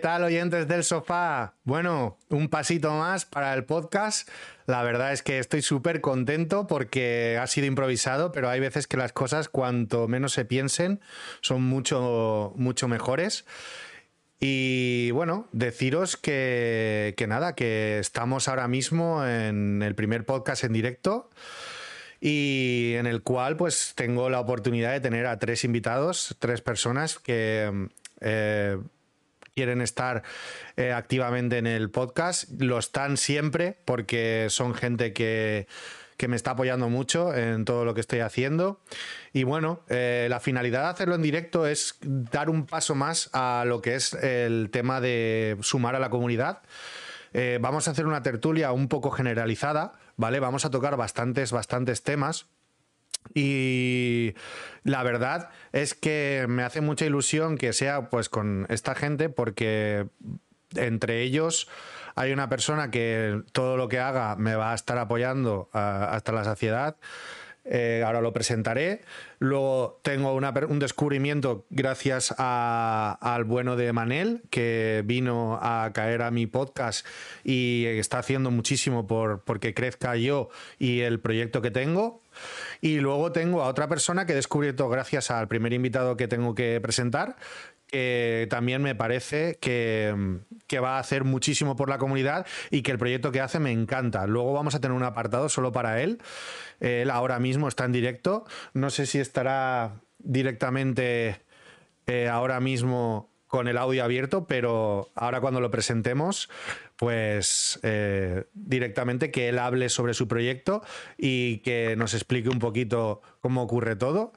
¿Qué tal oyentes del sofá? Bueno, un pasito más para el podcast. La verdad es que estoy súper contento porque ha sido improvisado, pero hay veces que las cosas, cuanto menos se piensen, son mucho, mucho mejores. Y bueno, deciros que, que nada, que estamos ahora mismo en el primer podcast en directo y en el cual pues tengo la oportunidad de tener a tres invitados, tres personas que eh, quieren estar eh, activamente en el podcast. Lo están siempre porque son gente que, me está apoyando mucho en todo lo que estoy haciendo. Y bueno, eh, la finalidad de hacerlo en directo es dar un paso más a lo que es el tema de sumar a la comunidad. Eh, vamos a hacer una tertulia un poco generalizada, ¿vale? Vamos a tocar bastantes, bastantes temas. Y la verdad es que me hace mucha ilusión que sea pues con esta gente porque entre ellos hay una persona que todo lo que haga me va a estar apoyando hasta la saciedad. Eh, ahora lo presentaré. Luego tengo un descubrimiento gracias al bueno de Manel, que vino a caer a mi podcast y está haciendo muchísimo por porque crezca yo y el proyecto que tengo. Y luego tengo a otra persona que he descubierto gracias al primer invitado que tengo que presentar, que también me parece que, va a hacer muchísimo por la comunidad y que el proyecto que hace me encanta. Luego vamos a tener un apartado solo para él. Él ahora mismo está en directo. No sé si estará directamente eh, ahora mismo con el audio abierto, pero ahora cuando lo presentemos, pues eh, directamente que él hable sobre su proyecto y que nos explique un poquito cómo ocurre todo.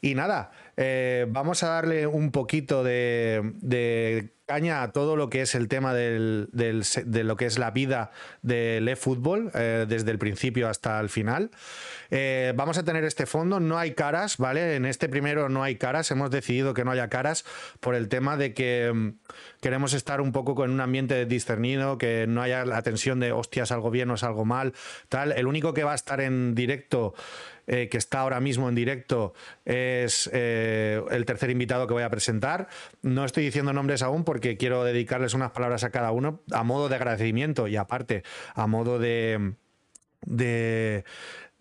Y nada, eh, vamos a darle un poquito de, caña a todo lo que es el tema de lo que es la vida del eFootball, eh, desde el principio hasta el final. Eh, vamos a tener este fondo, no hay caras, ¿vale? En este primero no hay caras, hemos decidido que no haya caras por el tema de que mm, queremos estar un poco con un ambiente discernido, que no haya la tensión de hostias, algo bien o es algo mal, tal. El único que va a estar en directo eh, que está ahora mismo en directo, es eh, el tercer invitado que voy a presentar. No estoy diciendo nombres aún porque quiero dedicarles unas palabras a cada uno a modo de agradecimiento y aparte a modo de, de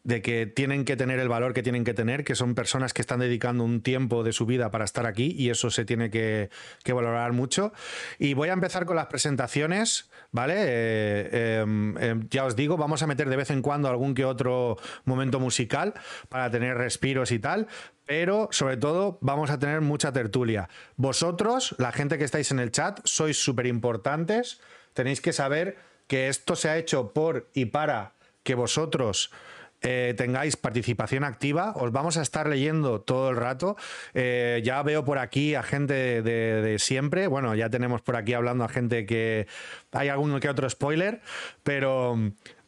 de que tienen que tener el valor que tienen que tener, que son personas que están dedicando un tiempo de su vida para estar aquí y eso se tiene que, valorar mucho. Y voy a empezar con las presentaciones, ¿vale? Eh, em, em, ya os digo, vamos a meter de vez en cuando algún que otro momento musical para tener respiros y tal, pero sobre todo vamos a tener mucha tertulia. Vosotros, la gente que estáis en el chat, sois súper importantes, tenéis que saber que esto se ha hecho por y para que vosotros eh, tengáis participación activa. Os vamos a estar leyendo todo el rato. Eh, ya veo por aquí a gente de, siempre. Bueno, ya tenemos por aquí hablando a gente que hay alguno que otro spoiler, pero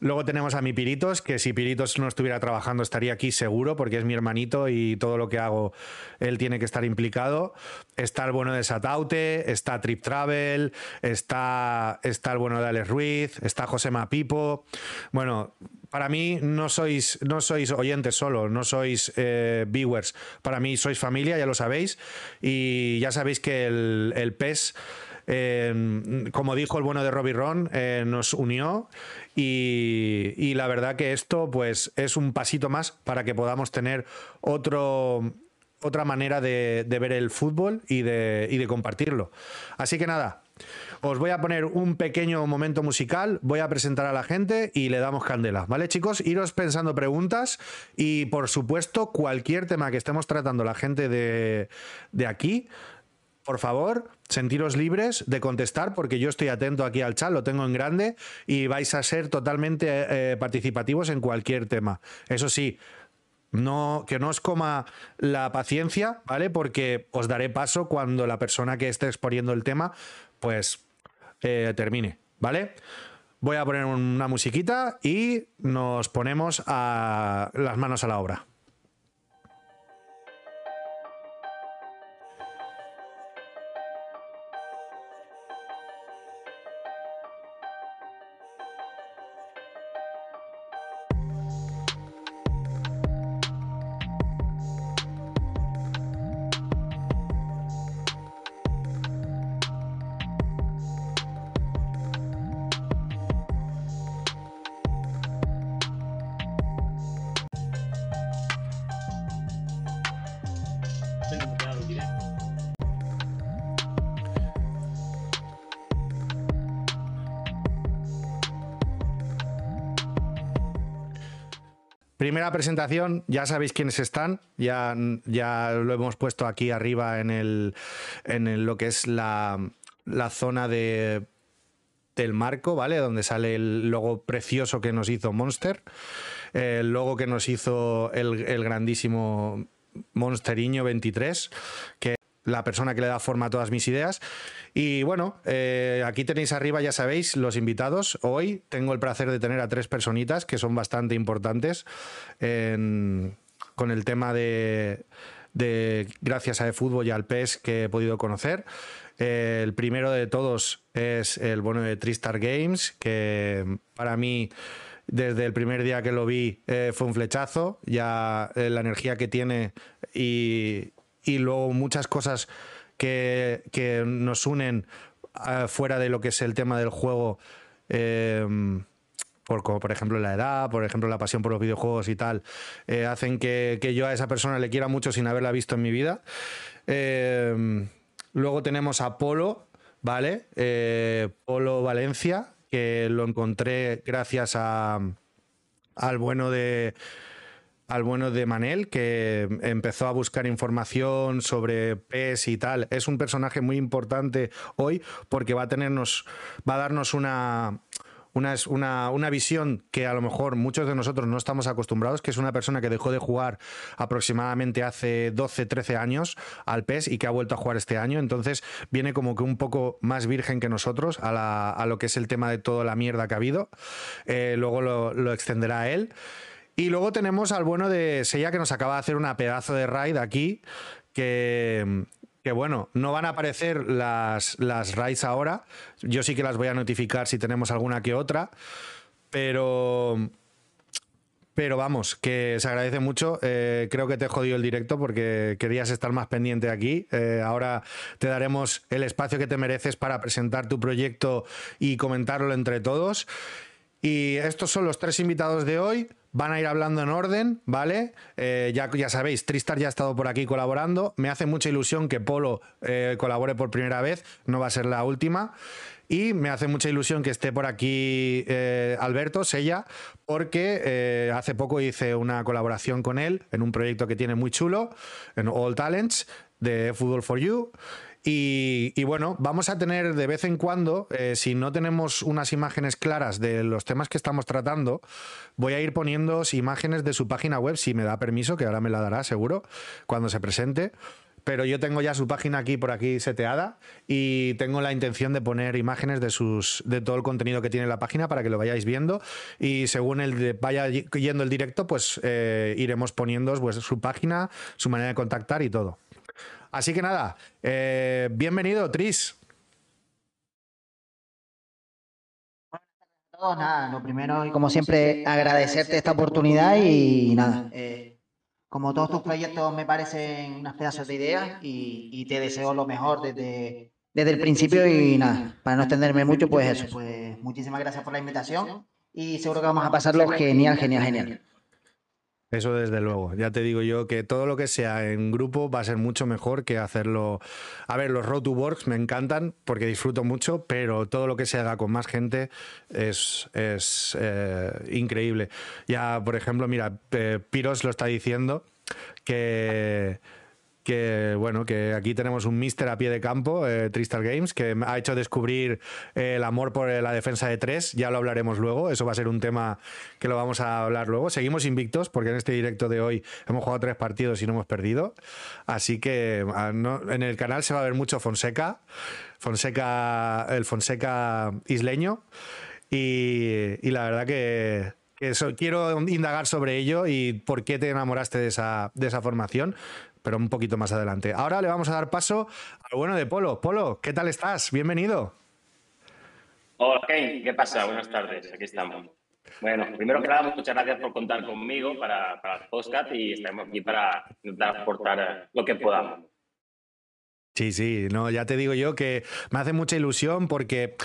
luego tenemos a mi Piritos, que si Piritos no estuviera trabajando estaría aquí seguro, porque es mi hermanito y todo lo que hago él tiene que estar implicado. Está el bueno de Sataute, está Trip Travel, está, está el bueno de Alex Ruiz, está José Mapipo. Bueno, para mí no sois, no sois oyentes solo, no sois eh, viewers. Para mí sois familia, ya lo sabéis. Y ya sabéis que el, PES, em, como dijo el bueno de Robbie Ron, eh, nos unió. Y, la verdad que esto pues, es un pasito más para que podamos tener otro, otra manera de, ver el fútbol y de, y de compartirlo. Así que nada, os voy a poner un pequeño momento musical, voy a presentar a la gente y le damos candela, ¿vale chicos? Iros pensando preguntas y por supuesto cualquier tema que estemos tratando la gente de, aquí, por favor, sentiros libres de contestar porque yo estoy atento aquí al chat, lo tengo en grande y vais a ser totalmente eh, participativos en cualquier tema. Eso sí, no, que no os coma la paciencia, ¿vale? Porque os daré paso cuando la persona que esté exponiendo el tema pues eh, termine, ¿vale? Voy a poner una musiquita y nos ponemos a las manos a la obra. Presentación, ya sabéis quiénes están, ya, ya lo hemos puesto aquí arriba en, el, en lo que es la, la zona de del marco, ¿vale? Donde sale el logo precioso que nos hizo Monster, el logo que nos hizo el, el grandísimo Monsteriño 23, que la persona que le da forma a todas mis ideas. Y bueno, eh, aquí tenéis arriba, ya sabéis, los invitados. Hoy tengo el placer de tener a tres personitas que son bastante importantes con el tema de, gracias a fútbol y al PES que he podido conocer. Eh, el primero de todos es el bueno de Tristar Games, que para mí desde el primer día que lo vi eh, fue un flechazo, ya la energía que tiene y, y luego muchas cosas que, nos unen eh, fuera de lo que es el tema del juego. Eh, por, como por ejemplo la edad, por ejemplo la pasión por los videojuegos y tal, eh, hacen que, yo a esa persona le quiera mucho sin haberla visto en mi vida. luego tenemos a Polo, ¿vale? Polo Valencia, que lo encontré gracias a, al bueno de, al bueno de Manel, que empezó a buscar información sobre PES y tal. Es un personaje muy importante hoy porque va a tenernos, va a darnos una, una, una, visión que a lo mejor muchos de nosotros no estamos acostumbrados, que es una persona que dejó de jugar aproximadamente hace 12, 13 años al PES y que ha vuelto a jugar este año. Entonces viene como que un poco más virgen que nosotros a, lo que es el tema de toda la mierda que ha habido. Eh, luego lo, extenderá él. Y luego tenemos al bueno de Seiya que nos acaba de hacer una pedazo de raid aquí, que, que bueno, no van a aparecer las, las raids ahora. Yo sí que las voy a notificar si tenemos alguna que otra. Pero. Pero vamos, que se agradece mucho. Eh, creo que te he jodido el directo porque querías estar más pendiente aquí. Eh, ahora te daremos el espacio que te mereces para presentar tu proyecto y comentarlo entre todos. Y estos son los tres invitados de hoy. Van a ir hablando en orden, ¿vale? Eh, ya, sabéis, Tristar ya ha estado por aquí colaborando. Me hace mucha ilusión que Polo eh, colabore por primera vez. No va a ser la última. Y me hace mucha ilusión que esté por aquí eh, Alberto Sella, porque hace poco hice una colaboración con él en un proyecto que tiene muy chulo, en All Talents, de Football for You. Y, bueno, vamos a tener de vez en cuando, eh, si no tenemos unas imágenes claras de los temas que estamos tratando, voy a ir poniendo imágenes de su página web, si me da permiso, que ahora me la dará seguro, cuando se presente. Pero yo tengo ya su página aquí por aquí seteada y tengo la intención de poner imágenes de sus de todo el contenido que tiene la página para que lo vayáis viendo y según el vaya yendo el directo, pues eh, iremos poniendo pues, su página, su manera de contactar y todo. Así que nada, eh, bienvenido, Tris. Buenas tardes a todos. Nada, lo primero y como siempre, agradecerte esta oportunidad y nada. Eh, como todos tus proyectos me parecen unas pedazos de ideas y, te deseo lo mejor desde, desde el principio y nada, para no extenderme mucho, pues eso, pues muchísimas gracias por la invitación y seguro que vamos a pasarlo genial, genial, genial. Eso desde luego. Ya te digo yo que todo lo que sea en grupo va a ser mucho mejor que hacerlo. A ver, los Road to Works me encantan porque disfruto mucho, pero todo lo que se haga con más gente es, es eh, increíble. Ya, por ejemplo, mira, Piros lo está diciendo que que bueno, que aquí tenemos un mister a pie de campo, eh, Tristar Games, que ha hecho descubrir eh, el amor por la defensa de tres, ya lo hablaremos luego, eso va a ser un tema que lo vamos a hablar luego. Seguimos invictos porque en este directo de hoy hemos jugado tres partidos y no hemos perdido, así que ah, en el canal se va a ver mucho Fonseca, Fonseca, el Fonseca isleño, y, la verdad que, quiero indagar sobre ello y por qué te enamoraste de esa, de esa formación pero un poquito más adelante. Ahora le vamos a dar paso al bueno de Polo. Polo, ¿qué tal estás? Bienvenido. Hola, ¿qué pasa? Buenas tardes, aquí estamos. Bueno, primero que nada, muchas gracias por contar conmigo para, para el podcast y estamos aquí para intentar aportar lo que podamos. Sí, sí, no, ya te digo yo que me hace mucha ilusión porque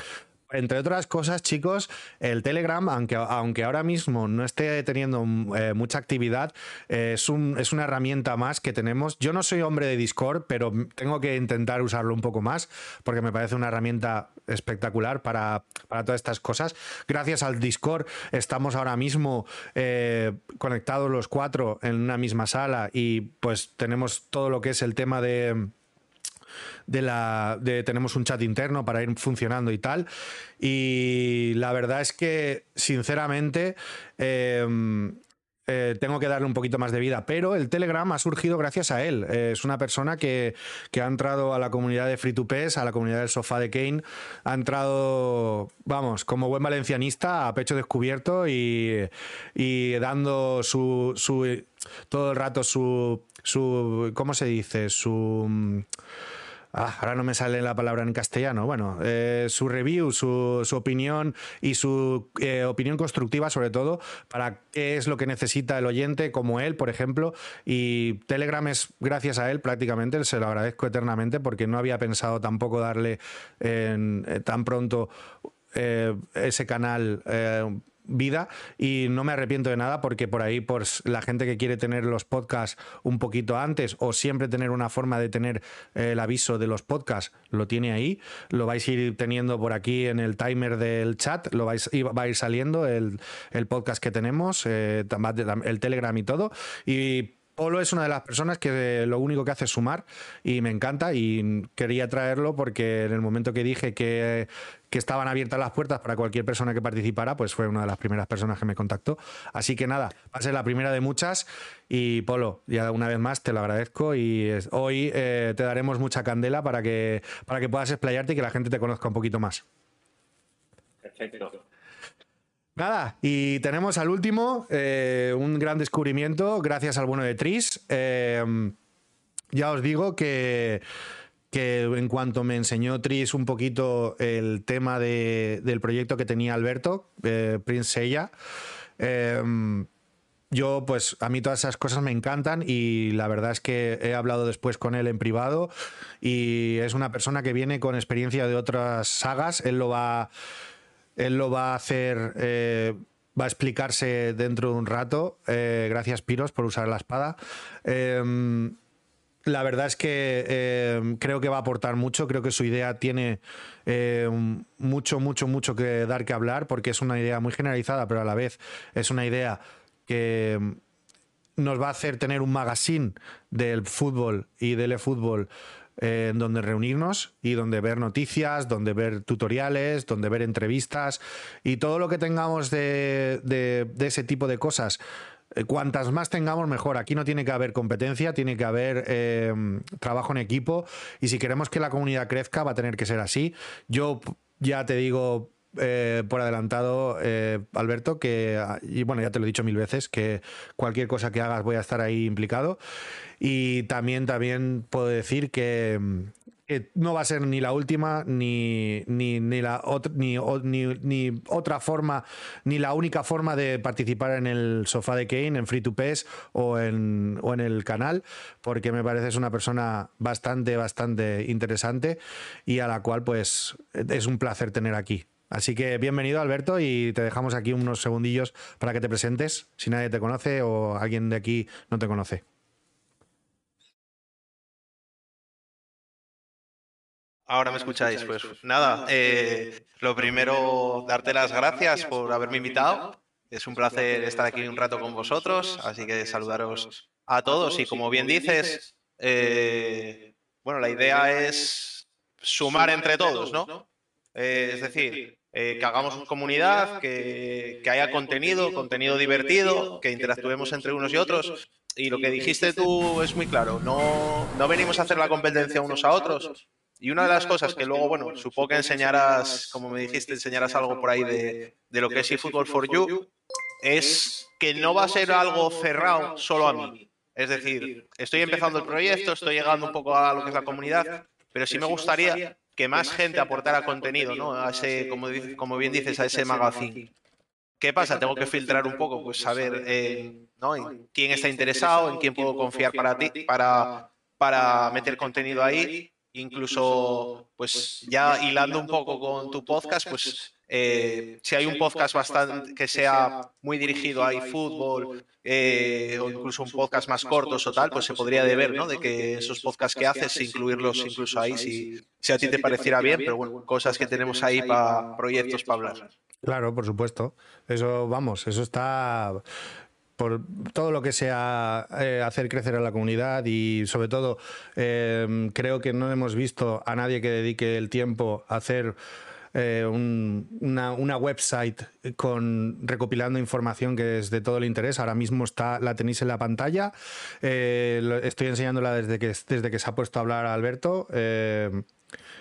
entre otras cosas, chicos, el Telegram, aunque, aunque ahora mismo no esté teniendo eh, mucha actividad, eh, es, un, es una herramienta más que tenemos. Yo no soy hombre de Discord, pero tengo que intentar usarlo un poco más porque me parece una herramienta espectacular para, para todas estas cosas. Gracias al Discord estamos ahora mismo eh, conectados los cuatro en una misma sala y pues tenemos todo lo que es el tema de de la de tenemos un chat interno para ir funcionando y tal y la verdad es que sinceramente em, eh, tengo que darle un poquito más de vida, pero el Telegram ha surgido gracias a él. Eh, es una persona que, ha entrado a la comunidad de Free to Pes, a la comunidad del sofá de Kane, ha entrado, vamos, como buen valencianista, a pecho descubierto y, y dando su, su, todo el rato su, su, ¿cómo se dice? Su Ah, ahora no me sale la palabra en castellano. Bueno, eh, su review, su, opinión y su eh, opinión constructiva, sobre todo, para qué es lo que necesita el oyente, como él, por ejemplo. Y Telegram es gracias a él prácticamente, se lo agradezco eternamente porque no había pensado tampoco darle eh, tan pronto ese canal vida y no me arrepiento de nada porque por ahí por la gente que quiere tener los podcasts un poquito antes o siempre tener una forma de tener eh, el aviso de los podcasts lo tiene ahí lo vais a ir teniendo por aquí en el timer del chat lo vais va a ir saliendo el, podcast que tenemos eh, el telegram y todo. Y Polo es una de las personas que lo único que hace es sumar y me encanta y quería traerlo porque en el momento que dije que, estaban abiertas las puertas para cualquier persona que participara, pues fue una de las primeras personas que me contactó. Así que nada, va a ser la primera de muchas y Polo, ya una vez más te lo agradezco y hoy eh, te daremos mucha candela para que, para que puedas explayarte y que la gente te conozca un poquito más. Perfecto. Nada, y tenemos al último, eh, un gran descubrimiento, gracias al bueno de Tris. Eh, ya os digo que, que, en cuanto me enseñó Tris un poquito el tema del proyecto que tenía Alberto, eh, Prince Seiya, yo, pues a mí todas esas cosas me encantan y la verdad es que he hablado después con él en privado y es una persona que viene con experiencia de otras sagas. Él lo va él lo va a hacer, eh, va a explicarse dentro de un rato. Eh, gracias, Piros, por usar la espada. La verdad es que em, creo que va a aportar mucho, creo que su idea tiene em, mucho, mucho, mucho que dar que hablar, porque es una idea muy generalizada, pero a la vez es una idea que nos va a hacer tener un magazine del fútbol y del e-fútbol en donde reunirnos y donde ver noticias, donde ver tutoriales, donde ver entrevistas y todo lo que tengamos de, ese tipo de cosas. Eh, cuantas más tengamos, mejor. Aquí no tiene que haber competencia, tiene que haber eh, trabajo en equipo y si queremos que la comunidad crezca va a tener que ser así. Yo ya te digo eh, por adelantado, Alberto, que, y bueno, ya te lo he dicho mil veces, que cualquier cosa que hagas voy a estar ahí implicado. Y también, también puedo decir que, no va a ser ni la última, ni, ni, la ni, ni, otra forma, ni la única forma de participar en el sofá de Kane, en Free to Pes o en, o en el canal, porque me parece una persona bastante, bastante interesante y a la cual pues es un placer tener aquí. Así que bienvenido Alberto y te dejamos aquí unos segundillos para que te presentes, si nadie te conoce o alguien de aquí no te conoce. Ahora me escucháis, pues nada, eh, lo primero, darte las gracias por haberme invitado. Es un placer estar aquí un rato con vosotros, así que saludaros a todos. y como bien dices, eh, bueno, la idea es sumar entre todos, ¿no? Eh, es decir, que hagamos comunidad, que, que, haya contenido, contenido divertido, que interactuemos entre unos y otros. Y lo que dijiste tú es muy claro, no, no venimos a hacer la competencia unos a otros, y una de las cosas que luego, bueno, supongo que enseñarás, como me dijiste, enseñarás algo por ahí de, lo que es eFootball for You, es que no va a ser algo cerrado solo a mí. Es decir, estoy empezando el proyecto, estoy llegando un poco a lo que es la comunidad, pero sí me gustaría que más gente aportara contenido, ¿no? A ese, como, como bien dices, a ese magazine. ¿Qué pasa? Tengo que filtrar un poco, pues saber eh, ¿no? en quién está interesado, en quién puedo confiar para ti, para, para meter contenido ahí incluso, pues ya hilando un poco con tu podcast, pues eh, si hay un podcast bastante que sea muy dirigido a fútbol eh, o incluso un podcast más cortos o tal, pues se podría deber, ¿no? De que esos podcasts que haces, incluirlos incluso ahí, si, si a ti te pareciera bien, pero bueno, cosas que tenemos ahí para proyectos para hablar. Claro, por supuesto. Eso, vamos, eso está por todo lo que sea eh, hacer crecer a la comunidad y sobre todo creo que no hemos visto a nadie que dedique el tiempo a hacer eh, una, website con recopilando información que es de todo el interés. Ahora mismo está, la tenéis en la pantalla. Eh, estoy enseñándola desde que, desde que se ha puesto a hablar Alberto.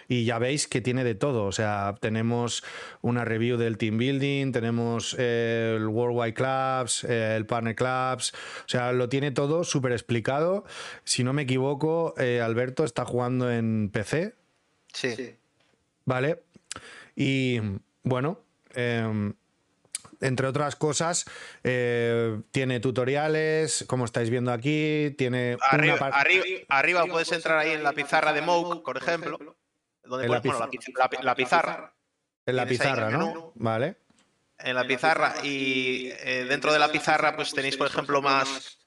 Eh, y ya veis que tiene de todo. O sea, tenemos una review del team building, tenemos el Worldwide Clubs, el Partner Clubs. O sea, lo tiene todo súper explicado. Si no me equivoco, Alberto está jugando en PC. Sí. Vale. Y bueno, em, entre otras cosas, eh, tiene tutoriales, como estáis viendo aquí, tiene... Arriba, arriba, puedes entrar ahí en la pizarra de Moog, por ejemplo. Donde la, pizarra. En la pizarra, ¿no? Vale. En la pizarra y eh, dentro de la pizarra pues tenéis, por ejemplo, más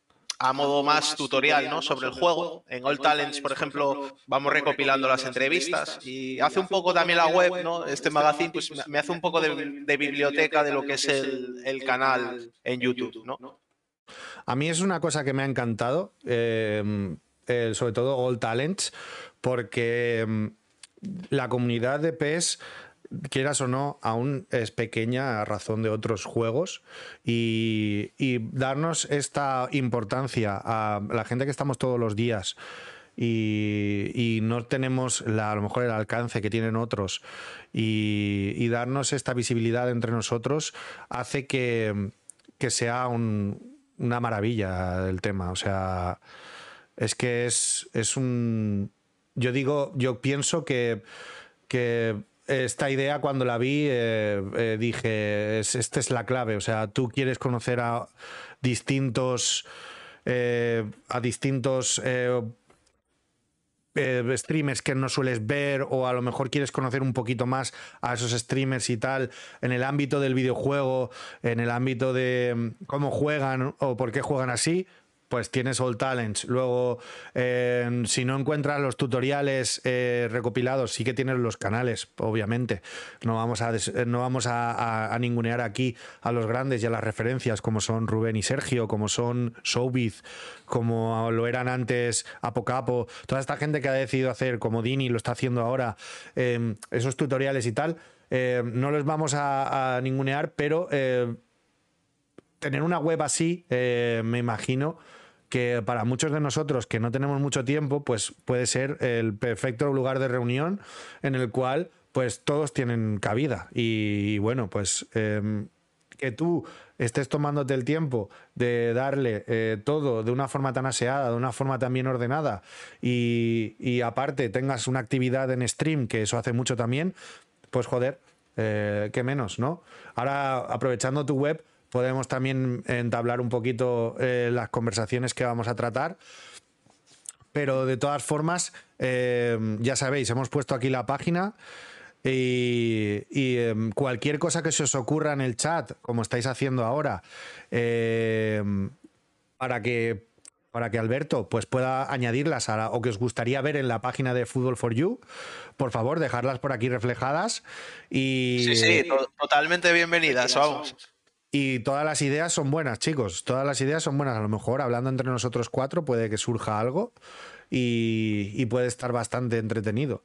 a modo más tutorial ¿no? sobre el juego. En All Talents, por ejemplo, vamos recopilando las entrevistas y hace un poco también la web, ¿no? este magazine, pues me hace un poco de, biblioteca de lo que es el, canal en YouTube. ¿no? A mí es una cosa que me ha encantado, eh, sobre todo All Talents, porque la comunidad de PES quieras o no, aún es pequeña a razón de otros juegos y, darnos esta importancia a la gente que estamos todos los días y, no tenemos a lo mejor el alcance que tienen otros y, darnos esta visibilidad entre nosotros hace que, sea una maravilla el tema. O sea, es que es, es un... Yo digo, yo pienso que, que esta idea cuando la vi eh, eh, dije, esta es la clave, o sea, tú quieres conocer a distintos, eh, a distintos streamers que no sueles ver o a lo mejor quieres conocer un poquito más a esos streamers y tal en el ámbito del videojuego, en el ámbito de mm, cómo juegan o por qué juegan así, pues tienes All Talents. Luego, si no encuentras los tutoriales eh, recopilados, sí que tienes los canales, obviamente. No vamos, a, no vamos a, ningunear aquí a los grandes y a las referencias como son Rubén y Sergio, como son Showbiz, como lo eran antes Apocapo, toda esta gente que ha decidido hacer, como Dini lo está haciendo ahora, em, esos tutoriales y tal. Em, no los vamos a, ningunear, pero tener una web así, eh, me imagino, que para muchos de nosotros que no tenemos mucho tiempo, pues puede ser el perfecto lugar de reunión en el cual pues todos tienen cabida. Y, bueno, pues em, que tú estés tomándote el tiempo de darle eh, todo de una forma tan aseada, de una forma tan bien ordenada y, aparte tengas una actividad en stream, que eso hace mucho también, pues joder, eh, qué menos, ¿no? Ahora, aprovechando tu web, podemos también entablar un poquito eh, las conversaciones que vamos a tratar. Pero de todas formas, eh, ya sabéis, hemos puesto aquí la página y, em, cualquier cosa que se os ocurra en el chat, como estáis haciendo ahora, em, para que para que Alberto pues, pueda añadirlas o que os gustaría ver en la página de Football for You, por favor, dejarlas por aquí reflejadas. Y... Sí, sí, totalmente bienvenidas, vamos. Y todas las ideas son buenas, chicos. Todas las ideas son buenas. A lo mejor hablando entre nosotros cuatro puede que surja algo y, puede estar bastante entretenido.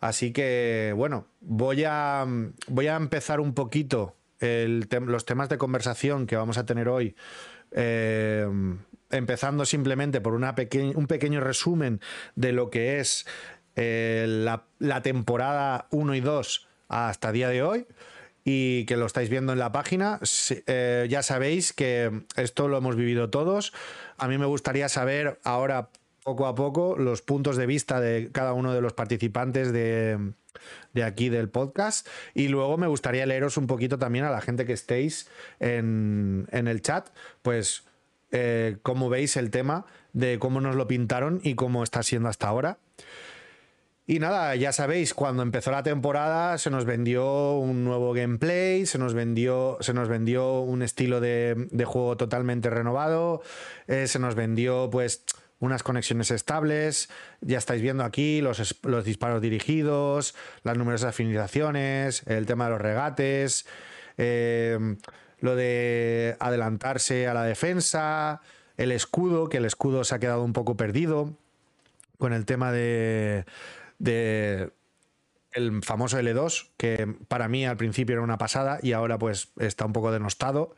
Así que, bueno, voy a, voy a empezar un poquito los temas de conversación que vamos a tener hoy. Eh, empezando simplemente por una un pequeño resumen de lo que es eh, la, la temporada 1 y 2 hasta día de hoy y que lo estáis viendo en la página. Eh, ya sabéis que esto lo hemos vivido todos. A mí me gustaría saber ahora, poco a poco, los puntos de vista de cada uno de los participantes de, aquí del podcast. Y luego me gustaría leeros un poquito también a la gente que estéis en, el chat, pues eh, cómo veis el tema de cómo nos lo pintaron y cómo está siendo hasta ahora. Y nada, ya sabéis, cuando empezó la temporada se nos vendió un nuevo gameplay, se nos vendió, se nos vendió un estilo de, juego totalmente renovado, eh, se nos vendió pues unas conexiones estables, ya estáis viendo aquí los, los disparos dirigidos, las numerosas finalizaciones, el tema de los regates, eh, lo de adelantarse a la defensa, el escudo, que el escudo se ha quedado un poco perdido con el tema de, de el famoso L2, que para mí al principio era una pasada y ahora pues está un poco denostado.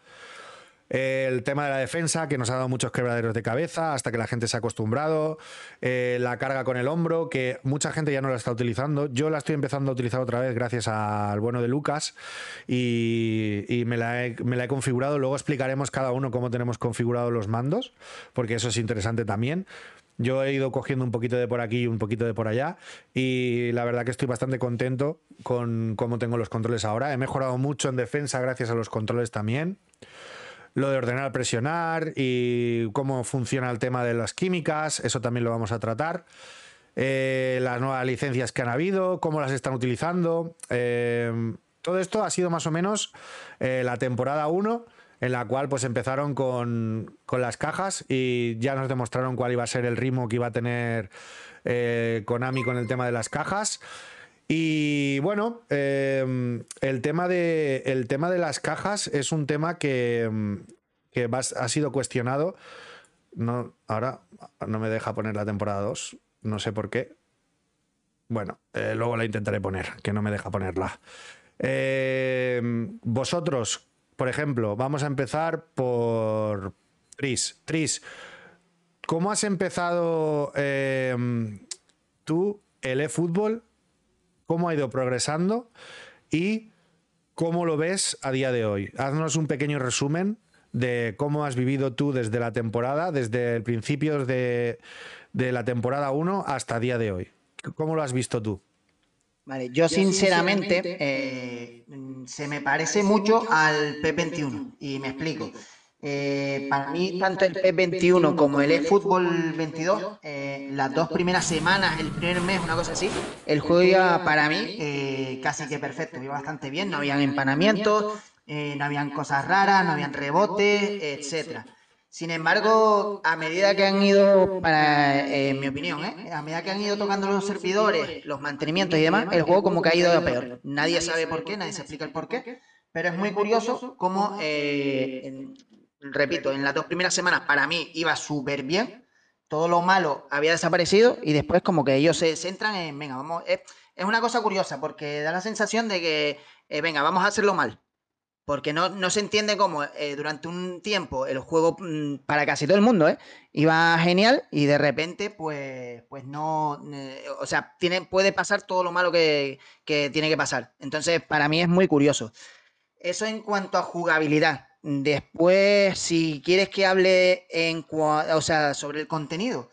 El tema de la defensa, que nos ha dado muchos quebraderos de cabeza hasta que la gente se ha acostumbrado. Eh, la carga con el hombro, que mucha gente ya no la está utilizando. Yo la estoy empezando a utilizar otra vez gracias al bueno de Lucas y, me, la he, me la he configurado. Luego explicaremos cada uno cómo tenemos configurados los mandos, porque eso es interesante también. Yo he ido cogiendo un poquito de por aquí y un poquito de por allá y la verdad que estoy bastante contento con cómo tengo los controles ahora. He mejorado mucho en defensa gracias a los controles también. Lo de ordenar, presionar y cómo funciona el tema de las químicas, eso también lo vamos a tratar. Eh, las nuevas licencias que han habido, cómo las están utilizando. Eh, todo esto ha sido más o menos eh, la temporada 1 en la cual pues empezaron con, con, las cajas y ya nos demostraron cuál iba a ser el ritmo que iba a tener eh, Konami con el tema de las cajas. Y bueno, eh, el, tema de, el tema de las cajas es un tema que, que ha sido cuestionado. No, ahora no me deja poner la temporada 2, no sé por qué. Bueno, eh, luego la intentaré poner, que no me deja ponerla. vosotros, por ejemplo, vamos a empezar por Tris. Tris, ¿cómo has empezado eh, tú el eFootball? ¿Cómo ha ido progresando? ¿Y cómo lo ves a día de hoy? Haznos un pequeño resumen de cómo has vivido tú desde la temporada, desde el principio de, de la temporada 1 hasta día de hoy. ¿Cómo lo has visto tú? Vale, yo, yo sinceramente, sinceramente eh, se me parece mucho al P21 y me explico. Eh, para mí, tanto el P21 como el eFootball 22, eh, las dos primeras semanas, el primer mes, una cosa así, el juego iba para mí eh, casi que perfecto, iba bastante bien, no habían empanamientos, eh, no habían cosas raras, no habían rebotes, etcétera. Sin embargo, a medida que han ido, para, eh, mi opinión, ¿eh? a medida que han ido tocando los servidores, los mantenimientos y demás, el juego como que ha ido a peor. Nadie sabe por qué, nadie se explica el por qué, pero es muy curioso cómo, eh, repito, en las dos primeras semanas para mí iba súper bien, todo lo malo había desaparecido y después como que ellos se centran en, venga, vamos, es, es una cosa curiosa porque da la sensación de que, eh, venga, vamos a hacerlo mal. Porque no, no se entiende cómo eh, durante un tiempo el juego, mmm, para casi todo el mundo, ¿eh? iba genial y de repente, pues, pues no. Eh, o sea, tiene, puede pasar todo lo malo que, que, tiene que pasar. Entonces, para mí es muy curioso. Eso en cuanto a jugabilidad. Después, si quieres que hable en o sea, sobre el contenido,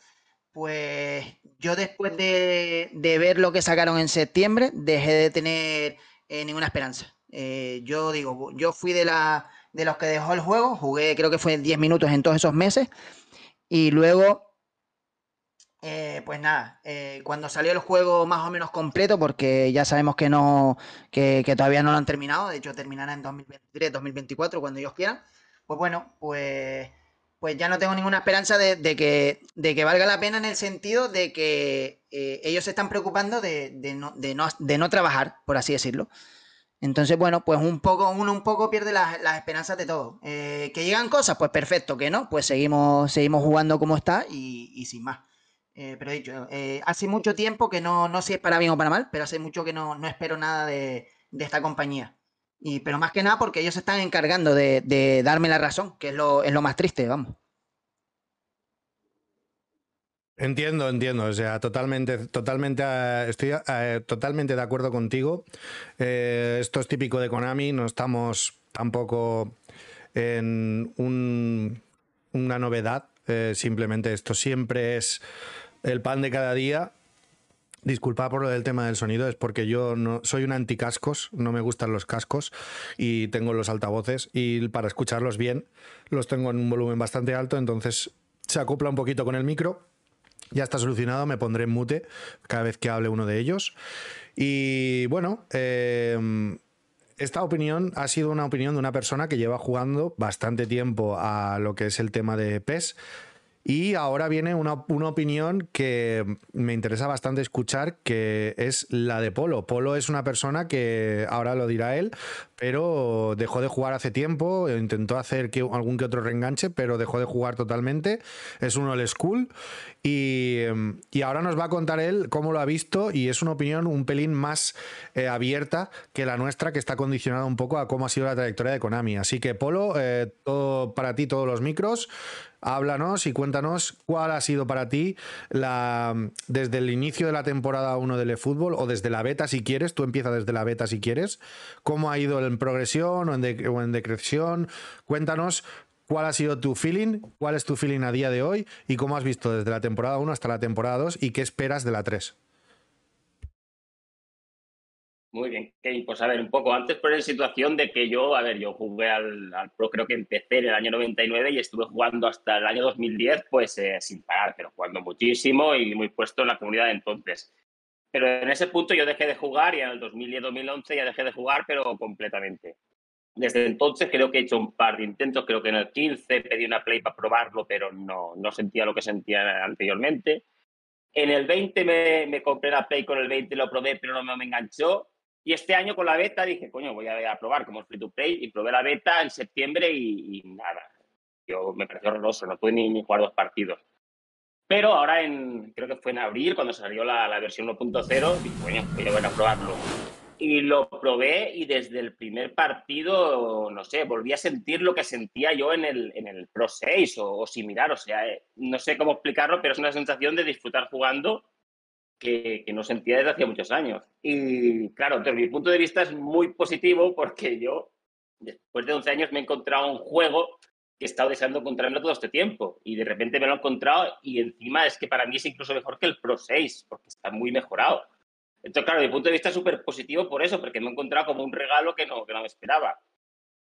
pues yo después de, de ver lo que sacaron en septiembre, dejé de tener eh, ninguna esperanza. Eh, yo digo, yo fui de, la, de los que dejó el juego, jugué creo que fue 10 minutos en todos esos meses y luego, eh, pues nada, eh, cuando salió el juego más o menos completo, porque ya sabemos que, no, que, todavía no lo han terminado, de hecho terminará en 2023, 2024, cuando ellos quieran, pues bueno, pues, pues ya no tengo ninguna esperanza de, que, de que valga la pena en el sentido de que ellos se están preocupando de, no, de, no, de no trabajar, por así decirlo. Entonces, bueno, pues un poco, uno un poco pierde las, las esperanzas de todo. Eh, que llegan cosas, pues perfecto, que no, pues seguimos, seguimos jugando como está y, sin más. Eh, pero dicho, eh, hace mucho tiempo que no, no sé si es para bien o para mal, pero hace mucho que no, no espero nada de, de, esta compañía. Y, pero más que nada porque ellos se están encargando de, de darme la razón, que es lo, es lo más triste, vamos. Entiendo, entiendo. O sea, totalmente, totalmente, uh, estoy uh, totalmente de acuerdo contigo. Eh, esto es típico de Konami. No estamos tampoco en un, una novedad. Eh, simplemente esto siempre es el pan de cada día. Disculpa por lo del tema del sonido, es porque yo no soy un anticascos, no me gustan los cascos y tengo los altavoces y para escucharlos bien los tengo en un volumen bastante alto, entonces se acopla un poquito con el micro Ya está solucionado, me pondré en mute cada vez que hable uno de ellos. Y bueno, eh, esta opinión ha sido una opinión de una persona que lleva jugando bastante tiempo a lo que es el tema de PES y ahora viene una, opinión que me interesa bastante escuchar, que es la de Polo. Polo es una persona que ahora lo dirá él, pero dejó de jugar hace tiempo, intentó hacer que, algún que otro reenganche, pero dejó de jugar totalmente. Es un old school y, ahora nos va a contar él cómo lo ha visto y es una opinión un pelín más eh, abierta que la nuestra, que está condicionada un poco a cómo ha sido la trayectoria de Konami. Así que Polo, eh, para ti, todos los micros háblanos y cuéntanos cuál ha sido para ti la, desde el inicio de la temporada 1 del eFootball o desde la beta si quieres, tú empiezas desde la beta si quieres, cómo ha ido en progresión o en, o en decreción, cuéntanos cuál ha sido tu feeling, cuál es tu feeling a día de hoy y cómo has visto desde la temporada 1 hasta la temporada 2 y qué esperas de la 3. Muy bien, pues a ver, un poco antes por en situación de que yo, a ver, yo jugué al, Pro, creo que empecé en el año 99 y estuve jugando hasta el año 2010, pues eh, sin parar, pero jugando muchísimo y muy puesto en la comunidad de entonces. Pero en ese punto yo dejé de jugar y en el 2010-2011 ya dejé de jugar, pero completamente. Desde entonces creo que he hecho un par de intentos, creo que en el 15 pedí una play para probarlo, pero no, no sentía lo que sentía anteriormente. En el 20 me, me compré la play con el 20, lo probé, pero no me enganchó y este año con la beta dije, coño, voy a, probar como free to play y probé la beta en septiembre y, nada, yo me pareció horroroso, no pude ni, jugar dos partidos. Pero ahora, en, creo que fue en abril, cuando salió la, la versión 1.0, dije, coño, voy a, a probarlo. Y lo probé y desde el primer partido, no sé, volví a sentir lo que sentía yo en el, en el Pro 6 o, similar. O sea, eh, no sé cómo explicarlo, pero es una sensación de disfrutar jugando que, no sentía desde hacía muchos años. Y claro, desde mi punto de vista es muy positivo porque yo, después de 11 años, me he encontrado un juego que he estado deseando encontrarme todo este tiempo y de repente me lo he encontrado y encima es que para mí es incluso mejor que el Pro 6 porque está muy mejorado. Entonces, claro, desde mi punto de vista es súper positivo por eso, porque me he encontrado como un regalo que no, que no me esperaba.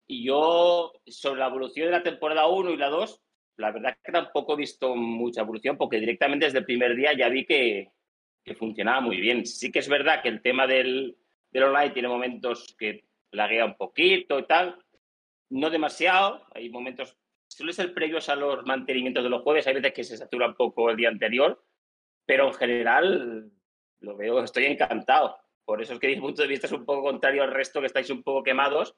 Y yo, sobre la evolución de la temporada 1 y la 2, la verdad es que tampoco he visto mucha evolución, porque directamente desde el primer día ya vi que, que funcionaba muy bien. Sí que es verdad que el tema del, del online tiene momentos que laguea un poquito y tal, no demasiado, hay momentos, suele ser previos a los mantenimientos de los jueves, hay veces que se satura un poco el día anterior, pero en general lo veo, estoy encantado. Por eso es que mi punto de vista es un poco contrario al resto, que estáis un poco quemados.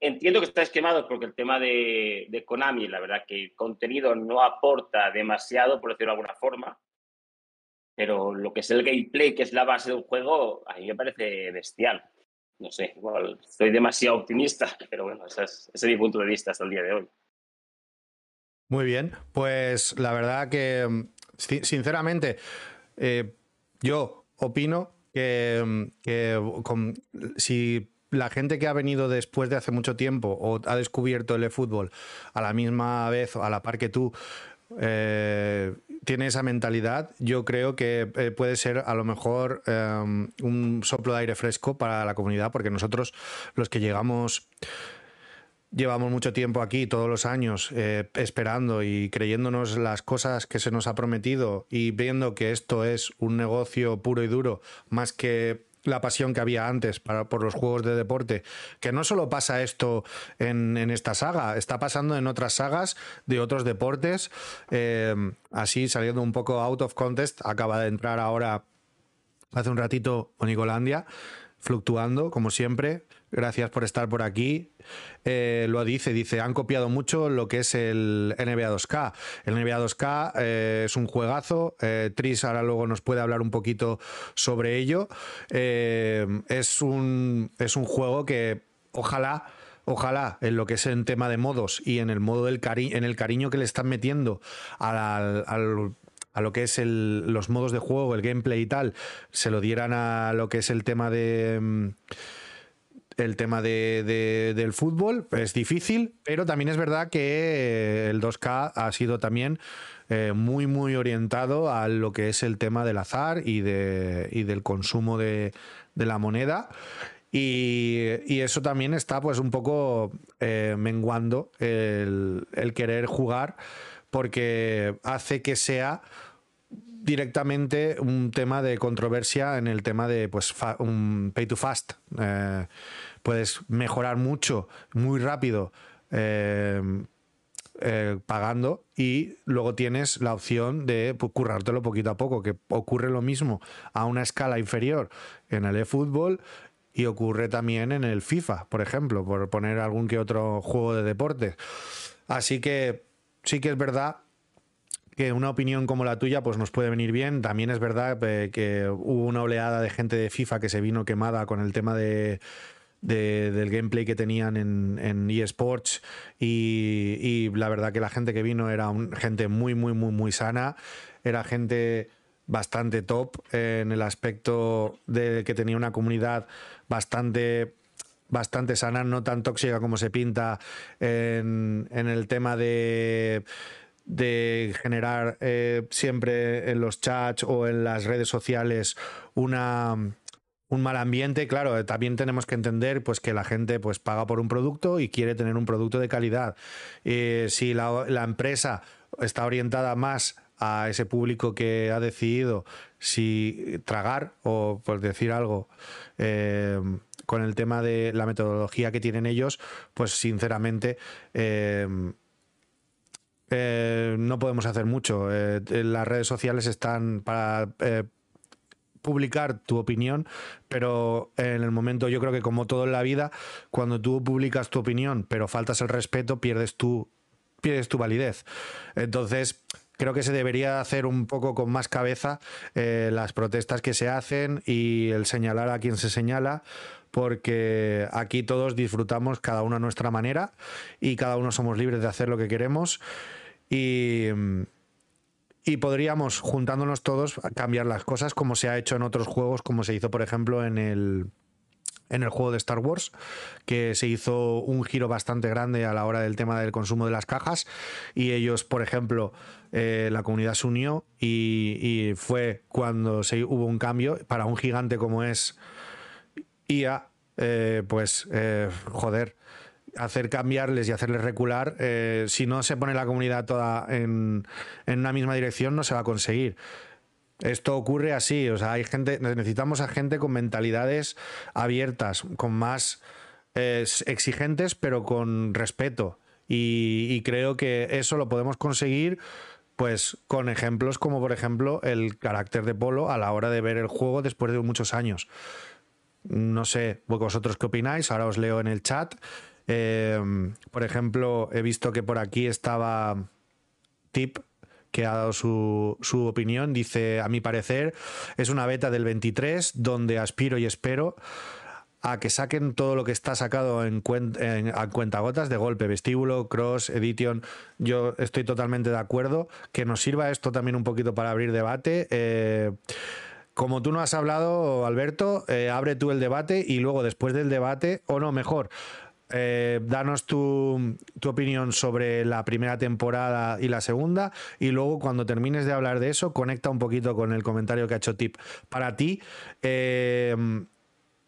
Entiendo que estáis quemados porque el tema de, de Konami, la verdad que el contenido no aporta demasiado, por decirlo de alguna forma pero lo que es el gameplay, que es la base del juego, a mí me parece bestial. No sé, igual estoy demasiado optimista, pero bueno, ese es, mi punto de vista hasta el día de hoy. Muy bien, pues la verdad que, mm, sinceramente, eh, yo opino que, mm, si la gente que ha venido después de hace mucho tiempo o ha descubierto el fútbol a la misma vez o a la par que tú, eh, tiene esa mentalidad, yo creo que eh, puede ser a lo mejor em, un soplo de aire fresco para la comunidad, porque nosotros los que llegamos llevamos mucho tiempo aquí, todos los años, eh, esperando y creyéndonos las cosas que se nos ha prometido y viendo que esto es un negocio puro y duro, más que la pasión que había antes para, por los juegos de deporte, que no solo pasa esto en, esta saga, está pasando en otras sagas de otros deportes, eh, así saliendo un poco out of contest, acaba de entrar ahora hace un ratito Onicolandia, fluctuando como siempre, Gracias por estar por aquí. Eh, lo dice, dice, han copiado mucho lo que es el NBA 2K. El NBA 2K eh, es un juegazo. Eh, Tris ahora luego nos puede hablar un poquito sobre ello. es, un, es un juego que ojalá ojalá en lo que es en tema de modos y en el modo del cari en el cariño que le están metiendo a lo que es los modos de juego, el gameplay y tal, se lo dieran a lo que es el tema de mm, el tema de, del fútbol es difícil, pero también es verdad que el 2K ha sido también eh, muy, muy orientado a lo que es el tema del azar y, de, y del consumo de, la moneda. Y, eso también está pues un poco eh, menguando el, querer jugar porque hace que sea directamente un tema de controversia en el tema de pues un pay to fast. Eh, puedes mejorar mucho, muy rápido. Eh, eh, pagando y luego tienes la opción de pues, currártelo poquito a poco, que ocurre lo mismo a una escala inferior en el eFootball y ocurre también en el FIFA, por ejemplo, por poner algún que otro juego de deporte. Así que sí que es verdad que una opinión como la tuya pues nos puede venir bien. También es verdad eh, que hubo una oleada de gente de FIFA que se vino quemada con el tema de del gameplay que tenían en, en eSports y, la verdad que la gente que vino era gente muy, muy, muy, muy sana, era gente bastante top en el aspecto de que tenía una comunidad bastante bastante sana, no tan tóxica como se pinta en, el tema de de generar eh, siempre en los chats o en las redes sociales una, un mal ambiente, claro, también tenemos que entender pues, que la gente pues, paga por un producto y quiere tener un producto de calidad. Eh, si la, empresa está orientada más a ese público que ha decidido si tragar o por decir algo eh, con el tema de la metodología que tienen ellos, pues sinceramente eh, no podemos hacer mucho. las redes sociales están para publicar tu opinión, pero en el momento yo creo que como todo en la vida, cuando tú publicas tu opinión, pero faltas el respeto, pierdes tu, pierdes tu validez. Entonces, creo que se debería hacer un poco con más cabeza eh, las protestas que se hacen y el señalar a quien se señala, porque aquí todos disfrutamos cada uno a nuestra manera y cada uno somos libres de hacer lo que queremos. Y, y podríamos, juntándonos todos, cambiar las cosas como se ha hecho en otros juegos, como se hizo, por ejemplo, en el, en el juego de Star Wars, que se hizo un giro bastante grande a la hora del tema del consumo de las cajas. Y ellos, por ejemplo, eh, la comunidad se unió y, fue cuando se, hubo un cambio para un gigante como es IA, eh, pues eh, joder, hacer cambiarles y hacerles recular, eh, si no se pone la comunidad toda en, una misma dirección, no se va a conseguir. Esto ocurre así, o sea, hay gente, necesitamos a gente con mentalidades abiertas, con más eh, exigentes, pero con respeto. Y, creo que eso lo podemos conseguir pues con ejemplos como por ejemplo el carácter de Polo a la hora de ver el juego después de muchos años. No sé, vosotros qué opináis, ahora os leo en el chat. Em, por ejemplo, he visto que por aquí estaba Tip, que ha dado su, su, opinión. Dice, a mi parecer, es una beta del 23 donde aspiro y espero a que saquen todo lo que está sacado en, en a cuentagotas de golpe, vestíbulo, cross, edition. Yo estoy totalmente de acuerdo. Que nos sirva esto también un poquito para abrir debate. Eh, como tú no has hablado, Alberto, eh, abre tú el debate y luego después del debate, o no, mejor, eh, danos tu, opinión sobre la primera temporada y la segunda y luego cuando termines de hablar de eso conecta un poquito con el comentario que ha hecho Tip. Para ti, eh,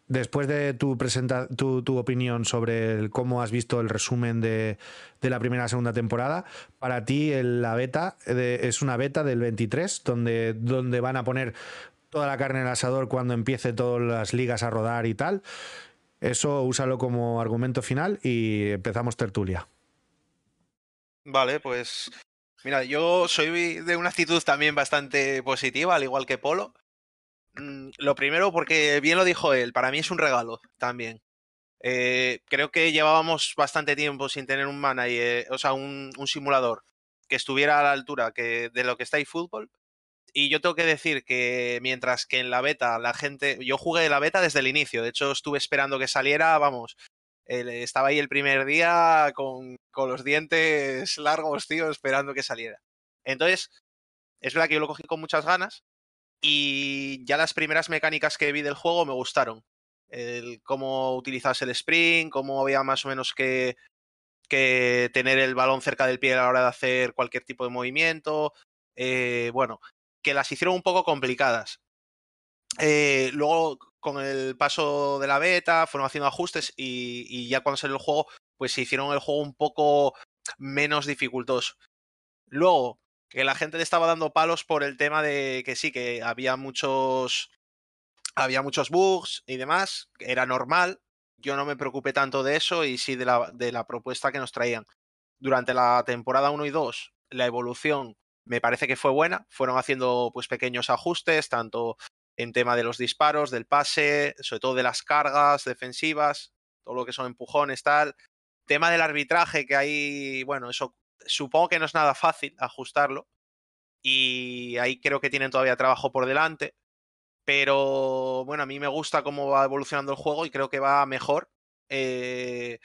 después de tu, presenta tu, opinión sobre cómo has visto el resumen de, la primera y segunda temporada, para ti la beta es una beta del 23 donde, donde van a poner toda la carne en el asador cuando empiece todas las ligas a rodar y tal. Eso úsalo como argumento final y empezamos tertulia. Vale, pues mira, yo soy de una actitud también bastante positiva, al igual que Polo. Mm, lo primero, porque bien lo dijo él, para mí es un regalo también. Eh, creo que llevábamos bastante tiempo sin tener un manager, o sea, un, simulador que estuviera a la altura que, de lo que está eFootball y yo tengo que decir que mientras que en la beta la gente, yo jugué la beta desde el inicio, de hecho estuve esperando que saliera, vamos, estaba ahí el primer día con, con, los dientes largos, tío, esperando que saliera. Entonces, es verdad que yo lo cogí con muchas ganas y ya las primeras mecánicas que vi del juego me gustaron. El, cómo utilizabas el sprint, cómo había más o menos que, que tener el balón cerca del pie a la hora de hacer cualquier tipo de movimiento. Eh, bueno, que las hicieron un poco complicadas. Eh, luego, con el paso de la beta, fueron haciendo ajustes y, ya cuando salió el juego, pues se hicieron el juego un poco menos dificultoso. Luego, que la gente le estaba dando palos por el tema de que sí, que había muchos había muchos bugs y demás, era normal. Yo no me preocupé tanto de eso y sí de la, de la propuesta que nos traían. Durante la temporada 1 y 2, la evolución me parece que fue buena. Fueron haciendo pues pequeños ajustes, tanto en tema de los disparos, del pase, sobre todo de las cargas defensivas, todo lo que son empujones, tal. Tema del arbitraje, que ahí, bueno, eso supongo que no es nada fácil ajustarlo. Y ahí creo que tienen todavía trabajo por delante. Pero bueno, a mí me gusta cómo va evolucionando el juego y creo que va mejor. Eh,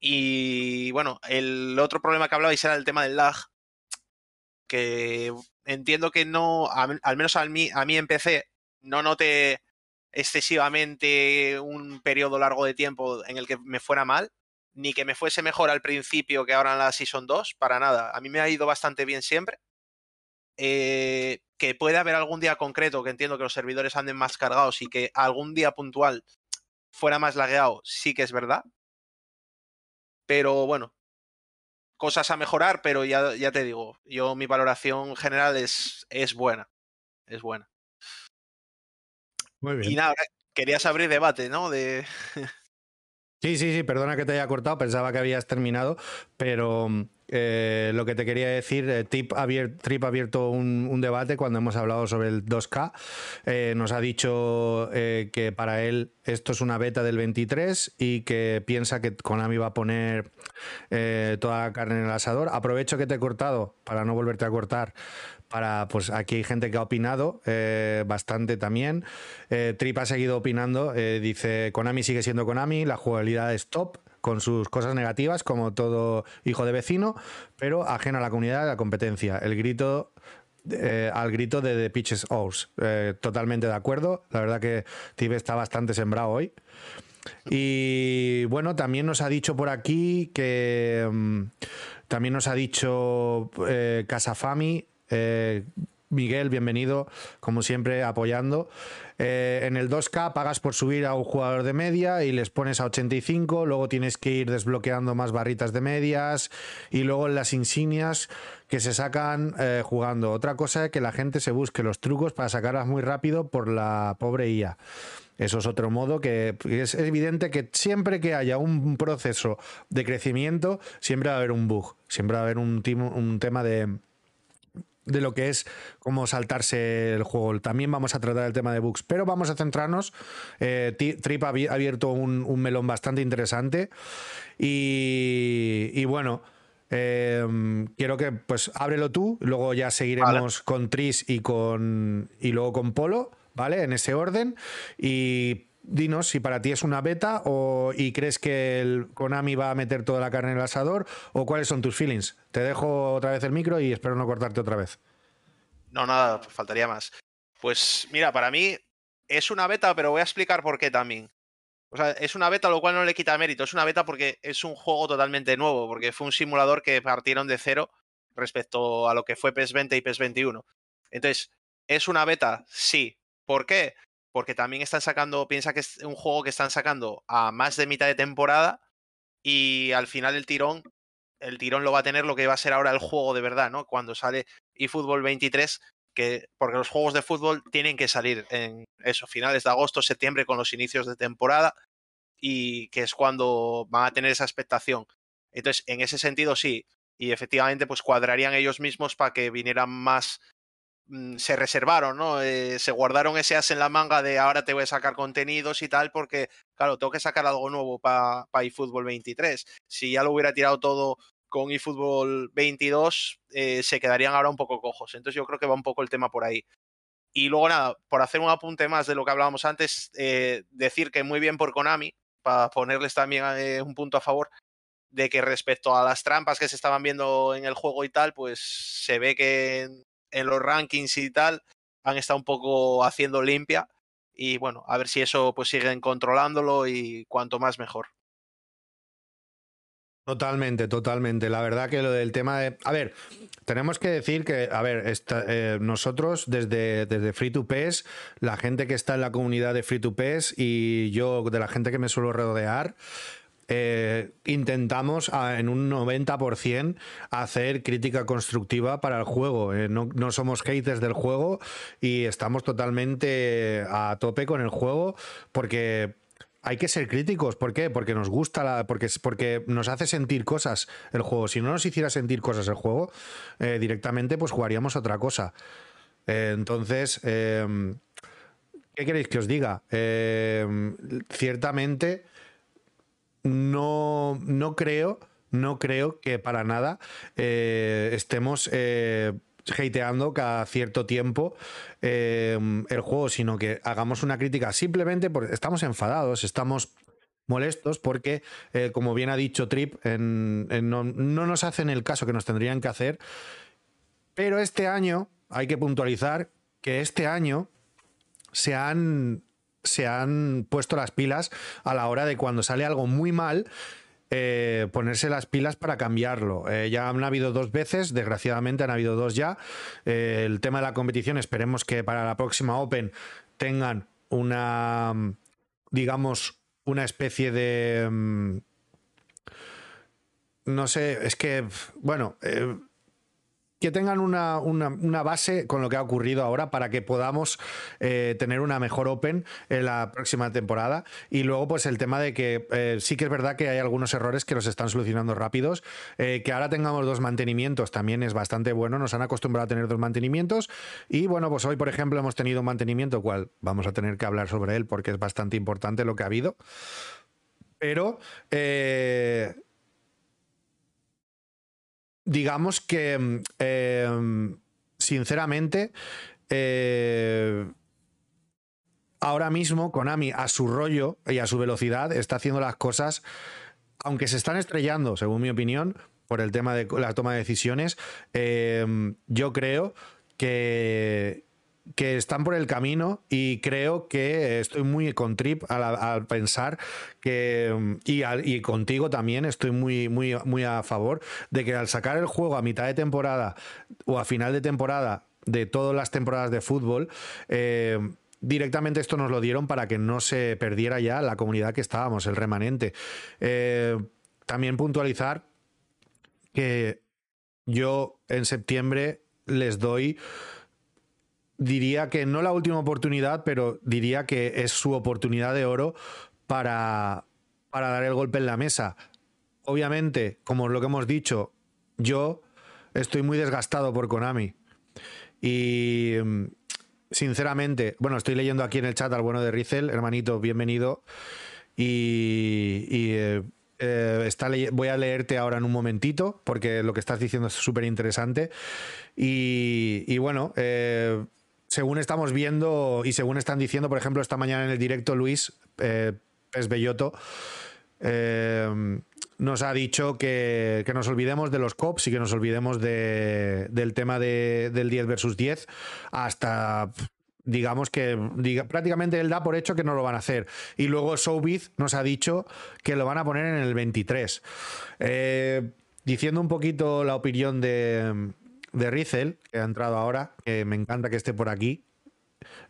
y bueno, el otro problema que hablabais era el tema del lag. Que entiendo que no, al menos a mí, a mí en PC, no noté excesivamente un periodo largo de tiempo en el que me fuera mal, ni que me fuese mejor al principio que ahora en la Season 2, para nada. A mí me ha ido bastante bien siempre. Eh, que puede haber algún día concreto que entiendo que los servidores anden más cargados y que algún día puntual fuera más lagueado, sí que es verdad. Pero bueno, cosas a mejorar, pero ya, ya te digo, yo mi valoración general es, es buena. Es buena. Muy bien. Y nada, querías abrir debate, ¿no? De... Sí, sí, sí, perdona que te haya cortado, pensaba que habías terminado, pero eh, lo que te quería decir, eh, Trip ha abierto un, debate cuando hemos hablado sobre el 2K. Eh, nos ha dicho que para él esto es una beta del 23 y que piensa que Konami va a poner toda la carne en el asador. Aprovecho que te he cortado para no volverte a cortar. Para, pues aquí hay gente que ha opinado bastante también. Trip ha seguido opinando. dice: Konami sigue siendo Konami, la jugabilidad es top con sus cosas negativas, como todo hijo de vecino, pero ajeno a la comunidad y la competencia. El grito eh, al grito de The Pitches Ours. Eh, totalmente de acuerdo. La verdad que Tibe está bastante sembrado hoy. Y bueno, también nos ha dicho por aquí que. Mm, también nos ha dicho eh, Casafami. Miguel, bienvenido, como siempre, apoyando. Eh, en el 2K pagas por subir a un jugador de media y les pones a 85, luego tienes que ir desbloqueando más barritas de medias y luego las insignias que se sacan eh, jugando. Otra cosa es que la gente se busque los trucos para sacarlas muy rápido por la pobre IA. Eso es otro modo que es evidente que siempre que haya un proceso de crecimiento, siempre va a haber un bug, siempre va a haber un, un tema de, de lo que es cómo saltarse el juego. También vamos a tratar el tema de bugs, pero vamos a centrarnos. Eh, Trip ha abierto un, melón bastante interesante y, bueno. Em, quiero que pues ábrelo tú, luego ya seguiremos con Tris y con y luego con Polo, ¿vale? En ese orden. Y dinos si para ti es una beta o y crees que el Konami va a meter toda la carne en el asador o cuáles son tus feelings. Te dejo otra vez el micro y espero no cortarte otra vez. No, nada, faltaría más. Pues mira, para mí es una beta, pero voy a explicar por qué también. O sea, es una beta, lo cual no le quita mérito. Es una beta porque es un juego totalmente nuevo, porque fue un simulador que partieron de cero respecto a lo que fue PES 20 y PES 21. Entonces, ¿es una beta? Sí. ¿Por qué? Porque también están sacando, piensa que es un juego que están sacando a más de mitad de temporada y al final el tirón el tirón lo va a tener lo que va a ser ahora el juego de verdad, ¿no? Cuando sale eFootball 23, que, porque los juegos de fútbol tienen que salir en eso, finales de agosto, septiembre, con los inicios de temporada, y que es cuando van a tener esa expectación. Entonces, en ese sentido, sí, y efectivamente, pues cuadrarían ellos mismos para que vinieran más. Mm, se reservaron, ¿no? Eh, se guardaron ese as en la manga de ahora te voy a sacar contenidos y tal, porque, claro, tengo que sacar algo nuevo para pa eFootball 23. Si ya lo hubiera tirado todo con eFootball 22 eh, se quedarían ahora un poco cojos. Entonces yo creo que va un poco el tema por ahí. Y luego nada, por hacer un apunte más de lo que hablábamos antes, eh, decir que muy bien por Konami, para ponerles también un punto a favor, de que respecto a las trampas que se estaban viendo en el juego y tal, pues se ve que en, los rankings y tal han estado un poco haciendo limpia. Y bueno, a ver si eso pues siguen controlándolo y cuanto más mejor. Totalmente, totalmente. La verdad que lo del tema de... A ver, tenemos que decir que, a ver, eh, nosotros desde, desde Free to Pes, la gente que está en la comunidad de Free to Pes y yo de la gente que me suelo rodear, eh, intentamos en un 90% hacer crítica constructiva para el juego. Eh, no, no, somos haters del juego y estamos totalmente a tope con el juego porque hay que ser críticos. ¿Por qué? Porque nos gusta, la, porque, porque nos hace sentir cosas el juego. Si no nos hiciera sentir cosas el juego, eh, directamente pues jugaríamos otra cosa. Entonces, ¿qué queréis que os diga? Ciertamente, no, no creo, no creo que para nada eh, estemos hateando cada cierto tiempo em, el juego, sino que hagamos una crítica simplemente porque estamos enfadados, estamos molestos porque, eh, como bien ha dicho Trip, no, nos hacen el caso que nos tendrían que hacer. Pero este año, hay que puntualizar que este año se han, se han puesto las pilas a la hora de cuando sale algo muy mal, eh, ponerse las pilas para cambiarlo. Eh, ya han habido dos veces, desgraciadamente han habido dos ya. Eh, el tema de la competición, esperemos que para la próxima Open tengan una, digamos, una especie de... Mm, no sé, es que, bueno, que tengan una, base con lo que ha ocurrido ahora para que podamos eh, tener una mejor Open en la próxima temporada. Y luego, pues el tema de que eh, sí que es verdad que hay algunos errores que los están solucionando rápidos. Eh, que ahora tengamos dos mantenimientos también es bastante bueno. Nos han acostumbrado a tener dos mantenimientos. Y bueno, pues hoy, por ejemplo, hemos tenido un mantenimiento, cual vamos a tener que hablar sobre él porque es bastante importante lo que ha habido. Pero digamos que, mm, em, sinceramente, eh, ahora mismo Konami a su rollo y a su velocidad está haciendo las cosas, aunque se están estrellando, según mi opinión, por el tema de la toma de decisiones, em, yo creo que, que están por el camino y creo que estoy muy con Trip al, pensar que y, y, contigo también estoy muy, muy, muy a favor de que al sacar el juego a mitad de temporada o a final de temporada de todas las temporadas de fútbol, eh, directamente esto nos lo dieron para que no se perdiera ya la comunidad que estábamos, el remanente. Eh, también puntualizar que yo en septiembre les doy diría que no la última oportunidad, pero diría que es su oportunidad de oro para, para dar el golpe en la mesa. Obviamente, como lo que hemos dicho, yo estoy muy desgastado por Konami. Y sinceramente, bueno, estoy leyendo aquí en el chat al bueno de Rizel, hermanito, bienvenido. Y, eh, eh, está voy a leerte ahora en un momentito, porque lo que estás diciendo es súper interesante. Y, y, bueno, eh, según estamos viendo y según están diciendo, por ejemplo, esta mañana en el directo Luis eh, eh, nos ha dicho que, nos olvidemos de los COPs y que nos olvidemos del tema del 10 versus 10 hasta digamos que prácticamente él da por hecho que no lo van a hacer. Y luego Showbiz nos ha dicho que lo van a poner en el 23. Eh, diciendo un poquito la opinión de, de Rizel, que ha entrado ahora, que me encanta que esté por aquí.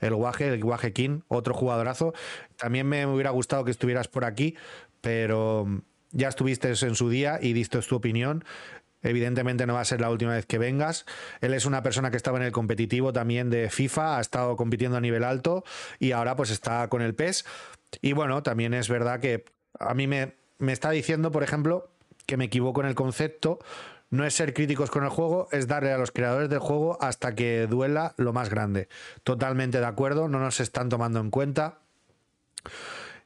El Guaje, el Guaje King, otro jugadorazo. También me hubiera gustado que estuvieras por aquí, pero ya estuviste en su día y diste tu opinión. Evidentemente no va a ser la última vez que vengas. Él es una persona que estaba en el competitivo también de FIFA, ha estado compitiendo a nivel alto y ahora pues está con el PES. Y bueno, también es verdad que a mí me, me está diciendo, por ejemplo, que me equivoco en el concepto no es ser críticos con el juego, es darle a los creadores del juego hasta que duela lo más grande. Totalmente de acuerdo, no nos están tomando en cuenta.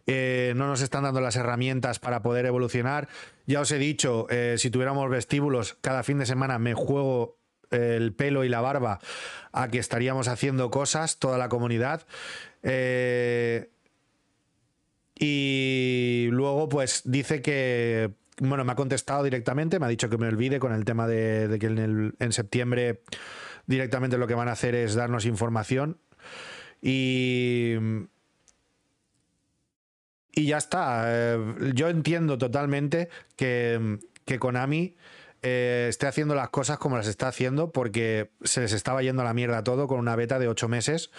Eh, no nos están dando las herramientas para poder evolucionar. Ya os he dicho, eh, si tuviéramos vestíbulos, cada fin de semana me juego el pelo y la barba a que estaríamos haciendo cosas, toda la comunidad. Eh, y luego, pues dice que bueno, me ha contestado directamente, me ha dicho que me olvide con el tema de, que en, septiembre directamente lo que van a hacer es darnos información. Y. Y ya está. Eh, yo entiendo totalmente que, que Konami eh, esté haciendo las cosas como las está haciendo porque se les estaba yendo a la mierda todo con una beta de ocho meses.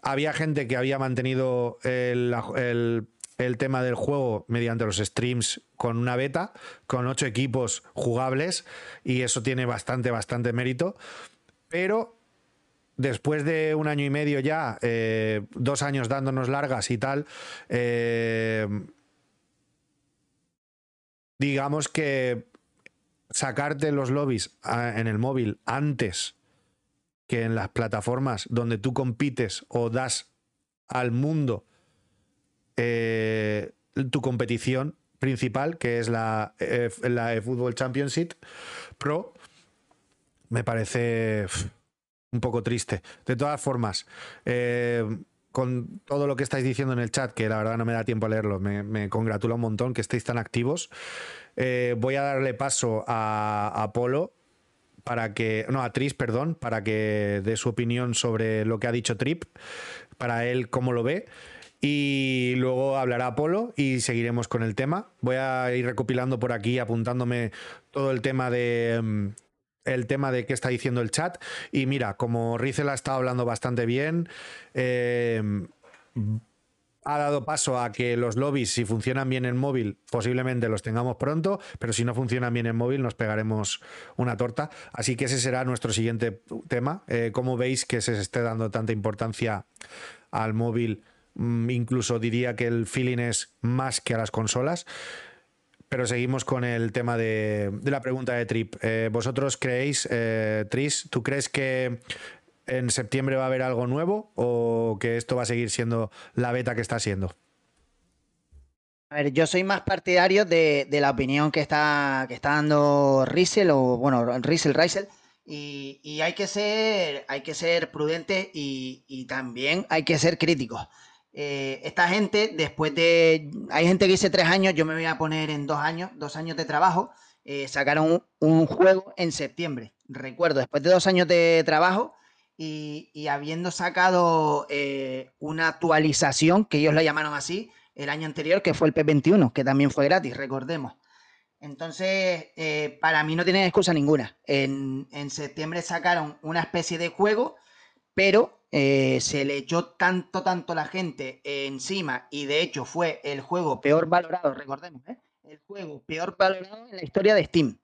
Había gente que había mantenido el el tema del juego mediante los streams con una beta, con ocho equipos jugables, y eso tiene bastante, bastante mérito. Pero después de un año y medio ya, eh, dos años dándonos largas y tal, eh, digamos que sacarte los lobbies ah, en el móvil antes que en las plataformas donde tú compites o das al mundo eh, tu competición principal, que es la, la Football Championship Pro, me parece un poco triste. De todas formas, eh, con todo lo que estáis diciendo en el chat, que la verdad no me da tiempo a leerlo, me, congratula un montón que estéis tan activos. Eh, voy a darle paso a Apolo para que, no, a Tris, perdón, para que dé su opinión sobre lo que ha dicho Trip, para él cómo lo ve. Y luego hablará Apolo y seguiremos con el tema. Voy a ir recopilando por aquí, apuntándome todo el tema de, mm, el tema de qué está diciendo el chat. Y mira, como Rizel ha estado hablando bastante bien, eh, ha dado paso a que los lobbies, si funcionan bien en móvil, posiblemente los tengamos pronto, pero si no funcionan bien en móvil, nos pegaremos una torta. Así que ese será nuestro siguiente tema. Eh, ¿Cómo veis que se esté dando tanta importancia al móvil? Mm, incluso diría que el feeling es más que a las consolas. Pero seguimos con el tema de, la pregunta de Trip. Eh, ¿Vosotros creéis, eh, Tris, tú crees que en septiembre va a haber algo nuevo o que esto va a seguir siendo la beta que está siendo? A ver, yo soy más partidario de, la opinión que está, que está dando Riesel, o bueno, Riesel, Riesel, y, hay, que ser, hay que ser prudente y, y también hay que ser críticos. Eh, esta gente, después de. Hay gente que dice tres años, yo me voy a poner en dos años, dos años de trabajo. Eh, sacaron un, juego en septiembre. Recuerdo, después de dos años de trabajo y, habiendo sacado eh, una actualización, que ellos la llamaron así, el año anterior, que fue el P21, que también fue gratis, recordemos. Entonces, para mí no tienen excusa ninguna. En, en septiembre sacaron una especie de juego, pero eh, se le echó tanto, tanto la gente encima y de hecho fue el juego peor valorado, recordemos, ¿eh? el juego peor valorado en la historia de Steam.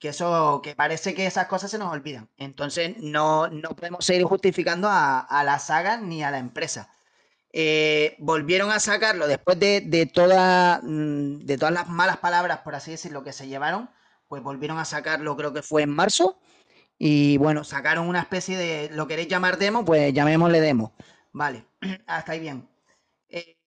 Que eso, que parece que esas cosas se nos olvidan. Entonces no, no podemos seguir justificando a, la saga ni a la empresa. Eh, volvieron a sacarlo después de, de, toda, mm, de todas las malas palabras, por así decirlo, que se llevaron, pues volvieron a sacarlo, creo que fue en marzo, y bueno, sacaron una especie de, ¿lo queréis llamar demo? Pues llamémosle demo. Vale, hasta ahí bien. Eh,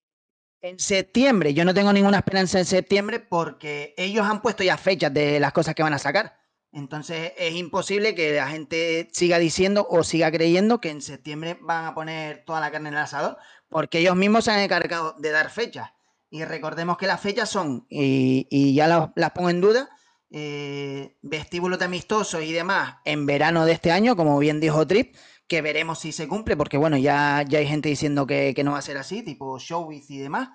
en septiembre, yo no tengo ninguna esperanza en septiembre porque ellos han puesto ya fechas de las cosas que van a sacar. Entonces es imposible que la gente siga diciendo o siga creyendo que en septiembre van a poner toda la carne en el asador, porque ellos mismos se han encargado de dar fechas. Y recordemos que las fechas son, y, ya las pongo en duda, eh, vestíbulos de amistosos y demás en verano de este año, como bien dijo Trip, que veremos si se cumple, porque bueno, ya, ya hay gente diciendo que, no va a ser así, tipo Showbiz y demás.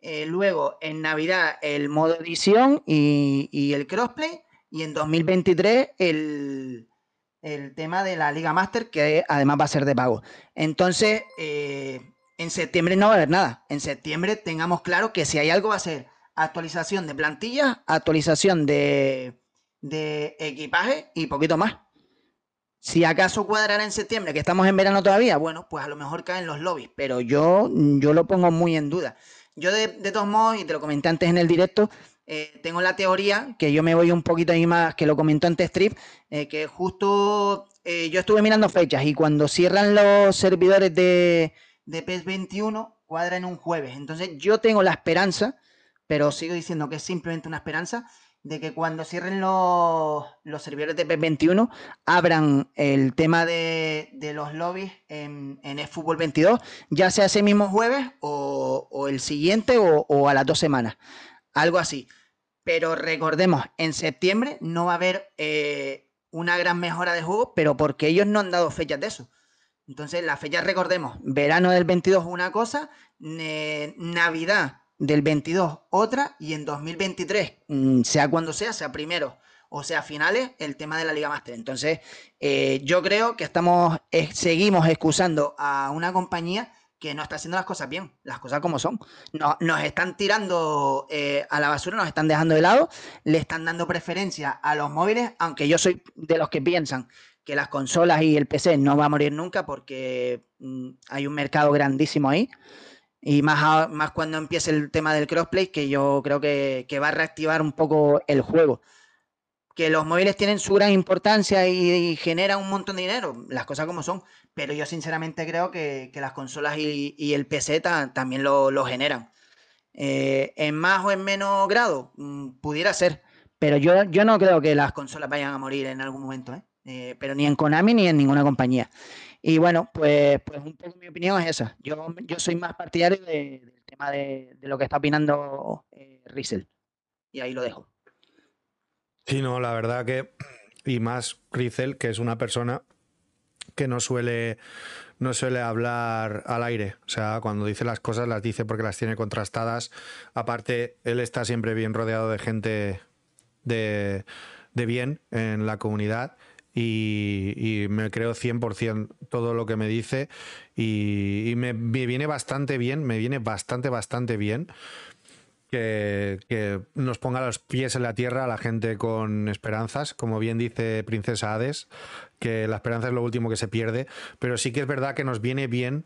Eh, luego, en Navidad, el modo edición y, el crossplay. Y en 2023, el, el, tema de la Liga Master, que además va a ser de pago. Entonces, eh, en septiembre no va a haber nada. En septiembre tengamos claro que si hay algo va a ser actualización de plantilla, actualización de, equipaje y poquito más. Si acaso cuadrará en septiembre, que estamos en verano todavía, bueno, pues a lo mejor caen los lobbies, pero yo, yo lo pongo muy en duda. Yo de, todos modos, y te lo comenté antes en el directo, eh, tengo la teoría, que yo me voy un poquito ahí más, que lo comentó antes Strip, eh, que justo eh, yo estuve mirando fechas y cuando cierran los servidores de, de PES 21, cuadra en un jueves. Entonces yo tengo la esperanza pero sigo diciendo que es simplemente una esperanza de que cuando cierren los, los servidores de P21 abran el tema de, los lobbies en, en Fútbol 22, ya sea ese mismo jueves o, el siguiente o, a las dos semanas, algo así. Pero recordemos, en septiembre no va a haber eh, una gran mejora de juego, pero porque ellos no han dado fechas de eso. Entonces, las fechas, recordemos, verano del 22 una cosa, Navidad del 22 otra y en 2023, mm, sea cuando sea, sea primero o sea finales, el tema de la Liga Master. Entonces, eh, yo creo que estamos, seguimos excusando a una compañía que no está haciendo las cosas bien, las cosas como son. Nos, nos están tirando eh, a la basura, nos están dejando de lado, le están dando preferencia a los móviles, aunque yo soy de los que piensan que las consolas y el PC no va a morir nunca porque mm, hay un mercado grandísimo ahí. Y más, más cuando empiece el tema del crossplay, que yo creo que, que va a reactivar un poco el juego que los móviles tienen su gran importancia y, generan un montón de dinero, las cosas como son, pero yo sinceramente creo que, las consolas y, el PC también lo, generan. Eh, en más o en menos grado, mm, pudiera ser, pero yo, yo no creo que las consolas vayan a morir en algún momento, ¿eh? Eh, pero ni en Konami ni en ninguna compañía. Y bueno, pues, pues un poco mi opinión es esa. Yo, yo soy más partidario del tema de, lo que está opinando Riesel. Y ahí lo dejo. Sí, no, la verdad que. Y más Rizel, que es una persona que no suele, no suele hablar al aire. O sea, cuando dice las cosas las dice porque las tiene contrastadas. Aparte, él está siempre bien rodeado de gente de, bien en la comunidad. Y, me creo 100% todo lo que me dice y, me, viene bastante bien, me viene bastante, bastante bien que, nos ponga los pies en la tierra a la gente con esperanzas, como bien dice Princesa Hades, que la esperanza es lo último que se pierde, pero sí que es verdad que nos viene bien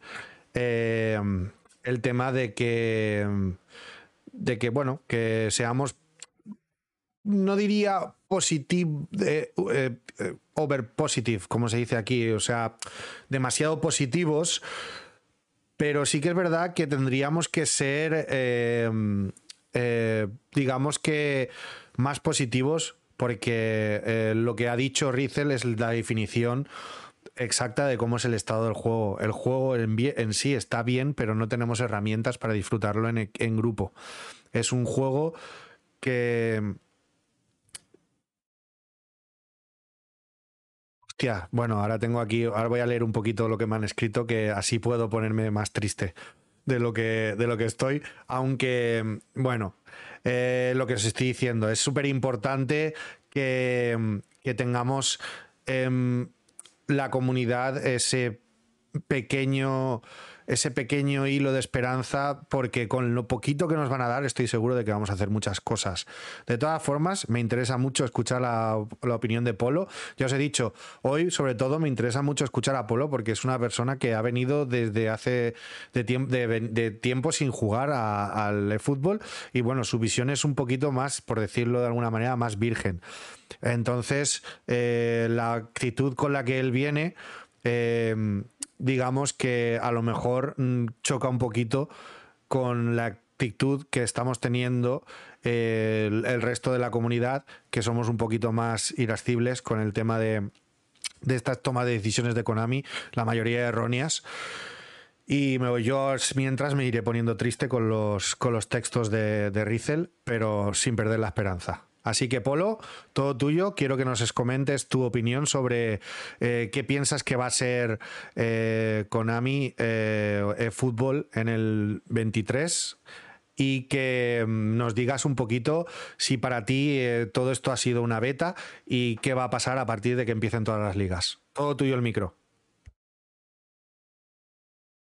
eh, el tema de que, de que, bueno, que seamos, no diría positivo, eh, eh, over positive, como se dice aquí, o sea, demasiado positivos, pero sí que es verdad que tendríamos que ser eh, digamos que más positivos, porque eh, lo que ha dicho Rizel es la definición exacta de cómo es el estado del juego. El juego en, sí está bien, pero no tenemos herramientas para disfrutarlo en grupo. Es un juego que... Bueno, ahora tengo aquí, ahora voy a leer un poquito lo que me han escrito, que así puedo ponerme más triste de lo que, de lo que estoy, aunque, bueno, eh, lo que os estoy diciendo, es súper importante que, que, tengamos en la comunidad ese pequeño ese pequeño hilo de esperanza, porque con lo poquito que nos van a dar estoy seguro de que vamos a hacer muchas cosas. De todas formas, me interesa mucho escuchar la, opinión de Polo. Ya os he dicho, hoy sobre todo me interesa mucho escuchar a Polo porque es una persona que ha venido desde hace de, de, tiempo sin jugar al fútbol y bueno, su visión es un poquito más, por decirlo de alguna manera, más virgen. Entonces, eh, la actitud con la que él viene... Eh, digamos que a lo mejor mm, choca un poquito con la actitud que estamos teniendo eh, el, resto de la comunidad, que somos un poquito más irascibles con el tema de, de esta toma de decisiones de Konami, la mayoría erróneas. Y me, yo mientras me iré poniendo triste con los, con los textos de, de Rizel, pero sin perder la esperanza. Así que, Polo, todo tuyo. Quiero que nos comentes tu opinión sobre eh, qué piensas que va a ser eh, Konami eh, Fútbol en el 23 y que mm, nos digas un poquito si para ti todo esto ha sido una beta y qué va a pasar a partir de que empiecen todas las ligas. Todo tuyo el micro.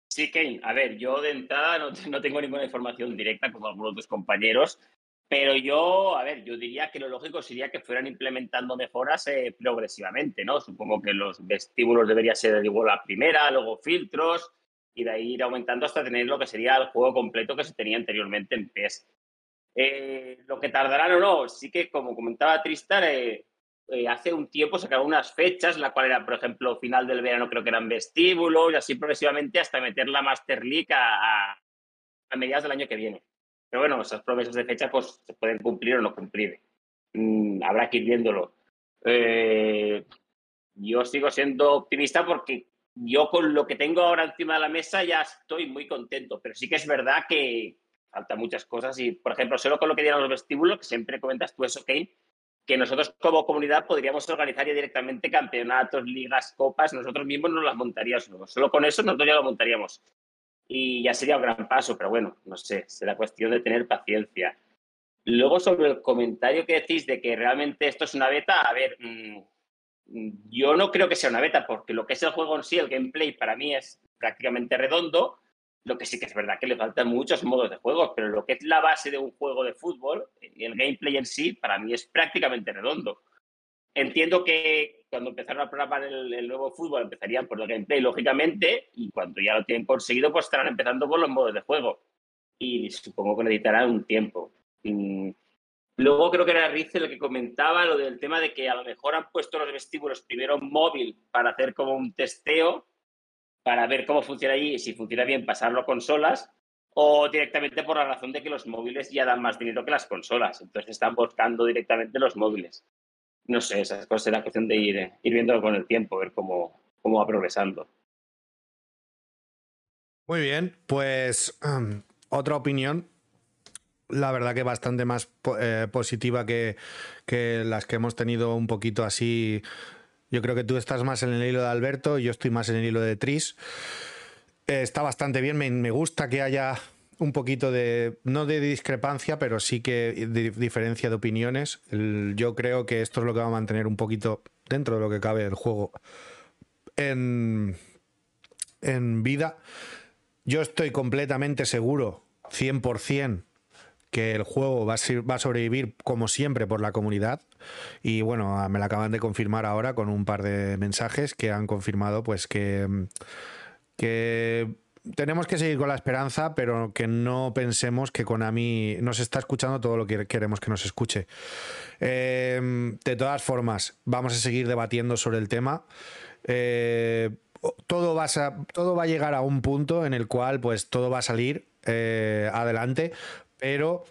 Sí, Kane. A ver, yo de entrada no, no tengo ninguna información directa como algunos de tus compañeros. Pero yo, a ver, yo diría que lo lógico sería que fueran implementando mejoras eh, progresivamente, ¿no? Supongo que los vestíbulos debería ser igual la primera, luego filtros, y de ahí ir aumentando hasta tener lo que sería el juego completo que se tenía anteriormente en PES. Eh, lo que tardarán o no, sí que como comentaba Tristar, eh, hace un tiempo sacaron unas fechas, la cual era, por ejemplo, final del verano creo que eran vestíbulos, y así progresivamente hasta meter la Master League a, a mediados del año que viene. Pero bueno, esas promesas de fecha pues se pueden cumplir o no cumplir. Mm, habrá que ir viéndolo. Eh, yo sigo siendo optimista porque yo con lo que tengo ahora encima de la mesa ya estoy muy contento, pero sí que es verdad que faltan muchas cosas y, por ejemplo, solo con lo que dieron los vestíbulos, que siempre comentas tú eso, Kane, que nosotros como comunidad podríamos organizar ya directamente campeonatos, ligas, copas, nosotros mismos nos las montaríamos. Solo con eso nosotros ya lo montaríamos y ya sería un gran paso, pero bueno, no sé, será cuestión de tener paciencia. Luego, sobre el comentario que decís de que realmente esto es una beta, a ver, mm, yo no creo que sea una beta, porque lo que es el juego en sí, el gameplay, para mí es prácticamente redondo. Lo que sí que es verdad que le faltan muchos modos de juego, pero lo que es la base de un juego de fútbol, el gameplay en sí, para mí es prácticamente redondo. Entiendo que cuando empezaron a programar el, nuevo fútbol empezarían por el gameplay, lógicamente, y cuando ya lo tienen conseguido, pues estarán empezando por los modos de juego. Y supongo que necesitarán un tiempo. Luego creo que era Rizel el que comentaba lo del tema de que a lo mejor han puesto los vestíbulos primero móvil para hacer como un testeo para ver cómo funciona allí y si funciona bien pasarlo a consolas o directamente por la razón de que los móviles ya dan más dinero que las consolas. Entonces están buscando directamente los móviles. No sé, esas cosas será cuestión de ir, ir viéndolo con el tiempo, ver cómo, cómo va progresando. Muy bien, pues otra opinión. La verdad que bastante más eh, positiva que, que las que hemos tenido un poquito así yo creo que tú estás más en el hilo de Alberto y yo estoy más en el hilo de Tris. Eh, está bastante bien, me, gusta que haya un poquito de, no de discrepancia, pero sí que diferencia de opiniones. yo creo que esto es lo que va a mantener un poquito dentro de lo que cabe el juego en, en vida. Yo estoy completamente seguro, 100%, que el juego va a, sobrevivir como siempre por la comunidad y bueno, me la acaban de confirmar ahora con un par de mensajes que han confirmado pues que, que tenemos que seguir con la esperanza, pero que no pensemos que Konami nos está escuchando todo lo que queremos que nos escuche. Eh, de todas formas, vamos a seguir debatiendo sobre el tema. Eh, todo, va a, llegar a un punto en el cual pues todo va a salir eh, adelante pero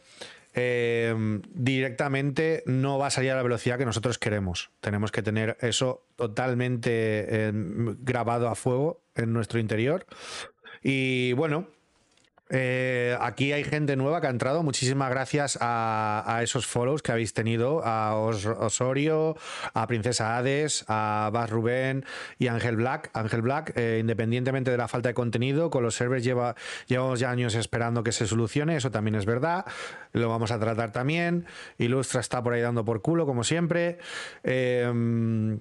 directamente no va a salir a la velocidad que nosotros queremos. Tenemos que tener eso totalmente grabado a fuego en nuestro interior. Y bueno, eh, aquí hay gente nueva que ha entrado. Muchísimas gracias a, esos follows que habéis tenido, a Osorio, a Princesa Hades, a Bas Rubén y Ángel Black. Ángel Black, eh, independientemente de la falta de contenido, con los servers lleva, llevamos ya años esperando que se solucione, eso también es verdad. Lo vamos a tratar también. Ilustra está por ahí dando por culo, como siempre. Eh,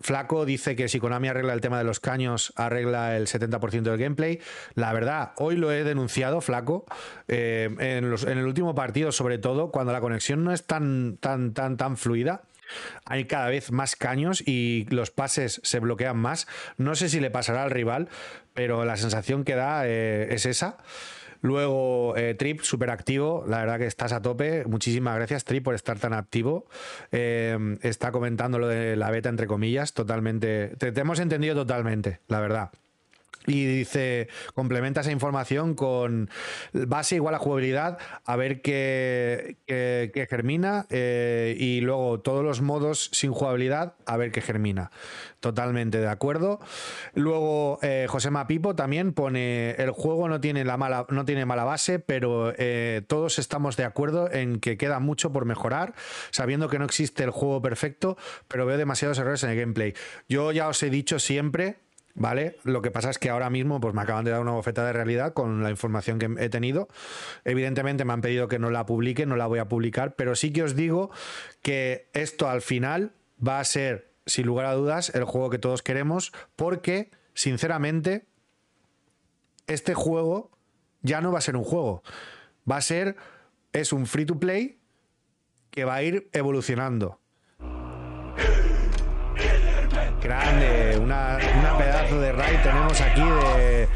Flaco dice que si Konami arregla el tema de los caños, arregla el 70% del gameplay. La verdad, hoy lo he denunciado, Flaco, eh, en, el último partido, sobre todo, cuando la conexión no es tan, tan, tan, tan fluida. Hay cada vez más caños y los pases se bloquean más. No sé si le pasará al rival, pero la sensación que da eh, es esa. Luego, eh, Trip, súper activo. La verdad que estás a tope. Muchísimas gracias, Trip, por estar tan activo. Eh, está comentando lo de la beta, entre comillas, totalmente. te hemos entendido totalmente, la verdad. Y dice, complementa esa información con base igual a jugabilidad, a ver qué, germina, eh, y luego todos los modos sin jugabilidad, a ver qué germina. Totalmente de acuerdo. Luego, eh, José Mapipo también pone, el juego no tiene, la mala, no tiene mala base, pero eh, todos estamos de acuerdo en que queda mucho por mejorar, sabiendo que no existe el juego perfecto, pero veo demasiados errores en el gameplay. Yo ya os he dicho siempre ¿vale? Lo que pasa es que ahora mismo pues, me acaban de dar una bofeta de realidad con la información que he tenido. Evidentemente me han pedido que no la publique, no la voy a publicar, pero sí que os digo que esto al final va a ser, sin lugar a dudas, el juego que todos queremos, porque, sinceramente, este juego ya no va a ser un juego. Va a ser, es un free to play que va a ir evolucionando. Grande, una, pedazo de raid tenemos aquí de,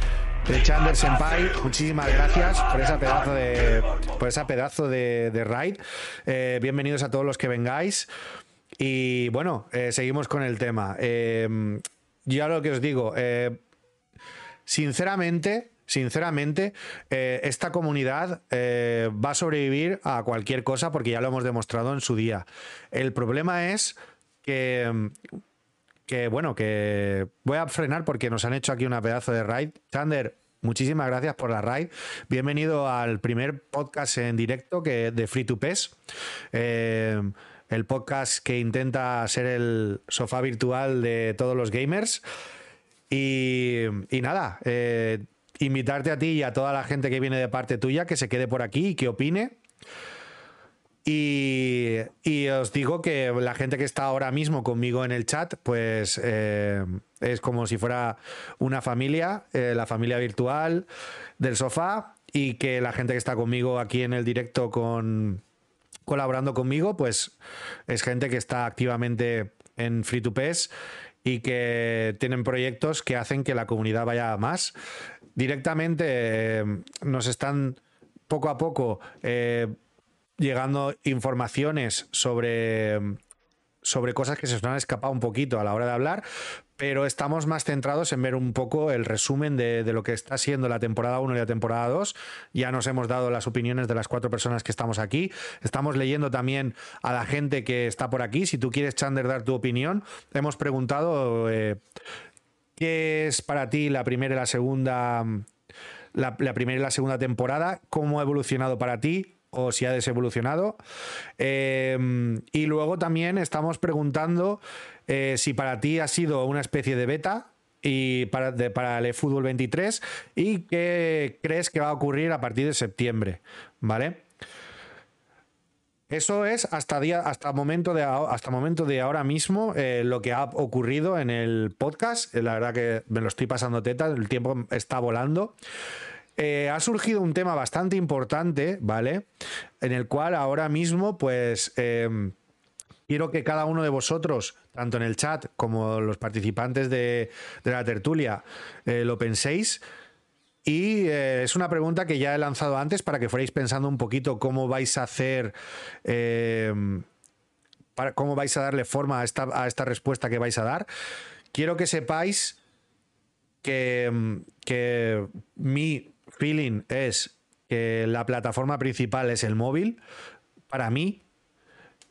de Chandler Senpai. Muchísimas gracias por esa pedazo de, por pedazo de, raid. Eh, bienvenidos a todos los que vengáis. Y bueno, eh, seguimos con el tema. Eh, ya lo que os digo, sinceramente, sinceramente, esta comunidad va a sobrevivir a cualquier cosa porque ya lo hemos demostrado en su día. El problema es que que bueno, que voy a frenar porque nos han hecho aquí una pedazo de raid. Sander, muchísimas gracias por la raid. Bienvenido al primer podcast en directo que, de Free to Pes. Eh, el podcast que intenta ser el sofá virtual de todos los gamers. Y, nada, eh, invitarte a ti y a toda la gente que viene de parte tuya que se quede por aquí y que opine Y, os digo que la gente que está ahora mismo conmigo en el chat, pues eh, es como si fuera una familia, eh, la familia virtual del sofá, y que la gente que está conmigo aquí en el directo con colaborando conmigo, pues es gente que está activamente en Free to Pes y que tienen proyectos que hacen que la comunidad vaya más. Directamente eh, nos están poco a poco llegando informaciones sobre, sobre cosas que se nos han escapado un poquito a la hora de hablar, pero estamos más centrados en ver un poco el resumen de, lo que está siendo la temporada 1 y la temporada 2. Ya nos hemos dado las opiniones de las cuatro personas que estamos aquí. Estamos leyendo también a la gente que está por aquí. Si tú quieres, Chander, dar tu opinión, hemos preguntado eh, qué es para ti la primera y la segunda. La, la primera y la segunda temporada, cómo ha evolucionado para ti, o si ha desevolucionado. Eh, y luego también estamos preguntando eh, si para ti ha sido una especie de beta y para, el Fútbol 23 y qué crees que va a ocurrir a partir de septiembre, ¿vale? Eso es hasta día, hasta momento de hasta momento de ahora mismo eh, lo que ha ocurrido en el podcast. La verdad que me lo estoy pasando teta, el tiempo está volando. Eh, ha surgido un tema bastante importante, ¿vale? En el cual ahora mismo, pues, em, quiero que cada uno de vosotros, tanto en el chat como los participantes de, la tertulia, eh, lo penséis. Y eh, es una pregunta que ya he lanzado antes para que fuerais pensando un poquito cómo vais a hacer, cómo vais a darle forma a esta, a esta respuesta que vais a dar. Quiero que sepáis que, que mi feeling es que la plataforma principal es el móvil, para mí,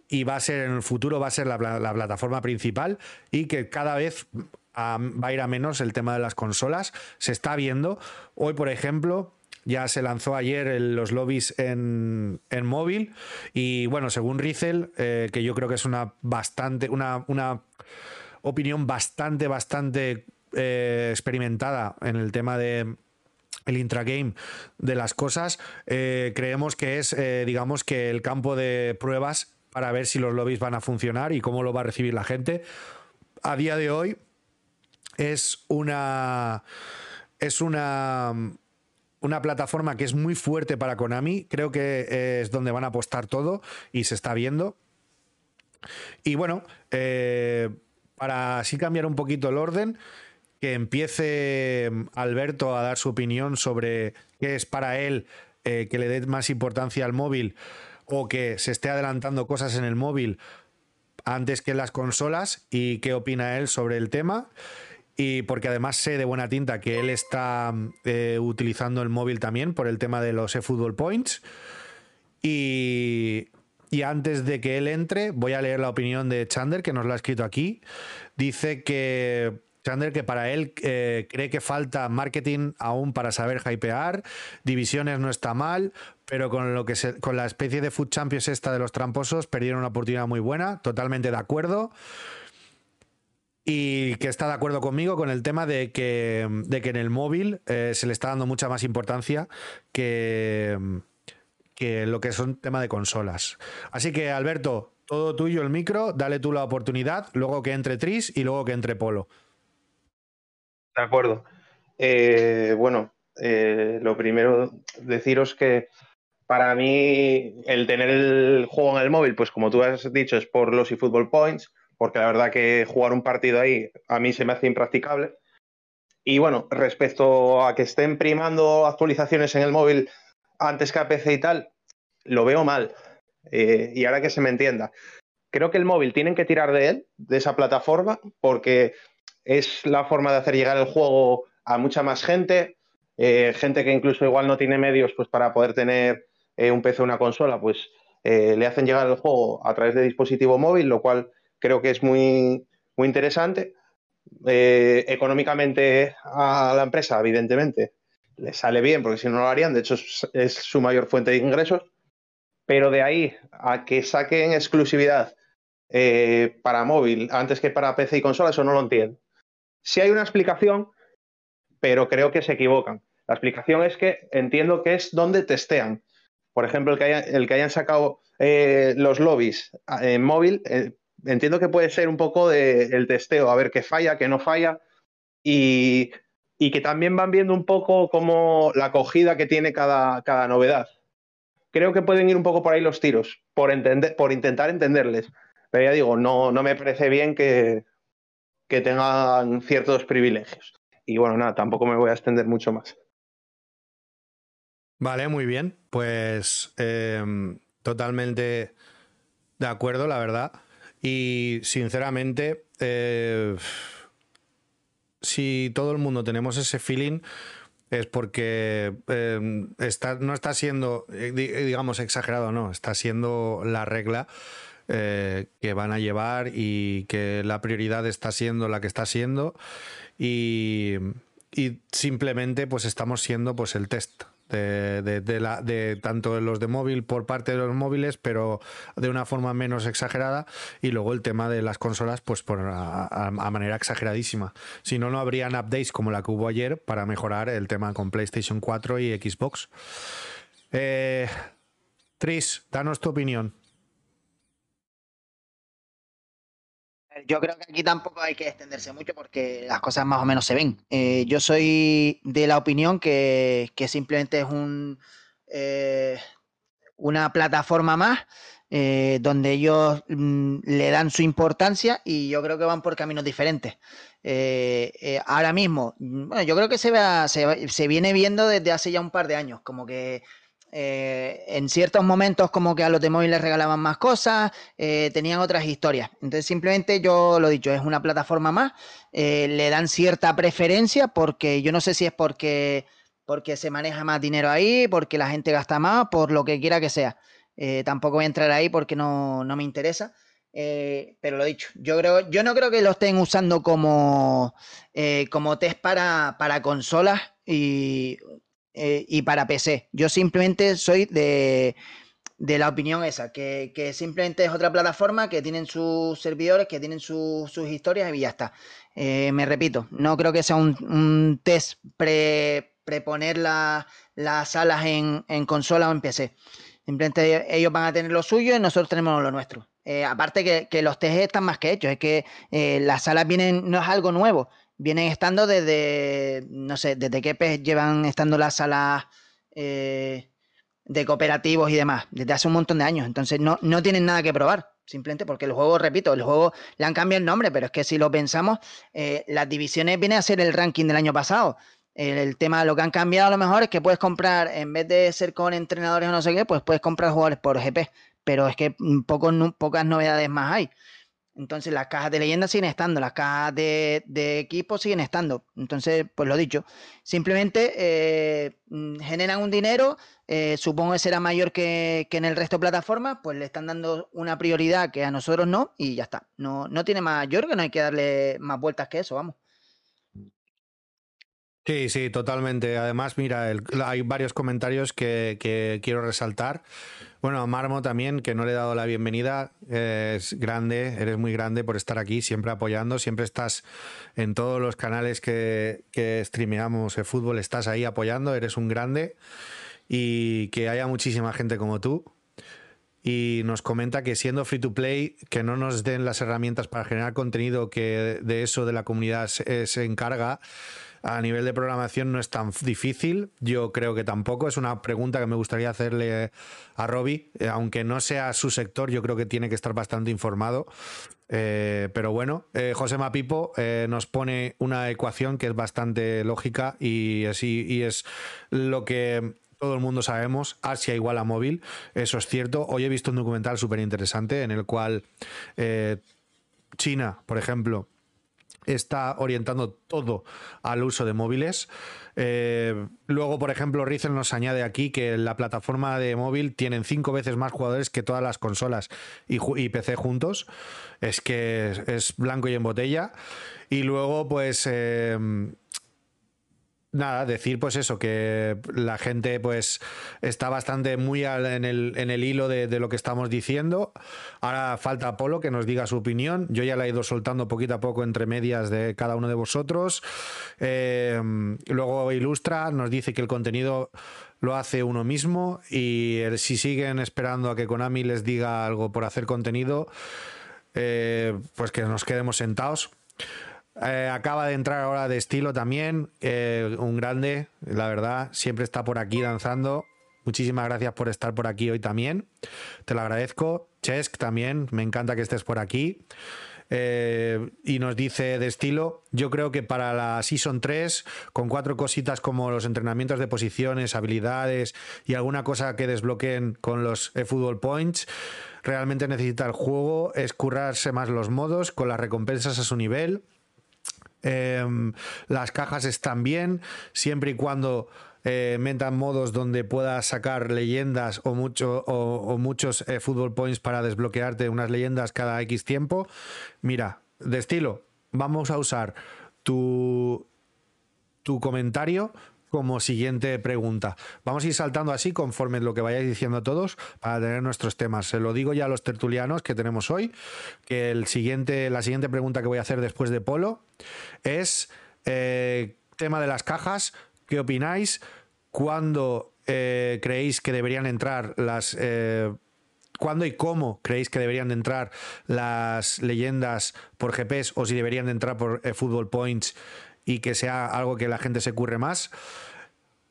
y va a ser en el futuro, va a ser la, plataforma principal, y que cada vez va a ir a menos el tema de las consolas. Se está viendo. Hoy, por ejemplo, ya se lanzó ayer los lobbies en, móvil. Y bueno, según Rizel, eh, que yo creo que es una bastante, una, una opinión bastante, bastante eh, experimentada en el tema de, el intragame de las cosas, eh, creemos que es, eh, digamos, que el campo de pruebas para ver si los lobbies van a funcionar y cómo lo va a recibir la gente. A día de hoy es una. Es una. Una plataforma que es muy fuerte para Konami. Creo que es donde van a apostar todo y se está viendo. Y bueno, eh, para así cambiar un poquito el orden, que empiece mm, Alberto a dar su opinión sobre qué es para él eh, que le dé más importancia al móvil o que se esté adelantando cosas en el móvil antes que en las consolas y qué opina él sobre el tema. Y porque además sé de buena tinta que él está mm, eh, utilizando el móvil también por el tema de los eFootball Points. Y, y antes de que él entre, voy a leer la opinión de Chander, que nos lo ha escrito aquí. Dice que Chandler, que para él eh, cree que falta marketing aún para saber hypear, divisiones no está mal, pero con lo que con la especie de Food Champions esta de los tramposos perdieron una oportunidad muy buena, totalmente de acuerdo. Y que está de acuerdo conmigo con el tema de que, de que en el móvil eh, se le está dando mucha más importancia que, que lo que son tema de consolas. Así que, Alberto, todo tuyo el micro, dale tú la oportunidad, luego que entre Tris y luego que entre Polo. De acuerdo. Eh, bueno, eh, lo primero, deciros que para mí el tener el juego en el móvil, pues como tú has dicho, es por los eFootball Points, porque la verdad que jugar un partido ahí a mí se me hace impracticable. Y bueno, respecto a que estén primando actualizaciones en el móvil antes que a PC y tal, lo veo mal. Eh, y ahora que se me entienda, creo que el móvil tienen que tirar de él, de esa plataforma, porque es la forma de hacer llegar el juego a mucha más gente, eh, gente que incluso igual no tiene medios pues, para poder tener eh, un PC o una consola, pues eh, le hacen llegar el juego a través de dispositivo móvil, lo cual creo que es muy, muy interesante. económicamente a la empresa, evidentemente, le sale bien, porque si no lo harían, de hecho es su mayor fuente de ingresos, pero de ahí a que saquen exclusividad para móvil antes que para PC y consola, eso no lo entiendo. Si hay una explicación, pero creo que se equivocan. La explicación es que entiendo que es donde testean. por ejemplo, el que, el que hayan sacado eh, los lobbies en móvil, eh, entiendo que puede ser un poco del el testeo, a ver qué falla, qué no falla, y, que también van viendo un poco como la acogida que tiene cada, cada novedad. Creo que pueden ir un poco por ahí los tiros, por, entender, por intentar entenderles. Pero ya digo, no, no me parece bien que, que tengan ciertos privilegios. Y bueno, nada, tampoco me voy a extender mucho más. Vale, muy bien. Pues em, totalmente de acuerdo, la verdad. Y sinceramente, eh, si todo el mundo tenemos ese feeling, es porque em, está, no está siendo, eh, digamos, exagerado, no, está siendo la regla eh, que van a llevar y que la prioridad está siendo la que está siendo y, simplemente pues estamos siendo pues el test de, la, de, tanto los de móvil por parte de los móviles, pero de una forma menos exagerada, y luego el tema de las consolas, pues por a, manera exageradísima. Si no, no habrían updates como la que hubo ayer para mejorar el tema con PlayStation 4 y Xbox. Eh, Tris, danos tu opinión. Yo creo que aquí tampoco hay que extenderse mucho porque las cosas más o menos se ven. Eh, yo soy de la opinión que, simplemente es un, eh, una plataforma más eh, donde ellos mm, le dan su importancia y yo creo que van por caminos diferentes. ahora mismo, bueno, yo creo que se, se, se viene viendo desde hace ya un par de años, como que eh, en ciertos momentos como que a los de móvil les regalaban más cosas, eh, tenían otras historias. Entonces simplemente yo lo he dicho, es una plataforma más, eh, le dan cierta preferencia porque yo no sé si es porque, porque se maneja más dinero ahí, porque la gente gasta más, por lo que quiera que sea. tampoco voy a entrar ahí porque no, me interesa. pero lo dicho, yo creo, yo no creo que lo estén usando como, como test para, para consolas y eh, y para PC. Yo simplemente soy de, la opinión esa, que, simplemente es otra plataforma que tienen sus servidores, que tienen sus historias y ya está. Eh, me repito, no creo que sea un, test pre, preponer las salas en, consola o en PC. Simplemente ellos van a tener lo suyo y nosotros tenemos lo nuestro. Eh, aparte que, que, los test están más que hechos, es que las salas vienen, no es algo nuevo vienen estando desde, no sé, desde qué llevan estando las salas eh, de cooperativos y demás, desde hace un montón de años. Entonces no, no tienen nada que probar, simplemente porque el juego, repito, el juego le han cambiado el nombre, pero es que si lo pensamos, eh, las divisiones vienen a ser el ranking del año pasado. El, tema, lo que han cambiado a lo mejor es que puedes comprar, en vez de ser con entrenadores o no sé qué, pues puedes comprar jugadores por GP. Pero es que pocos, pocas novedades más hay. Entonces las cajas de leyenda siguen estando, las cajas de, equipo siguen estando. Entonces, pues lo dicho, simplemente eh, mm, generan un dinero, eh, supongo que será mayor que, en el resto de plataformas, pues le están dando una prioridad que a nosotros no y ya está. No, no tiene creo que no hay que darle más vueltas que eso, vamos. Sí, sí, totalmente. Además, mira, hay varios comentarios que, quiero resaltar. Bueno, a Marmo también, que no le he dado la bienvenida. es grande, eres muy grande por estar aquí, siempre apoyando, siempre estás en todos los canales que, que streameamos el fútbol, estás ahí apoyando, eres un grande. Y que haya muchísima gente como tú. Y nos comenta que siendo free to play, que no nos den las herramientas para generar contenido, que de eso de la comunidad se encarga a nivel de programación no es tan difícil. Yo creo que tampoco. Es una pregunta que me gustaría hacerle a Robbie. Eh, aunque no sea su sector, yo creo que tiene que estar bastante informado. Eh, pero bueno, eh, José Mapipo nos pone una ecuación que es bastante lógica y, así, y es lo que todo el mundo sabemos, Asia igual a móvil, eso es cierto. Hoy he visto un documental súper interesante en el cual China, por ejemplo, está orientando todo al uso de móviles. Eh, luego, por ejemplo, Rizel nos añade aquí que la plataforma de móvil tienen cinco veces más jugadores que todas las consolas y, PC juntos. Es que es, blanco y en botella. Y luego, pues... Eh, nada, decir pues eso, que la gente pues está bastante muy en, el, en el hilo de, lo que estamos diciendo. Ahora falta Polo que nos diga su opinión. Yo ya la he ido soltando poquito a poco entre medias de cada uno de vosotros. Eh, luego Ilustra nos dice que el contenido lo hace uno mismo y si siguen esperando a que Konami les diga algo por hacer contenido, eh, pues que nos quedemos sentados. Eh, acaba de entrar ahora de estilo también, eh, un grande, la verdad, siempre está por aquí danzando. Muchísimas gracias por estar por aquí hoy también. Te lo agradezco. Chesk también, me encanta que estés por aquí. Eh, y nos dice de estilo, yo creo que para la Season 3, con cuatro cositas como los entrenamientos de posiciones, habilidades y alguna cosa que desbloqueen con los Football Points, realmente necesita el juego es currarse más los modos con las recompensas a su nivel Em, las cajas están bien, siempre y cuando eh, metan modos donde puedas sacar leyendas o, mucho, o, muchos eh, football points para desbloquearte unas leyendas cada X tiempo. Mira, de estilo, vamos a usar tu, tu comentario como siguiente pregunta. Vamos a ir saltando así conforme lo que vayáis diciendo todos para tener nuestros temas. Se lo digo ya a los tertulianos que tenemos hoy, que el siguiente, la siguiente pregunta que voy a hacer después de Polo es eh, tema de las cajas. ¿Qué opináis? ¿Cuándo eh, creéis que deberían entrar las... Eh, ¿Cuándo y cómo creéis que deberían de entrar las leyendas por GPs o si deberían de entrar por Football Points y que sea algo que la gente se curre más.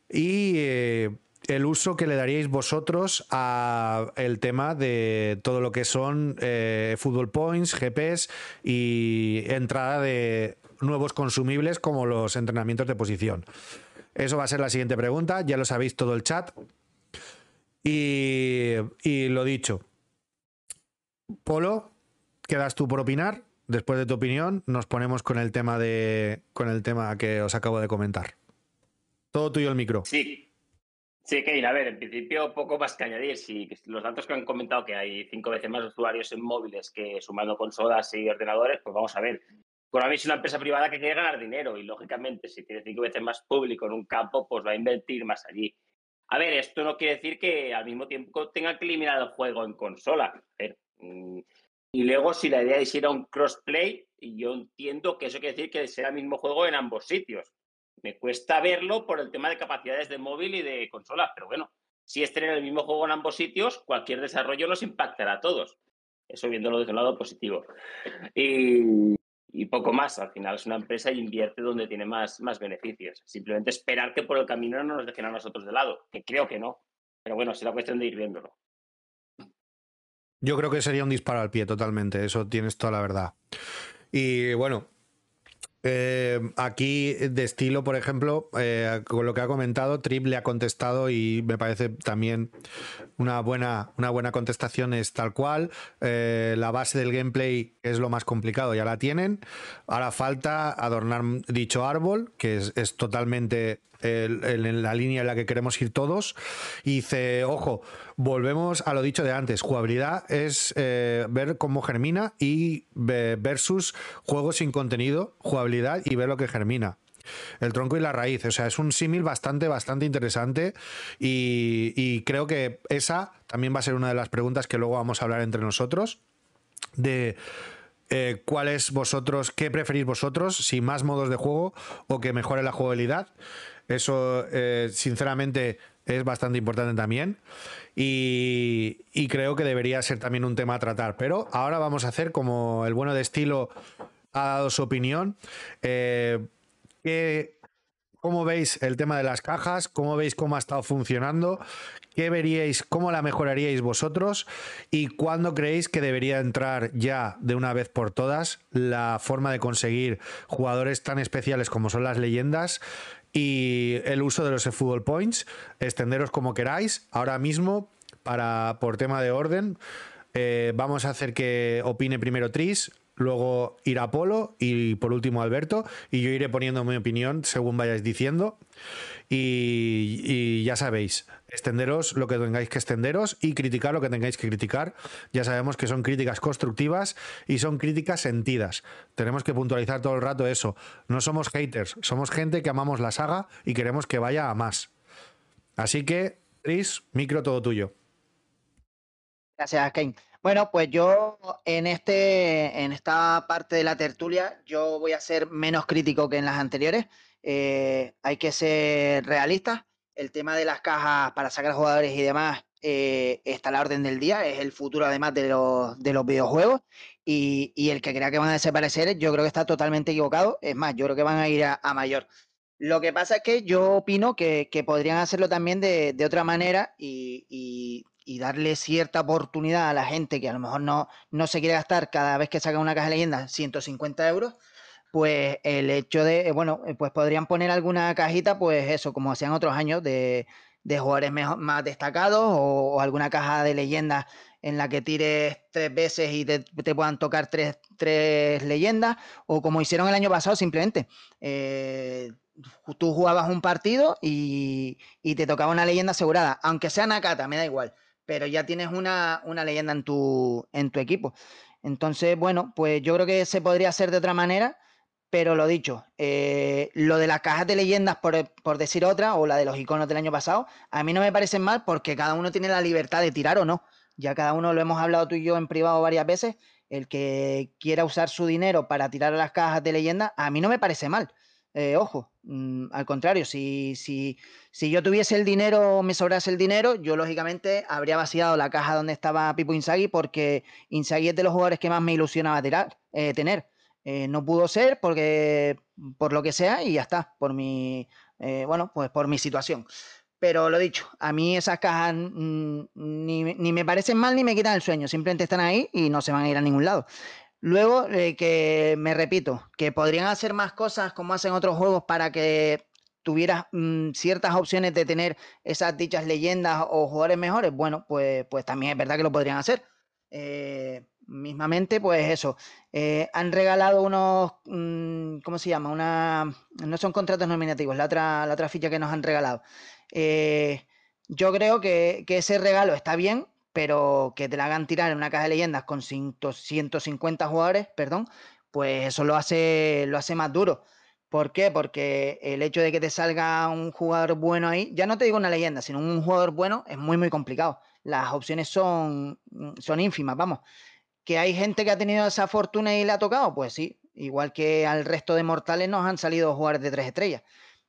Y eh, el uso que le daríais vosotros a el tema de todo lo que son eh, Football Points, GPs y entrada de nuevos consumibles como los entrenamientos de posición. Eso va a ser la siguiente pregunta, ya lo sabéis todo el chat. Y, y lo dicho, Polo, quedas tú por opinar después de tu opinión, nos ponemos con el tema de con el tema que os acabo de comentar. Todo tuyo el micro. Sí. Sí, Kevin, a ver, en principio poco más que añadir. Si los datos que han comentado que hay cinco veces más usuarios en móviles que sumando consolas y ordenadores, pues vamos a ver. Konami es una empresa privada que quiere ganar dinero y, lógicamente, si tiene cinco veces más público en un campo, pues va a invertir más allí. A ver, esto no quiere decir que al mismo tiempo tengan que eliminar el juego en consola. A ver, mm, y luego, si la idea es ir a un crossplay, yo entiendo que eso quiere decir que sea el mismo juego en ambos sitios. Me cuesta verlo por el tema de capacidades de móvil y de consola, pero bueno, si es tener el mismo juego en ambos sitios, cualquier desarrollo nos impactará a todos. Eso viéndolo desde un lado positivo. Y, poco más. Al final es una empresa y invierte donde tiene más, más beneficios. Simplemente esperar que por el camino no nos dejen a nosotros de lado, que creo que no. Pero bueno, será cuestión de ir viéndolo. Yo creo que sería un disparo al pie totalmente, eso tienes toda la verdad. Y bueno, eh, aquí de estilo, por ejemplo, eh, con lo que ha comentado, Trip le ha contestado y me parece también una buena, una buena contestación es tal cual. Eh, la base del gameplay es lo más complicado, ya la tienen. Ahora falta adornar dicho árbol, que es, es totalmente en la línea en la que queremos ir todos. Y dice, ojo, volvemos a lo dicho de antes, jugabilidad es eh, ver cómo germina y versus juegos sin contenido, jugabilidad y ver lo que germina. El tronco y la raíz, o sea, es un símil bastante, bastante interesante y, creo que esa también va a ser una de las preguntas que luego vamos a hablar entre nosotros de eh, cuál es vosotros, qué preferís vosotros, si más modos de juego o que mejore la jugabilidad. Eso, eh, sinceramente, es bastante importante también. Y, creo que debería ser también un tema a tratar. Pero ahora vamos a hacer como el bueno de estilo ha dado su opinión. Eh, ¿Cómo veis el tema de las cajas? ¿Cómo veis cómo ha estado funcionando? ¿Qué veríais, cómo la mejoraríais vosotros? ¿Y cuándo creéis que debería entrar ya de una vez por todas la forma de conseguir jugadores tan especiales como son las leyendas y el uso de los football points, extenderos como queráis. Ahora mismo, para, por tema de orden, eh, vamos a hacer que opine primero Tris, luego irá Polo y por último Alberto y yo iré poniendo mi opinión según vayáis diciendo y, ya sabéis, extenderos lo que tengáis que extenderos y criticar lo que tengáis que criticar. Ya sabemos que son críticas constructivas y son críticas sentidas. Tenemos que puntualizar todo el rato eso. No somos haters, somos gente que amamos la saga y queremos que vaya a más. Así que, Tris, micro todo tuyo. Gracias, Kane. Bueno, pues yo en, este, en esta parte de la tertulia, yo voy a ser menos crítico que en las anteriores. Eh, hay que ser realistas. El tema de las cajas para sacar jugadores y demás eh, está a la orden del día, es el futuro además de los, de los videojuegos. Y, el que crea que van a desaparecer, yo creo que está totalmente equivocado. Es más, yo creo que van a ir a, mayor. Lo que pasa es que yo opino que, podrían hacerlo también de, otra manera y, darle cierta oportunidad a la gente que a lo mejor no, no se quiere gastar cada vez que saca una caja de leyenda 150 euros pues el hecho de, eh, bueno, eh, pues podrían poner alguna cajita, pues eso, como hacían otros años, de, jugadores más destacados o, alguna caja de leyendas en la que tires tres veces y te, puedan tocar tres, leyendas, o como hicieron el año pasado simplemente. Eh, tú jugabas un partido y, te tocaba una leyenda asegurada, aunque sea Nakata, me da igual, pero ya tienes una, una leyenda en tu, en tu equipo. Entonces, bueno, pues yo creo que se podría hacer de otra manera pero lo dicho, eh, lo de las cajas de leyendas, por, decir otra, o la de los iconos del año pasado, a mí no me parecen mal porque cada uno tiene la libertad de tirar o no. Ya cada uno lo hemos hablado tú y yo en privado varias veces. El que quiera usar su dinero para tirar a las cajas de leyendas, a mí no me parece mal. Eh, ojo, mm, al contrario, si, si, si, yo tuviese el dinero me sobrase el dinero, yo lógicamente habría vaciado la caja donde estaba Pipo Inzaghi porque Inzaghi es de los jugadores que más me ilusionaba tirar, eh, tener. Eh, no pudo ser porque por lo que sea y ya está, por mi, eh, bueno, pues por mi situación. Pero lo dicho, a mí esas cajas ni, me parecen mal ni me quitan el sueño, simplemente están ahí y no se van a ir a ningún lado. Luego, eh, que me repito, que podrían hacer más cosas como hacen otros juegos para que tuvieras mm, ciertas opciones de tener esas dichas leyendas o jugadores mejores, bueno, pues, pues también es verdad que lo podrían hacer. Mismamente, pues eso, eh, han regalado unos, mm, ¿cómo se llama? Una, no son contratos nominativos, la otra, la otra ficha que nos han regalado. Eh, yo creo que, ese regalo está bien, pero que te la hagan tirar en una caja de leyendas con 150 jugadores, perdón, pues eso lo hace, lo hace más duro. ¿Por qué? Porque el hecho de que te salga un jugador bueno ahí, ya no te digo una leyenda, sino un jugador bueno, es muy, muy complicado. Las opciones son, son ínfimas, vamos. ¿Que hay gente que ha tenido esa fortuna y le ha tocado? Pues sí, igual que al resto de mortales nos han salido jugadores de tres estrellas.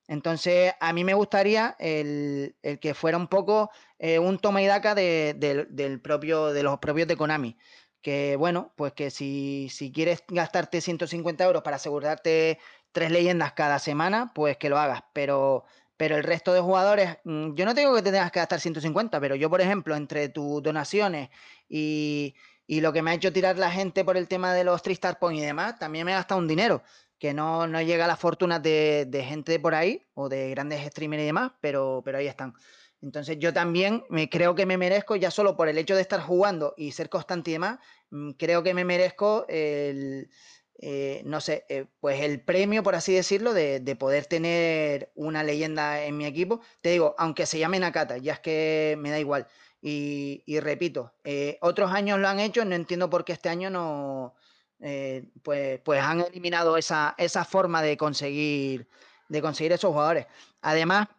Entonces, a mí me gustaría el, que fuera un poco eh, un toma y daca de, del propio, de los propios de Konami. Que bueno, pues que si, si quieres gastarte 150 euros para asegurarte tres leyendas cada semana, pues que lo hagas. Pero, pero el resto de jugadores, mm, yo no tengo que te tengas que gastar 150, pero yo, por ejemplo, entre tus donaciones y, y lo que me ha hecho tirar la gente por el tema de los Tristar Point y demás, también me he gastado un dinero que no, no llega a las fortunas de, gente por ahí o de grandes streamers y demás, pero, pero ahí están. Entonces yo también me creo que me merezco, ya solo por el hecho de estar jugando y ser constante y demás, mm, creo que me merezco el, eh, no sé, eh, pues el premio, por así decirlo, de, de, poder tener una leyenda en mi equipo. Te digo, aunque se llame Nakata, ya es que me da igual. Y, repito, eh, otros años lo han hecho, no entiendo por qué este año no, eh, pues, pues han eliminado esa, esa forma de conseguir, de conseguir esos jugadores. Además,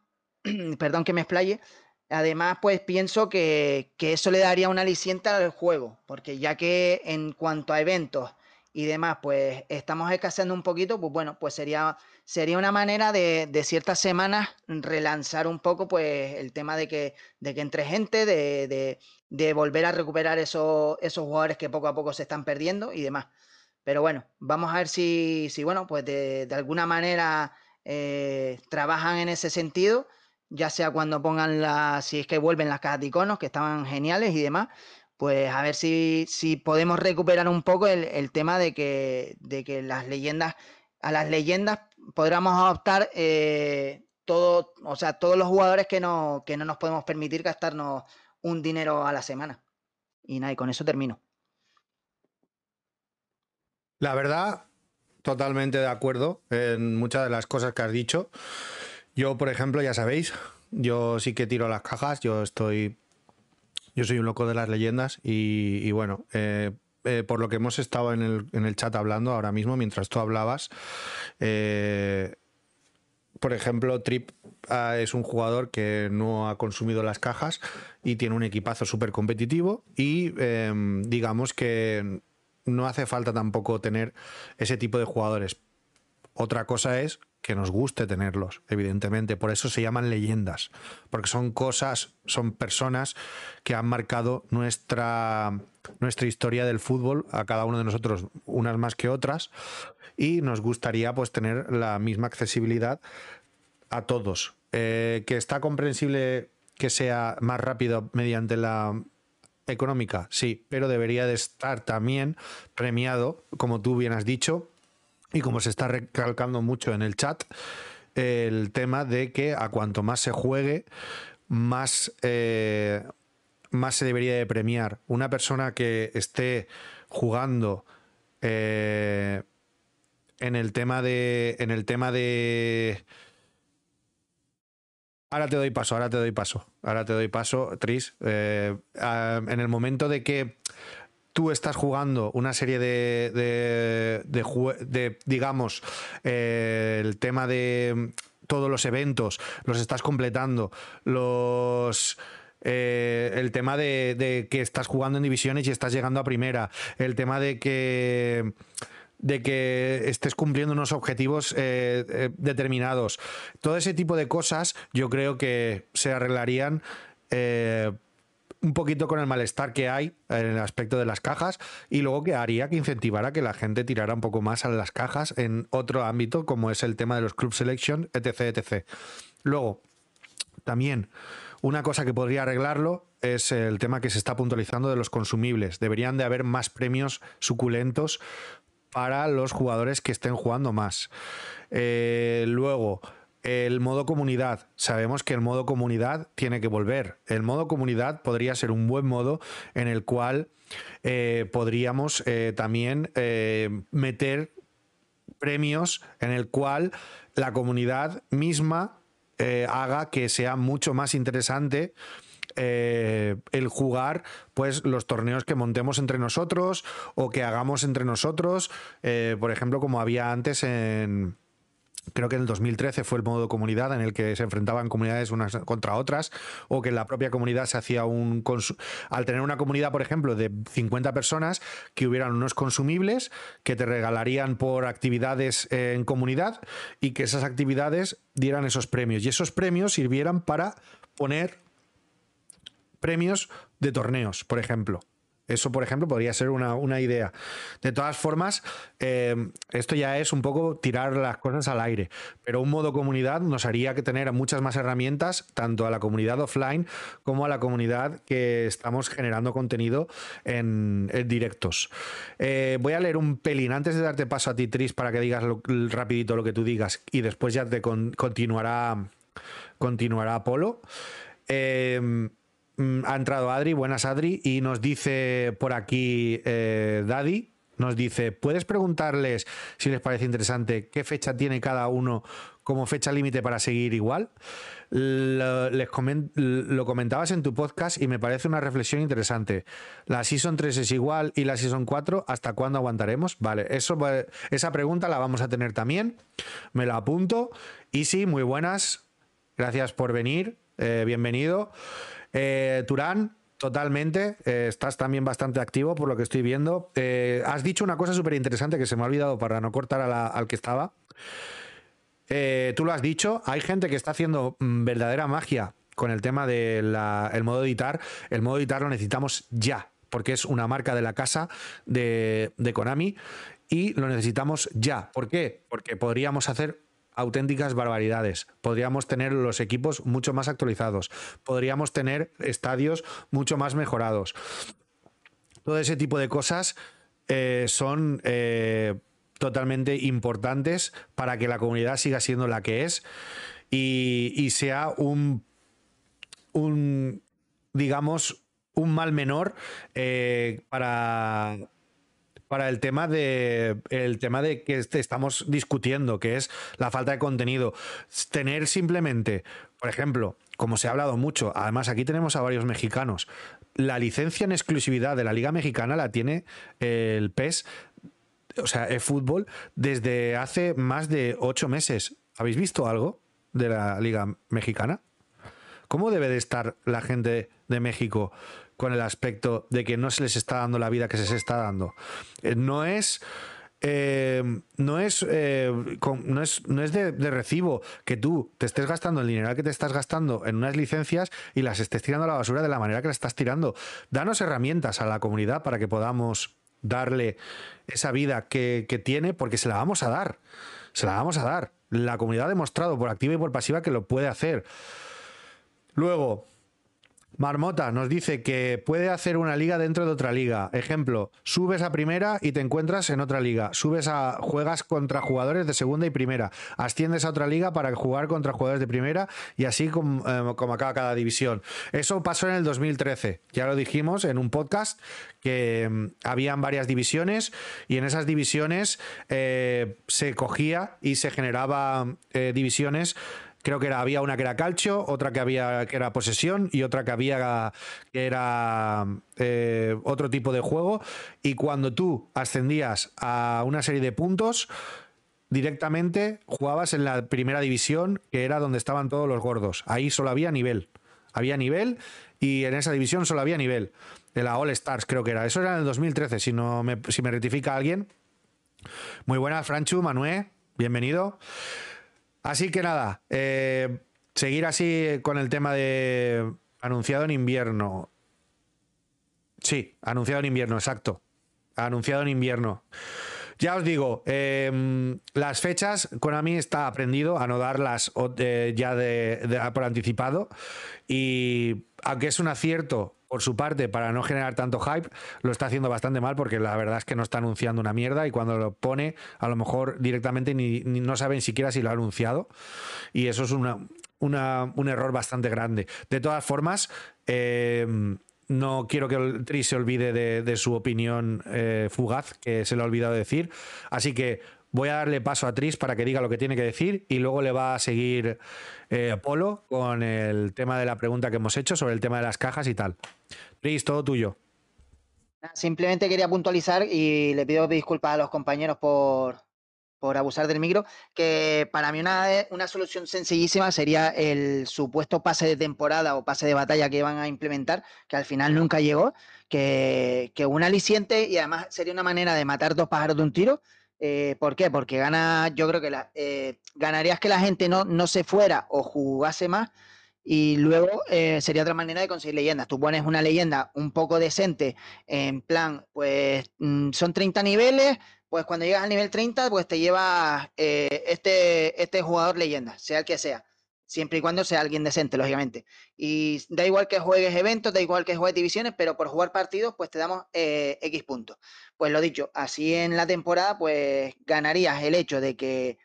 perdón que me explaye, además pues pienso que, que eso le daría una aliciente al juego, porque ya que en cuanto a eventos y demás, pues estamos escaseando un poquito, pues bueno, pues sería, sería una manera de, de ciertas semanas relanzar un poco pues el tema de que, de que entre gente, de, de, volver a recuperar esos, esos jugadores que poco a poco se están perdiendo y demás. Pero bueno, vamos a ver si, si bueno, pues de, alguna manera eh, trabajan en ese sentido, ya sea cuando pongan la, si es que vuelven las cajas de iconos, que estaban geniales y demás, pues a ver si, podemos recuperar un poco el, tema de que, de que las leyendas, a las leyendas podamos adoptar eh, todo, o sea, todos los jugadores que no, que no nos podemos permitir gastarnos un dinero a la semana. Y nada, y con eso termino. La verdad, totalmente de acuerdo en muchas de las cosas que has dicho. Yo, por ejemplo, ya sabéis, yo sí que tiro las cajas, yo estoy... Yo soy un loco de las leyendas y, bueno, eh, eh, por lo que hemos estado en el, en el, chat hablando ahora mismo, mientras tú hablabas, eh, por ejemplo, Trip ah, es un jugador que no ha consumido las cajas y tiene un equipazo súper competitivo y em, digamos que no hace falta tampoco tener ese tipo de jugadores. Otra cosa es que nos guste tenerlos, evidentemente. Por eso se llaman leyendas, porque son cosas, son personas que han marcado nuestra, nuestra historia del fútbol, a cada uno de nosotros, unas más que otras, y nos gustaría pues tener la misma accesibilidad a todos. Eh, que está comprensible que sea más rápido mediante la económica, sí, pero debería de estar también premiado, como tú bien has dicho, y como se está recalcando mucho en el chat, el tema de que a cuanto más se juegue, más, eh, más se debería de premiar. Una persona que esté jugando eh, en el tema de. En el tema de. Ahora te doy paso, ahora te doy paso. Ahora te doy paso, Tris. Eh, en el momento de que tú estás jugando una serie de, digamos, eh, el tema de todos los eventos, los estás completando, los... Eh, el tema de, que estás jugando en divisiones y estás llegando a primera, el tema de que de que estés cumpliendo unos objetivos eh, determinados. Todo ese tipo de cosas yo creo que se arreglarían un poquito con el malestar que hay en el aspecto de las cajas y luego que haría que incentivara que la gente tirara un poco más a las cajas en otro ámbito como es el tema de los club selection, etc. etc. Luego, también una cosa que podría arreglarlo es el tema que se está puntualizando de los consumibles. Deberían de haber más premios suculentos para los jugadores que estén jugando más. Eh, luego, el modo comunidad. Sabemos que el modo comunidad tiene que volver. El modo comunidad podría ser un buen modo en el cual eh, podríamos eh, también meter premios en el cual la comunidad misma haga que sea mucho más interesante eh, el jugar pues los torneos que montemos entre nosotros o que hagamos entre nosotros, eh, por ejemplo, como había antes en creo que en el 2013 fue el modo comunidad en el que se enfrentaban comunidades unas contra otras o que en la propia comunidad se hacía un al tener una comunidad por ejemplo de 50 personas que hubieran unos consumibles que te regalarían por actividades en comunidad y que esas actividades dieran esos premios y esos premios sirvieran para poner premios de torneos, por ejemplo. Eso, por ejemplo, podría ser una, idea. De todas formas, eh, esto ya es un poco tirar las cosas al aire, pero un modo comunidad nos haría que tener muchas más herramientas, tanto a la comunidad offline como a la comunidad que estamos generando contenido en, directos. Eh, voy a leer un pelín antes de darte paso a ti, Tris, para que digas rapidito lo que tú digas y después ya te continuará, continuará Apolo. Eh, ha entrado Adri, buenas Adri, y nos dice por aquí eh, Daddy, nos dice, ¿puedes preguntarles si les parece interesante qué fecha tiene cada uno como fecha límite para seguir igual? Lo, les lo comentabas en tu podcast y me parece una reflexión interesante. ¿La Season 3 es igual y la Season 4 hasta cuándo aguantaremos? Vale, eso, esa pregunta la vamos a tener también. Me la apunto. Y sí, muy buenas. Gracias por venir. Eh, bienvenido. Eh, Turán, totalmente. Eh, estás también bastante activo por lo que estoy viendo. Eh, has dicho una cosa súper interesante que se me ha olvidado para no cortar al que estaba. tú lo has dicho, hay gente que está haciendo mm, verdadera magia con el tema del modo editar. El modo editar lo necesitamos ya, porque es una marca de la casa de, de Konami y lo necesitamos ya. ¿Por qué? Porque podríamos hacer auténticas barbaridades. Podríamos tener los equipos mucho más actualizados. Podríamos tener estadios mucho más mejorados. Todo ese tipo de cosas eh, son eh, totalmente importantes para que la comunidad siga siendo la que es y, sea un, digamos, un mal menor eh, para para el tema de el tema de que estamos discutiendo, que es la falta de contenido. Tener simplemente, por ejemplo, como se ha hablado mucho, además aquí tenemos a varios mexicanos, la licencia en exclusividad de la Liga Mexicana la tiene el PES, o sea, el fútbol, desde hace más de ocho meses. ¿Habéis visto algo de la Liga Mexicana? ¿Cómo debe de estar la gente de México con el aspecto de que no se les está dando la vida que se les está dando? Eh, no es... Eh, no, es, eh, no es, no es de, recibo que tú te estés gastando el dinero que te estás gastando en unas licencias y las estés tirando a la basura de la manera que las estás tirando. Danos herramientas a la comunidad para que podamos darle esa vida que tiene, porque se la vamos a dar. Se la vamos a dar. La comunidad ha demostrado por activa y por pasiva que lo puede hacer. Luego, Marmota nos dice que puede hacer una liga dentro de otra liga. Ejemplo, subes a primera y te encuentras en otra liga. Subes a juegas contra jugadores de segunda y primera. Asciendes a otra liga para jugar contra jugadores de primera y así como, eh, acaba cada división. Eso pasó en el 2013. Ya lo dijimos en un podcast que mm, habían varias divisiones y en esas divisiones eh, se cogía y se generaba eh, divisiones creo que era, había una que era calcio, otra que había que era posesión y otra que había que era eh, otro tipo de juego. Y cuando tú ascendías a una serie de puntos, directamente jugabas en la primera división, que era donde estaban todos los gordos. Ahí solo había nivel. Había nivel y en esa división solo había nivel. De la All Stars, creo que era. Eso era en el 2013, si, no me, si me rectifica alguien. Muy buena, Franchu, Manuel. Bienvenido. Así que nada, eh, seguir así con el tema de anunciado en invierno. Sí, anunciado en invierno, exacto. Anunciado en invierno. Ya os digo, em, las fechas, Konami está aprendido a no darlas eh, ya de, por anticipado. Y aunque es un acierto por su parte para no generar tanto hype, lo está haciendo bastante mal porque la verdad es que no está anunciando una mierda y cuando lo pone, a lo mejor directamente ni, no saben siquiera si lo ha anunciado. Y eso es una, un error bastante grande. De todas formas, eh, no quiero que el Tri se olvide de, su opinión eh, fugaz, que se le ha olvidado decir. Así que Voy a darle paso a Tris para que diga lo que tiene que decir y luego le va a seguir eh, Polo con el tema de la pregunta que hemos hecho sobre el tema de las cajas y tal. Tris, todo tuyo. Simplemente quería puntualizar y le pido disculpas a los compañeros por, abusar del micro, que para mí una, una, solución sencillísima sería el supuesto pase de temporada o pase de batalla que iban a implementar, que al final nunca llegó, que, que un aliciente y además sería una manera de matar dos pájaros de un tiro, eh, ¿Por qué? Porque gana, yo creo que eh, ganarías que la gente no, no se fuera o jugase más y luego eh, sería otra manera de conseguir leyendas. Tú pones una leyenda un poco decente, en plan, pues mm, son 30 niveles, pues cuando llegas al nivel 30, pues te lleva este, este jugador leyenda, sea el que sea siempre y cuando sea alguien decente, lógicamente. Y da igual que juegues eventos, da igual que juegues divisiones, pero por jugar partidos, pues te damos eh, X puntos. Pues lo dicho, así en la temporada, pues ganarías el hecho de que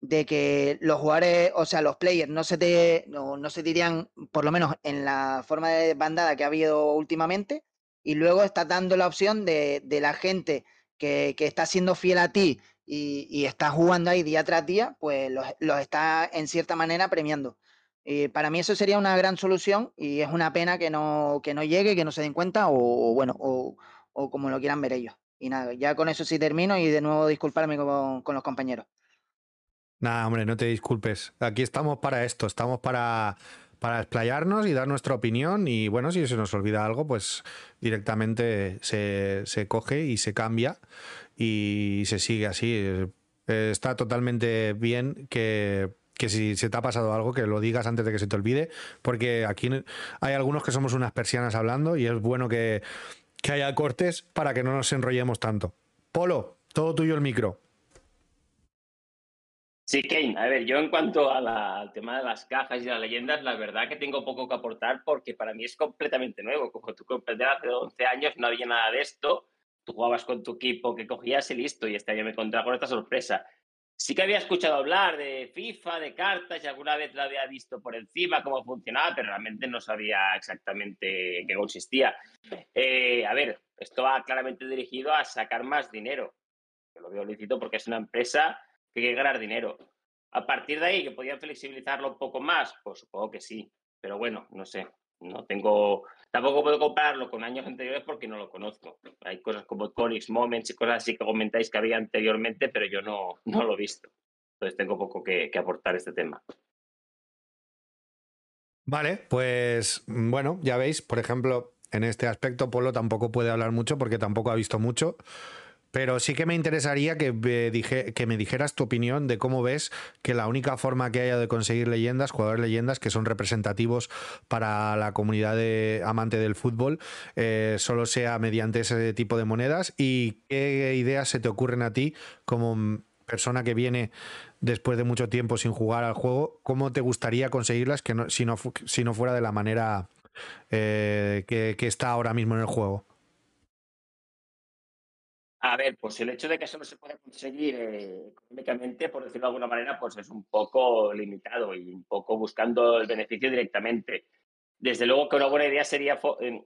de que los jugadores, o sea, los players no se te, no, no se dirían, por lo menos en la forma de bandada que ha habido últimamente, y luego estás dando la opción de, de la gente que, que, está siendo fiel a ti y, está jugando ahí día tras día, pues los, está en cierta manera premiando. y para mí eso sería una gran solución y es una pena que no, que no llegue, que no se den cuenta o, bueno, o, como lo quieran ver ellos. Y nada, ya con eso sí termino y de nuevo disculparme con, con los compañeros. Nada, hombre, no te disculpes. Aquí estamos para esto, estamos para, para explayarnos y dar nuestra opinión y bueno, si se nos olvida algo, pues directamente se, se coge y se cambia y se sigue así. Eh, está totalmente bien que, si se te ha pasado algo, que lo digas antes de que se te olvide, porque aquí hay algunos que somos unas persianas hablando y es bueno que, que haya cortes para que no nos enrollemos tanto. Polo, todo tuyo el micro. Sí, Kane, a ver, yo en cuanto al tema de las cajas y las leyendas, la verdad que tengo poco que aportar porque para mí es completamente nuevo. Como tú comprendes, hace 11 años no había nada de esto tú jugabas con tu equipo que cogías y listo, y este año me encontraba con esta sorpresa. Sí que había escuchado hablar de FIFA, de cartas, y alguna vez la había visto por encima cómo funcionaba, pero realmente no sabía exactamente qué consistía. Eh, a ver, esto va claramente dirigido a sacar más dinero. Yo lo veo lícito porque es una empresa que quiere ganar dinero. A partir de ahí, que podían flexibilizarlo un poco más, pues supongo que sí. Pero bueno, no sé. No tengo, tampoco puedo compararlo con años anteriores porque no lo conozco. Hay cosas como Conix Moments y cosas así que comentáis que había anteriormente, pero yo no, no lo he visto. Entonces tengo poco que, que aportar este tema. Vale, pues bueno, ya veis, por ejemplo, en este aspecto Polo tampoco puede hablar mucho porque tampoco ha visto mucho. Pero sí que me interesaría que me, dijeras tu opinión de cómo ves que la única forma que haya de conseguir leyendas, jugadores leyendas que son representativos para la comunidad de, amante del fútbol, eh, solo sea mediante ese tipo de monedas y qué ideas se te ocurren a ti como persona que viene después de mucho tiempo sin jugar al juego, ¿cómo te gustaría conseguirlas que no, si, no, fuera de la manera eh, que está ahora mismo en el juego? A ver, pues el hecho de que eso no se pueda conseguir eh, económicamente, por decirlo de alguna manera, pues es un poco limitado y un poco buscando el beneficio directamente. Desde luego que una buena idea sería eh,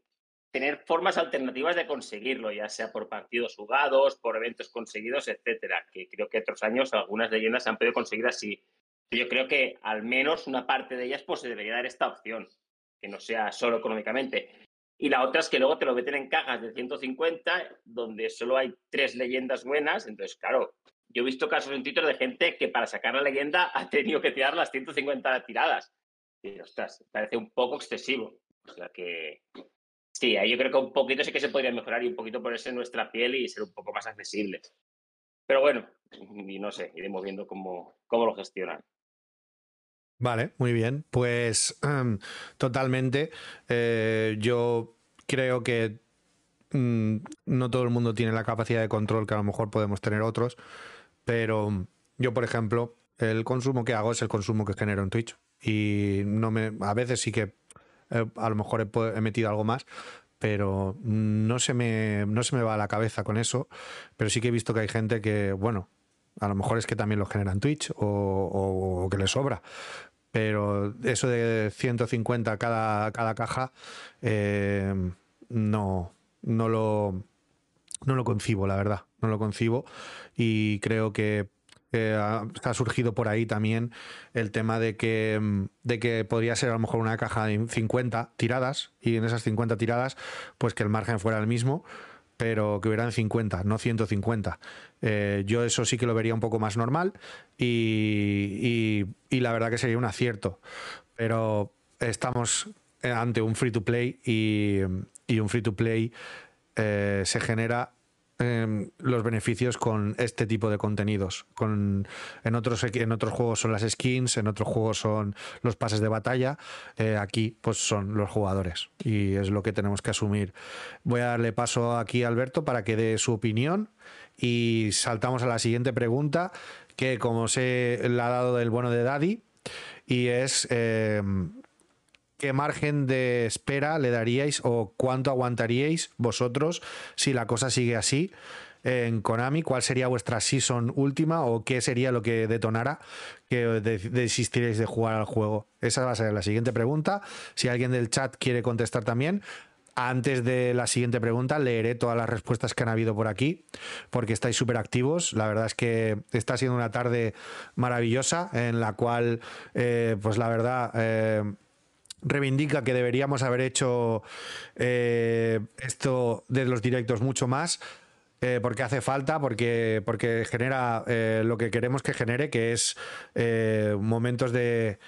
tener formas alternativas de conseguirlo, ya sea por partidos jugados, por eventos conseguidos, etcétera. Que creo que otros años algunas leyendas se han podido conseguir así. Yo creo que al menos una parte de ellas pues se debería dar esta opción, que no sea solo económicamente. Y la otra es que luego te lo meten en cajas de 150, donde solo hay tres leyendas buenas. Entonces, claro, yo he visto casos en Twitter de gente que para sacar la leyenda ha tenido que tirar las 150 tiradas. Y, ostras, parece un poco excesivo. O sea que, sí, ahí yo creo que un poquito sí que se podría mejorar y un poquito ponerse en nuestra piel y ser un poco más accesibles. Pero bueno, y no sé, iremos viendo cómo, cómo lo gestionan. Vale, muy bien. Pues totalmente. Eh, yo creo que mm, no todo el mundo tiene la capacidad de control que a lo mejor podemos tener otros, pero yo, por ejemplo, el consumo que hago es el consumo que genero en Twitch. Y no me, a veces sí que eh, a lo mejor he, he, metido algo más, pero no se, me, no se me va a la cabeza con eso. Pero sí que he visto que hay gente que, bueno, a lo mejor es que también lo genera en Twitch o, o, o que le sobra pero eso de 150 cada, cada caja eh, no, no, lo, no lo concibo, la verdad, no lo concibo. Y creo que eh, ha surgido por ahí también el tema de que, de que podría ser a lo mejor una caja de 50 tiradas y en esas 50 tiradas pues que el margen fuera el mismo pero que hubieran 50, no 150. Eh, yo eso sí que lo vería un poco más normal y, y, la verdad que sería un acierto. Pero estamos ante un free to play y, y un free to play eh, se genera Em, los beneficios con este tipo de contenidos. Con, en, otros, en otros juegos son las skins, en otros juegos son los pases de batalla, eh, aquí pues son los jugadores y es lo que tenemos que asumir. Voy a darle paso aquí a Alberto para que dé su opinión y saltamos a la siguiente pregunta que como se la ha dado del bueno de Daddy y es... Em, ¿qué margen de espera le daríais o cuánto aguantaríais vosotros si la cosa sigue así? en Konami, ¿cuál sería vuestra season última o qué sería lo que detonara que desistiréis de jugar al juego? Esa va a ser la siguiente pregunta. Si alguien del chat quiere contestar también, antes de la siguiente pregunta, leeré todas las respuestas que han habido por aquí, porque estáis súper activos. La verdad es que está siendo una tarde maravillosa en la cual, eh, pues la verdad, eh, reivindica que deberíamos haber hecho eh, esto de los directos mucho más. Eh, porque hace falta, porque, porque genera eh, lo que queremos que genere, que es momentos de,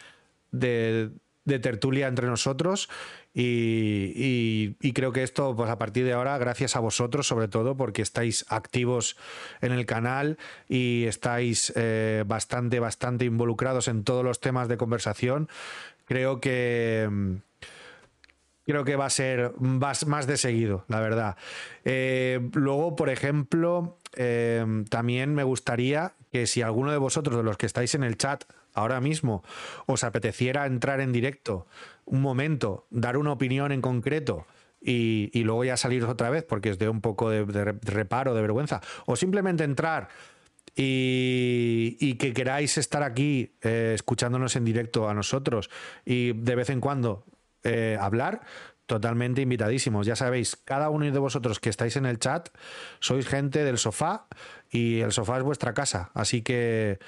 de, de, tertulia entre nosotros. Y, y, y, creo que esto, pues a partir de ahora, gracias a vosotros, sobre todo, porque estáis activos en el canal y estáis bastante, bastante involucrados en todos los temas de conversación creo que mm, creo que va a ser más, más de seguido, la verdad. Eh, luego, por ejemplo, eh, también me gustaría que si alguno de vosotros, de los que estáis en el chat ahora mismo, os apeteciera entrar en directo un momento, dar una opinión en concreto. Y, y luego ya salir otra vez porque os dé un poco de, de reparo, de vergüenza. O simplemente entrar y, que queráis estar aquí eh, escuchándonos en directo a nosotros y de vez en cuando eh, hablar, totalmente invitadísimos. Ya sabéis, cada uno de vosotros que estáis en el chat sois gente del sofá y el sofá es vuestra casa. Así que,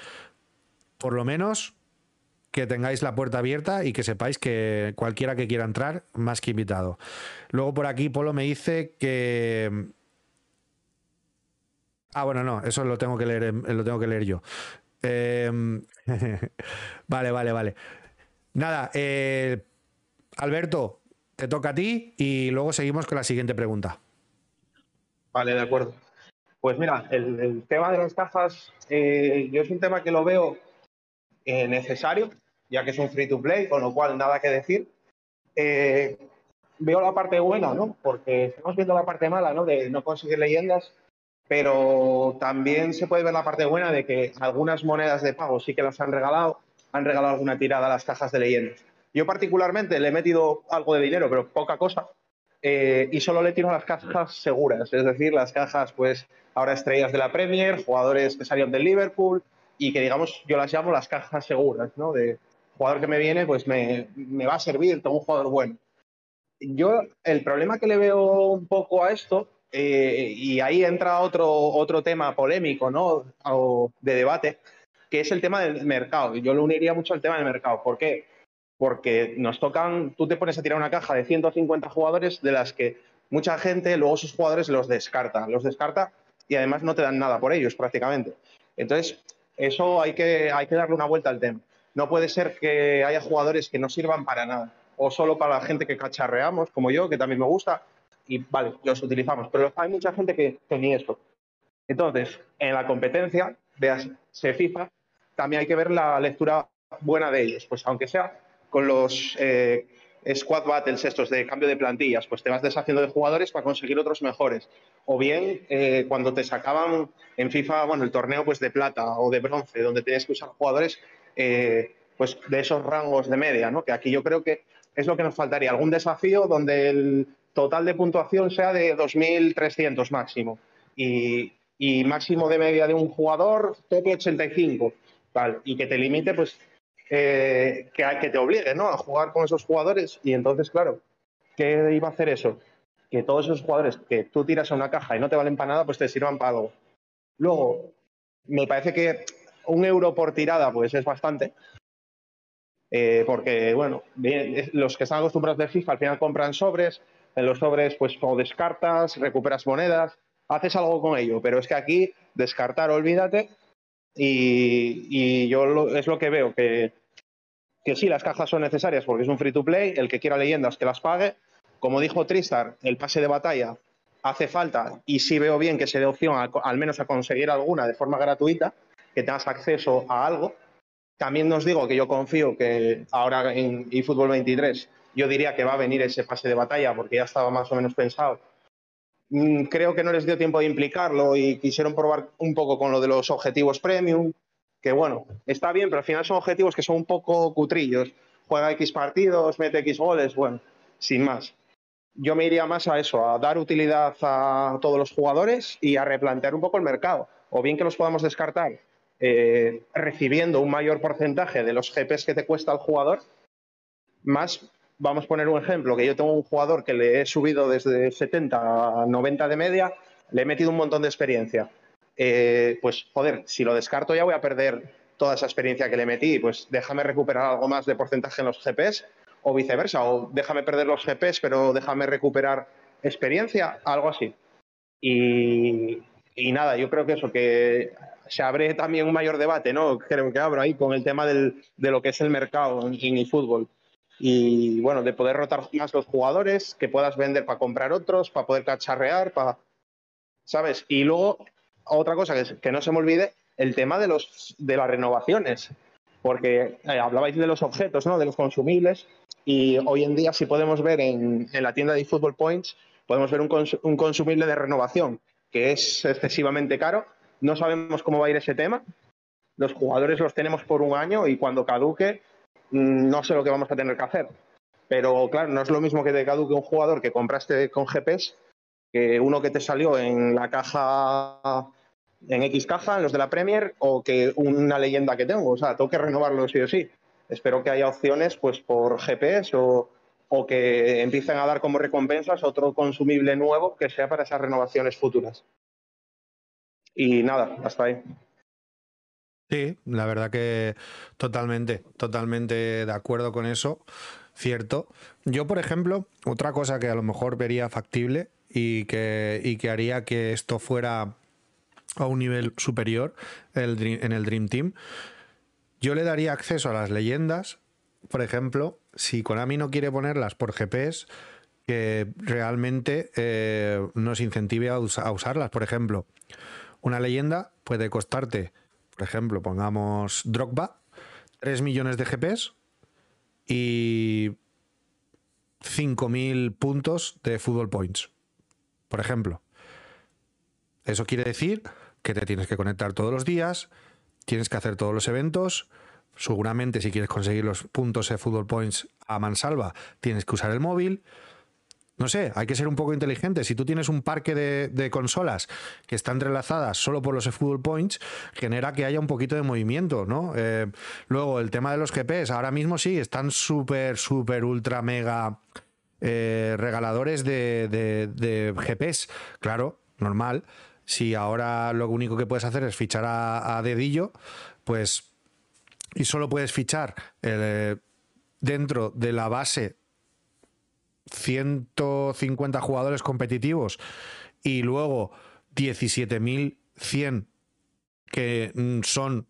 por lo menos, que tengáis la puerta abierta y que sepáis que cualquiera que quiera entrar, más que invitado. Luego por aquí Polo me dice que... Ah, bueno, no, eso lo tengo que leer, lo tengo que leer yo. Em, vale, vale, vale. Nada, eh, Alberto, te toca a ti y luego seguimos con la siguiente pregunta. Vale, de acuerdo. Pues mira, el, tema de las cajas, eh, yo es un tema que lo veo eh, necesario, ya que es un free to play, con lo cual nada que decir. Veo la parte buena, ¿no? Porque estamos viendo la parte mala, ¿no? De no conseguir leyendas, pero también se puede ver la parte buena de que algunas monedas de pago sí que las han regalado, han regalado alguna tirada a las cajas de leyendas. Yo particularmente le he metido algo de dinero, pero poca cosa, eh, y solo le tiro a las cajas seguras, es decir, las cajas, pues, ahora estrellas de la Premier, jugadores que salieron del Liverpool, y que, digamos, yo las llamo las cajas seguras, ¿no? De jugador que me viene, pues me, va a servir, tengo un jugador bueno. Yo, el problema que le veo un poco a esto, eh, y ahí entra otro, otro tema polémico, ¿no? O de debate, que es el tema del mercado. Yo lo uniría mucho al tema del mercado. ¿Por qué? porque nos tocan, tú te pones a tirar una caja de 150 jugadores de las que mucha gente luego sus jugadores los descarta, los descarta y además no te dan nada por ellos prácticamente. Entonces, eso hay que, hay que darle una vuelta al tema. No puede ser que haya jugadores que no sirvan para nada o solo para la gente que cacharreamos, como yo, que también me gusta, y vale, los utilizamos. Pero hay mucha gente que, tenía esto. Entonces, en la competencia, veas, se FIFA, también hay que ver la lectura buena de ellos. Pues aunque sea con los eh, squad battles estos de cambio de plantillas, pues te vas deshaciendo de jugadores para conseguir otros mejores. O bien eh, cuando te sacaban en FIFA, bueno, el torneo pues de plata o de bronce, donde tenías que usar jugadores eh, pues de esos rangos de media, ¿no? Que aquí yo creo que es lo que nos faltaría, algún desafío donde el total de puntuación sea de 2.300 máximo y, máximo de media de un jugador, tope 85, tal, y que te limite pues que, que, te obligue ¿no? a jugar con esos jugadores. Y entonces, claro, ¿qué iba a hacer eso? Que todos esos jugadores que tú tiras a una caja y no te valen para nada, pues te sirvan para. Luego, me parece que un euro por tirada, pues es bastante. Eh, porque, bueno, los que están acostumbrados de FIFA al final compran sobres. En los sobres, pues o descartas, recuperas monedas, haces algo con ello. Pero es que aquí, descartar, olvídate, y, yo es lo que veo, que, que sí, las cajas son necesarias porque es un free to play, el que quiera leyendas que las pague. Como dijo Tristar, el pase de batalla hace falta y sí veo bien que se dé opción al menos a conseguir alguna de forma gratuita, que tengas acceso a algo. También nos digo que yo confío que ahora en eFootball 23 yo diría que va a venir ese pase de batalla porque ya estaba más o menos pensado Mm, creo que no les dio tiempo de implicarlo y quisieron probar un poco con lo de los objetivos premium, que bueno, está bien, pero al final son objetivos que son un poco cutrillos. Juega X partidos, mete X goles, bueno, sin más. Yo me iría más a eso, a dar utilidad a todos los jugadores y a replantear un poco el mercado. O bien que los podamos descartar eh, recibiendo un mayor porcentaje de los GPs que te cuesta el jugador, más vamos a poner un ejemplo, que yo tengo un jugador que le he subido desde 70 a 90 de media, le he metido un montón de experiencia. Eh, pues, joder, si lo descarto ya voy a perder toda esa experiencia que le metí, pues déjame recuperar algo más de porcentaje en los GPs o viceversa, o déjame perder los GPs, pero déjame recuperar experiencia, algo así. Y, nada, yo creo que eso, que se abre también un mayor debate, ¿no? Creo que abro ahí con el tema de lo que es el mercado en, en el fútbol y bueno, de poder rotar más los jugadores, que puedas vender para comprar otros, para poder cacharrear, para, ¿sabes? Y luego, otra cosa que, que no se me olvide, el tema de, los, de las renovaciones, porque eh, hablabais de los objetos, ¿no? De los consumibles, y hoy en día si podemos ver en, en la tienda de Football Points, podemos ver un, un consumible de renovación, que es excesivamente caro, no sabemos cómo va a ir ese tema, los jugadores los tenemos por un año y cuando caduque no sé lo que vamos a tener que hacer. Pero claro, no es lo mismo que te caduque un jugador que compraste con GPS que uno que te salió en la caja en X caja, en los de la Premier, o que una leyenda que tengo. O sea, tengo que renovarlo sí o sí. Espero que haya opciones pues por GPS o, o que empiecen a dar como recompensas otro consumible nuevo que sea para esas renovaciones futuras. Y nada, hasta ahí. Sí, la verdad que totalmente, totalmente de acuerdo con eso, cierto. Yo, por ejemplo, otra cosa que a lo mejor vería factible y que, y que haría que esto fuera a un nivel superior en el Dream Team, yo le daría acceso a las leyendas, por ejemplo, si Konami no quiere ponerlas por GPS, que realmente eh, nos incentive a, a usarlas. Por ejemplo, una leyenda puede costarte por ejemplo, pongamos Drogba, 3 millones de GPs y 5.000 puntos de Football Points, por ejemplo. Eso quiere decir que te tienes que conectar todos los días, tienes que hacer todos los eventos, seguramente si quieres conseguir los puntos de Football Points a mansalva, tienes que usar el móvil no sé, hay que ser un poco inteligente. Si tú tienes un parque de, consolas que están entrelazadas solo por los Football Points, genera que haya un poquito de movimiento, ¿no? Eh, luego, el tema de los GPS, ahora mismo sí, están súper, súper, ultra, mega eh, regaladores de, de, GPS. Claro, normal. Si ahora lo único que puedes hacer es fichar a, dedillo, pues. Y solo puedes fichar eh, dentro de la base 150 jugadores competitivos y luego 17.100 que mm, son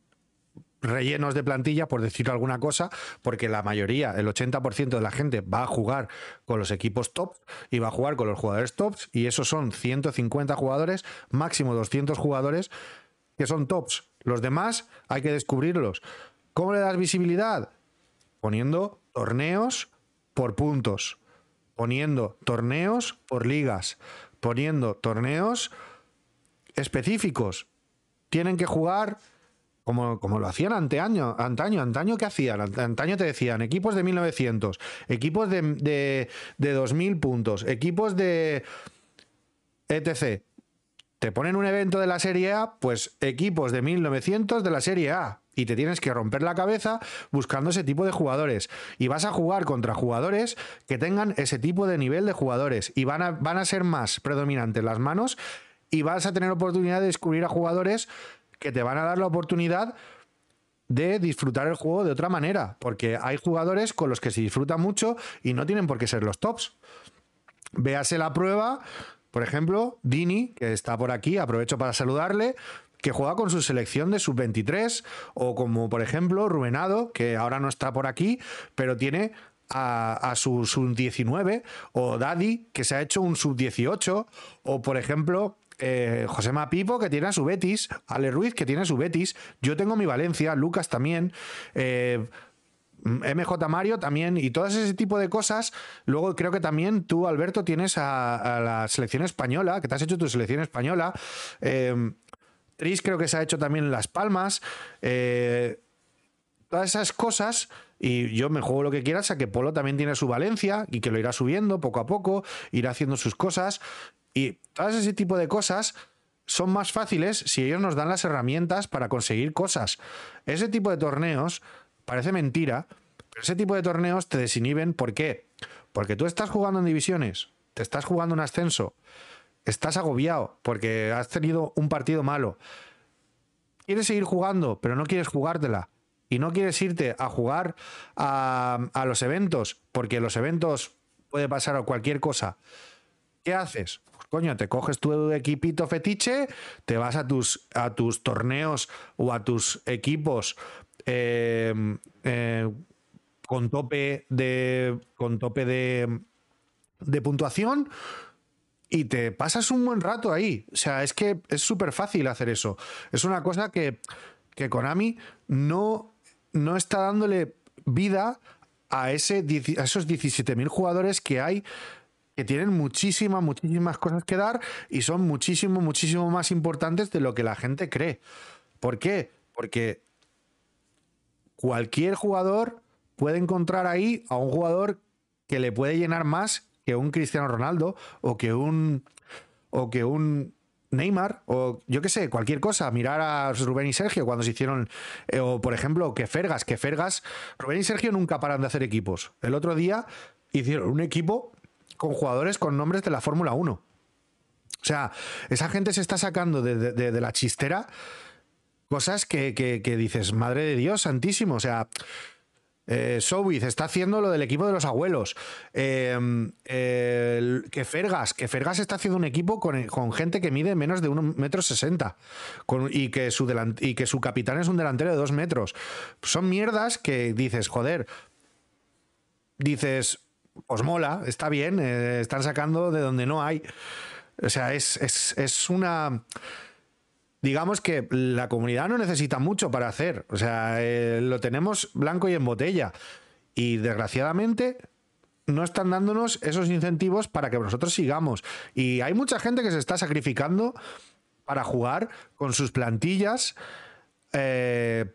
rellenos de plantilla, por decir alguna cosa, porque la mayoría, el 80% de la gente va a jugar con los equipos top y va a jugar con los jugadores tops, y esos son 150 jugadores, máximo 200 jugadores que son tops. Los demás hay que descubrirlos. ¿Cómo le das visibilidad? Poniendo torneos por puntos poniendo torneos por ligas, poniendo torneos específicos. Tienen que jugar como, como, lo hacían antaño, antaño, antaño, ¿qué hacían? Antaño te decían equipos de 1900, equipos de, de, de 2000 puntos, equipos de etc. Te ponen un evento de la Serie A, pues equipos de 1900 de la Serie A y te tienes que romper la cabeza buscando ese tipo de jugadores. Y vas a jugar contra jugadores que tengan ese tipo de nivel de jugadores y van a, van a ser más predominantes las manos y vas a tener oportunidad de descubrir a jugadores que te van a dar la oportunidad de disfrutar el juego de otra manera, porque hay jugadores con los que se disfruta mucho y no tienen por qué ser los tops. Véase la prueba, por ejemplo, Dini, que está por aquí, aprovecho para saludarle, que juega con su selección de sub-23, o como por ejemplo Rubenado, que ahora no está por aquí, pero tiene a, su sub-19, o Daddy, que se ha hecho un sub-18, o por ejemplo eh, José Mapipo, que tiene a su Betis, Ale Ruiz, que tiene a su Betis, yo tengo mi Valencia, Lucas también. Eh, MJ Mario también y todo ese tipo de cosas. Luego creo que también tú, Alberto, tienes a, la selección española, que te has hecho tu selección española. Eh, Tris creo que se ha hecho también en Las Palmas. Eh, todas esas cosas. Y yo me juego lo que quieras a que Polo también tiene su Valencia y que lo irá subiendo poco a poco, irá haciendo sus cosas. Y todas ese tipo de cosas son más fáciles si ellos nos dan las herramientas para conseguir cosas. Ese tipo de torneos parece mentira, pero ese tipo de torneos te desinhiben. ¿Por qué? Porque tú estás jugando en divisiones, te estás jugando un ascenso estás agobiado porque has tenido un partido malo. Quieres seguir jugando, pero no quieres jugártela. Y no quieres irte a jugar a, los eventos, porque los eventos puede pasar a cualquier cosa. ¿Qué haces? Pues coño, te coges tu equipito fetiche, te vas a tus, a tus torneos o a tus equipos em, eh, con tope de. con tope de, de puntuación y te pasas un buen rato ahí. O sea, es que es súper fácil hacer eso. Es una cosa que, que Konami no, no está dándole vida a, ese, a esos 17.000 jugadores que hay que tienen muchísimas, muchísimas cosas que dar y son muchísimo, muchísimo más importantes de lo que la gente cree. ¿Por qué? Porque cualquier jugador puede encontrar ahí a un jugador que le puede llenar más que un Cristiano Ronaldo o que un o que un Neymar o yo qué sé, cualquier cosa, mirar a Rubén y Sergio cuando se hicieron, eh, o por ejemplo, que Fergas, que Fergas, Rubén y Sergio nunca paran de hacer equipos. El otro día hicieron un equipo con jugadores con nombres de la Fórmula 1. O sea, esa gente se está sacando de, la chistera cosas que, que dices, madre de Dios, santísimo. O sea, eh, está haciendo lo del equipo de los abuelos. Eh, que Fergas, que Fergas está haciendo un equipo con, gente que mide menos de 1,60 metros 60 y, que su capitán es un delantero de 2 metros. Son mierdas que dices, joder, dices, pues mola, está bien, eh, están sacando de donde no hay. O sea, es, es una digamos que la comunidad no necesita mucho para hacer. O sea, eh, lo tenemos blanco y en botella. Y desgraciadamente no están dándonos esos incentivos para que nosotros sigamos. Y hay mucha gente que se está sacrificando para jugar con sus plantillas. Eh,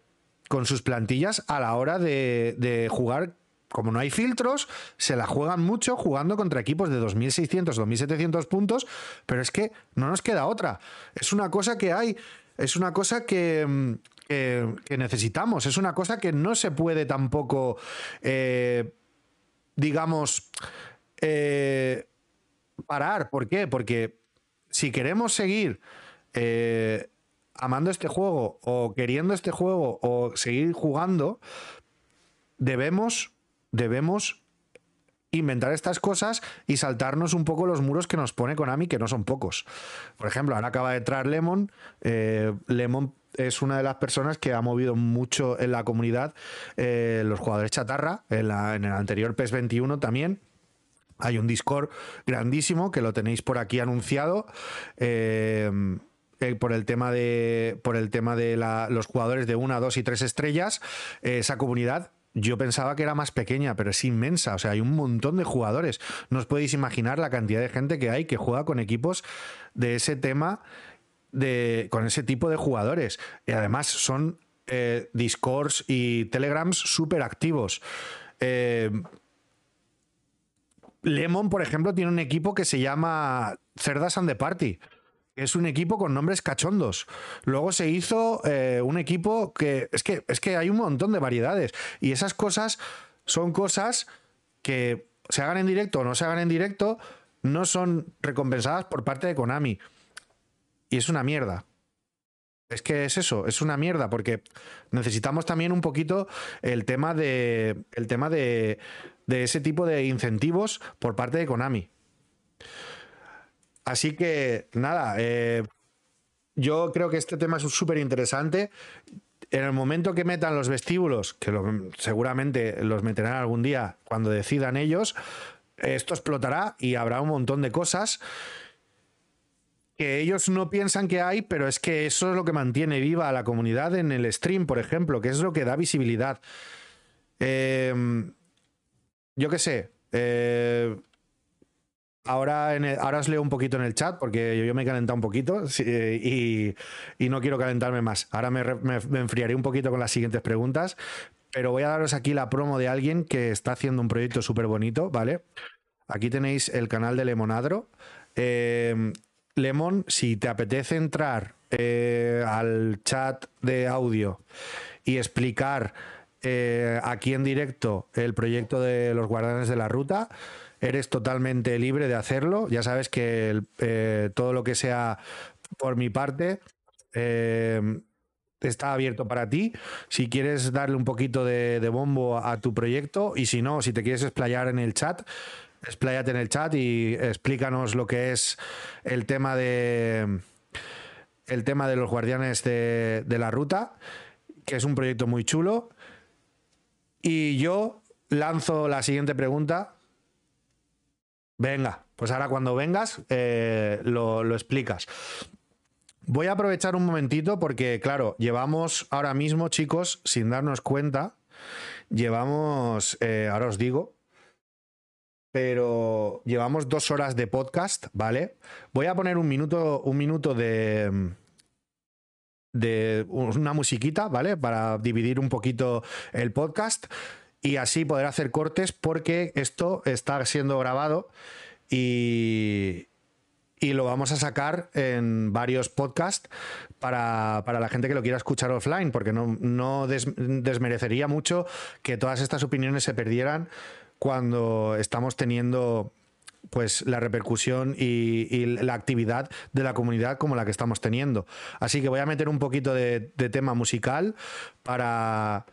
con sus plantillas a la hora de, de jugar como no hay filtros, se la juegan mucho jugando contra equipos de 2.600, 2.700 puntos, pero es que no nos queda otra. Es una cosa que hay, es una cosa que, mm, que, necesitamos, es una cosa que no se puede tampoco, eh, digamos, eh, parar. ¿Por qué? Porque si queremos seguir... Eh, amando este juego o queriendo este juego o seguir jugando, debemos debemos inventar estas cosas y saltarnos un poco los muros que nos pone Konami, que no son pocos. Por ejemplo, ahora acaba de entrar Lemon. Eh, Lemon es una de las personas que ha movido mucho en la comunidad eh, los jugadores chatarra. En, el anterior PES 21 también. Hay un Discord grandísimo que lo tenéis por aquí anunciado. Eh, por el tema de por el tema de los jugadores de una, dos y tres estrellas, esa comunidad yo pensaba que era más pequeña, pero es inmensa. O sea, hay un montón de jugadores. No os podéis imaginar la cantidad de gente que hay que juega con equipos de ese tema, de, con ese tipo de jugadores. Y además son eh, Discords y Telegrams súper activos. Eh, Lemon, por ejemplo, tiene un equipo que se llama Cerdas and the Party es un equipo con nombres cachondos. Luego se hizo eh, un equipo que es, que es que hay un montón de variedades y esas cosas son cosas que se hagan en directo o no se hagan en directo no son recompensadas por parte de Konami. Y es una mierda. Es que es eso, es una mierda, porque necesitamos también un poquito el tema de. el tema de, de ese tipo de incentivos por parte de Konami. Así que, nada, eh, yo creo que este tema es súper interesante. En el momento que metan los vestíbulos, que seguramente los meterán algún día cuando decidan ellos, esto explotará y habrá un montón de cosas que ellos no piensan que hay, pero es que eso es lo que mantiene viva a la comunidad en el stream, por ejemplo, que es lo que da visibilidad. Eh, yo qué sé, eh, Ahora, ahora os leo un poquito en el chat porque yo, me he calentado un poquito y, no quiero calentarme más. Ahora me, enfriaré un poquito con las siguientes preguntas, pero voy a daros aquí la promo de alguien que está haciendo un proyecto súper bonito, ¿vale? Aquí tenéis el canal de Lemonadro. Eh, Lemon, si te apetece entrar eh, al chat de audio y explicar eh, aquí en directo el proyecto de los guardianes de la ruta, eres totalmente libre de hacerlo. Ya sabes que eh, todo lo que sea por mi parte eh, está abierto para ti. Si quieres darle un poquito de, bombo a tu proyecto y si no, si te quieres explayar en el chat, expláyate en el chat y explícanos lo que es el tema de el tema de los guardianes de, de la ruta, que es un proyecto muy chulo. Y yo lanzo la siguiente pregunta Venga, pues ahora cuando vengas eh, lo, explicas. Voy a aprovechar un momentito porque, claro, llevamos ahora mismo, chicos, sin darnos cuenta, llevamos, eh, ahora os digo, pero llevamos dos horas de podcast, ¿vale? Voy a poner un minuto, un minuto de, de una musiquita, ¿vale? Para dividir un poquito el podcast y así poder hacer cortes porque esto está siendo grabado y, y lo vamos a sacar en varios podcasts para, para, la gente que lo quiera escuchar offline, porque no, no desmerecería mucho que todas estas opiniones se perdieran cuando estamos teniendo pues la repercusión y, la actividad de la comunidad como la que estamos teniendo. Así que voy a meter un poquito de, tema musical para,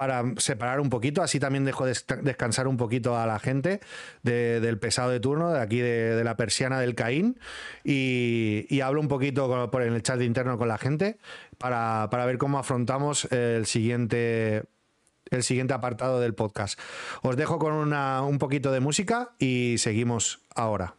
para separar un poquito, así también dejo descansar un poquito a la gente del pesado de turno, de aquí de, la persiana del Caín, y, hablo un poquito por el chat interno con la gente para, para ver cómo afrontamos el siguiente el siguiente apartado del podcast. Os dejo con una, un poquito de música y seguimos ahora.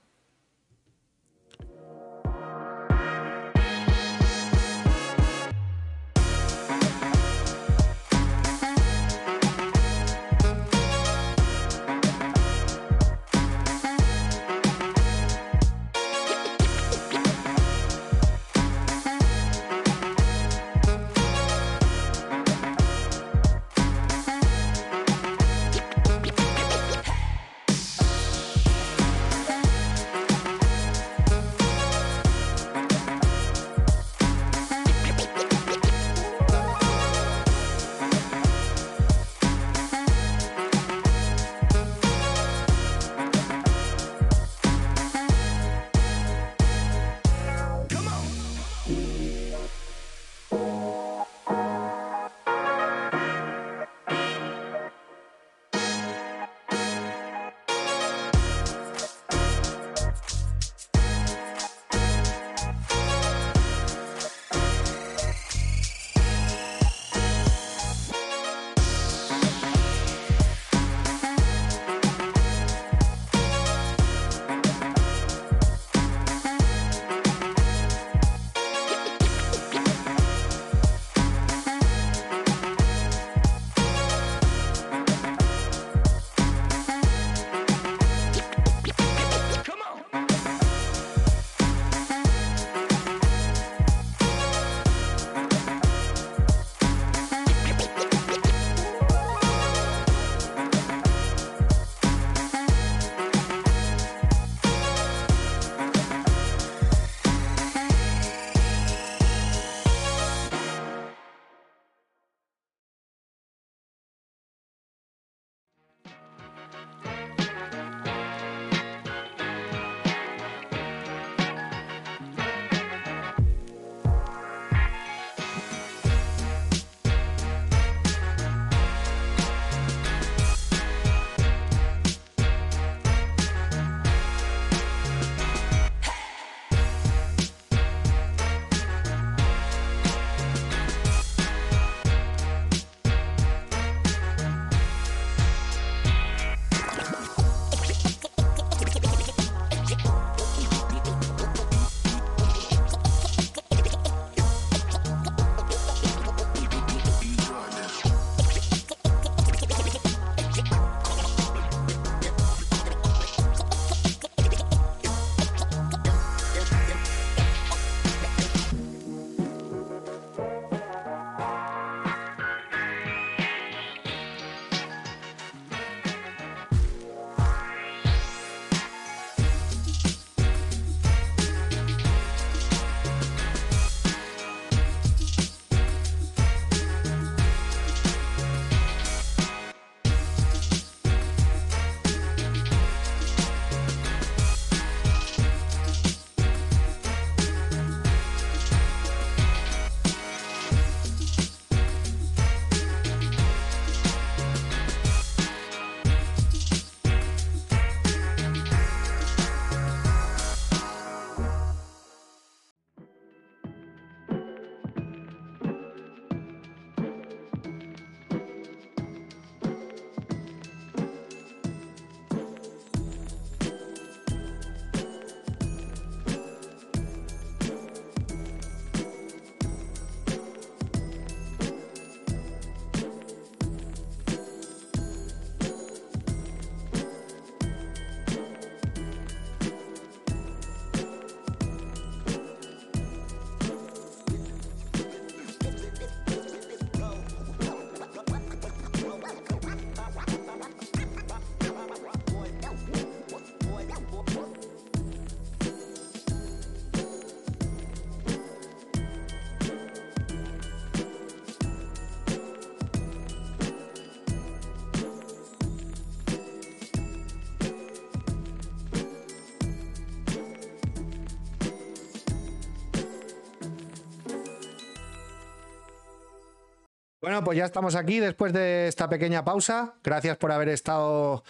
Pues ya estamos aquí después de esta pequeña pausa. Gracias por haber estado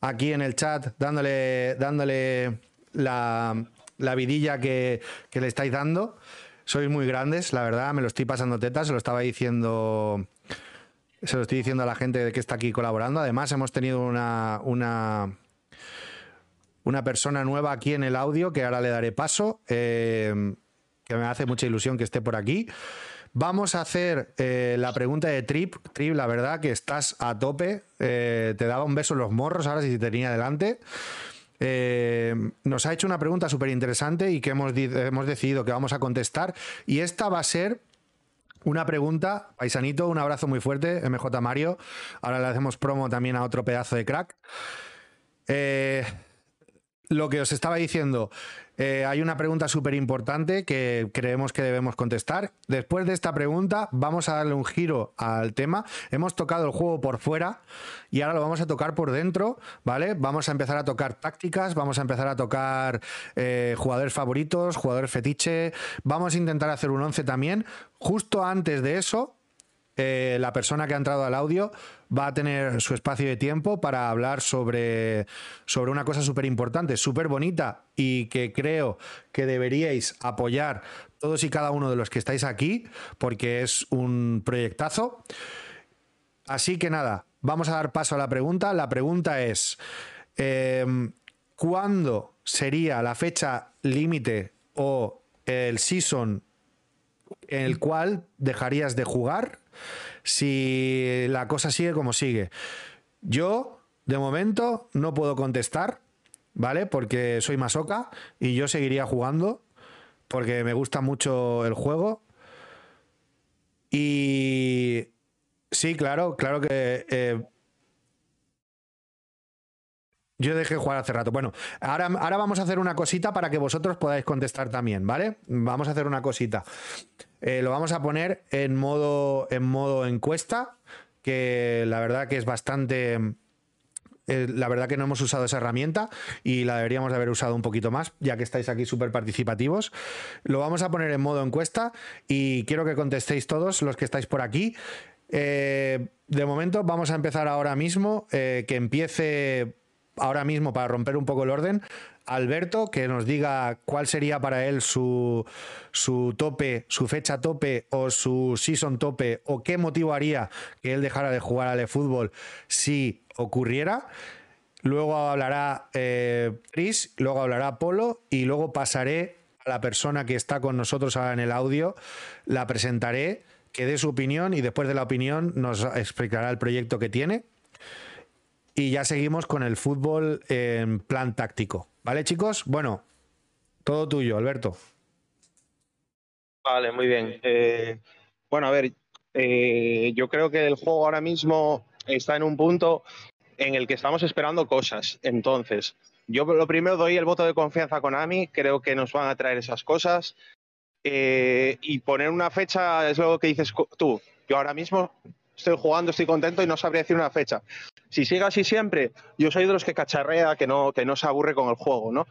aquí en el chat dándole, dándole la, vidilla que, le estáis dando. Sois muy grandes, la verdad, me lo estoy pasando tetas, se lo estaba diciendo. Se lo estoy diciendo a la gente que está aquí colaborando. Además, hemos tenido una, una, una persona nueva aquí en el audio que ahora le daré paso, eh, que me hace mucha ilusión que esté por aquí. Vamos a hacer eh, la pregunta de Trip. Trip, la verdad que estás a tope. Eh, te daba un beso en los morros ahora si te tenía delante. Eh, nos ha hecho una pregunta súper interesante y que hemos, hemos decidido que vamos a contestar. Y esta va a ser una pregunta, paisanito, un abrazo muy fuerte, MJ Mario. Ahora le hacemos promo también a otro pedazo de crack. lo que os estaba diciendo, eh, hay una pregunta súper importante que creemos que debemos contestar. Después de esta pregunta, vamos a darle un giro al tema. Hemos tocado el juego por fuera y ahora lo vamos a tocar por dentro, ¿vale? Vamos a empezar a tocar tácticas, vamos a empezar a tocar eh, jugadores favoritos, jugadores fetiche. Vamos a intentar hacer un 11 también. Justo antes de eso, eh, la persona que ha entrado al audio va a tener su espacio de tiempo para hablar sobre, sobre una cosa súper importante, súper bonita y que creo que deberíais apoyar todos y cada uno de los que estáis aquí porque es un proyectazo. Así que nada, vamos a dar paso a la pregunta. La pregunta es, em, ¿cuándo sería la fecha límite o el season en el cual dejarías de jugar? Si la cosa sigue como sigue. Yo, de momento, no puedo contestar, ¿vale? Porque soy masoca y yo seguiría jugando porque me gusta mucho el juego. Y sí, claro, claro que eh, yo dejé jugar hace rato. Bueno, ahora, ahora vamos a hacer una cosita para que vosotros podáis contestar también, ¿vale? Vamos a hacer una cosita. Eh, lo vamos a poner en modo, en modo encuesta, que la verdad que es bastante... Eh, la verdad que no hemos usado esa herramienta y la deberíamos de haber usado un poquito más, ya que estáis aquí súper participativos. Lo vamos a poner en modo encuesta y quiero que contestéis todos los que estáis por aquí. Eh, de momento vamos a empezar ahora mismo, que empiece ahora mismo para romper un poco el orden, Alberto, que nos diga cuál sería para él su, su tope, su fecha tope o su season tope, o qué motivo haría que él dejara de jugar al fútbol si ocurriera. Luego hablará eh, Chris, luego hablará Polo y luego pasaré a la persona que está con nosotros ahora en el audio, la presentaré, que dé su opinión y después de la opinión nos explicará el proyecto que tiene y ya seguimos con el fútbol en plan táctico. ¿Vale, chicos? Bueno, todo tuyo, Alberto. Vale, muy bien. Eh, bueno, a ver, eh, yo creo que el juego ahora mismo está en un punto en el que estamos esperando cosas. Entonces, yo lo primero doy el voto de confianza con Ami, creo que nos van a traer esas cosas. Eh, y poner una fecha es lo que dices tú. Yo ahora mismo estoy jugando, estoy contento y no sabría decir una fecha. Si sigue así siempre, yo soy de los que cacharrea, que no, que no se aburre con el juego, ¿no?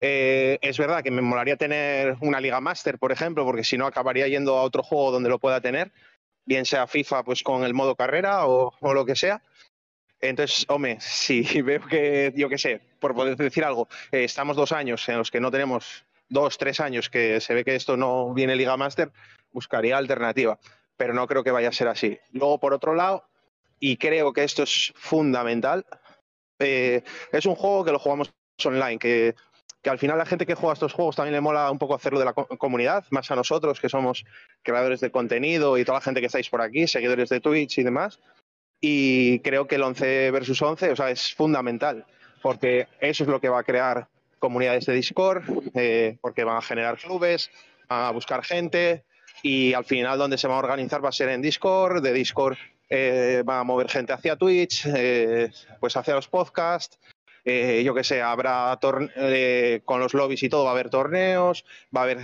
Eh, es verdad que me molaría tener una Liga Master, por ejemplo, porque si no acabaría yendo a otro juego donde lo pueda tener, bien sea FIFA pues con el modo carrera o, lo que sea. Entonces, hombre, si veo que, yo qué sé, por poder decir algo, eh, estamos dos años en los que no tenemos, dos, tres años que se ve que esto no viene Liga Master, buscaría alternativa pero no creo que vaya a ser así. Luego, por otro lado, y creo que esto es fundamental, eh, es un juego que lo jugamos online, que, al final la gente que juega estos juegos también le mola un poco hacerlo de la comunidad, más a nosotros que somos creadores de contenido y toda la gente que estáis por aquí, seguidores de Twitch y demás. Y creo que el 11 versus 11 o sea, es fundamental, porque eso es lo que va a crear comunidades de Discord, eh, porque van a generar clubes, a buscar gente, y al final donde se va a organizar va a ser en Discord, de Discord eh, va a mover gente hacia Twitch, eh, pues hacia los podcasts, eh, yo qué sé, habrá con los lobbies y todo, va a haber torneos, va a haber,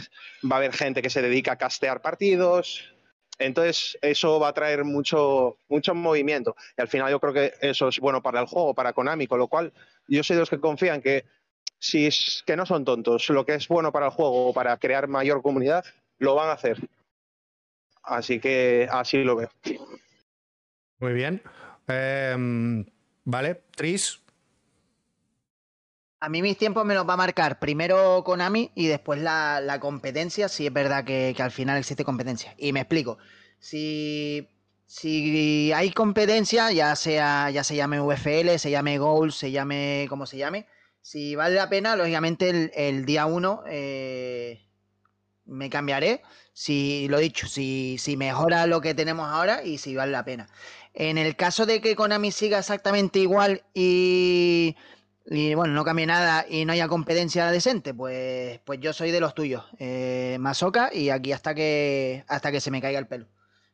va a haber gente que se dedica a castear partidos. Entonces, eso va a traer mucho, mucho movimiento. Y al final yo creo que eso es bueno para el juego, para Konami, con lo cual yo soy de los que confían que si es que no son tontos, lo que es bueno para el juego, para crear mayor comunidad, lo van a hacer. Así que así lo veo. Muy bien. Em, vale, Tris. A mí mis tiempos me los va a marcar primero Konami y después la, competencia, si es verdad que, al final existe competencia. Y me explico. Si, si hay competencia, ya sea, ya se llame UFL, se llame Goals, se llame como se llame, si vale la pena, lógicamente el, día uno eh, me cambiaré. Si lo dicho, si, si mejora lo que tenemos ahora y si vale la pena. En el caso de que Konami siga exactamente igual y, bueno, no cambie nada y no haya competencia decente, pues, pues yo soy de los tuyos, eh, y aquí hasta que, hasta que se me caiga el pelo.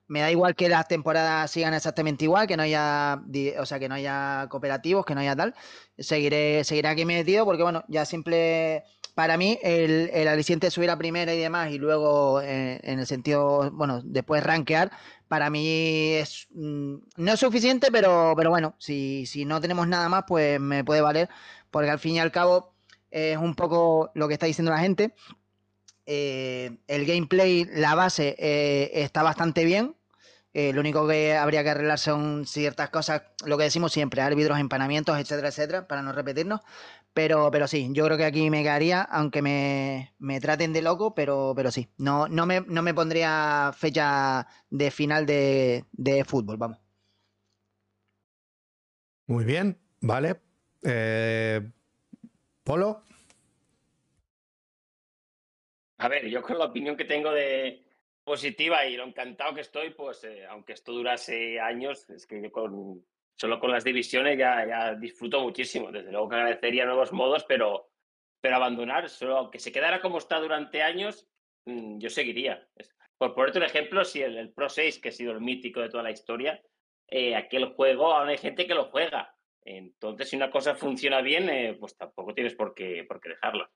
Me da igual que las temporadas sigan exactamente igual, que no haya, o sea, que no haya cooperativos, que no haya tal. Seguiré, seguiré aquí metido porque, bueno, ya simple, para mí, el, el aliciente subir a primera y demás, y luego eh, en el sentido, bueno, después rankear, para mí es mm, no es suficiente, pero, pero bueno, si, si no tenemos nada más, pues me puede valer, porque al fin y al cabo es un poco lo que está diciendo la gente. Eh, el gameplay, la base eh, está bastante bien. Lo único que habría que arreglar son ciertas cosas, lo que decimos siempre, árbitros, empanamientos, etcétera, etcétera, para no repetirnos. Pero, pero sí, yo creo que aquí me quedaría, aunque me, traten de loco, pero, pero sí. No, no, me, no me pondría fecha de final de, fútbol, vamos. Muy bien, vale. Eh, Polo. A ver, yo con la opinión que tengo de positiva y lo encantado que estoy, pues eh, aunque esto durase años, es que yo con, solo con las divisiones ya, disfruto muchísimo. Desde luego que agradecería nuevos modos, pero, pero abandonar, solo aunque se quedara como está durante años, mm, yo seguiría. Por ponerte un ejemplo, si el, Pro 6, que ha sido el mítico de toda la historia, eh, aquel juego aún hay gente que lo juega. Entonces, si una cosa funciona bien, eh, pues tampoco tienes por qué, por qué dejarla.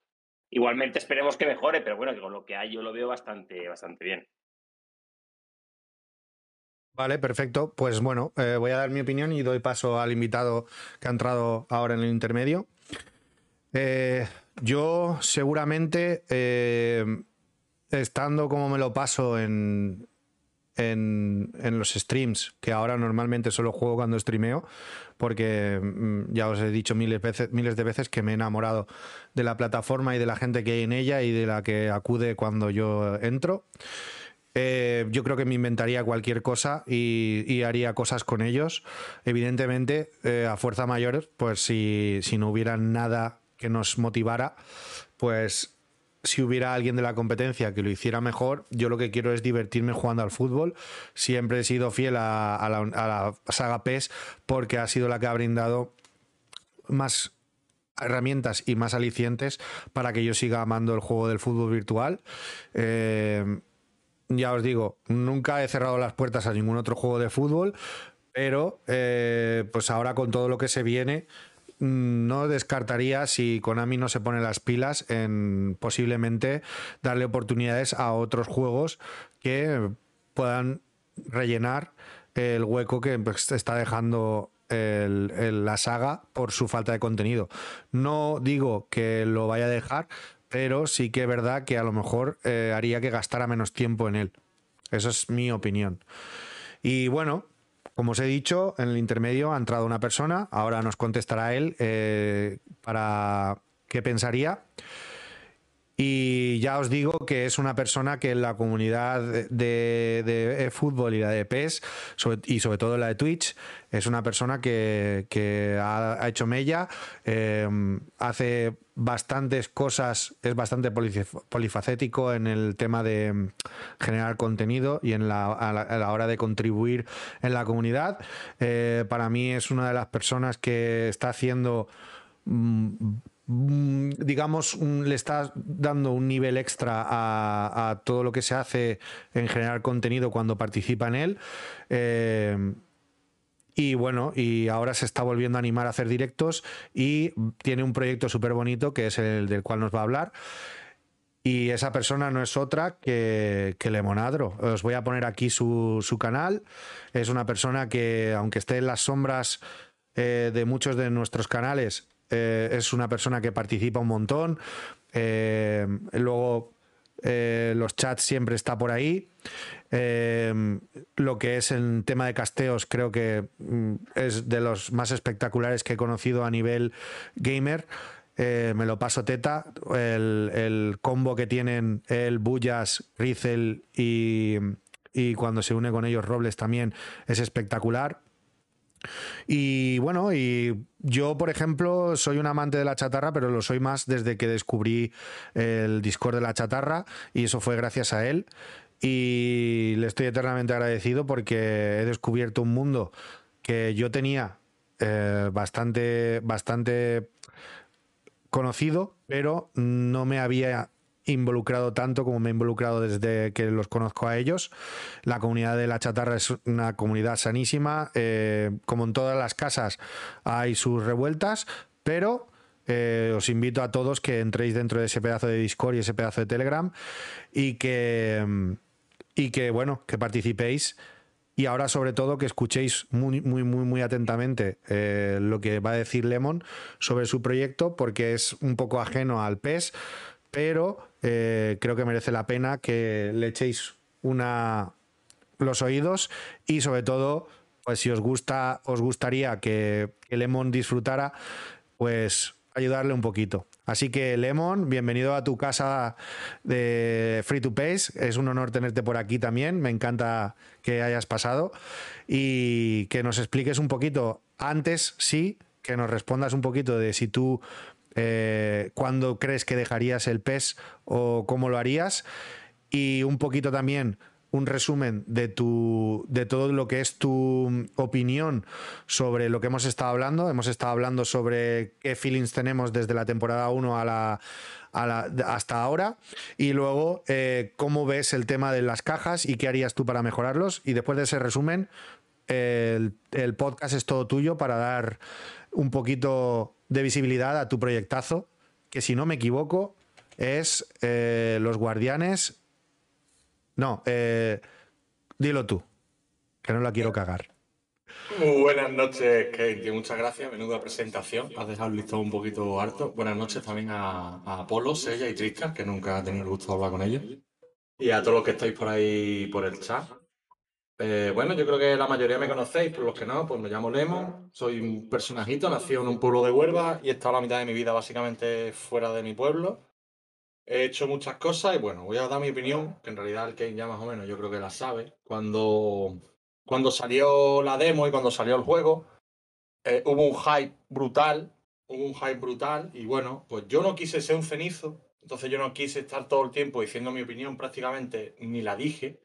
Igualmente esperemos que mejore, pero bueno, con lo que hay yo lo veo bastante, bastante bien. Vale, perfecto. Pues bueno, eh, voy a dar mi opinión y doy paso al invitado que ha entrado ahora en el intermedio. Eh, yo seguramente, eh, estando como me lo paso en, en, los streams, que ahora normalmente solo juego cuando streameo, porque mm, ya os he dicho miles, veces, miles de veces que me he enamorado de la plataforma y de la gente que hay en ella y de la que acude cuando yo entro. Eh, yo creo que me inventaría cualquier cosa y, haría cosas con ellos. Evidentemente, eh, a fuerza mayor, pues si, si, no hubiera nada que nos motivara, pues si hubiera alguien de la competencia que lo hiciera mejor, yo lo que quiero es divertirme jugando al fútbol. Siempre he sido fiel a, la, saga PES porque ha sido la que ha brindado más herramientas y más alicientes para que yo siga amando el juego del fútbol virtual. Eh, ya os digo, nunca he cerrado las puertas a ningún otro juego de fútbol, pero eh, pues ahora con todo lo que se viene, mm, no descartaría si Konami no se pone las pilas en posiblemente darle oportunidades a otros juegos que puedan rellenar el hueco que pues, está dejando la saga por su falta de contenido. No digo que lo vaya a dejar, pero sí que es verdad que a lo mejor eh, haría que gastara menos tiempo en él. Esa es mi opinión. Y bueno, como os he dicho, en el intermedio ha entrado una persona, ahora nos contestará él eh, para qué pensaría. Y ya os digo que es una persona que en la comunidad de, fútbol y la de PES, y sobre todo la de Twitch, es una persona que, ha, hecho mella, em, hace bastantes cosas, es bastante polifacético en el tema de generar contenido y en la, a, la, hora de contribuir en la comunidad. Eh, para mí es una de las personas que está haciendo mm, Mm, digamos, le está dando un nivel extra a, todo lo que se hace en generar contenido cuando participa en él. Eh, y bueno, y ahora se está volviendo a animar a hacer directos y tiene un proyecto súper bonito que es el del cual nos va a hablar. Y esa persona no es otra que, Lemonadro. Os voy a poner aquí su, canal. Es una persona que, aunque esté en las sombras eh, de muchos de nuestros canales, eh, es una persona que participa un montón. Eh, luego eh, los chats siempre está por ahí. Lo que es el tema de casteos creo que mm, es de los más espectaculares que he conocido a nivel gamer. Me lo paso teta. El, combo que tienen el Bullas, Rizel y, y cuando se une con ellos Robles también es espectacular. Y bueno, y yo, por ejemplo, soy un amante de la chatarra, pero lo soy más desde que descubrí el Discord de la chatarra y eso fue gracias a él. Y le estoy eternamente agradecido porque he descubierto un mundo que yo tenía eh, bastante, bastante conocido, pero no me había involucrado tanto como me he involucrado desde que los conozco a ellos. La comunidad de la chatarra es una comunidad sanísima. Eh, como en todas las casas hay sus revueltas, pero eh, os invito a todos que entréis dentro de ese pedazo de Discord y ese pedazo de Telegram y que, y que bueno, que participéis. Y ahora, sobre todo, que escuchéis muy, muy, muy, muy atentamente eh, lo que va a decir Lemon sobre su proyecto, porque es un poco ajeno al PES, pero eh, creo que merece la pena que le echéis una los oídos y sobre todo, pues si os gusta, os gustaría que, Lemon disfrutara, pues ayudarle un poquito. Así que Lemon, bienvenido a tu casa de Free to Pace. Es un honor tenerte por aquí también. Me encanta que hayas pasado y que nos expliques un poquito antes, sí, que nos respondas un poquito de si tú eh, cuándo crees que dejarías el PES o cómo lo harías y un poquito también un resumen de tu de todo lo que es tu opinión sobre lo que hemos estado hablando. Hemos estado hablando sobre qué feelings tenemos desde la temporada 1 a la, hasta ahora y luego eh, cómo ves el tema de las cajas y qué harías tú para mejorarlos. Y después de ese resumen, el, el podcast es todo tuyo para dar un poquito de visibilidad a tu proyectazo, que si no me equivoco es eh, Los Guardianes. No, eh, dilo tú, que no la quiero cagar. Muy buenas noches, Kate. Muchas gracias. Menuda presentación. Has dejado el listón un poquito harto. Buenas noches también a, a Apolo, y Tristan, que nunca he tenido el gusto de hablar con ellos. Y a todos los que estáis por ahí por el chat. Eh, bueno, yo creo que la mayoría me conocéis, pero los que no, pues me llamo Lemon, soy un personajito, nacido en un pueblo de Huelva y he estado la mitad de mi vida básicamente fuera de mi pueblo. He hecho muchas cosas y bueno, voy a dar mi opinión, que en realidad el que ya más o menos yo creo que la sabe. Cuando, cuando salió la demo y cuando salió el juego, eh, hubo un hype brutal, hubo un hype brutal y bueno, pues yo no quise ser un cenizo, entonces yo no quise estar todo el tiempo diciendo mi opinión prácticamente, ni la dije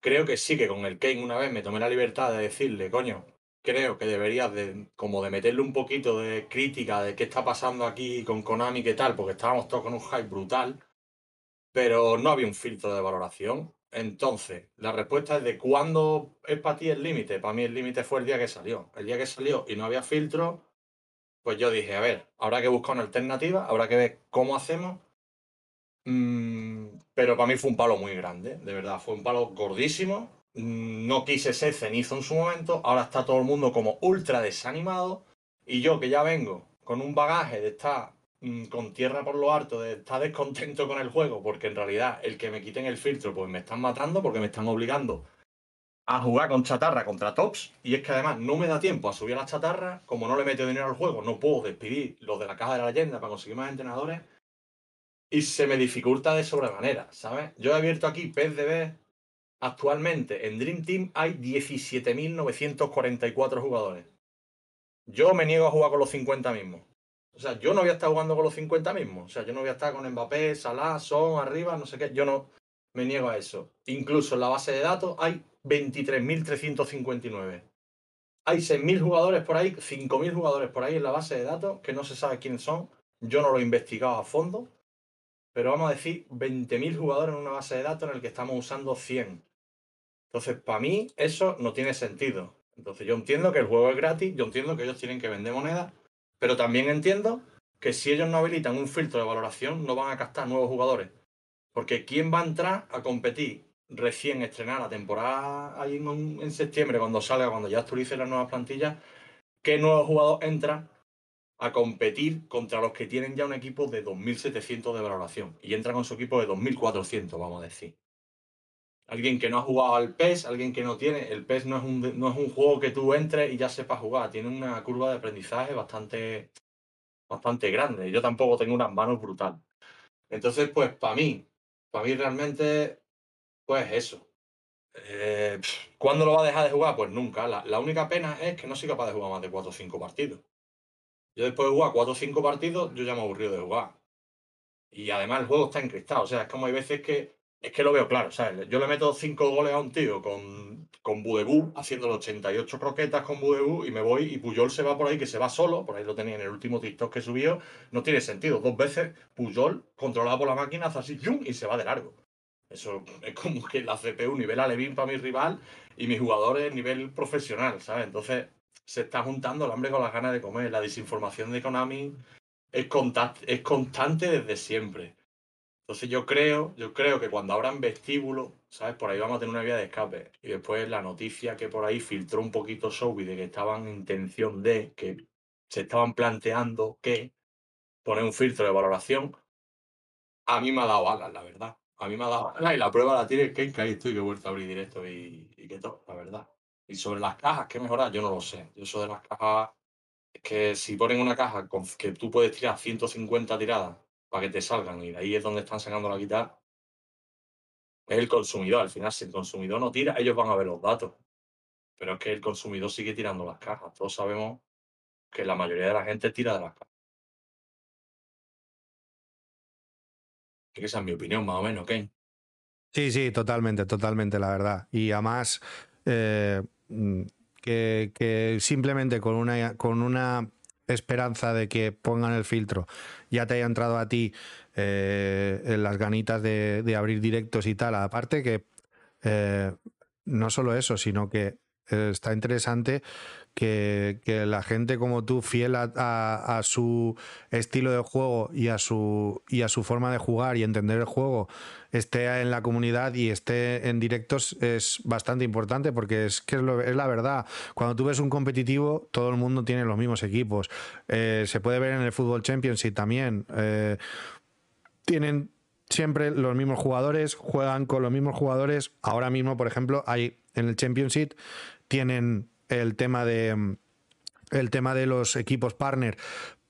creo que sí que con el Kane una vez me tomé la libertad de decirle, coño, creo que deberías de, como de meterle un poquito de crítica de qué está pasando aquí con Konami, qué tal, porque estábamos todos con un hype brutal, pero no había un filtro de valoración. Entonces, la respuesta es de cuándo es para ti el límite. Para mí el límite fue el día que salió. El día que salió y no había filtro, pues yo dije, a ver, habrá que buscar una alternativa, habrá que ver cómo hacemos pero para mí fue un palo muy grande, de verdad, fue un palo gordísimo. Mm, no quise ser cenizo en su momento, ahora está todo el mundo como ultra desanimado y yo que ya vengo con un bagaje de estar mm, con tierra por lo alto, de estar descontento con el juego, porque en realidad el que me quiten el filtro pues me están matando porque me están obligando a jugar con chatarra contra tops y es que además no me da tiempo a subir a la chatarra, como no le meto dinero al juego, no puedo despedir los de la caja de la leyenda para conseguir más entrenadores y se me dificulta de sobremanera, ¿sabes? Yo he abierto aquí PSDB. Actualmente en Dream Team hay 17.944 jugadores. Yo me niego a jugar con los 50 mismos. O sea, yo no voy a estar jugando con los 50 mismos. O sea, yo no voy a estar con Mbappé, Salah, Son, arriba, no sé qué. Yo no me niego a eso. Incluso en la base de datos hay 23.359. Hay 6.000 jugadores por ahí, 5.000 jugadores por ahí en la base de datos que no se sabe quiénes son. Yo no lo he investigado a fondo pero vamos a decir 20.000 jugadores en una base de datos en el que estamos usando 100. Entonces, para mí eso no tiene sentido. Entonces, yo entiendo que el juego es gratis, yo entiendo que ellos tienen que vender monedas, pero también entiendo que si ellos no habilitan un filtro de valoración, no van a captar nuevos jugadores. Porque ¿quién va a entrar a competir recién estrenar la temporada ahí en, septiembre, cuando salga, cuando ya actualicen las nuevas plantillas? ¿Qué nuevo jugador entra a competir contra los que tienen ya un equipo de 2.700 de valoración y entran con su equipo de 2.400, vamos a decir. Alguien que no ha jugado al PES, alguien que no tiene, el PES no es un, no es un juego que tú entres y ya sepas jugar, tiene una curva de aprendizaje bastante, bastante grande. Yo tampoco tengo unas manos brutal. Entonces, pues para mí, para mí realmente, pues eso. Eh, ¿Cuándo lo va a dejar de jugar? Pues nunca. La, la única pena es que no soy capaz de jugar más de 4 o 5 partidos. Yo después de jugar 4 o 5 partidos, yo ya me aburrido de jugar. Y además el juego está encristado. O sea, es como hay veces que. Es que lo veo claro. ¿sabes? Yo le meto 5 goles a un tío con, con Budebú, haciendo 88 croquetas con Budebú, y me voy, y Puyol se va por ahí, que se va solo, por ahí lo tenía en el último TikTok que subió. No tiene sentido. Dos veces Puyol, controlado por la máquina, hace así, ¡yum! y se va de largo. Eso es como que la CPU nivel alevín para mi rival y mis jugadores nivel profesional, ¿sabes? Entonces se está juntando el hambre con las ganas de comer. La desinformación de Konami es, es constante desde siempre. Entonces yo creo, yo creo que cuando abran vestíbulo, ¿sabes? Por ahí vamos a tener una vía de escape. Y después la noticia que por ahí filtró un poquito Sobi de que estaban en intención de, que se estaban planteando que poner un filtro de valoración, a mí me ha dado alas, la verdad. A mí me ha dado alas y la prueba la tiene que ahí estoy que he vuelto a abrir directo y, y que todo, la verdad. Y sobre las cajas, ¿qué mejorar? Yo no lo sé. Yo eso de las cajas, es que si ponen una caja que tú puedes tirar 150 tiradas para que te salgan y de ahí es donde están sacando la guitarra, es el consumidor. Al final, si el consumidor no tira, ellos van a ver los datos. Pero es que el consumidor sigue tirando las cajas. Todos sabemos que la mayoría de la gente tira de las cajas. Esa es mi opinión, más o menos, Kane. Sí, sí, totalmente, totalmente, la verdad. Y además, eh, que, que, simplemente con una, con una esperanza de que pongan el filtro ya te haya entrado a ti eh, en las ganitas de, de, abrir directos y tal. Aparte que eh, no solo eso, sino que está interesante que, que, la gente como tú, fiel a, a, su estilo de juego y a, su, y a su forma de jugar y entender el juego, esté en la comunidad y esté en directos es bastante importante porque es que es la verdad. Cuando tú ves un competitivo, todo el mundo tiene los mismos equipos. Eh, se puede ver en el Fútbol Championship también. Eh, tienen siempre los mismos jugadores, juegan con los mismos jugadores. Ahora mismo, por ejemplo, hay en el Championship tienen el tema de el tema de los equipos partner,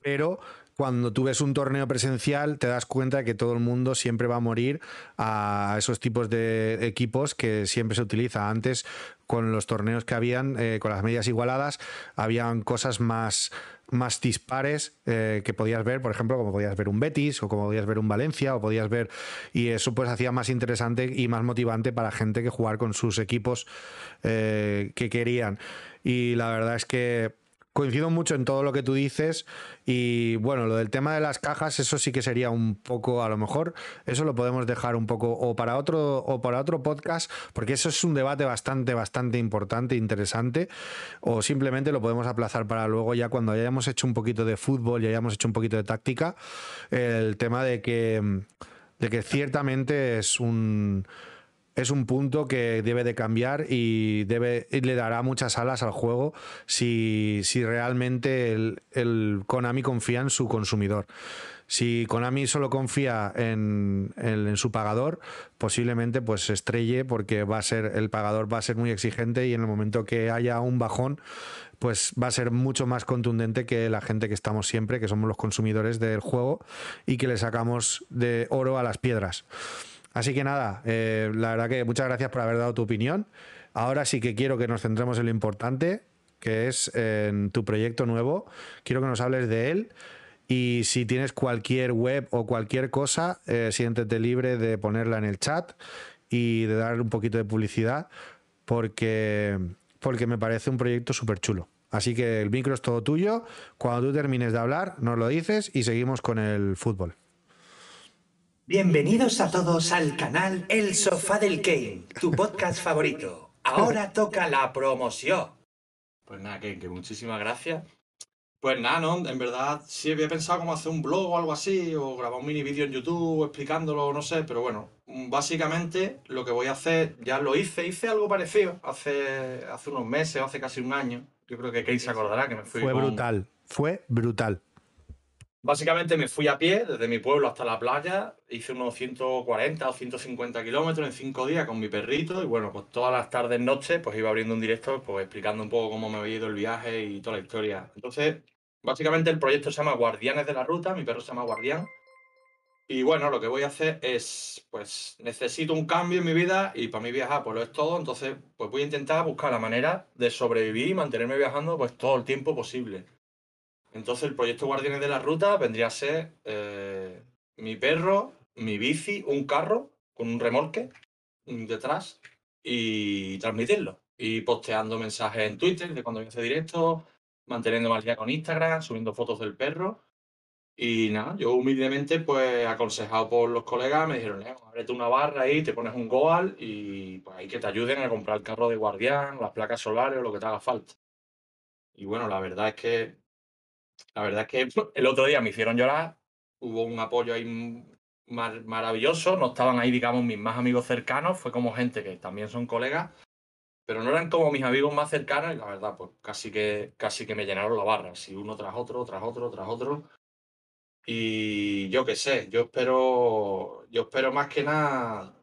pero cuando tú ves un torneo presencial te das cuenta que todo el mundo siempre va a morir a esos tipos de equipos que siempre se utiliza. Antes, con los torneos que habían, eh, con las medias igualadas, habían cosas más, más dispares eh, que podías ver, por ejemplo, como podías ver un Betis o como podías ver un Valencia o podías ver y eso pues hacía más interesante y más motivante para gente que jugar con sus equipos eh, que querían. Y la verdad es que coincido mucho en todo lo que tú dices y bueno, lo del tema de las cajas, eso sí que sería un poco, a lo mejor, eso lo podemos dejar un poco o para otro o para otro podcast, porque eso es un debate bastante, bastante importante, interesante, o simplemente lo podemos aplazar para luego ya cuando hayamos hecho un poquito de fútbol y hayamos hecho un poquito de táctica, el tema de que, de que ciertamente es un es un punto que debe de cambiar y, le dará muchas alas al juego si, realmente el, Konami confía en su consumidor. Si Konami solo confía en, su pagador, posiblemente pues se estrelle porque va a ser, el pagador va a ser muy exigente y en el momento que haya un bajón, pues va a ser mucho más contundente que la gente que estamos siempre, que somos los consumidores del juego y que le sacamos de oro a las piedras. Así que nada, eh, la verdad que muchas gracias por haber dado tu opinión. Ahora sí que quiero que nos centremos en lo importante, que es en tu proyecto nuevo. Quiero que nos hables de él. Y si tienes cualquier web o cualquier cosa, eh, siéntete libre de ponerla en el chat y de dar un poquito de publicidad, porque, porque me parece un proyecto súper chulo. Así que el micro es todo tuyo. Cuando tú termines de hablar, nos lo dices y seguimos con el fútbol. Bienvenidos a todos al canal El Sofá del Kane, tu podcast favorito. Ahora toca la promoción. Pues nada, Kane, que muchísimas gracias. Pues nada, ¿no? En verdad sí había pensado cómo hacer un blog o algo así, o grabar un mini vídeo en YouTube explicándolo, no sé, pero bueno, básicamente lo que voy a hacer, ya lo hice, hice algo parecido hace, hace unos meses, hace casi un año. Yo creo que Kane se acordará que me fui. Fue con... brutal, fue brutal. Básicamente me fui a pie desde mi pueblo hasta la playa, hice unos 140 o 150 kilómetros en cinco días con mi perrito y bueno, pues todas las tardes, noches, pues iba abriendo un directo, pues explicando un poco cómo me había ido el viaje y toda la historia. Entonces, básicamente el proyecto se llama Guardianes de la Ruta, mi perro se llama Guardián. Y bueno, lo que voy a hacer es, pues necesito un cambio en mi vida y para mí viajar pues lo es todo, entonces pues voy a intentar buscar la manera de sobrevivir y mantenerme viajando pues todo el tiempo posible. Entonces el proyecto Guardianes de la Ruta vendría a ser eh, mi perro, mi bici, un carro con un remolque detrás y transmitirlo. Y posteando mensajes en Twitter de cuando yo hace directo, manteniendo al día con Instagram, subiendo fotos del perro. Y nada, yo humildemente, pues aconsejado por los colegas, me dijeron, eh, ábrete una barra ahí, te pones un Goal y pues ahí que te ayuden a comprar el carro de guardián, las placas solares o lo que te haga falta. Y bueno, la verdad es que la verdad es que el otro día me hicieron llorar, hubo un apoyo ahí maravilloso, no estaban ahí, digamos, mis más amigos cercanos, fue como gente que también son colegas, pero no eran como mis amigos más cercanos y la verdad, pues casi que, casi que me llenaron la barra, así uno tras otro, tras otro, tras otro. Y yo qué sé, yo espero, yo espero más que nada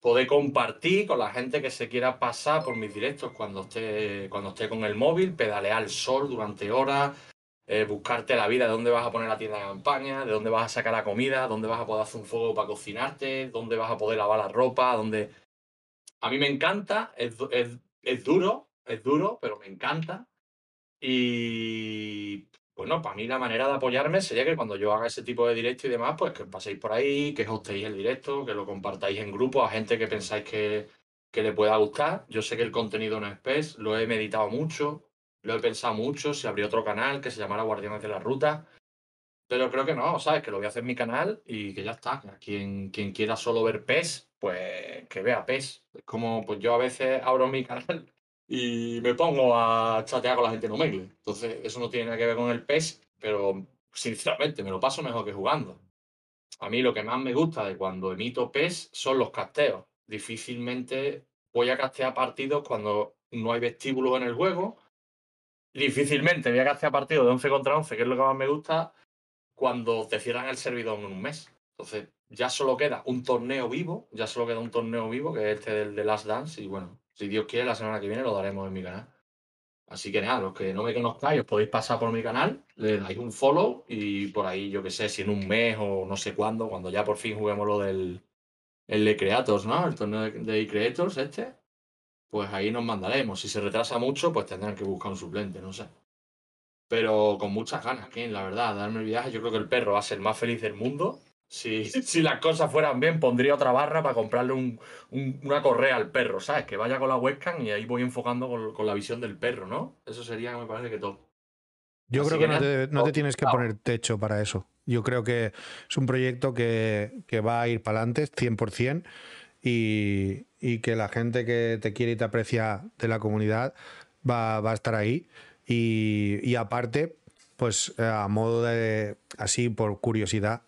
poder compartir con la gente que se quiera pasar por mis directos cuando esté, cuando esté con el móvil, pedalear al sol durante horas, eh, buscarte la vida, de dónde vas a poner la tienda de campaña, de dónde vas a sacar la comida, dónde vas a poder hacer un fuego para cocinarte, dónde vas a poder lavar la ropa, dónde... A mí me encanta, es, es duro, es duro, pero me encanta. Y bueno, para mí la manera de apoyarme sería que cuando yo haga ese tipo de directo y demás, pues que paséis por ahí, que hostéis el directo, que lo compartáis en grupo a gente que pensáis que, que le pueda gustar. Yo sé que el contenido no es PES, lo he meditado mucho, lo he pensado mucho, si habría otro canal que se llamara Guardianes de la Ruta. Pero creo que no, ¿sabes? Que lo voy a hacer en mi canal y que ya está. Quien, quien quiera solo ver PES, pues que vea PES. Es como, pues yo a veces abro mi canal y me pongo a chatear con la gente en Omegle. Entonces, eso no tiene nada que ver con el PES, pero sinceramente me lo paso mejor que jugando. A mí lo que más me gusta de cuando emito PES son los casteos. Difícilmente voy a castear partidos cuando no hay vestíbulos en el juego difícilmente voy a castear partido de 11 contra 11, que es lo que más me gusta, cuando te cierran el servidor en un mes. Entonces, ya solo queda un torneo vivo, ya solo queda un torneo vivo, que es este del de Last Dance, y bueno, si Dios quiere, la semana que viene lo daremos en mi canal. Así que nada, los que no me conozcáis, os podéis pasar por mi canal, le dais un follow y por ahí, yo que sé, si en un mes o no sé cuándo, cuando ya por fin juguemos lo del el de Creators, ¿no? El torneo de, de Creators este, pues ahí nos mandaremos. Si se retrasa mucho, pues tendrán que buscar un suplente, no sé. Pero con muchas ganas, Ken, la verdad, darme el viaje. Yo creo que el perro va a ser el más feliz del mundo. Si, si las cosas fueran bien, pondría otra barra para comprarle un, una correa al perro, ¿sabes? Que vaya con la webcam y ahí voy enfocando con, la visión del perro, ¿no? Eso sería, me parece que todo. Yo creo que, no, te, no, te, tienes que poner techo para eso. Yo creo que es un proyecto que, que va a ir para adelante 100% y, que la gente que te quiere y te aprecia de la comunidad va, a estar ahí. Y, aparte, pues eh, a modo de, así por curiosidad,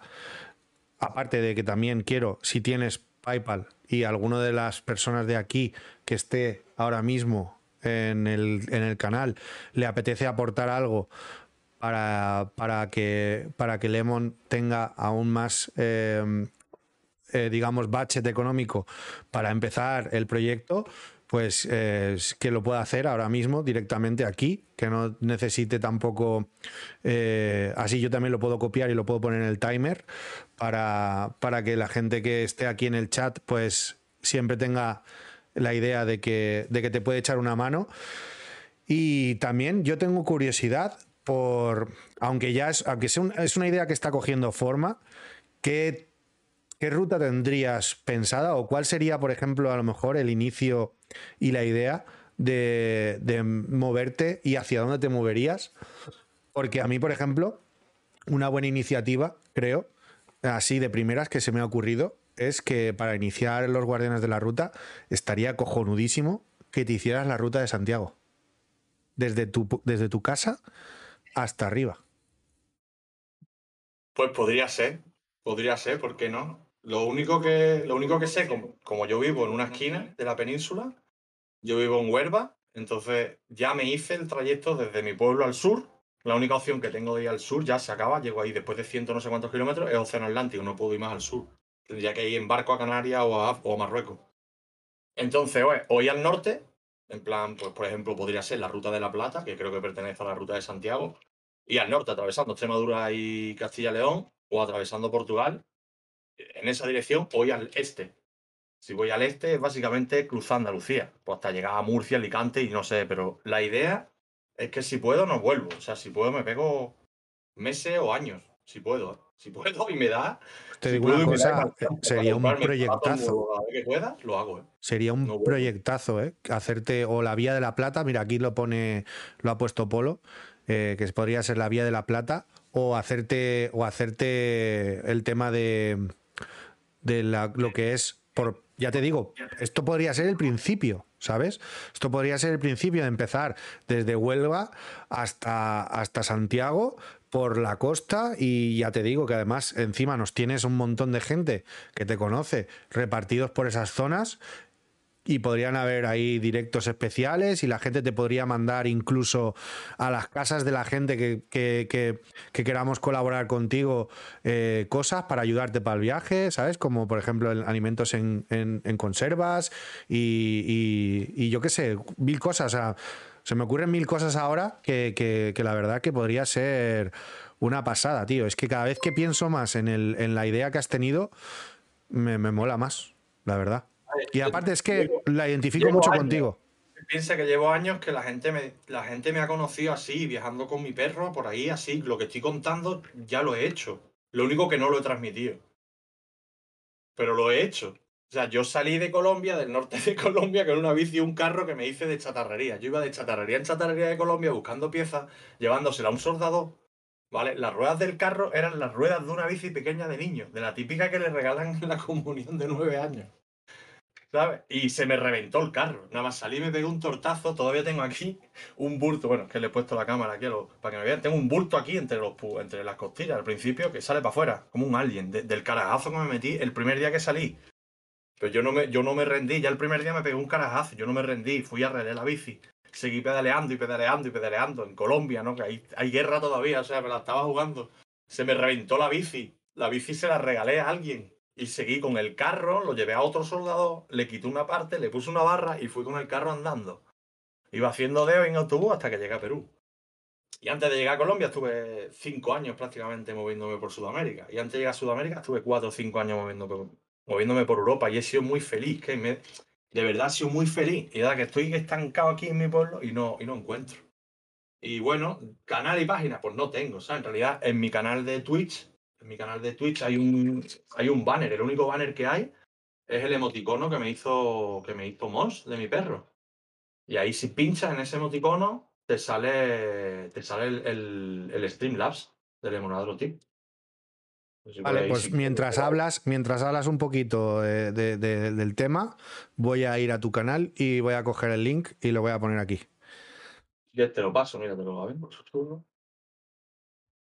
aparte de que también quiero, si tienes PayPal y alguno de las personas de aquí que esté ahora mismo en el, en el canal le apetece aportar algo para, para, que, para que Lemon tenga aún más eh, eh, digamos, budget económico para empezar el proyecto, pues eh, que lo pueda hacer ahora mismo directamente aquí, que no necesite tampoco, eh, así yo también lo puedo copiar y lo puedo poner en el timer para, para que la gente que esté aquí en el chat pues siempre tenga la idea de que, de que te puede echar una mano. Y también yo tengo curiosidad por, aunque ya es, aunque sea es una idea que está cogiendo forma, que ¿Qué ruta tendrías pensada o cuál sería, por ejemplo, a lo mejor el inicio y la idea de, moverte y hacia dónde te moverías? Porque a mí, por ejemplo, una buena iniciativa, creo, así de primeras que se me ha ocurrido, es que para iniciar los Guardianes de la Ruta estaría cojonudísimo que te hicieras la ruta de Santiago. Desde tu, desde tu casa hasta arriba. Pues podría ser, podría ser, ¿por qué no? Lo único que, lo único que sé, como, yo vivo en una esquina de la península, yo vivo en Huerva, entonces ya me hice el trayecto desde mi pueblo al sur, La única opción que tengo de ir al sur ya se acaba, llego ahí después de ciento no sé cuántos kilómetros, es Océano Atlántico, no puedo ir más al sur. Tendría que ir en barco a Canarias o a, o Marruecos. Entonces, o ir al norte, en plan, pues por ejemplo, podría ser la Ruta de la Plata, que creo que pertenece a la Ruta de Santiago, y al norte, atravesando Extremadura y Castilla-León, o atravesando Portugal, en esa dirección, o ir al este. Si voy al este, es básicamente cruzar Andalucía, pues hasta llegar a Murcia, Alicante y no sé, pero la idea es que si puedo, no vuelvo. O sea, si puedo, me pego meses o años. Si puedo. ¿eh? Si puedo y me da. Te si digo puedo una da cosa, para sería un proyectazo. a ver que pueda, lo hago. ¿eh? Sería un No proyectazo, ¿eh? Hacerte o la Vía de la Plata, mira, aquí lo pone, lo ha puesto Polo, eh, que podría ser la Vía de la Plata, o hacerte, o hacerte el tema de, de la- lo que es, por, ya te digo, esto podría ser el principio, ¿sabes? Esto podría ser el principio de empezar desde Huelva hasta, hasta Santiago por la costa y ya te digo que además encima nos tienes un montón de gente que te conoce repartidos por esas zonas y podrían haber ahí directos especiales y la gente te podría mandar incluso a las casas de la gente que, que- que- que queramos colaborar contigo eh, cosas para ayudarte para el viaje, ¿sabes? Como por ejemplo alimentos en, en- conservas y, y- yo qué sé, mil cosas. O sea, se me ocurren mil cosas ahora que la verdad que podría ser una pasada, tío. Es que cada vez que pienso más en, el, en la idea que has tenido, me, me mola más, la verdad. Y aparte es que Llevo- la identifico mucho años. contigo. Piensa que llevo años que la gente, me, la gente me ha conocido así, viajando con mi perro por ahí, así. Lo que estoy contando ya lo he hecho. Lo único que no lo he transmitido. Pero lo he hecho. O sea, yo salí de Colombia, del norte de Colombia, con una bici y un carro que me hice de chatarrería. Yo iba de chatarrería en chatarrería de Colombia buscando piezas, llevándosela a un soldador. ¿Vale? Las ruedas del carro eran las ruedas de una bici pequeña de niño, de la típica que le regalan en la comunión de nueve años. Y se me reventó el carro. Nada más salí, me pegué un tortazo. Todavía tengo aquí un bulto. Bueno, es que le he puesto la cámara aquí para que me vean. Tengo un bulto aquí entre, los, entre las costillas al principio que sale para afuera, como un alien, de- del carajazo que me metí el primer día que salí. Pero yo no, me, yo no me rendí. Ya el primer día me pegué un carajazo. Yo no me rendí. Fui a arreglar la bici. Seguí pedaleando y pedaleando y pedaleando. En Colombia, ¿no? Que hay guerra todavía. O sea, me la estaba jugando. Se me reventó la bici. La bici se la regalé a alguien. Y seguí con el carro, lo llevé a otro soldado, le quité una parte, le puse una barra y fui con el carro andando. Iba haciendo dedo en autobús hasta que llegué a Perú. Y antes de llegar a Colombia estuve cinco años prácticamente moviéndome por Sudamérica. Y antes de llegar a Sudamérica estuve cuatro o cinco años moviéndome, por Europa. Y he sido muy feliz, que de verdad he sido muy feliz. Y ahora que estoy estancado aquí en mi pueblo y no, y no encuentro. Y bueno, canal y página, pues no tengo. O sea, en realidad en mi canal de Twitch, en mi canal de Twitch hay un, hay un banner. El único banner que hay es el emoticono que me hizo, que me hizo Moss de mi perro. Y ahí si pinchas en ese emoticono, te sale, te sale el, el, el Streamlabs del Emonadro Tip. Pues Vale, pues sí- mientras hablas, mientras hablas un poquito de- de- de- del tema, voy a ir a tu canal y voy a coger el link y lo voy a poner aquí. Ya te lo paso, mira, te lo va a ver por su turno.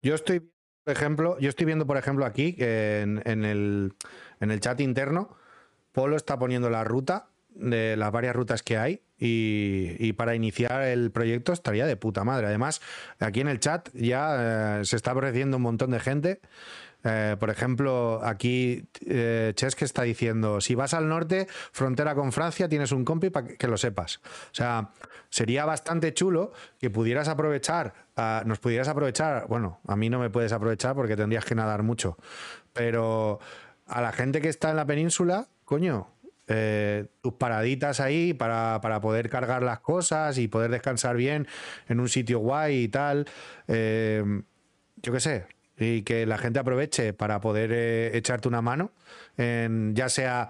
Yo estoy, por ejemplo, yo estoy viendo, por ejemplo, aquí que en, en el, en el chat interno, Polo está poniendo la ruta de las varias rutas que hay y, y para iniciar el proyecto estaría de puta madre. Además, aquí en el chat ya eh, se está apareciendo un montón de gente. Eh, por ejemplo, aquí eh, está diciendo, si vas al norte, frontera con Francia, tienes un compi para que lo sepas. O sea, sería bastante chulo que pudieras aprovechar, ah, nos pudieras aprovechar, bueno, a mí no me puedes aprovechar porque tendrías que nadar mucho, pero a la gente que está en la península, coño, eh, tus paraditas ahí para, para poder cargar las cosas y poder descansar bien en un sitio guay y tal. eh, yo qué sé, y que la gente aproveche para poder eh, echarte una mano, en, ya sea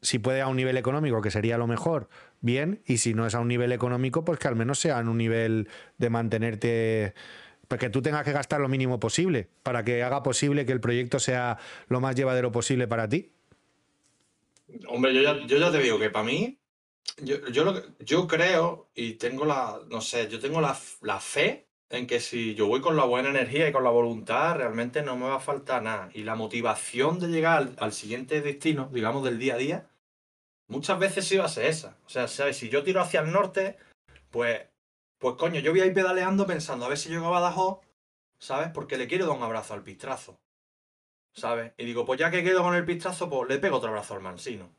si puede a un nivel económico, que sería lo mejor, bien, y si no es a un nivel económico, pues que al menos sea en un nivel de mantenerte, pues que tú tengas que gastar lo mínimo posible, para que haga posible que el proyecto sea lo más llevadero posible para ti. Hombre, yo ya, te digo que para mí, yo, yo, lo yo creo y tengo la, no sé, yo tengo la, la fe en que si yo voy con la buena energía y con la voluntad, realmente no me va a faltar nada. Y la motivación de llegar al siguiente destino, digamos, del día a día, muchas veces va a ser esa. O sea, ¿sabes? Si yo tiro hacia el norte, pues Pues coño, yo voy a ir pedaleando pensando a ver si llego a Badajoz, ¿sabes? Porque le quiero dar un abrazo al pistrazo, ¿sabes? Y digo, pues ya que quedo con el pistrazo, pues le pego otro abrazo al mansino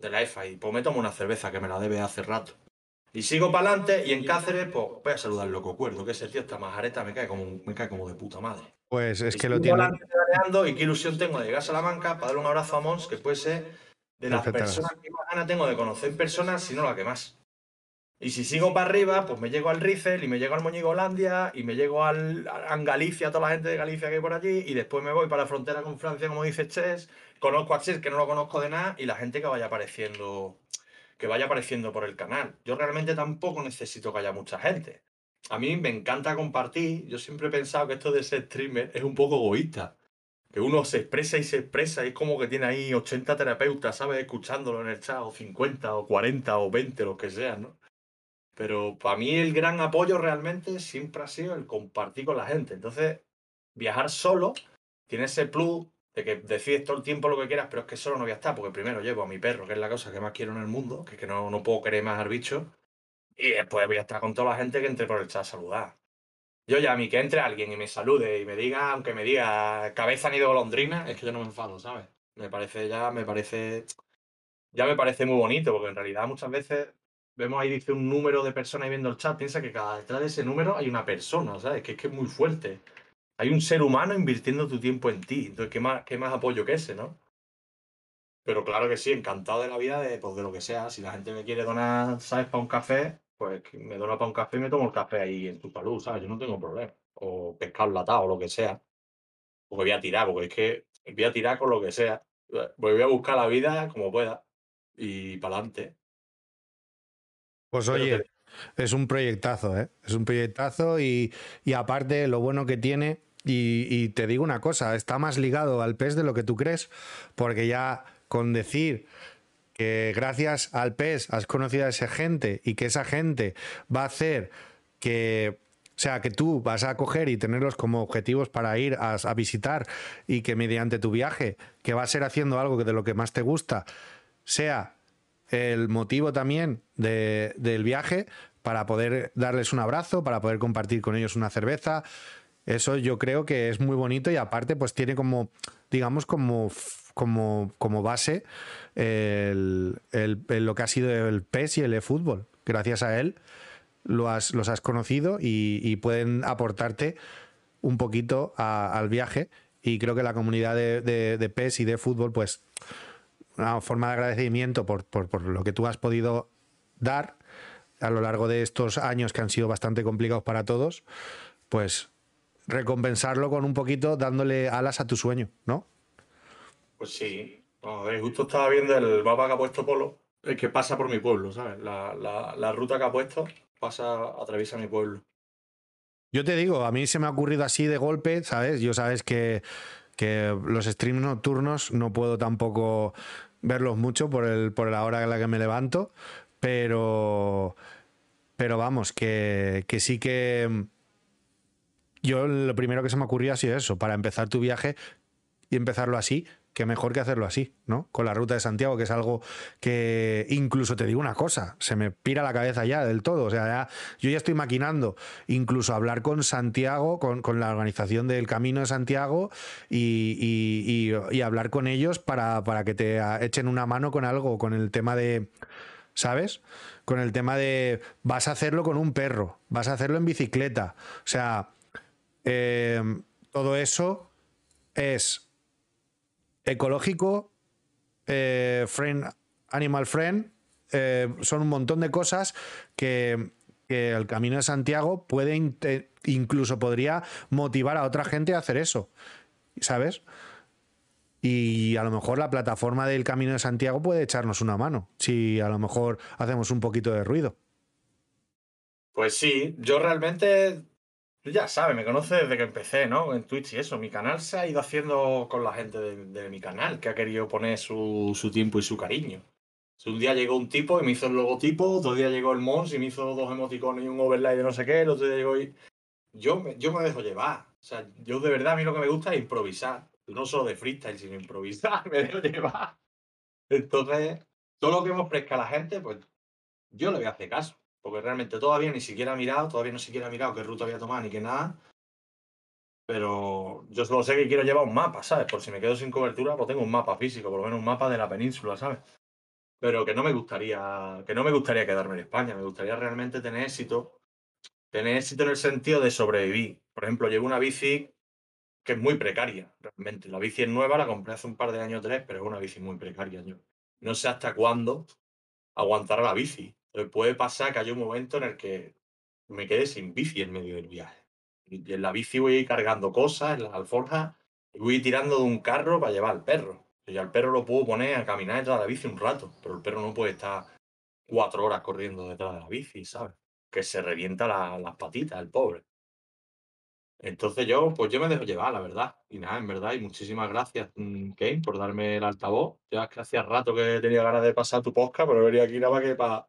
de la EFA y pues me tomo una cerveza que me la debe hace rato. Y sigo para adelante y en Cáceres, pues voy a saludar al loco cuerdo, que ese tío está majareta, me cae como, me cae como de puta madre. Pues es Y que lo tiene. y qué ilusión tengo de llegar a Salamanca para darle un abrazo a Mons, que puede ser de las Perfecto. personas que más ganas tengo de conocer en persona, si no la que más. Y si sigo para arriba, pues me llego al Ricel y me llego al Moñigolandia y me llego al, a Galicia, a toda la gente de Galicia que hay por allí, y después me voy para la frontera con Francia, como dice Ches. Conozco a Ches, que no lo conozco de nada, y la gente que vaya apareciendo, que vaya apareciendo por el canal. Yo realmente tampoco necesito que haya mucha gente. A mí me encanta compartir. Yo siempre he pensado que esto de ser streamer es un poco egoísta. Que uno se expresa y se expresa y es como que tiene ahí 80 terapeutas, ¿sabes? Escuchándolo en el chat, o 50, o 40, o 20, lo que sea, ¿no? Pero para mí el gran apoyo realmente siempre ha sido el compartir con la gente. Entonces, viajar solo tiene ese plus de que decides todo el tiempo lo que quieras, pero es que solo no voy a estar, porque primero llevo a mi perro, que es la cosa que más quiero en el mundo, que es que no, no puedo querer más al bicho, y después voy a estar con toda la gente que entre por el chat a saludar. Yo ya a mí que entre alguien y me salude y me diga, aunque me diga cabeza ni de golondrina, es que yo no me enfado, ¿sabes? Me parece ya, me parece, ya me parece muy bonito, porque en realidad muchas veces vemos ahí, dice un número de personas ahí viendo el chat, piensa que cada detrás de ese número hay una persona, ¿sabes? Que es que es muy fuerte. Hay un ser humano invirtiendo tu tiempo en ti. Entonces, ¿qué más, qué más apoyo que ese, no? Pero claro que sí, encantado de la vida de, pues, de lo que sea. Si la gente me quiere donar, ¿sabes? Para un café, pues me dona para un café y me tomo el café ahí en tu salud, ¿sabes? Yo no tengo problema. O pescado latado o lo que sea. Porque voy a tirar, porque es que voy a tirar con lo que sea. Pues voy a buscar la vida como pueda. Y para adelante. Pues oye, te- es un proyectazo, ¿eh? Es un proyectazo y, y aparte lo bueno que tiene, y, y te digo una cosa, está más ligado al PES de lo que tú crees, porque ya con decir que gracias al PES has conocido a esa gente y que esa gente va a hacer que, o sea, que tú vas a coger y tenerlos como objetivos para ir a, a visitar y que mediante tu viaje, que va a ser haciendo algo de lo que más te gusta, sea el motivo también de- del viaje para poder darles un abrazo, para poder compartir con ellos una cerveza. Eso yo creo que es muy bonito y aparte pues tiene como, digamos, como, como, como base el- el- lo que ha sido el PES y el eFootball. Gracias a él lo has, los has conocido y, y pueden aportarte un poquito a- al viaje y creo que la comunidad de, de, de PES y de fútbol pues una forma de agradecimiento por, por, por lo que tú has podido dar a lo largo de estos años que han sido bastante complicados para todos, pues recompensarlo con un poquito dándole alas a tu sueño, ¿no? Pues sí. Ver, justo estaba viendo el mapa que ha puesto Polo, el que pasa por mi pueblo, ¿sabes? La, la, la ruta que ha puesto pasa, atraviesa mi pueblo. Yo te digo, a mí se me ha ocurrido así de golpe, ¿sabes? Yo sabes que, que los streams nocturnos no puedo tampoco verlos mucho por, el, por la hora en la que me levanto, pero, pero vamos, que, que sí que yo lo primero que se me ocurrió ha sido eso, para empezar tu viaje y empezarlo así, que mejor que hacerlo así, ¿no? Con la ruta de Santiago, que es algo que incluso te digo una cosa, se me pira la cabeza ya del todo. O sea, ya- yo ya estoy maquinando incluso hablar con Santiago, con, con la organización del Camino de Santiago y, y- hablar con ellos para, para que te echen una mano con algo, con el tema de. ¿Sabes? Con el tema de vas a hacerlo con un perro, vas a hacerlo en bicicleta. O sea, eh, todo eso es ecológico, eh, animal friend, eh, son un montón de cosas que, que el Camino de Santiago puede, incluso podría motivar a otra gente a hacer eso, ¿sabes? Y a lo mejor la plataforma del Camino de Santiago puede echarnos una mano, si a lo mejor hacemos un poquito de ruido. Pues sí, yo realmente, tú ya sabes, me conoces desde que empecé, ¿no? En Twitch y eso. Mi canal se ha ido haciendo con la gente de, mi canal, que ha querido poner su, su tiempo y su cariño. Un día llegó un tipo y me hizo el logotipo, otro día llegó el Mons y me hizo dos emoticones y un overlay de no sé qué, el otro día llegó y... Yo me, yo me dejo llevar. O sea, yo de verdad a mí lo que me gusta es improvisar. No solo de freestyle, sino improvisar, me dejo llevar. Entonces, todo lo que me ofrezca la gente, pues yo le voy a hacer caso. Porque realmente todavía ni siquiera he mirado, todavía no siquiera he mirado qué ruta voy a tomar ni qué nada. Pero yo solo sé que quiero llevar un mapa, ¿sabes? Por si me quedo sin cobertura, pues tengo un mapa físico, por lo menos un mapa de la península, ¿sabes? Pero que no me gustaría, que no me gustaría quedarme en España, me gustaría realmente tener éxito. Tener éxito en el sentido de sobrevivir. Por ejemplo, llevo una bici que es muy precaria, realmente. La bici es nueva, la compré hace un par de años tres, pero es una bici muy precaria. Yo no sé hasta cuándo aguantará la bici. Entonces puede pasar que haya un momento en el que me quede sin bici en medio del viaje. Y en la bici voy a ir cargando cosas, en las alforjas, y voy tirando de un carro para llevar al perro. Y al perro lo puedo poner a caminar detrás de la bici un rato, pero el perro no puede estar cuatro horas corriendo detrás de la bici, ¿sabes? Que se revienta las patitas, el pobre. Entonces yo, pues yo me dejo llevar, la verdad. Y nada, en verdad, y muchísimas gracias, mm, Kane, por darme el altavoz. Ya es que hacía rato que tenía ganas de pasar tu podcast, pero venía aquí nada más que para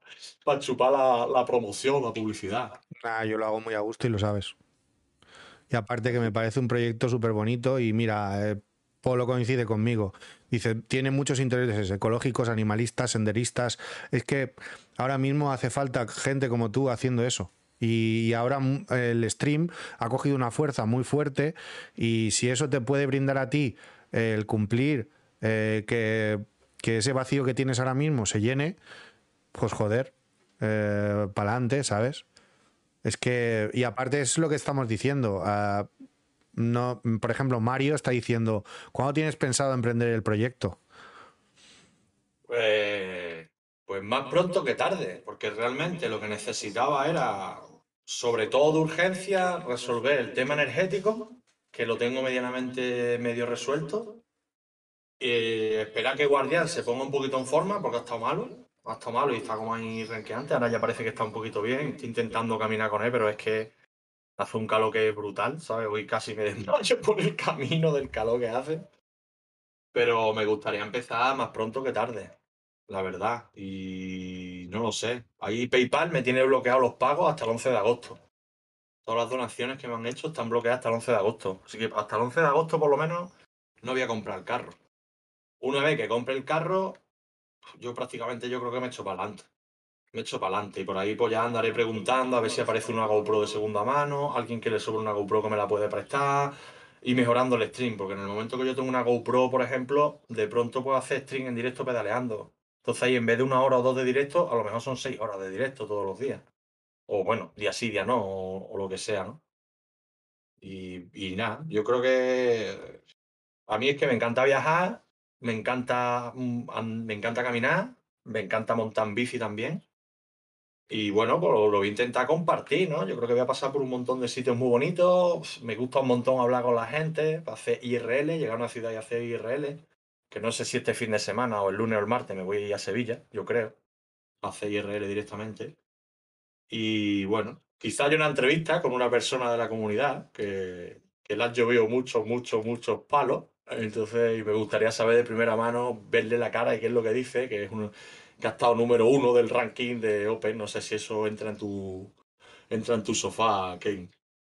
chupar la, la promoción, la publicidad. Nah, yo lo hago muy a gusto y lo sabes. Y aparte que me parece un proyecto súper bonito y mira, eh, Polo coincide conmigo. Dice, tiene muchos intereses ecológicos, animalistas, senderistas. Es que ahora mismo hace falta gente como tú haciendo eso. Y ahora el stream ha cogido una fuerza muy fuerte y si eso te puede brindar a ti el cumplir eh, que, ese vacío que tienes ahora mismo se llene, pues joder, eh, para adelante, ¿sabes? Es que, y aparte es lo que estamos diciendo. Ah, no, por ejemplo, Mario está diciendo, ¿cuándo tienes pensado emprender el proyecto? Pues, pues más pronto que tarde, porque realmente lo que necesitaba era, sobre todo de urgencia, resolver el tema energético, que lo tengo medianamente medio resuelto. Y esperar que Guardián se ponga un poquito en forma, porque ha estado malo ha estado malo y está como ahí renqueante. Ahora ya parece que está un poquito bien. Estoy intentando caminar con él, pero es que hace un calor que es brutal, ¿sabes? Hoy casi me desmayo por el camino del calor que hace. Pero me gustaría empezar más pronto que tarde, la verdad. Y no lo sé. Ahí PayPal me tiene bloqueado los pagos hasta el 11 de agosto. Todas las donaciones que me han hecho están bloqueadas hasta el 11 de agosto. Así que hasta el 11 de agosto, por lo menos, no voy a comprar el carro. Una vez que compre el carro, yo prácticamente yo creo que me he hecho para adelante. Me he hecho para adelante y por ahí pues ya andaré preguntando a ver si aparece una GoPro de segunda mano, alguien que le sobre una GoPro que me la puede prestar y mejorando el stream, porque en el momento que yo tengo una GoPro, por ejemplo, de pronto puedo hacer stream en directo pedaleando. Entonces ahí en vez de una hora o dos de directo, a lo mejor son seis horas de directo todos los días. O bueno, día sí, día no, o, lo que sea, ¿no? Y, nada, yo creo que a mí es que me encanta viajar me encanta, mm, me encanta caminar, me encanta montar en bici también. Y bueno, pues lo voy a intentar compartir, ¿no? Yo creo que voy a pasar por un montón de sitios muy bonitos. Me gusta un montón hablar con la gente, hacer IRL, llegar a una ciudad y hacer IRL. Que no sé si este fin de semana o el lunes o el martes me voy a ir a Sevilla, yo creo. A hacer IRL directamente. Y bueno, quizá haya una entrevista con una persona de la comunidad que, que le ha llovido muchos, muchos, muchos palos entonces, me gustaría saber de primera mano, verle la cara y qué es lo que dice, que es un que ha estado número uno del ranking de Open. No sé si eso entra en tu entra en tu sofá, Kane.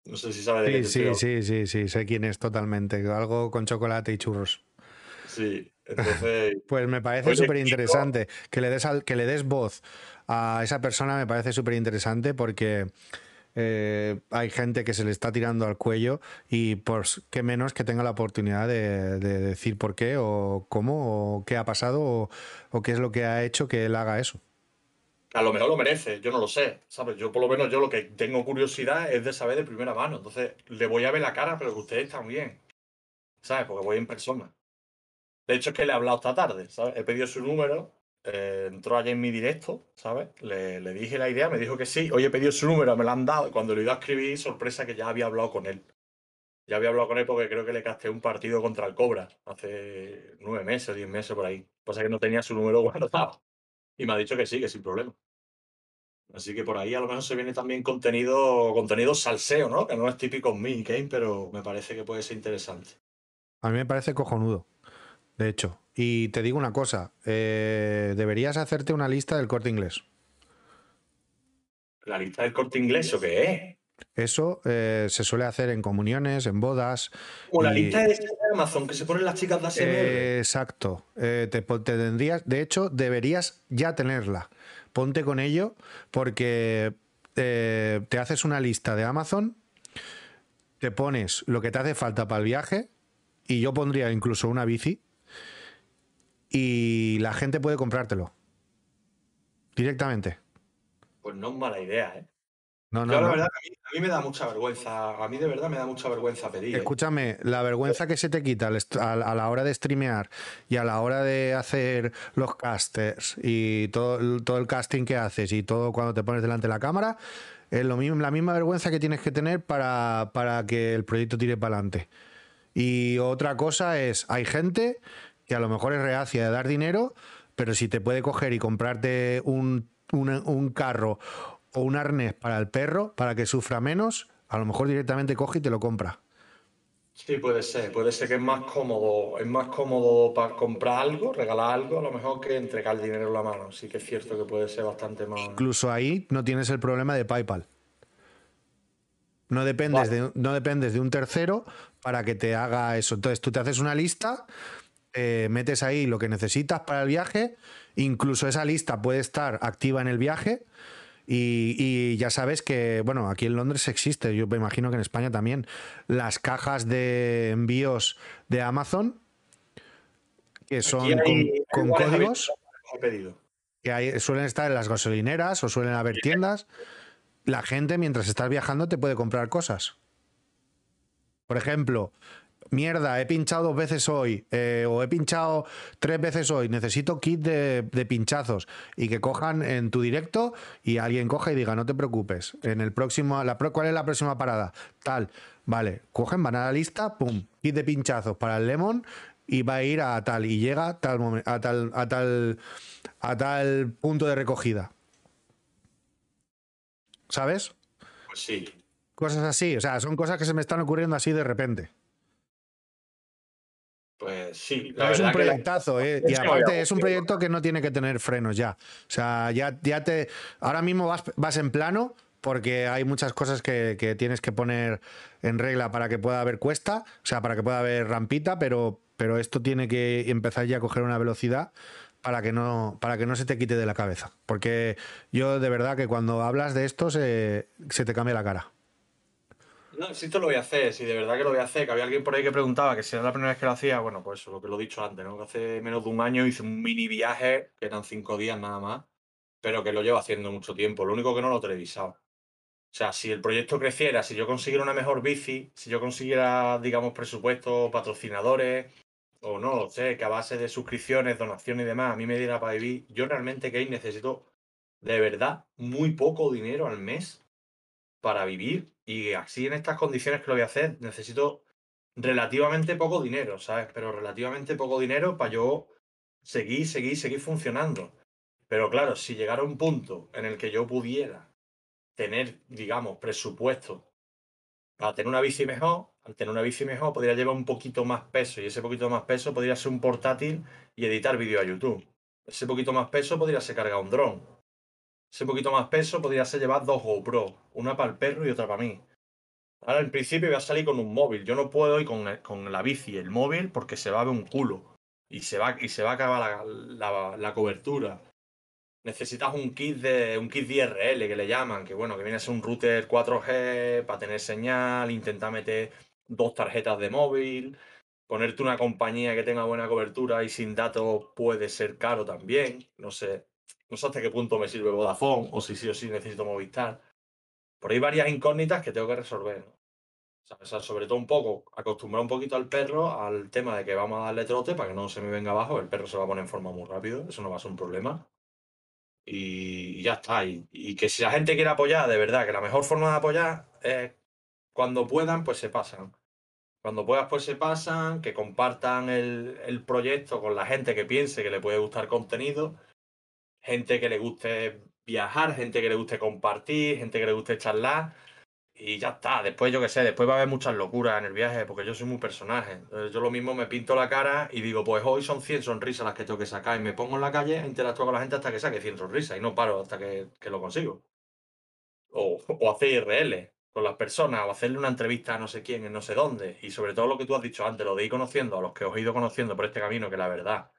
No sé si sabe de sí, qué sí, sí, sí, sí, sé quién es totalmente. Algo con chocolate y churros. Sí, entonces. pues me parece súper interesante que le des que le des voz a esa persona. Me parece súper interesante porque eh, hay gente que se le está tirando al cuello y por qué menos que tenga la oportunidad de, decir por qué o cómo o qué ha pasado o, qué es lo que ha hecho que él haga eso. A lo mejor lo merece, yo no lo sé, ¿sabes? Yo por lo menos yo lo que tengo curiosidad es de saber de primera mano. Entonces le voy a ver la cara, pero que ustedes también, ¿sabes? Porque voy en persona. De hecho es que le he hablado esta tarde, ¿sabes? He pedido su número eh, entró allá en mi directo, ¿sabes? Le, dije la idea, me dijo que sí. Oye, he pedido su número, me lo han dado. Cuando le iba a escribir, sorpresa que ya había hablado con él. Ya había hablado con él porque creo que le casté un partido contra el Cobra hace nueve meses, diez meses por ahí. Pasa que no tenía su número guardado. Y me ha dicho que sí, que sin problema. Así que por ahí a lo mejor se viene también contenido, contenido salseo, ¿no? Que no es típico en mí, Kane, pero me parece que puede ser interesante. A mí me parece cojonudo, de hecho. Y te digo una cosa, eh, deberías hacerte una lista del corte inglés. ¿La lista del corte inglés o qué es? Eso eh, se suele hacer en comuniones, en bodas. Como la y- lista de Amazon que se ponen las chicas de ASMR. Eh, exacto. Eh, te, te tendrías, de hecho, deberías ya tenerla. Ponte con ello porque te haces una lista de Amazon, te pones lo que te hace falta para el viaje y yo pondría incluso una bici y la gente puede comprártelo directamente. Pues no es mala idea, ¿eh? No, Yo no, la no. verdad, a mí, a mí me da mucha vergüenza. A mí de verdad me da mucha vergüenza pedir. ¿eh? Escúchame, la vergüenza que se te quita a, la hora de streamear y a la hora de hacer los casters y todo, el- todo el casting que haces y todo cuando te pones delante de la cámara, es lo mismo, la misma vergüenza que tienes que tener para, para que el proyecto tire para adelante. Y otra cosa es, hay gente que a lo mejor es reacia de dar dinero, pero si te puede coger y comprarte un, un- un carro o un arnés para el perro, para que sufra menos, a lo mejor directamente coge y te lo compra. Sí, puede ser. Puede ser que es más cómodo, es más cómodo para comprar algo, regalar algo, a lo mejor que entregar el dinero en la mano. Sí que es cierto que puede ser bastante más. Incluso ahí no tienes el problema de PayPal. No dependes, de, no dependes de un tercero para que te haga eso. Entonces tú te haces una lista, eh, metes ahí lo que necesitas para el viaje, incluso esa lista puede estar activa en el viaje. Y, y ya sabes que, bueno, aquí en Londres existe, yo me imagino que en España también, las cajas de envíos de Amazon, que son hay- con, códigos pedido. que hay- suelen estar en las gasolineras o suelen haber tiendas. La gente, mientras estás viajando, te puede comprar cosas. Por ejemplo, mierda, he pinchado dos veces hoy, eh, o he pinchado tres veces hoy, necesito kit de, de pinchazos. Y que cojan en tu directo y alguien coja y diga, no te preocupes, en el próximo, la, ¿cuál es la próxima parada? Tal, vale, cogen, van a la lista, pum, kit de pinchazos para el lemon y va a ir a tal, y llega a tal, a tal, a tal, a tal punto de recogida. ¿Sabes? Pues sí. Cosas así, o sea, son cosas que se me están ocurriendo así de repente. Pues sí. La es un que proyectazo, ¿eh? Y aparte es un proyecto que no tiene que tener frenos ya. O sea, ya, ya te. Ahora mismo vas, vas en plano porque hay muchas cosas que, que tienes que poner en regla para que pueda haber cuesta, o sea, para que pueda haber rampita, pero, pero esto tiene que empezar ya a coger una velocidad para que no, para que no se te quite de la cabeza. Porque yo de verdad que cuando hablas de esto se, se te cambia la cara. No, sí, esto lo voy a hacer, sí, de verdad que lo voy a hacer. Que había alguien por ahí que preguntaba que si era la primera vez que lo hacía. Bueno, pues eso, lo que lo he dicho antes, ¿no? Que hace menos de un año hice un mini viaje, que eran cinco días nada más, pero que lo llevo haciendo mucho tiempo. Lo único que no lo he televisado. O sea, si el proyecto creciera, si yo consiguiera una mejor bici, si yo consiguiera, digamos, presupuestos, patrocinadores, o no lo sé, que a base de suscripciones, donaciones y demás, a mí me diera para vivir, yo realmente que necesito de verdad muy poco dinero al mes para vivir y así en estas condiciones que lo voy a hacer necesito relativamente poco dinero, ¿sabes? Pero relativamente poco dinero para yo seguir, seguir, seguir funcionando. Pero claro, si llegara un punto en el que yo pudiera tener, digamos, presupuesto para tener una bici mejor, al tener una bici mejor podría llevar un poquito más peso y ese poquito más peso podría ser un portátil y editar vídeo a YouTube. Ese poquito más peso podría ser cargar un dron. Ese poquito más peso podría ser llevar dos GoPro, una para el perro y otra para mí. Ahora en principio voy a salir con un móvil. Yo no puedo ir con, con la bici el móvil porque se va a ver un culo. Y se va, y se va a acabar la, la- la cobertura. Necesitas un kit de un kit DRL que le llaman, que bueno, que viene a ser un router 4G para tener señal, intentar meter dos tarjetas de móvil, ponerte una compañía que tenga buena cobertura y sin datos puede ser caro también. No sé, no sé hasta qué punto me sirve Vodafone o si sí o sí necesito Movistar. Por ahí varias incógnitas que tengo que resolver. O sea, sobre todo un poco, acostumbrar un poquito al perro al tema de que vamos a darle trote para que no se me venga abajo. El perro se va a poner en forma muy rápido, eso no va a ser un problema. Y, ya está. Y, que si la gente quiere apoyar, de verdad, que la mejor forma de apoyar es cuando puedan, pues se pasan. Cuando puedas, pues se pasan, que compartan el proyecto con la gente que piense que le puede gustar contenido, gente que le guste viajar, gente que le guste compartir, gente que le guste charlar. Y ya está. Después, yo qué sé, después va a haber muchas locuras en el viaje, porque yo soy muy personaje. Yo lo mismo me pinto la cara y digo, pues hoy son 100 sonrisas las que tengo que sacar. Y me pongo en la calle a interactuar con la gente hasta que saque 100 sonrisas. Y no paro hasta que, que lo consigo. O, o hacer IRL. con las personas o hacerle una entrevista a no sé quién en no sé dónde. Y sobre todo lo que tú has dicho antes, lo de ir conociendo a los que os he ido conociendo por este camino, que la verdad,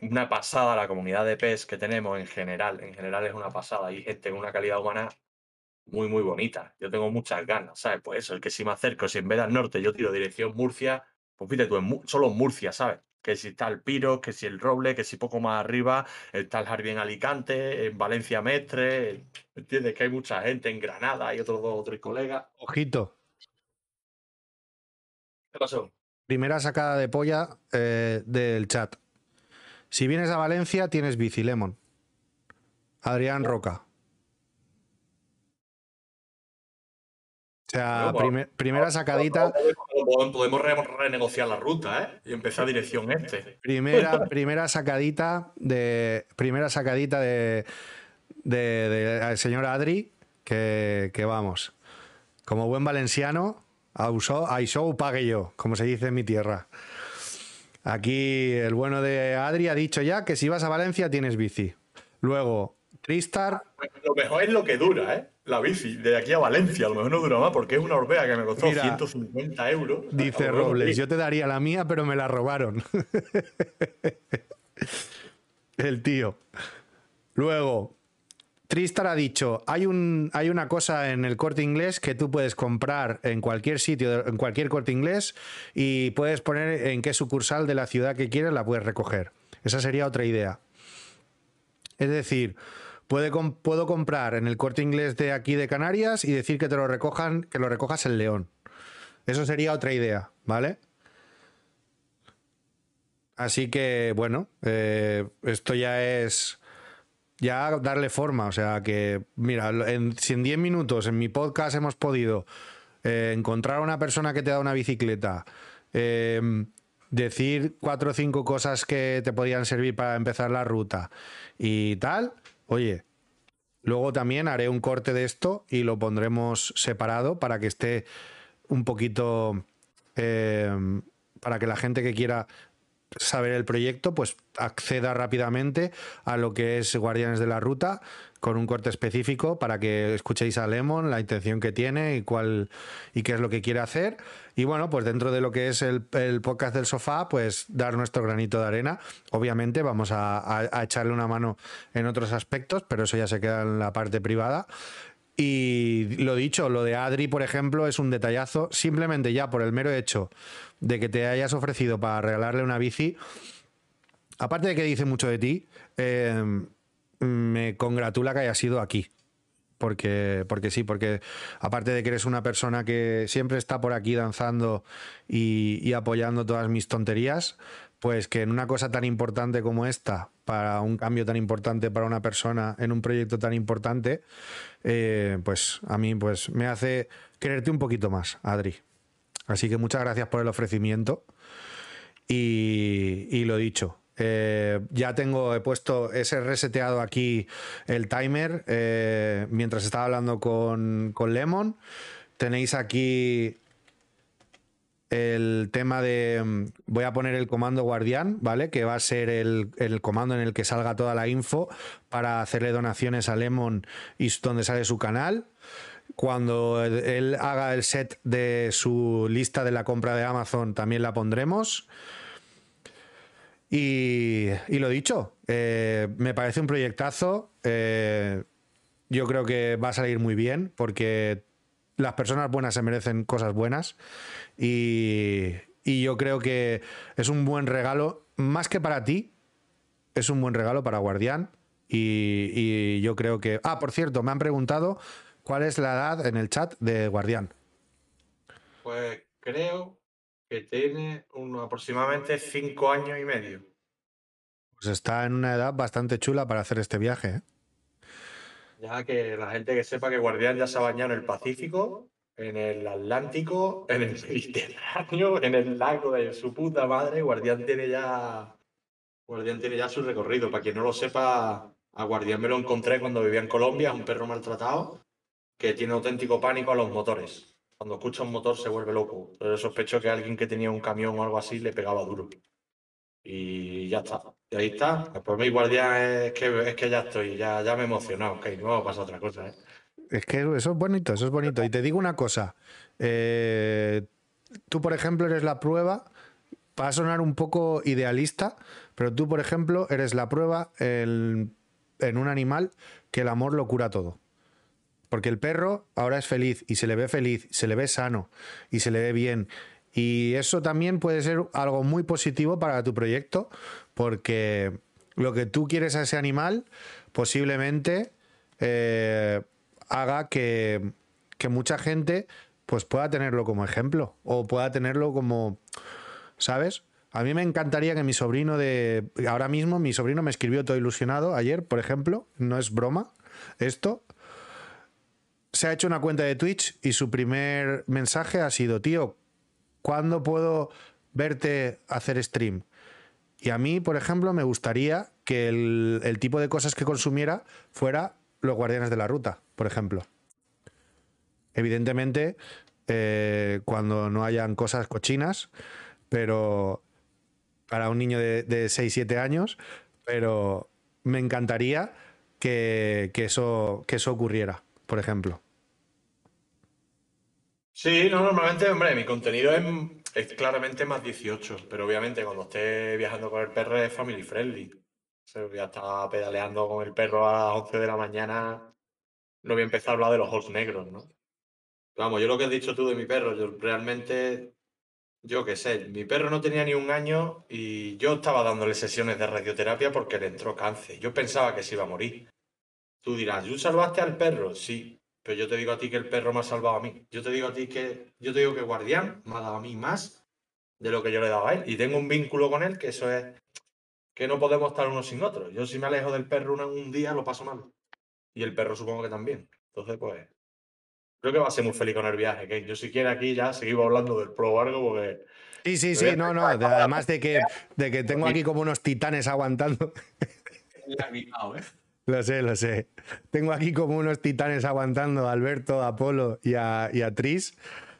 una pasada la comunidad de PES que tenemos en general. En general es una pasada. Hay gente con una calidad humana muy, muy bonita. Yo tengo muchas ganas, ¿sabes? Pues eso, el que si me acerco, si en vez del norte yo tiro dirección Murcia, pues fíjate tú, en solo en Murcia, ¿sabes? Que si está el Piro, que si el Roble, que si poco más arriba está el Jardín Alicante, en Valencia Mestre, ¿entiendes? Que hay mucha gente en Granada y otros dos o tres colegas. Ojito, ¿Qué pasó? primera sacada de polla eh, del chat. Si vienes a Valencia, tienes bici, Lemon. Adrián Roca. O sea, primera sacadita, Podemos, podemos re- renegociar la ruta, ¿eh? Y empezar dirección este. primera, primera sacadita de. Primera sacadita de. de, de- al señor Adri. Que, que vamos. Como buen valenciano, ausó, show pague yo, como se dice en mi tierra. Aquí el bueno de Adri ha dicho ya que si vas a Valencia tienes bici. Luego, Tristar, Lo mejor es lo que dura, ¿eh? La bici, de aquí a Valencia, a lo mejor no dura más porque es una Orbea que me costó Mira, 150 euros. dice Robles, yo te daría la mía, pero me la robaron. el tío. Luego, Tristar ha dicho, hay, un, hay una cosa en el corte inglés que tú puedes comprar en cualquier sitio, en cualquier corte inglés, y puedes poner en qué sucursal de la ciudad que quieres la puedes recoger. Esa sería otra idea. Es decir, puedo comprar en el corte inglés de aquí de Canarias y decir que te lo recojan, que lo recojas en León. Eso sería otra idea, ¿vale? Así que, bueno, eh, esto ya es. Ya darle forma. O sea que, mira, en, si en 10 minutos en mi podcast hemos podido eh, encontrar a una persona que te da una bicicleta, eh, decir cuatro o cinco cosas que te podían servir para empezar la ruta y tal, oye, luego también haré un corte de esto y lo pondremos separado para que esté un poquito eh, para que la gente que quiera saber el proyecto pues acceda rápidamente a lo que es Guardianes de la Ruta con un corte específico para que escuchéis a Lemon la intención que tiene y cuál y qué es lo que quiere hacer. Y bueno pues dentro de lo que es el, el podcast del sofá pues dar nuestro granito de arena. Obviamente vamos a, echarle una mano en otros aspectos pero eso ya se queda en la parte privada y lo dicho, lo de Adri, por ejemplo, es un detallazo, simplemente ya por el mero hecho de que te hayas ofrecido para regalarle una bici, aparte de que dice mucho de ti, eh, me congratula que haya sido aquí. Porque, porque sí, porque aparte de que eres una persona que siempre está por aquí danzando y apoyando todas mis tonterías, pues que en una cosa tan importante como esta, para un cambio tan importante para una persona, en un proyecto tan importante, eh, pues a mí pues me hace quererte un poquito más, Adri. Así que muchas gracias por el ofrecimiento. Y, lo dicho, eh, ya tengo, he puesto, ese reseteado aquí el timer eh, mientras estaba hablando con Lemon. Tenéis aquí el tema de. mm, Voy a poner el comando guardián, ¿vale? Que va a ser el, el comando en el que salga toda la info para hacerle donaciones a Lemon y donde sale su canal. Cuando él haga el set de su lista de la compra de Amazon, también la pondremos. Y, y lo dicho, eh, me parece un proyectazo. eh, yo creo que va a salir muy bien porque las personas buenas se merecen cosas buenas. Y, y yo creo que es un buen regalo, más que para ti, es un buen regalo para Guardián. Y, y yo creo que. Ah, por cierto, me han preguntado cuál es la edad en el chat de Guardián. Pues creo que tiene aproximadamente cinco años y medio. Pues está en una edad bastante chula para hacer este viaje. ¿eh? Ya que la gente que sepa que Guardián ya se ha bañado en el Pacífico, en el Atlántico, en el Mediterráneo, en el lago de su puta madre, Guardián tiene ya. Guardián tiene ya su recorrido. Para quien no lo sepa, a Guardián me lo encontré cuando vivía en Colombia, es un perro maltratado que tiene auténtico pánico a los motores. Cuando escucha un motor se vuelve loco. Pero sospecho que alguien que tenía un camión o algo así le pegaba duro. Y ya está. Y ahí está. Pues mi guardián es que, es que ya estoy, ya, ya me he emocionado. Ok, no vamos a pasar a otra cosa, ¿eh? Es que eso es bonito, eso es bonito. Y te digo una cosa. eh, tú, por ejemplo, eres la prueba. Va a sonar un poco idealista, pero tú, por ejemplo, eres la prueba en un animal que el amor lo cura todo. Porque el perro ahora es feliz y se le ve feliz, se le ve sano y se le ve bien. Y eso también puede ser algo muy positivo para tu proyecto, porque lo que tú quieres a ese animal posiblemente eh, haga que, que mucha gente pues pueda tenerlo como ejemplo o pueda tenerlo como, ¿sabes? A mí me encantaría que mi sobrino de... Ahora mismo mi sobrino me escribió todo ilusionado ayer, por ejemplo, no es broma esto. Se ha hecho una cuenta de Twitch y su primer mensaje ha sido, tío, ¿cuándo puedo verte hacer stream? Y a mí, por ejemplo, me gustaría que el, tipo de cosas que consumiera fuera los guardianes de la ruta, por ejemplo. Evidentemente, eh, cuando no hayan cosas cochinas, pero para un niño de, de 6-7 años, pero me encantaría que, que eso, que eso ocurriera, por ejemplo. Sí, no, normalmente, hombre, mi contenido es, es claramente más 18, pero obviamente cuando esté viajando con el perro es family friendly. O sea, voy a estar pedaleando con el perro a las 11 de la mañana, no voy a empezar a hablar de los holes negros, ¿no? Vamos, yo lo que has dicho tú de mi perro, yo realmente, yo qué sé, mi perro no tenía ni un año y yo estaba dándole sesiones de radioterapia porque le entró cáncer. Yo pensaba que se iba a morir. Tú dirás, ¿tú salvaste al perro? Sí, pero yo te digo a ti que el perro me ha salvado a mí. Yo te digo a ti que, yo te digo que Guardián me ha dado a mí más de lo que yo le he dado a él. Y tengo un vínculo con él que eso es que no podemos estar uno sin otro. Yo si me alejo del perro una- un día lo paso mal. Y el perro supongo que también. Entonces, pues, creo que va a ser muy feliz con el viaje. Que yo si quiere aquí ya seguimos hablando del pro o algo porque... Sí, sí, sí, no, no. de- además de que, de que tengo aquí como unos titanes aguantando. Lo sé, lo sé. Tengo aquí como unos titanes aguantando a Alberto, a Apolo y a, Tris.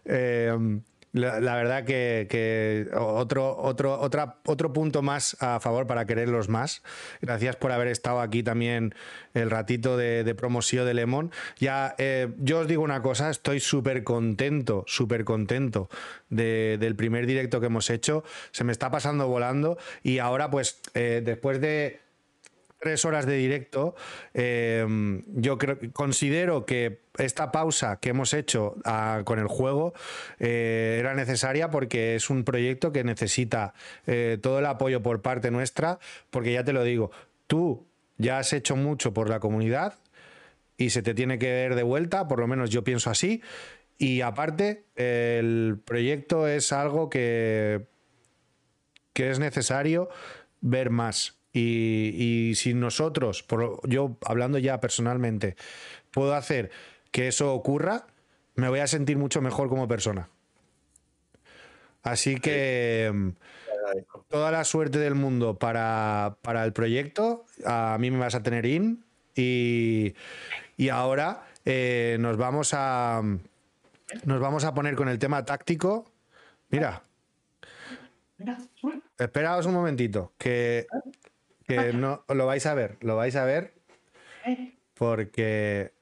Eh, la, verdad que, que otro, otro, otra, otro punto más a favor para quererlos más. Gracias por haber estado aquí también el ratito de, promoción de Lemon. Ya, eh, yo os digo una cosa, estoy súper contento, súper contento de- del primer directo que hemos hecho. Se me está pasando volando y ahora pues eh, después de tres horas de directo, eh, yo creo, considero que esta pausa que hemos hecho ah, con el juego eh, era necesaria porque es un proyecto que necesita eh, todo el apoyo por parte nuestra, porque ya te lo digo, tú ya has hecho mucho por la comunidad y se te tiene que ver de vuelta, por lo menos yo pienso así. Y aparte, el proyecto es algo que, que es necesario ver más. Y, y si nosotros, por, yo hablando ya personalmente, puedo hacer que eso ocurra, me voy a sentir mucho mejor como persona. Así que toda la suerte del mundo para, para el proyecto. A mí me vas a tener in. Y, y ahora eh, nos vamos a nos vamos a poner con el tema táctico. Mira. Esperaos un momentito, que, que no lo vais a ver, lo vais a ver porque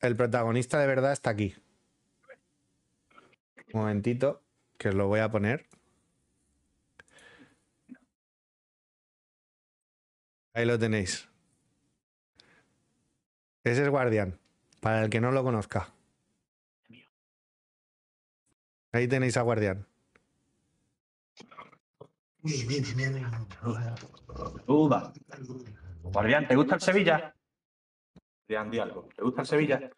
el protagonista de verdad está aquí. Un momentito, que os lo voy a poner. Ahí lo tenéis. Ese es Guardián, para el que no lo conozca. Ahí tenéis a Guardián. Duda. Guardián, ¿te gusta el Sevilla? Guardián, di algo. ¿Te gusta el Sevilla?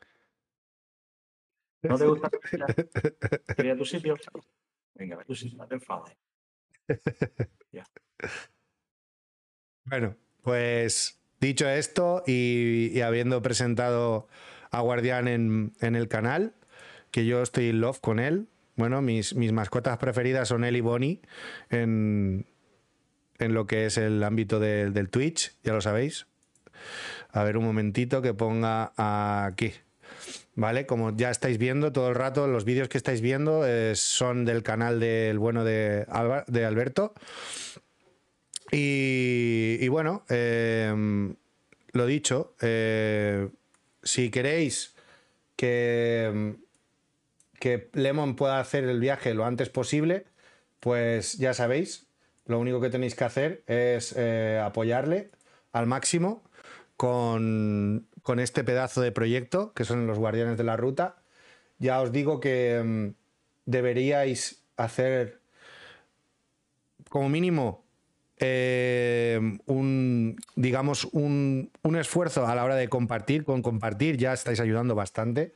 ¿No te gusta el Sevilla? ¿Quieres ir a tu sitio? Venga, tu sitio, no te enfades. Bueno, pues dicho esto y, y habiendo presentado a Guardián en, en el canal, que yo estoy in love con él. Bueno, mis, mascotas preferidas son él y Bonnie en, en lo que es el ámbito de- del Twitch, ya lo sabéis. A ver un momentito que ponga aquí. ¿Vale? Como ya estáis viendo todo el rato, los vídeos que estáis viendo eh, son del canal del bueno de, de Alberto. Y, y bueno, eh, lo dicho, eh, si queréis que, que Lemon pueda hacer el viaje lo antes posible, pues ya sabéis, lo único que tenéis que hacer es eh, apoyarle al máximo con, con, este pedazo de proyecto que son los Guardianes de la Ruta. Ya os digo que mm, deberíais hacer como mínimo eh, un, digamos, un, un, esfuerzo a la hora de compartir. Con compartir ya estáis ayudando bastante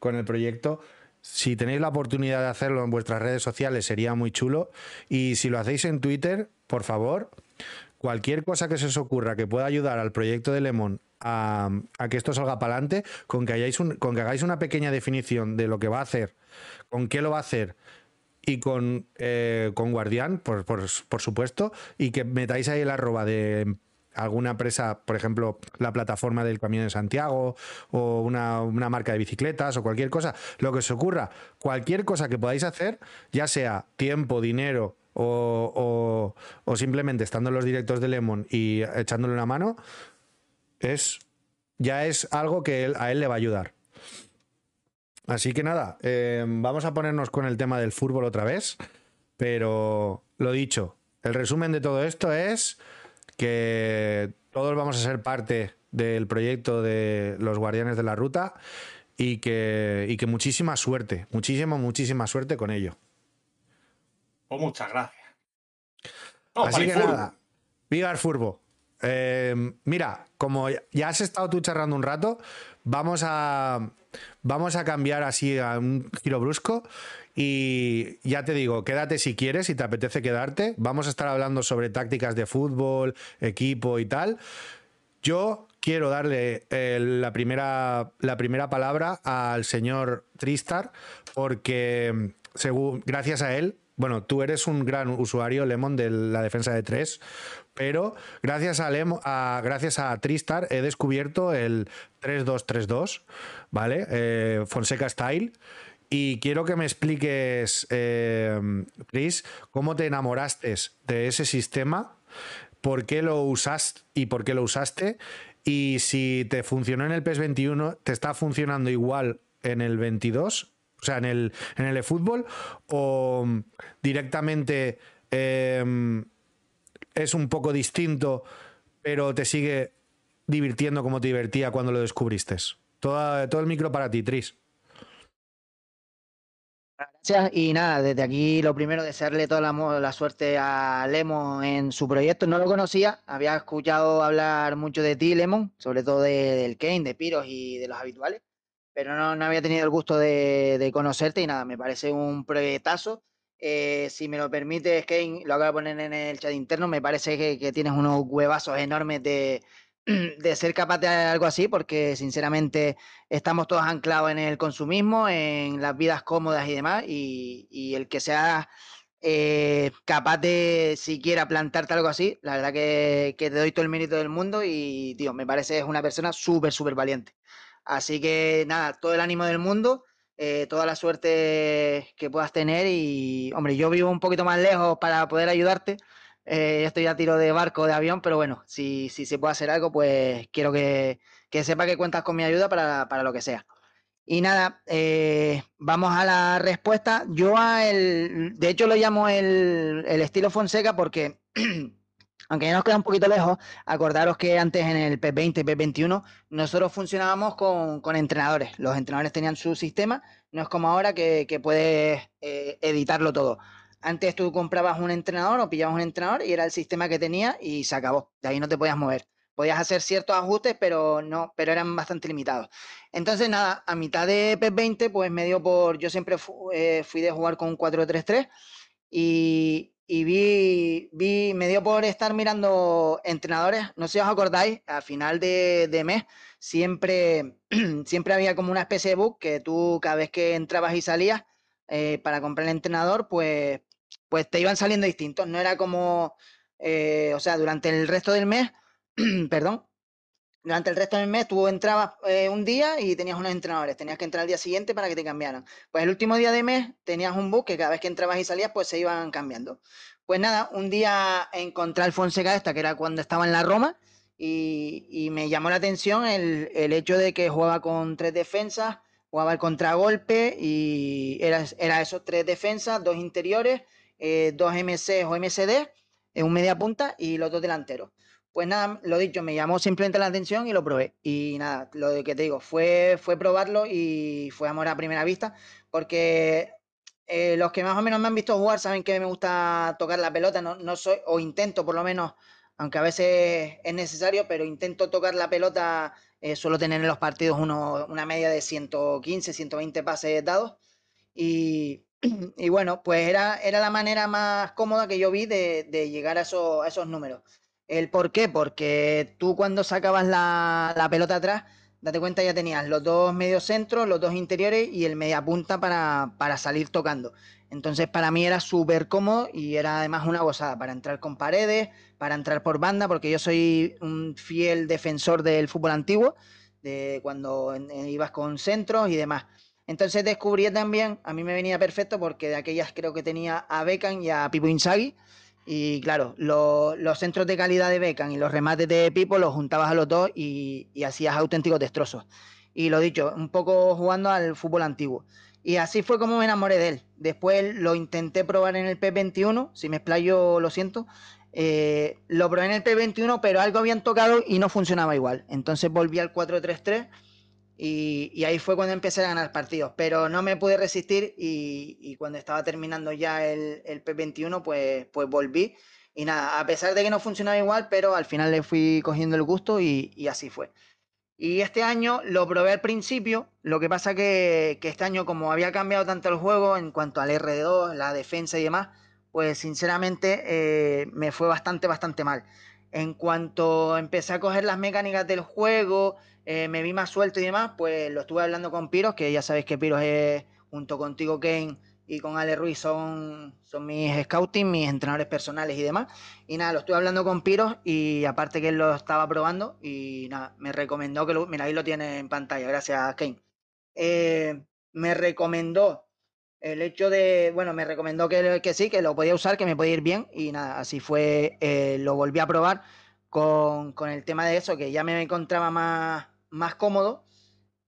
con el proyecto. Si tenéis la oportunidad de hacerlo en vuestras redes sociales sería muy chulo. Y si lo hacéis en Twitter, por favor, cualquier cosa que se os ocurra que pueda ayudar al proyecto de Lemon a, que esto salga para adelante, con que hagáis una pequeña definición de lo que va a hacer, con qué lo va a hacer y con, eh, con Guardián, por, por, por, supuesto, y que metáis ahí el arroba de alguna empresa, por ejemplo, la plataforma del Camino de Santiago o una, una, marca de bicicletas o cualquier cosa, lo que os ocurra, cualquier cosa que podáis hacer, ya sea tiempo, dinero o, o, simplemente estando en los directos de Lemon y echándole una mano, es ya es algo que a él le va a ayudar. Así que nada, eh, vamos a ponernos con el tema del fútbol otra vez, pero lo dicho, el resumen de todo esto es que todos vamos a ser parte del proyecto de los Guardianes de la Ruta y que, y que muchísima suerte, muchísima, muchísima suerte con ello. Pues muchas gracias. No, Así que nada, viva el furbo. Eh, mira, como ya has estado tú charlando un rato, vamos a, vamos a cambiar así a un giro brusco y ya te digo, quédate si quieres, si te apetece quedarte. Vamos a estar hablando sobre tácticas de fútbol, equipo y tal. Yo quiero darle eh, la, primera, la primera palabra al señor Tristar porque según, gracias a él bueno, tú eres un gran usuario, Lemon, de la defensa de tres, pero gracias a, Lemon, a, gracias a Tristar he descubierto el 3-2-3-2, ¿vale? Eh, Fonseca Style. Y quiero que me expliques, eh, Chris, cómo te enamoraste de ese sistema, por qué lo usaste y por qué lo usaste, y si te funcionó en el PES 21, ¿te está funcionando igual en el 22? O sea, en el, en el fútbol o directamente eh, es un poco distinto, pero te sigue divirtiendo como te divertía cuando lo descubriste. Todo, todo el micro para ti, Tris. Gracias y nada, desde aquí lo primero desearle toda la, la, suerte a Lemon en su proyecto. No lo conocía, había escuchado hablar mucho de ti, Lemon, sobre todo de, del Kane, de Piros y de los habituales pero no, no había tenido el gusto de, de, conocerte y nada, me parece un proyectazo. Eh, si me lo permite, Kane, lo acabo de poner en el chat interno, me parece que, que tienes unos huevazos enormes de, de, ser capaz de algo así, porque sinceramente estamos todos anclados en el consumismo, en las vidas cómodas y demás, y, y el que sea eh, capaz de siquiera plantarte algo así, la verdad que, te doy todo el mérito del mundo y, tío, me parece es una persona súper, súper valiente. Así que nada, todo el ánimo del mundo, eh, toda la suerte que puedas tener y, hombre, yo vivo un poquito más lejos para poder ayudarte. Eh, estoy a tiro de barco, de avión, pero bueno, si, si se puede hacer algo, pues quiero que, que sepa que cuentas con mi ayuda para, para lo que sea. Y nada, eh, vamos a la respuesta. Yo a el, de hecho lo llamo el, el estilo Fonseca porque aunque ya nos queda un poquito lejos, acordaros que antes en el P20 y P21 nosotros funcionábamos con, con, entrenadores. Los entrenadores tenían su sistema, no es como ahora que, que puedes eh, editarlo todo. Antes tú comprabas un entrenador o pillabas un entrenador y era el sistema que tenía y se acabó. De ahí no te podías mover. Podías hacer ciertos ajustes, pero no, pero eran bastante limitados. Entonces, nada, a mitad de P20, pues me dio por. Yo siempre eh, fui de jugar con un 4-3-3 y, vi, vi, me dio por estar mirando entrenadores, no sé si os acordáis, al final de, de mes siempre, siempre había como una especie de book que tú cada vez que entrabas y salías eh, para comprar el entrenador, pues, pues te iban saliendo distintos, no era como, eh, o sea, durante el resto del mes, perdón, durante el resto del mes tú entrabas eh, un día y tenías unos entrenadores, tenías que entrar al día siguiente para que te cambiaran. Pues el último día de mes tenías un book que cada vez que entrabas y salías pues se iban cambiando. Pues nada, un día encontré al Fonseca esta, que era cuando estaba en la Roma, y, me llamó la atención el, hecho de que jugaba con tres defensas, jugaba el contragolpe y era, era esos tres defensas, dos interiores, eh, dos MC o MCD, un media punta y los dos delanteros. Pues nada, lo dicho, me llamó simplemente la atención y lo probé. Y nada, lo que te digo, fue, fue probarlo y fue amor a primera vista, porque eh, los que más o menos me han visto jugar saben que me gusta tocar la pelota, no, no soy, o intento por lo menos aunque a veces es necesario, pero intento tocar la pelota, eh, suelo tener en los partidos una media de 115, 120 pases dados. Y, y bueno, pues era, era la manera más cómoda que yo vi de, llegar a esos, a esos, números. ¿El por qué? Porque tú cuando sacabas la, la pelota atrás, date cuenta, ya tenías los dos medios centros, los dos interiores y el media punta para, para salir tocando. Entonces para mí era súper cómodo y era además una gozada para entrar con paredes, para entrar por banda, porque yo soy un fiel defensor del fútbol antiguo, de cuando ibas con centros y demás. Entonces descubrí también, a mí me venía perfecto porque de aquellas creo que tenía a Beckham y a Pipo Inzaghi. Y claro, los centros de calidad de Beckham y los remates de Pipo los juntabas a los dos y, hacías auténticos destrozos. Y lo dicho, un poco jugando al fútbol antiguo. Y así fue como me enamoré de él. Después lo intenté probar en el P21, si me explayo lo siento. Eh, lo probé en el P21, pero algo habían tocado y no funcionaba igual. Entonces volví al 4-3-3 y, ahí fue cuando empecé a ganar partidos. Pero no me pude resistir y, cuando estaba terminando ya el, P21, pues, pues volví. Y nada, a pesar de que no funcionaba igual, pero al final le fui cogiendo el gusto y así fue. Y este año lo probé al principio, lo que pasa que, que este año como había cambiado tanto el juego en cuanto al RD2, la defensa y demás, pues sinceramente eh, me fue bastante, bastante mal. En cuanto empecé a coger las mecánicas del juego, eh, me vi más suelto y demás, pues lo estuve hablando con Piros, que ya sabéis que Piros es, junto contigo, Kane, y con Ale Ruiz son, son mis scouting, mis entrenadores personales y demás. Y nada, lo estuve hablando con Piros y aparte que él lo estaba probando y nada, me recomendó que lo... Mira, ahí lo tiene en pantalla, gracias Kane. Eh, me recomendó el hecho de, bueno, me recomendó que, que, sí, que lo podía usar, que me podía ir bien y nada, así fue, eh, lo volví a probar con, con, el tema de eso, que ya me encontraba más, más cómodo.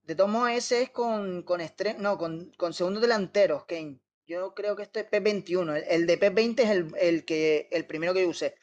De todos modos, ese es con, con, no, con, con segundos delanteros, Kane. Yo creo que este es P21. El, de P20 es el, que, el primero que usé.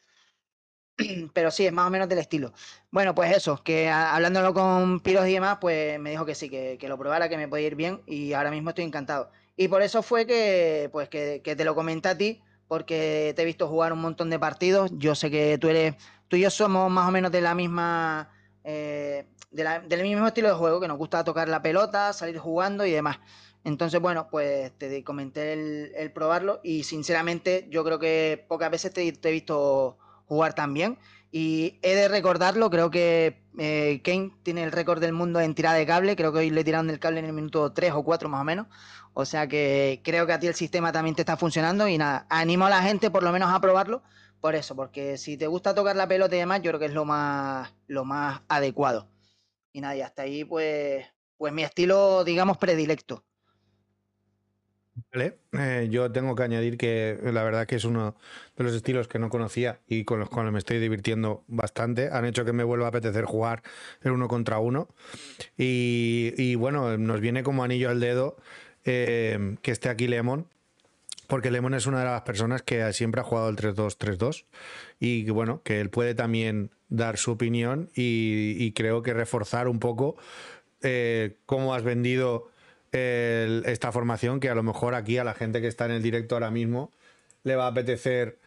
Pero sí, es más o menos del estilo. Bueno, pues eso, que hablándolo con Piros y demás, pues me dijo que sí, que, lo probara, que me podía ir bien y ahora mismo estoy encantado. Y por eso fue que, pues, que, te lo comenté a ti, porque te he visto jugar un montón de partidos. Yo sé que tú eres, tú y yo somos más o menos de la misma, eh, del mismo estilo de juego, que nos gusta tocar la pelota, salir jugando y demás. Entonces, bueno, pues te comenté el, probarlo y sinceramente yo creo que pocas veces te, he visto jugar tan bien. Y he de recordarlo, creo que eh, Kane tiene el récord del mundo en tirada de cable, creo que hoy le tiraron el cable en el minuto 3 o 4 más o menos. O sea que creo que a ti el sistema también te está funcionando y nada, animo a la gente por lo menos a probarlo por eso, porque si te gusta tocar la pelota y demás, yo creo que es lo más, lo más adecuado. Y nada, y hasta ahí pues, pues mi estilo, digamos, predilecto. Vale, eh, yo tengo que añadir que la verdad que es uno de los estilos que no conocía y con los cuales me estoy divirtiendo bastante. Han hecho que me vuelva a apetecer jugar el uno contra uno. Y, bueno, nos viene como anillo al dedo eh, que esté aquí Lemon, porque Lemon es una de las personas que siempre ha jugado el 3-2-3-2 y bueno, que él puede también dar su opinión y, creo que reforzar un poco eh, cómo has vendido esta formación que a lo mejor aquí a la gente que está en el directo ahora mismo le va a apetecer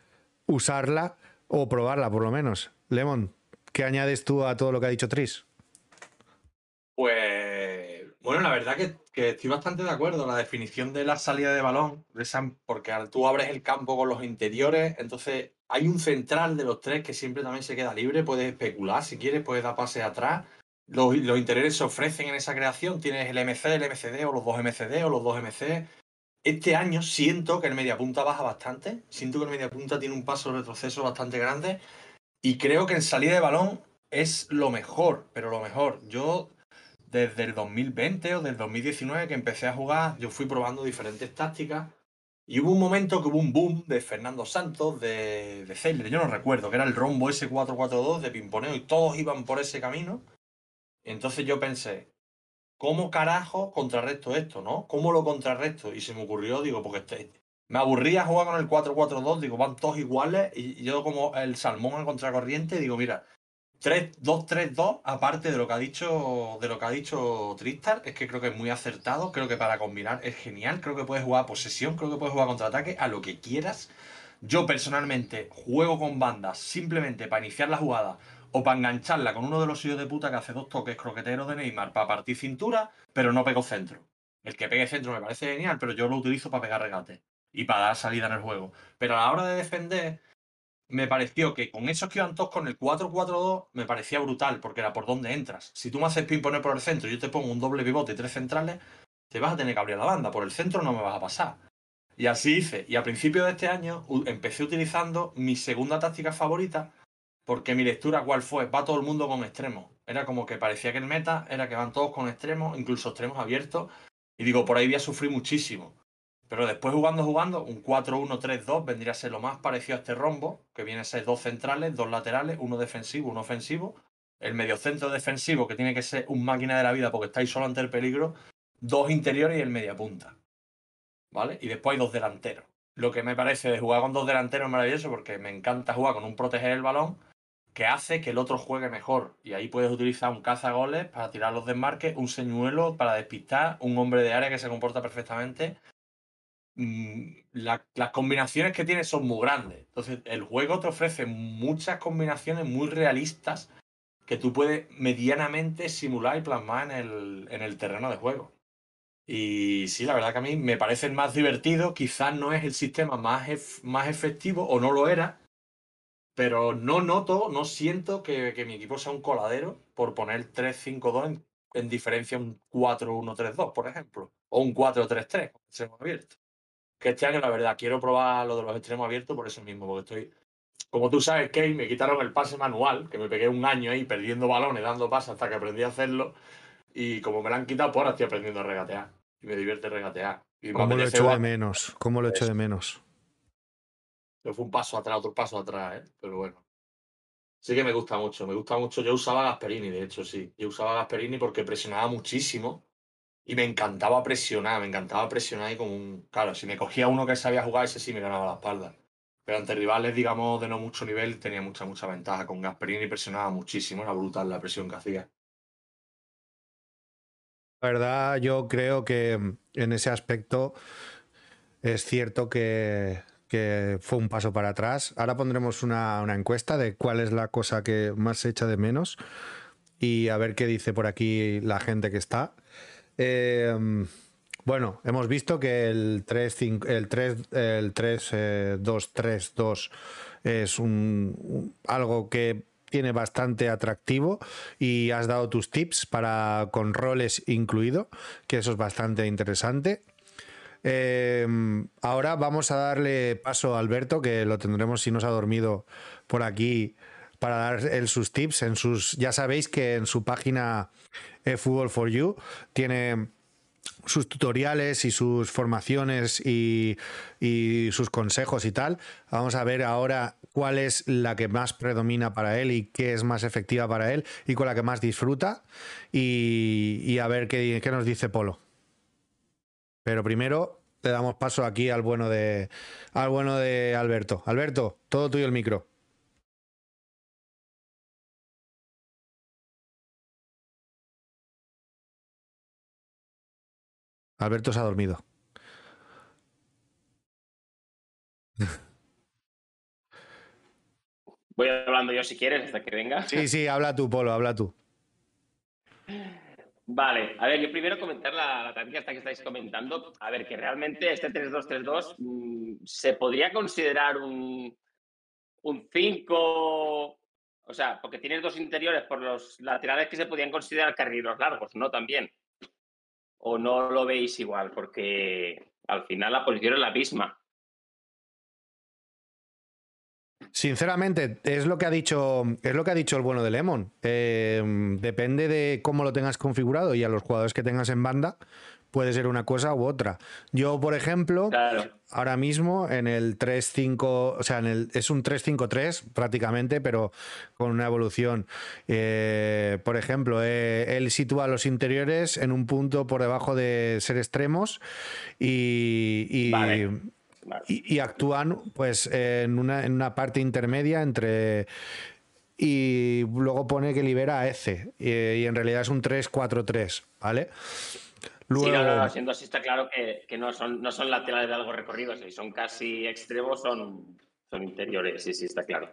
usarla o probarla por lo menos. Lemon, ¿qué añades tú a todo lo que ha dicho Tris? Pues bueno, la verdad que, estoy bastante de acuerdo. La definición de la salida de balón, porque tú abres el campo con los interiores, entonces hay un central de los tres que siempre también se queda libre, puedes especular si quieres, puedes dar pase atrás los, interiores se ofrecen en esa creación. Tienes el MC, el MCD o los dos MCD o los dos MC. Este año siento que el mediapunta baja bastante. Siento que el mediapunta tiene un paso de retroceso bastante grande. Y creo que en salida de balón es lo mejor, pero lo mejor. Yo, desde el 2020 o del 2019 que empecé a jugar, yo fui probando diferentes tácticas. Y hubo un momento que hubo un boom de Fernando Santos, de, de yo no recuerdo, que era el rombo ese 4-4-2 de pimponeo y todos iban por ese camino. Entonces yo pensé, ¿cómo carajo contrarresto esto, no? ¿Cómo lo contrarresto? Y se me ocurrió, digo, porque este, me aburría jugar con el 4-4-2, digo, van todos iguales y yo como el salmón al contracorriente, digo, mira, 2-3-2, aparte de lo que ha dicho de lo que ha dicho Tristar, es que creo que es muy acertado, creo que para combinar es genial, creo que puedes jugar a posesión, creo que puedes jugar a contraataque, a lo que quieras. Yo personalmente juego con bandas simplemente para iniciar la jugada o para engancharla con uno de los suyos de puta que hace dos toques croqueteros de Neymar para partir cintura, pero no pego centro. El que pegue centro me parece genial, pero yo lo utilizo para pegar regate y para dar salida en el juego. Pero a la hora de defender, me pareció que con esos que iban todos con el 4-4-2 me parecía brutal, porque era por dónde entras. Si tú me haces pin poner por el centro y yo te pongo un doble pivote y tres centrales, te vas a tener que abrir la banda. Por el centro no me vas a pasar. Y así hice. Y a principio de este año empecé utilizando mi segunda táctica favorita, porque mi lectura, ¿cuál fue? Va todo el mundo con extremos. Era como que parecía que el meta era que van todos con extremos, incluso extremos abiertos. Y digo, por ahí voy a sufrir muchísimo. Pero después jugando, jugando, un 4-1-3-2 vendría a ser lo más parecido a este rombo, que viene a ser dos centrales, dos laterales, uno defensivo, uno ofensivo. El mediocentro defensivo, que tiene que ser un máquina de la vida porque estáis solo ante el peligro. Dos interiores y el media punta. ¿Vale? Y después hay dos delanteros. Lo que me parece de jugar con dos delanteros es maravilloso porque me encanta jugar con un proteger el balón que hace que el otro juegue mejor. Y ahí puedes utilizar un cazagoles para tirar los desmarques, un señuelo para despistar, un hombre de área que se comporta perfectamente Mm, las combinaciones que tiene son muy grandes. Entonces, el juego te ofrece muchas combinaciones muy realistas que tú puedes medianamente simular y plasmar en el, en el terreno de juego. Y sí, la verdad que a mí me parece más divertido. Quizás no es el sistema más, más efectivo o no lo era, pero no noto, no siento que, mi equipo sea un coladero por poner 3-5-2 en, en, diferencia un 4-1-3-2, por ejemplo, o un 4-3-3, abierto que este año, la verdad, quiero probar lo de los extremos abiertos por eso mismo, porque estoy. Como tú sabes, Kate, me quitaron el pase manual, que me pegué un año ahí perdiendo balones, dando pases hasta que aprendí a hacerlo. Y como me lo han quitado, pues ahora estoy aprendiendo a regatear. Y me divierte regatear. Y ¿Cómo lo echo de menos? ¿Cómo lo echo de menos? fue un paso atrás, otro paso atrás, ¿eh? Pero bueno. Sí que me gusta mucho, me gusta mucho. Yo usaba Gasperini, de hecho, sí. Yo usaba Gasperini porque presionaba muchísimo y me encantaba presionar, me encantaba presionar y como un... Claro, si me cogía uno que sabía jugar, ese sí me ganaba la espalda. Pero ante rivales, digamos, de no mucho nivel, tenía mucha, mucha ventaja. Con Gasperini presionaba muchísimo, era brutal la presión que hacía. La verdad, yo creo que en ese aspecto es cierto que, fue un paso para atrás. Ahora pondremos una, una, encuesta de cuál es la cosa que más se echa de menos y a ver qué dice por aquí la gente que está. Em, bueno, hemos visto que el 3, el 3, el 3 2, 3, 2 es un, algo que tiene bastante atractivo y has dado tus tips para con roles incluido, que eso es bastante interesante. Em, ahora vamos a darle paso a Alberto, que lo tendremos si nos ha dormido por aquí para dar sus tips. En sus, ya sabéis que en su página eh, Football for You tiene sus tutoriales y sus formaciones y, sus consejos y tal. Vamos a ver ahora cuál es la que más predomina para él y qué es más efectiva para él y con la que más disfruta y, a ver qué, qué, nos dice Polo. Pero primero le damos paso aquí al bueno de al bueno de Alberto. Alberto, todo tuyo el micro. Alberto se ha dormido. Voy hablando yo si quieres hasta que venga. Sí, sí, habla tú, Polo, habla tú. Vale, a ver, yo primero comentar la, la táctica esta que estáis comentando. A ver, que realmente este 3-2-3-2 mm, se podría considerar un, un 5, o sea, porque tienes dos interiores por los laterales que se podían considerar carrileros largos, ¿no? También o no lo veis igual? Porque al final la posición es la misma. Sinceramente, es lo que ha dicho, es lo que ha dicho el bueno de Lemon. Em, depende de cómo lo tengas configurado y a los jugadores que tengas en banda, puede ser una cosa u otra. Yo, por ejemplo, Claro. ahora mismo en el 3-5, o sea, en el, es un 3-5-3 prácticamente, pero con una evolución. Eh, por ejemplo, eh, él sitúa los interiores en un punto por debajo de ser extremos y, y- Vale. Y, y actúan pues en una, en una parte intermedia entre y luego pone que libera a Ece y, y en realidad es un 3-4-3, ¿vale? Luego, Sí, no, no, siendo así está claro que, que no, son, no son laterales de algo recorrido, si son casi extremos, son, son interiores, sí, sí, está claro.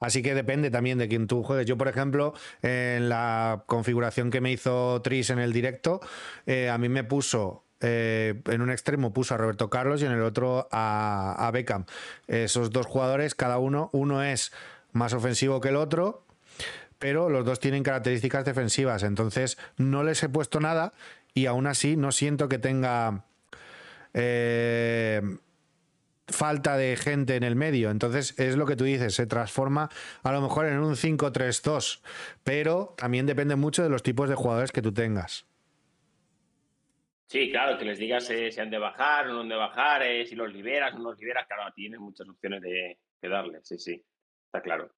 Así que depende también de quién tú juegues. Yo, por ejemplo, en la configuración que me hizo Tris en el directo, eh, a mí me puso. eh, en un extremo puso a Roberto Carlos y en el otro a, a Beckham. Esos dos jugadores, cada uno, uno es más ofensivo que el otro, pero los dos tienen características defensivas. Entonces, no les he puesto nada y aún así no siento que tenga eh, falta de gente en el medio. Entonces, es lo que tú dices, se transforma a lo mejor en un 5-3-2, pero también depende mucho de los tipos de jugadores que tú tengas. Sí, claro, que les digas eh, si han de bajar o no han de bajar, eh, si los liberas o no los liberas, claro, tienes muchas opciones de, de darles, sí, sí, está claro.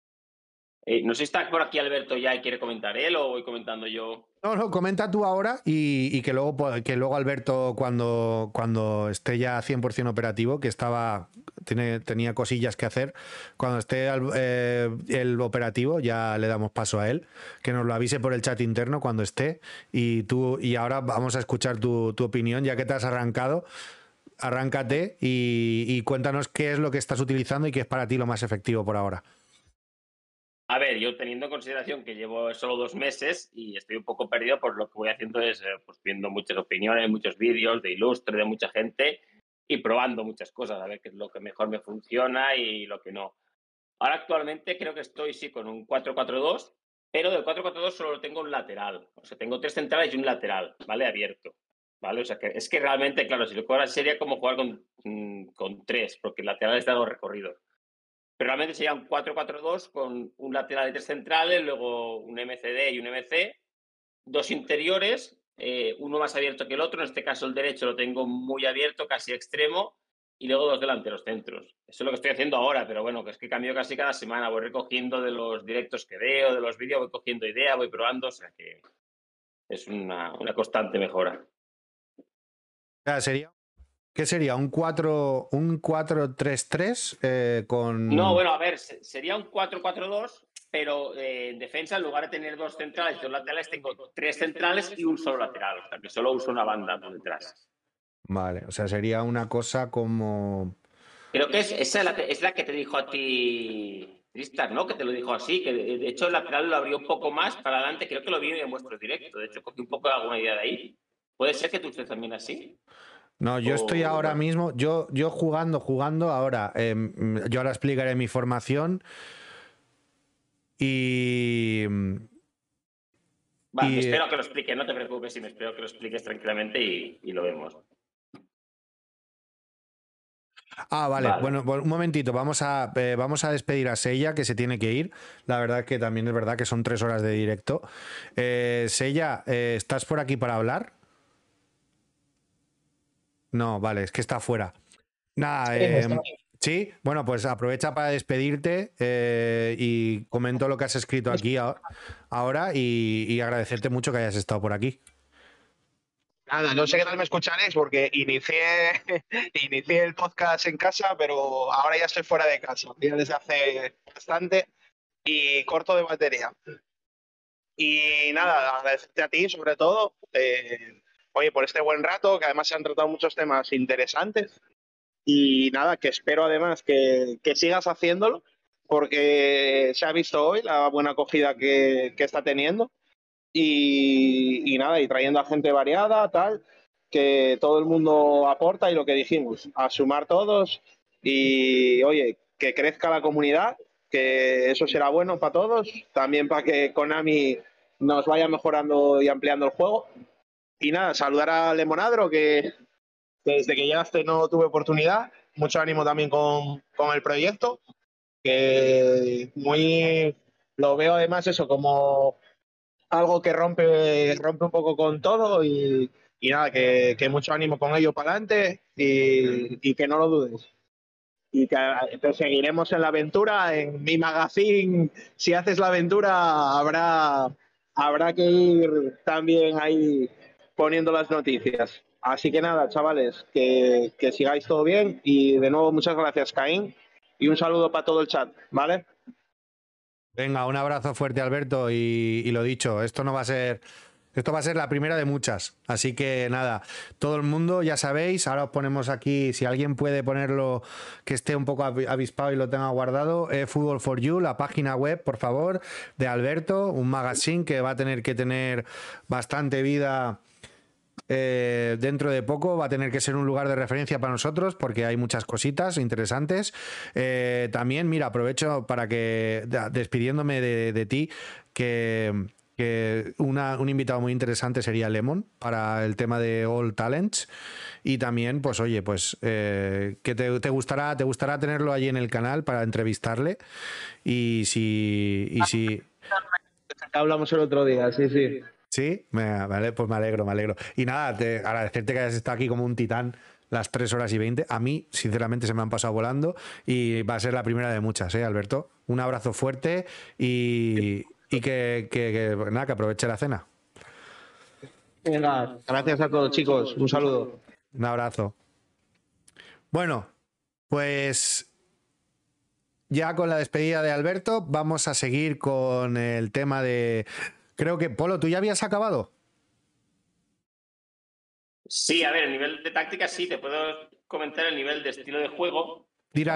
Eh, no sé si está por aquí Alberto ya y quiere comentar él o voy comentando yo. No, no, comenta tú ahora y, que, luego, po- que luego Alberto, cuando, cuando esté ya 100% operativo, que estaba tiene, tenía cosillas que hacer, cuando esté eh, el operativo ya le damos paso a él, que nos lo avise por el chat interno cuando esté y tú y ahora vamos a escuchar tu, tu opinión, ya que te has arrancado, arráncate y, y cuéntanos qué es lo que estás utilizando y qué es para ti lo más efectivo por ahora. A ver, yo teniendo en consideración que llevo solo dos meses y estoy un poco perdido, pues lo que voy haciendo es eh, pues viendo muchas opiniones, muchos vídeos de ilustre, de mucha gente y probando muchas cosas, a ver qué es lo que mejor me funciona y lo que no. Ahora actualmente creo que estoy sí con un 4-4-2, pero del 4-4-2 solo tengo un lateral. O sea, tengo tres centrales y un lateral, ¿vale? Abierto. ¿Vale? O sea, que es que realmente, claro, si lo jugaras sería como jugar con, mm, con tres, porque el lateral es de algo recorrido. Pero realmente sería un 4-4-2 con un lateral y tres centrales, luego un MCD y un MC, dos interiores, eh, uno más abierto que el otro, en este caso el derecho lo tengo muy abierto, casi extremo, y luego dos delanteros centros. Eso es lo que estoy haciendo ahora, pero bueno, que es que cambio casi cada semana, voy recogiendo de los directos que veo, de los vídeos, voy cogiendo ideas, voy probando, o sea que es una, una constante mejora. Sea, sería, ¿Qué sería? ¿Un 4 un 4-3-3 eh, con. No, bueno, a ver, se- sería un 4-4-2, pero eh, en defensa, en lugar de tener dos centrales y dos laterales, tengo tres centrales y un solo lateral. O sea, que solo uso una banda por detrás. Vale, o sea, sería una cosa como. Creo que es, esa es la, que- es la que te dijo a ti Tristan, ¿no? Que te lo dijo así, que de, hecho el lateral lo abrió un poco más para adelante. Creo que lo vi en vuestro directo. De hecho, cogí un poco de alguna idea de ahí. ¿Puede ser que tú estés también así? No, yo estoy ahora mismo, yo, yo jugando, jugando ahora. em, yo ahora explicaré mi formación. Y. Vale, Y, espero que lo expliques, no te preocupes, si me espero que lo expliques tranquilamente y, y lo vemos. Ah, vale. Vale. Bueno, bueno, un momentito. Vamos a, eh, vamos a despedir a Sella, que se tiene que ir. La verdad que también es verdad que son tres horas de directo. Eh, Sella, eh, ¿estás por aquí para hablar? No, vale, es que está fuera. Nada, Sí, eh, está. sí, bueno, pues aprovecha para despedirte eh, y comento lo que has escrito aquí a- ahora y, y agradecerte mucho que hayas estado por aquí. Nada, no sé qué tal me escucharéis porque inicié, inicié el podcast en casa, pero ahora ya estoy fuera de casa, ya desde hace bastante y corto de batería. Y nada, agradecerte a ti sobre todo, eh, oye, por este buen rato, que además se han tratado muchos temas interesantes. Y nada, que espero además que, que sigas haciéndolo, porque se ha visto hoy la buena acogida que, que está teniendo. Y, y nada, y trayendo a gente variada, tal, que todo el mundo aporta y lo que dijimos, a sumar todos y, oye, que crezca la comunidad, que eso será bueno para todos, también para que Konami nos vaya mejorando y ampliando el juego. Y nada, saludar a Lemonadro, que desde que llegaste no tuve oportunidad. Mucho ánimo también con, con el proyecto, que muy lo veo además eso como algo que rompe, rompe un poco con todo y, y nada, que, mucho ánimo con ello para adelante y, y que no lo dudes. Y que te seguiremos en la aventura, en mi magazine. Si haces la aventura, habrá, habrá que ir también ahí poniendo las noticias. Así que nada, chavales, que, que sigáis todo bien y de nuevo muchas gracias, Caín, y un saludo para todo el chat, ¿vale? Venga, un abrazo fuerte, Alberto, y, lo dicho, esto no va a ser esto va a ser la primera de muchas. Así que nada, todo el mundo ya sabéis, ahora os ponemos aquí, si alguien puede ponerlo que esté un poco avi- avispado y lo tenga guardado, eh, Football for You, la página web, por favor, de Alberto, un magazine que va a tener que tener bastante vida. Eh, dentro de poco va a tener que ser un lugar de referencia para nosotros porque hay muchas cositas interesantes. Eh, también, mira, aprovecho para que, despidiéndome de, de ti, que, que una- un invitado muy interesante sería Lemon para el tema de All Talents. Y también, pues oye, pues eh, que te, te gustará, te gustará tenerlo allí en el canal para entrevistarle. Y si. Y si Hablamos el otro día, sí, sí. Sí, me, vale, pues me alegro, me alegro. Y nada, te, agradecerte que hayas estado aquí como un titán las 3 horas y 20. A mí, sinceramente, se me han pasado volando y va a ser la primera de muchas, ¿eh, Alberto? Un abrazo fuerte y, y que, que- que, nada, que aproveche la cena. Venga, gracias a todos, chicos. Un saludo. Un abrazo. Bueno, pues ya con la despedida de Alberto, vamos a seguir con el tema de. Creo que, Polo, ¿tú ya habías acabado? Sí, a ver, el nivel de táctica sí, te puedo comentar el nivel de estilo de juego.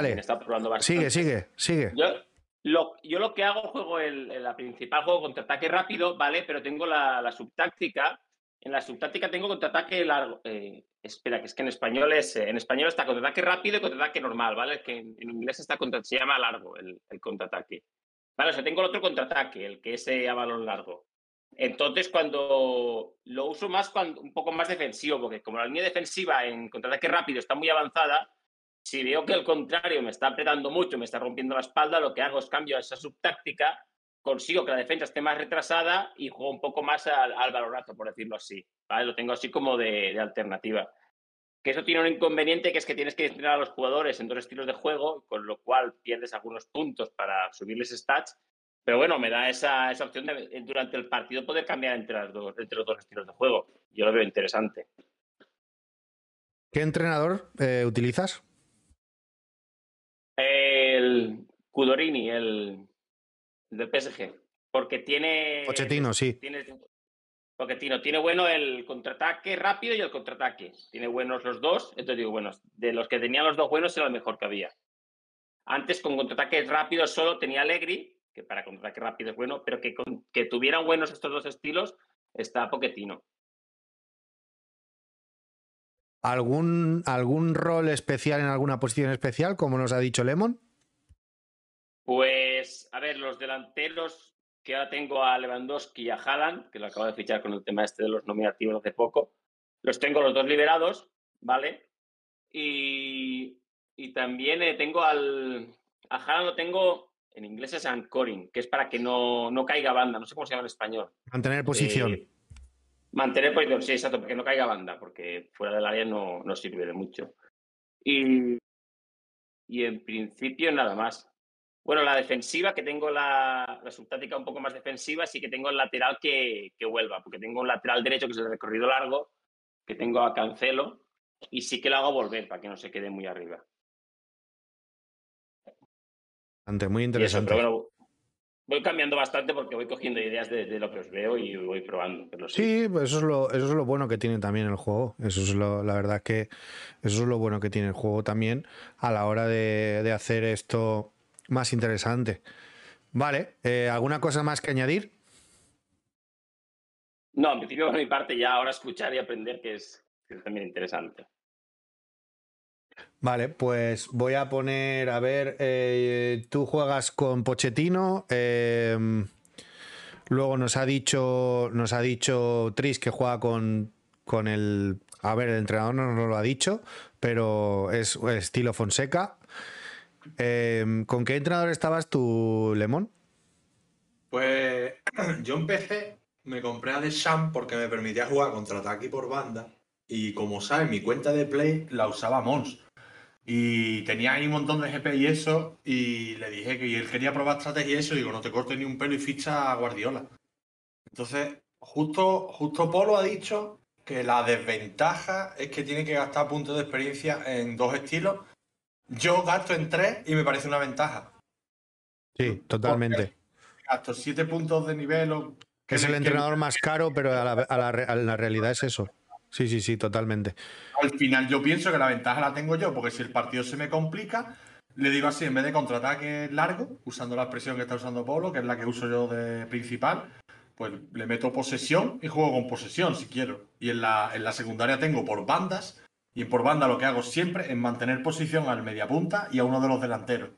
También está probando bastante. Sigue, sigue, sigue. Yo lo, yo lo que hago, juego el, la principal juego contraataque rápido, ¿vale? Pero tengo la, la subtáctica. En la subtáctica tengo contraataque largo. eh, espera, que es que en español es. eh, en español está contraataque rápido y contraataque normal, ¿vale? Que en, en inglés está contra, se llama largo el, el contraataque. Vale, o sea, tengo el otro contraataque, el que es eh, a balón largo. Entonces, cuando lo uso más, cuando, un poco más defensivo, porque como la línea defensiva en contraataque rápido está muy avanzada, si veo que el contrario me está apretando mucho, me está rompiendo la espalda, lo que hago es cambio a esa subtáctica, consigo que la defensa esté más retrasada y juego un poco más al, al por decirlo así. ¿vale? Lo tengo así como de, de alternativa. Que eso tiene un inconveniente, que es que tienes que entrenar a los jugadores en dos estilos de juego, con lo cual pierdes algunos puntos para subirles stats. Pero bueno, me da esa, esa opción de durante el partido poder cambiar entre, las dos, entre los dos estilos de juego. Yo lo veo interesante. ¿Qué entrenador eh, utilizas? El Cudorini, el, el del PSG. Porque tiene. Pochettino, sí. Tiene, Pochettino, tiene bueno el contraataque rápido y el contraataque. Tiene buenos los dos. Entonces digo, bueno, de los que tenían los dos buenos era el mejor que había. Antes con contraataque rápido solo tenía Allegri, que para contraataque rápido es bueno, pero que, con- que tuvieran buenos estos dos estilos está Pochettino. ¿Algún, ¿Algún rol especial en alguna posición especial, como nos ha dicho Lemon? Pues, a ver, los delanteros que ahora tengo a Lewandowski y a Haaland, que lo acabo de fichar con el tema este de los nominativos hace poco, los tengo los dos liberados, ¿vale? Y, y también eh, tengo al... A Haaland lo tengo, en inglés es anchoring, que es para que no, no caiga banda, no sé cómo se llama en español. Mantener posición. Eh, mantener posición, sí, exacto, porque no caiga banda, porque fuera del área no, no sirve de mucho. Y, y en principio nada más. Bueno, la defensiva, que tengo la, la un poco más defensiva, sí que tengo el lateral que, que vuelva, porque tengo un lateral derecho que es el recorrido largo, que tengo a Cancelo, y sí que lo hago volver para que no se quede muy arriba. Interesante, Muy eso, interesante. pero bueno, voy cambiando bastante porque voy cogiendo ideas de, de lo que os veo y voy probando. Pero sí. Sí, pues eso es, lo, eso es lo bueno que tiene también el juego. Eso es lo, la verdad que eso es lo bueno que tiene el juego también a la hora de, de hacer esto más interesante. Vale, eh, ¿alguna cosa más que añadir? No, en principio por mi parte ya ahora escuchar y aprender que es, que es también interesante. Vale, pues voy a poner, a ver, eh, tú juegas con Pochettino, eh, luego nos ha dicho, nos ha dicho Tris que juega con, con el, a ver, el entrenador no nos lo ha dicho, pero es estilo Fonseca. Eh, ¿Con qué entrenador estabas tú, Lemón? Pues yo empecé me compré a Deschamps porque me permitía jugar contraataque por banda. Y como sabes, mi cuenta de Play la usaba Mons. Y tenía ahí un montón de GP y eso. Y le dije que él quería probar estrategia y eso. Y digo, no te cortes ni un pelo y ficha a Guardiola. Entonces, justo, justo Polo ha dicho que la desventaja es que tiene que gastar puntos de experiencia en dos estilos. Yo gasto en tres y me parece una ventaja. Sí, totalmente. Gasto siete puntos de nivel. o- que Es el entrenador más caro, pero a la, a la re- a la realidad es eso. Sí, sí, sí, totalmente. Al final yo pienso que la ventaja la tengo yo, porque si el partido se me complica, le digo así, en vez de contraataque largo, usando la expresión que está usando Polo, que es la que uso yo de principal, pues le meto posesión y juego con posesión si quiero. Y en la, en la secundaria tengo por bandas, y por banda lo que hago siempre es mantener posición al mediapunta y a uno de los delanteros.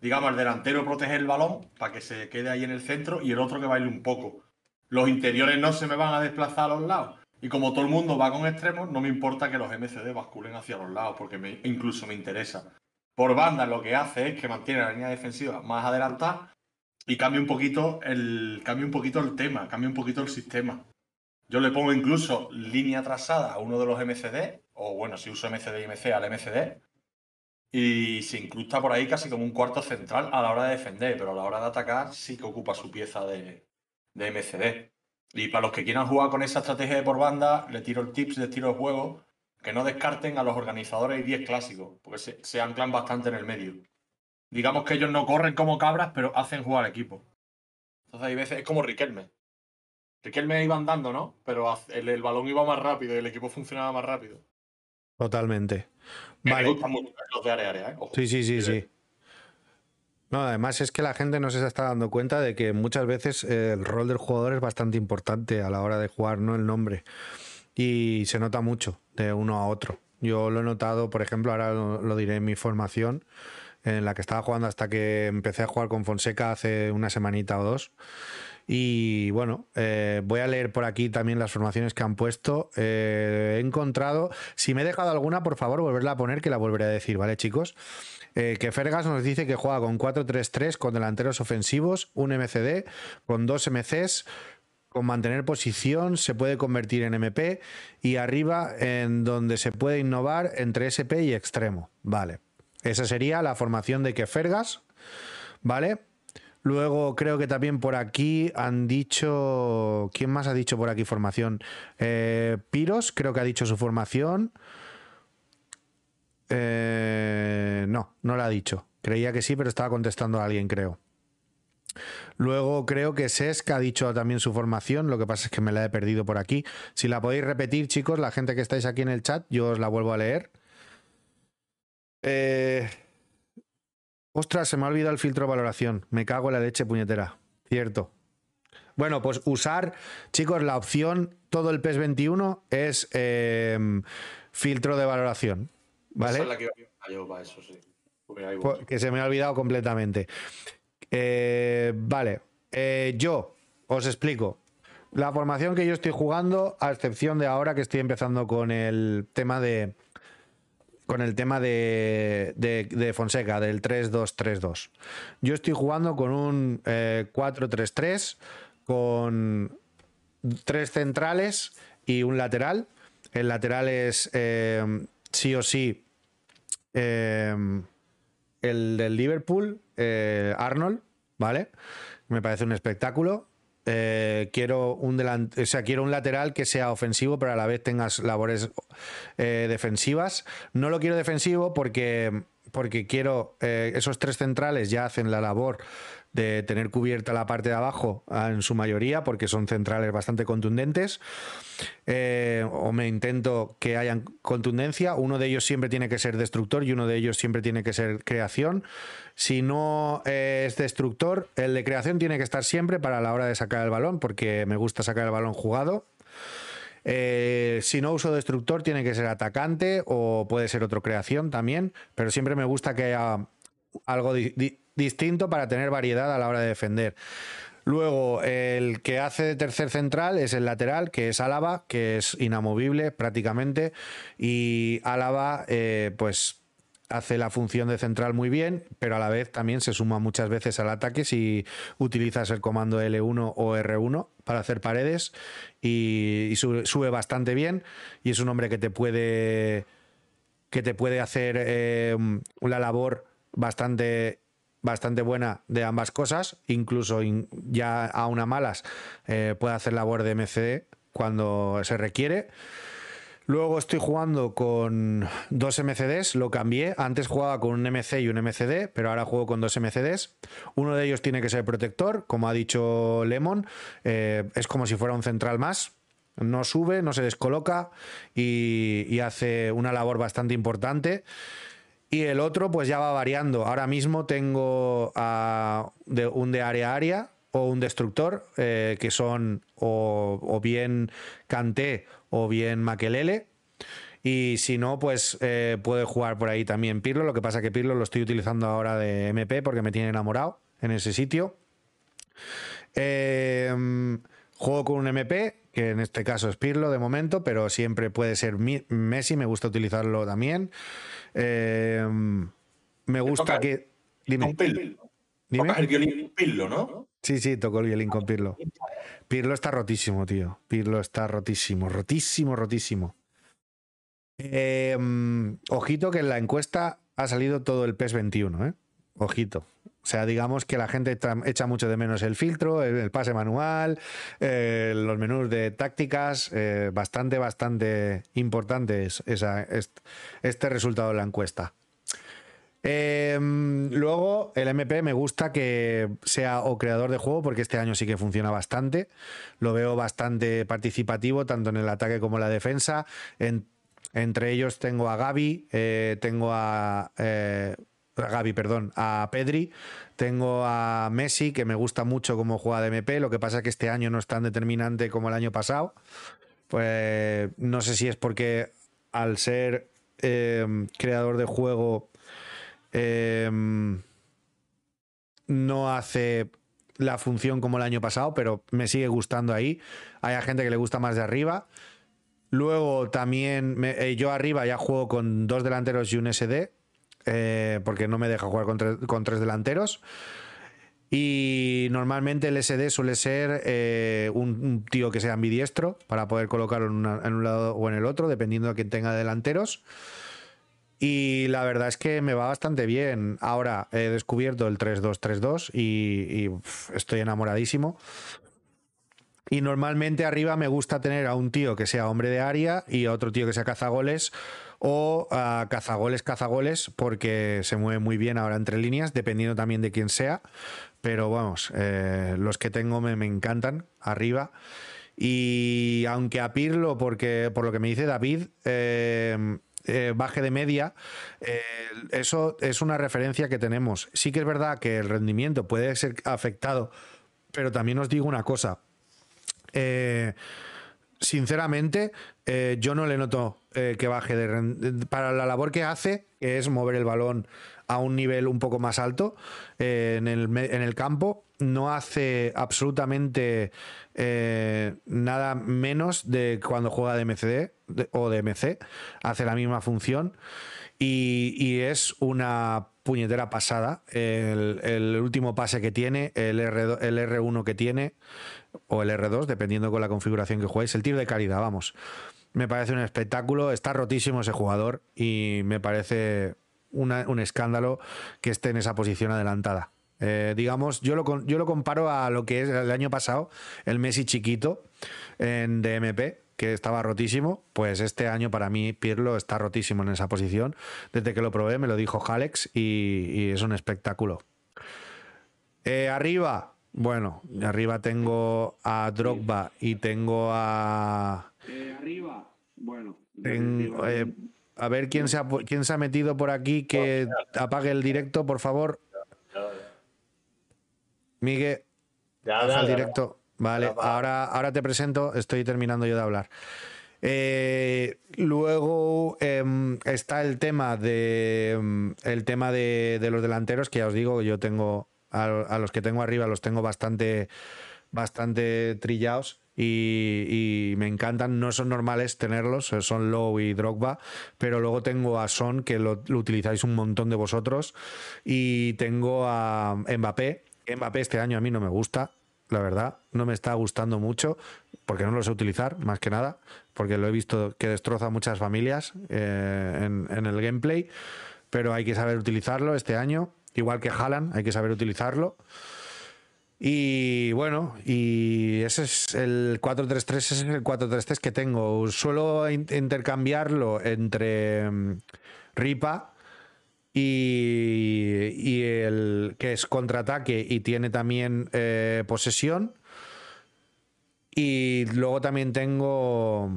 Digamos, el delantero protege el balón para que se quede ahí en el centro y el otro que baile un poco. Los interiores no se me van a desplazar a los lados. Y como todo el mundo va con extremos, no me importa que los MCD basculen hacia los lados, porque incluso me interesa. Por banda lo que hace es que mantiene la línea defensiva más adelantada y cambia un poquito el, cambia un poquito el tema, cambia un poquito el sistema. Yo le pongo incluso línea trazada a uno de los MCD, o bueno, si uso MCD y MC al MCD, y se incrusta por ahí casi como un cuarto central a la hora de defender, pero a la hora de atacar sí que ocupa su pieza de, de MCD. Y para los que quieran jugar con esa estrategia de por banda, le tiro el tips de estilo de juego, que no descarten a los organizadores y 10 clásicos, porque se, se anclan bastante en el medio. Digamos que ellos no corren como cabras, pero hacen jugar al equipo. Entonces hay veces, es como Riquelme. Riquelme iba andando, ¿no? Pero el, el balón iba más rápido y el equipo funcionaba más rápido. Totalmente. Me Vale. gustan mucho los de área área, ¿eh? Ojo. Sí, sí, sí, sí. No, además es que la gente no se está dando cuenta de que muchas veces eh, el rol del jugador es bastante importante a la hora de jugar, no el nombre. Y se nota mucho de uno a otro. Yo lo he notado, por ejemplo, ahora lo, diré en mi formación, en la que estaba jugando hasta que empecé a jugar con Fonseca hace una semanita o dos. Y bueno, eh, voy a leer por aquí también las formaciones que han puesto. Eh, he encontrado, si me he dejado alguna, por favor, volverla a poner, que la volveré a decir, ¿vale, chicos? Eh, que Fergas nos dice que juega con 4-3-3 con delanteros ofensivos, un MCD, con dos MCs, con mantener posición, se puede convertir en MP y arriba en donde se puede innovar entre SP y extremo. Vale. Esa sería la formación de que Fergas, ¿vale? Luego creo que también por aquí han dicho. ¿Quién más ha dicho por aquí formación? Eh, Piros, creo que ha dicho su formación. Eh, no, no la ha dicho. Creía que sí, pero estaba contestando a alguien, creo. Luego creo que Sesc ha dicho también su formación, lo que pasa es que me la he perdido por aquí. Si la podéis repetir, chicos, la gente que estáis aquí en el chat, yo os la vuelvo a leer. Eh, Ostras, se me ha olvidado el filtro de valoración. Me cago en la leche puñetera. Cierto. Bueno, pues usar, chicos, la opción todo el PES 21 es eh, filtro de valoración. ¿Vale? Esa es la que yo para eso, sí. Po- Que se me ha olvidado completamente. Eh, vale, Eh, yo os explico. La formación que yo estoy jugando, a excepción de ahora que estoy empezando con el tema de. Con el tema de, Fonseca, del 3-2-3-2. Yo estoy jugando con un eh, 4-3-3, con tres centrales y un lateral. El lateral es eh, sí o sí eh, el del Liverpool, eh, Arnold, ¿vale? Me parece un espectáculo. Eh, quiero un delant- o sea, quiero un lateral que sea ofensivo, pero a la vez tengas labores eh, defensivas. No lo quiero defensivo porque, porque quiero. eh, esos tres centrales ya hacen la labor de tener cubierta la parte de abajo ah, en su mayoría, porque son centrales bastante contundentes. Eh, o me intento que hayan contundencia. Uno de ellos siempre tiene que ser destructor y uno de ellos siempre tiene que ser creación. Si no eh, es destructor, el de creación tiene que estar siempre para la hora de sacar el balón, porque me gusta sacar el balón jugado. Eh, si no uso destructor, tiene que ser atacante o puede ser otro creación también, pero siempre me gusta que haya algo distinto para tener variedad a la hora de defender. Luego, el que hace de tercer central es el lateral, que es Álava, que es inamovible prácticamente. Y Álava, eh, pues hace la función de central muy bien, pero a la vez también se suma muchas veces al ataque si utilizas el comando L1 o R1 para hacer paredes y, sube, bastante bien y es un hombre que te puede que te puede hacer eh, una labor bastante bastante buena de ambas cosas, incluso ya a una malas eh, puede hacer labor de MCD cuando se requiere. Luego estoy jugando con dos MCDs, lo cambié. Antes jugaba con un MC y un MCD, pero ahora juego con dos MCDs. Uno de ellos tiene que ser protector, como ha dicho Lemon. Eh, es como si fuera un central más. No sube, no se descoloca y, hace una labor bastante importante. Y el otro, pues ya va variando. Ahora mismo tengo un de área a área o un destructor, eh, que son o, bien Kanté o bien Makelele. Y si no, pues eh, puede jugar por ahí también Pirlo. Lo que pasa que Pirlo lo estoy utilizando ahora de MP porque me tiene enamorado en ese sitio. Em, juego con un MP, que en este caso es Pirlo de momento, pero siempre puede ser Messi, me gusta utilizarlo también. Em, me gusta que. Dime. Dime. el violín Pirlo, ¿no? Sí, sí, tocó el violín con Pirlo. Pirlo está rotísimo, tío. Pirlo está rotísimo, rotísimo, rotísimo. Em, ojito que en la encuesta ha salido todo el PES 21, ¿eh? Ojito. O sea, digamos que la gente echa mucho de menos el filtro, el, pase manual, eh, los menús de tácticas. Eh, bastante, bastante importante es este resultado de la encuesta. Em, luego, el MP me gusta que sea o creador de juego, porque este año sí que funciona bastante. Lo veo bastante participativo, tanto en el ataque como en la defensa. entre ellos tengo a Gaby, eh, tengo a. A Gaby, perdón, a Pedri, tengo a Messi, que me gusta mucho cómo juega de MP, lo que pasa es que este año no es tan determinante como el año pasado. Pues no sé si es porque al ser em, creador de juego Em, no hace la función como el año pasado, pero me sigue gustando ahí. Hay gente que le gusta más de arriba. Luego también eh, yo arriba ya juego con dos delanteros y un SD, eh, porque no me deja jugar con, tres delanteros. Y normalmente el SD suele ser eh, un, tío que sea ambidiestro para poder colocarlo en, un lado o en el otro, dependiendo de quién tenga delanteros. Y la verdad es que me va bastante bien. Ahora he descubierto el 3-2-3-2 y, y estoy enamoradísimo. Y normalmente arriba me gusta tener a un tío que sea hombre de área y a otro tío que sea cazagoles o a cazagoles, cazagoles, porque se mueve muy bien ahora entre líneas, dependiendo también de quién sea. Pero vamos, eh, los que tengo me, encantan arriba. Y aunque a Pirlo, porque por lo que me dice David, eh, eh, baje de media, eso es una referencia que tenemos. Sí que es verdad que el rendimiento puede ser afectado, pero también os digo una cosa. Eh, sinceramente, yo no le noto que baje de para la labor que hace, que es mover el balón a un nivel un poco más alto en, el, en el campo, no hace absolutamente nada menos de cuando juega de MCD o de MC, hace la misma función y, es una puñetera pasada. El, último pase que tiene, el, R, el R1 que tiene, o el R2, dependiendo con la configuración que juegues, el tiro de calidad, vamos. Me parece un espectáculo, está rotísimo ese jugador y me parece un escándalo que esté en esa posición adelantada. Eh, digamos, yo lo, yo lo comparo a lo que es el año pasado, el Messi chiquito en DMP, que estaba rotísimo, pues este año para mí Pirlo está rotísimo en esa posición. Desde que lo probé me lo dijo Alex y, es un espectáculo. Eh, arriba, bueno, arriba tengo a Drogba y tengo a... Eh, arriba, bueno. Eh, a ver quién se, ha, quién se ha metido por aquí que apague el directo, por favor. Miguel, ya, el directo. Vale, ahora, ahora te presento, estoy terminando yo de hablar. Eh, luego em, está el tema de em, el tema de, los delanteros, que ya os digo, yo tengo a, los que tengo arriba los tengo bastante bastante trillados y, me encantan. No son normales tenerlos, eh, son Low y Drogba, pero luego tengo a Son, que lo, utilizáis un montón de vosotros, y tengo a Mbappé. Mbappé este año a mí no me gusta, la verdad, no me está gustando mucho, porque no lo sé utilizar, más que nada, porque lo he visto que destroza muchas familias eh, en el gameplay, pero hay que saber utilizarlo este año, igual que Haaland, hay que saber utilizarlo. Y bueno, y ese es el 433, ese es el 433 que tengo. Suelo in- intercambiarlo entre mm, Ripa y, y el que es contraataque y tiene también eh, posesión. Y luego también tengo.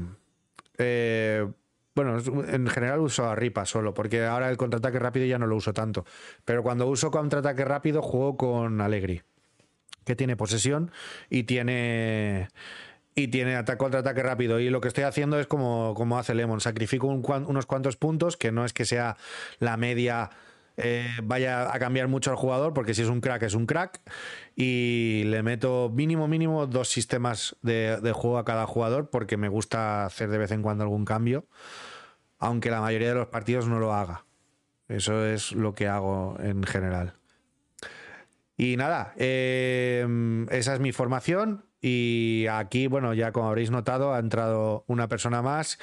eh, bueno, en general uso a Ripa solo, porque ahora el contraataque rápido ya no lo uso tanto. Pero cuando uso contraataque rápido, juego con Allegri, que tiene posesión y tiene. Y tiene ataque contraataque rápido. Y lo que estoy haciendo es como, como hace Lemon. Sacrifico unos cuantos puntos, que no es que sea la media eh, vaya a cambiar mucho al jugador, porque si es un crack, es un crack. Y le meto mínimo, mínimo dos sistemas de, juego a cada jugador, porque me gusta hacer de vez en cuando algún cambio, aunque la mayoría de los partidos no lo haga. Eso es lo que hago en general. Y nada, eh, esa es mi formación. Y aquí, bueno, ya como habréis notado, ha entrado una persona más,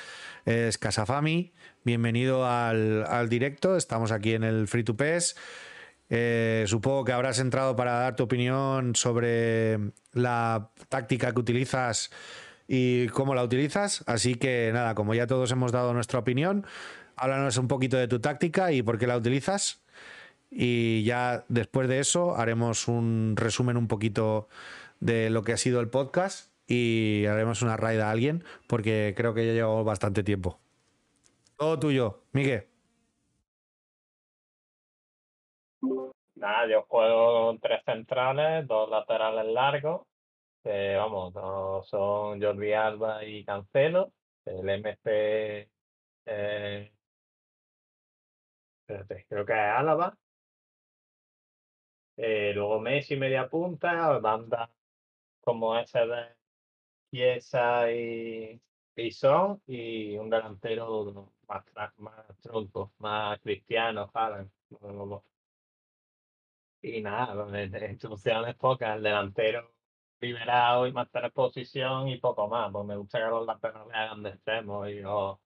es Casafami. Bienvenido al, al directo. Estamos aquí en el Free to PES. Eh, supongo que habrás entrado para dar tu opinión sobre la táctica que utilizas y cómo la utilizas. Así que nada, como ya todos hemos dado nuestra opinión, háblanos un poquito de tu táctica y por qué la utilizas. Y ya después de eso haremos un resumen un poquito de lo que ha sido el podcast y haremos una raid a alguien porque creo que ya llevamos bastante tiempo. Todo tuyo, Miguel. Nada, yo juego tres centrales, dos laterales largos, vamos, son Jordi Alba y Cancelo. El MP, eh, espérate, creo que es Álava. Eh, luego Messi media punta, banda como ese de Chiesa y, y Son, y un delantero más, más tronco, más cristiano, Haaland. Y nada, de instrucciones pocas, el delantero liberado y mantener posición y poco más, pues me gusta que los laterales hagan de extremos y los,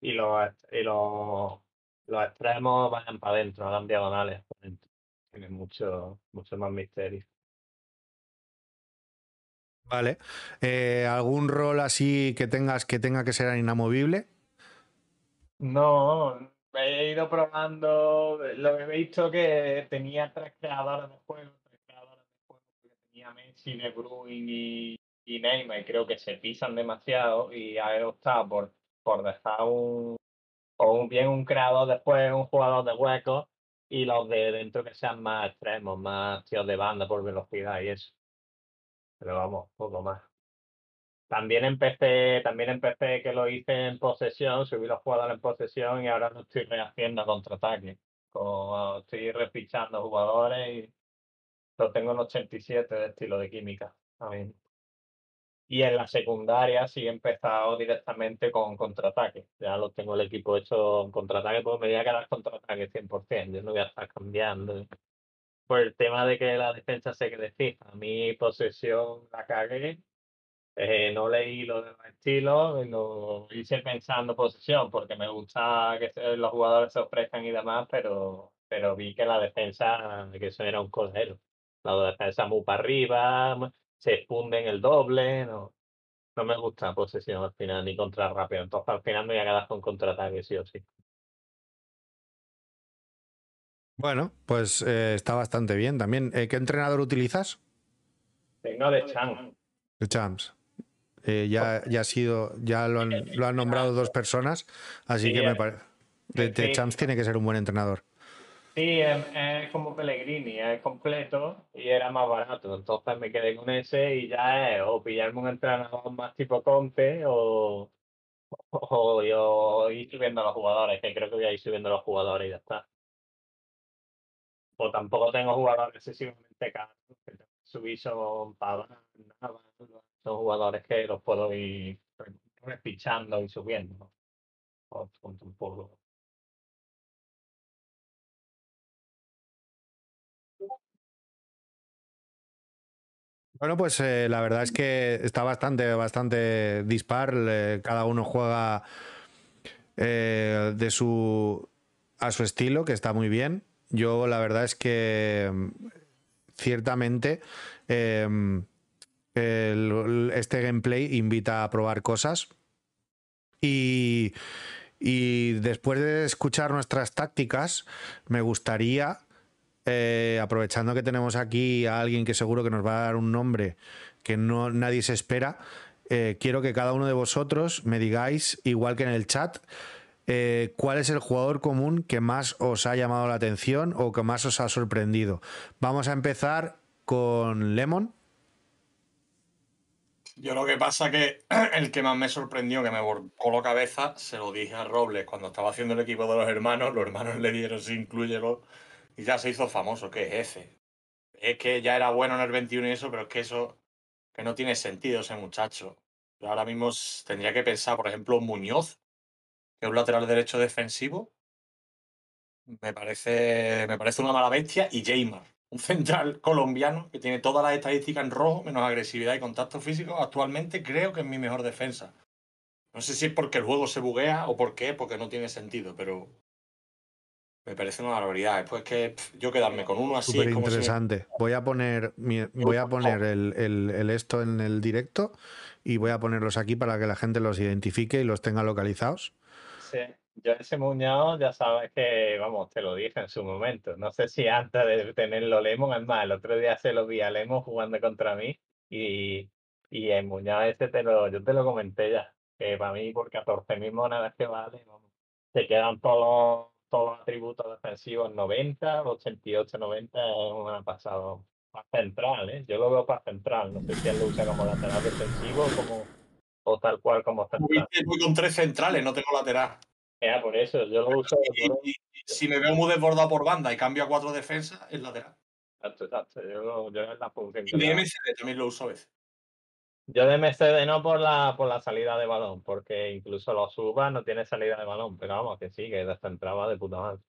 y los, y los, los extremos vayan para adentro, hagan diagonales para adentro. Tiene mucho, mucho más misterio. Vale. Eh, ¿Algún rol así que tengas que tenga que ser inamovible? No, he ido probando, lo he visto que tenía tres creadores de juego, tres creadores de juego, porque tenía Messi, De y Neymar, y creo que se pisan demasiado y he optado por, por dejar un, o un, bien un creador después, un jugador de huecos, y los de dentro que sean más extremos, más tíos de banda por velocidad y eso. Pero vamos, poco más. También empecé, también empecé que lo hice en posesión, subí los jugadores en posesión y ahora lo estoy rehaciendo a contraataque. Estoy refichando jugadores y lo tengo en 87 de estilo de química. también. Y en la secundaria sí he empezado directamente con contraataque. Ya lo tengo el equipo hecho en contraataque, pues me voy a quedar contraataque 100%. Yo no voy a estar cambiando. Por el tema de que la defensa se fija. A mí posesión la cagué eh, no leí lo de los estilos, lo hice pensando posesión, porque me gusta que los jugadores se ofrezcan y demás, pero, pero vi que la defensa, que eso era un cordero. La defensa muy para arriba, se funden el doble, no, no me gusta posesión al final, ni contra rápido. Entonces al final me voy a quedar con contraataque, sí o sí. Bueno, pues eh, está bastante bien también. Eh, ¿Qué entrenador utilizas? Tengo de Chan. El Champs. Eh, ya, ya ha sido, ya lo han, lo han nombrado dos personas, así Sí, que me eh, parece. De, de. Champs tiene que ser un buen entrenador. Sí, es, es como Pellegrini, es completo y era más barato. Entonces me quedé con ese y ya es o pillarme un entrenador más tipo Conte o, o yo ir subiendo a los jugadores, que creo que voy a ir subiendo a los jugadores y ya está. O tampoco tengo jugadores excesivamente caros, que subir son Pavard, Navas, Son jugadores que los puedo ir re- refichando y subiendo. ¿no? Un poco. Bueno, pues eh, la verdad es que está bastante, bastante dispar. cada uno juega eh, de su a su estilo, que está muy bien. Yo la verdad es que mm, ciertamente eh, este gameplay invita a probar cosas. Y, y después de escuchar nuestras tácticas, me gustaría eh, aprovechando que tenemos aquí a alguien que seguro que nos va a dar un nombre que no nadie se espera, eh, quiero que cada uno de vosotros me digáis, igual que en el chat, eh, cuál es el jugador común que más os ha llamado la atención o que más os ha sorprendido. Vamos a empezar con Lemon. Yo lo que pasa que el que más me sorprendió, que me volcó la cabeza, se lo dije a Robles cuando estaba haciendo el equipo de los hermanos. Los hermanos le dieron, sí, incluyelo. Y ya se hizo famoso, que es ese. Es que ya era bueno en el 21 y eso, pero es que eso, que no tiene sentido ese muchacho. Yo ahora mismo tendría que pensar, por ejemplo, Muñoz, que es un lateral derecho defensivo. Me parece, me parece una mala bestia. Y Jaymar, un central colombiano que tiene todas las estadísticas en rojo, menos agresividad y contacto físico. Actualmente creo que es mi mejor defensa. No sé si es porque el juego se buguea o por qué, porque no tiene sentido, pero me parece una barbaridad. Después que pff, yo quedarme con uno así Súper es como si me- interesante. Voy a poner, mi- voy a poner el, el- el esto en el directo y voy a ponerlos aquí para que la gente los identifique y los tenga localizados. Sí, yo ese Muñoz ya sabes que, vamos, te lo dije en su momento. No sé si antes de tenerlo Lemon, es más, el otro día se lo vi a Lemon jugando contra mí y, y el Muñoz ese te lo, yo te lo comenté ya, que para mí por 14.000 monedas que vale, vamos, te quedan todos los, todos los atributos defensivos 90, 88, 90, es una pasada. Para central, ¿eh? Yo lo veo para central, no sé si él lo usa como lateral defensivo o como, o tal cual como central. Voy voy con tres centrales, no tengo lateral. Ya, por eso, yo lo uso. Y, y- y si me veo muy desbordado por banda y cambio a cuatro defensas, es lateral. Exacto, exacto. Yo, yo es la función Y de. MCD también lo uso a veces. Yo de MCD no por la, por la salida de balón, porque incluso los suba no tiene salida de balón, pero vamos, que sí, que descentraba de puta madre.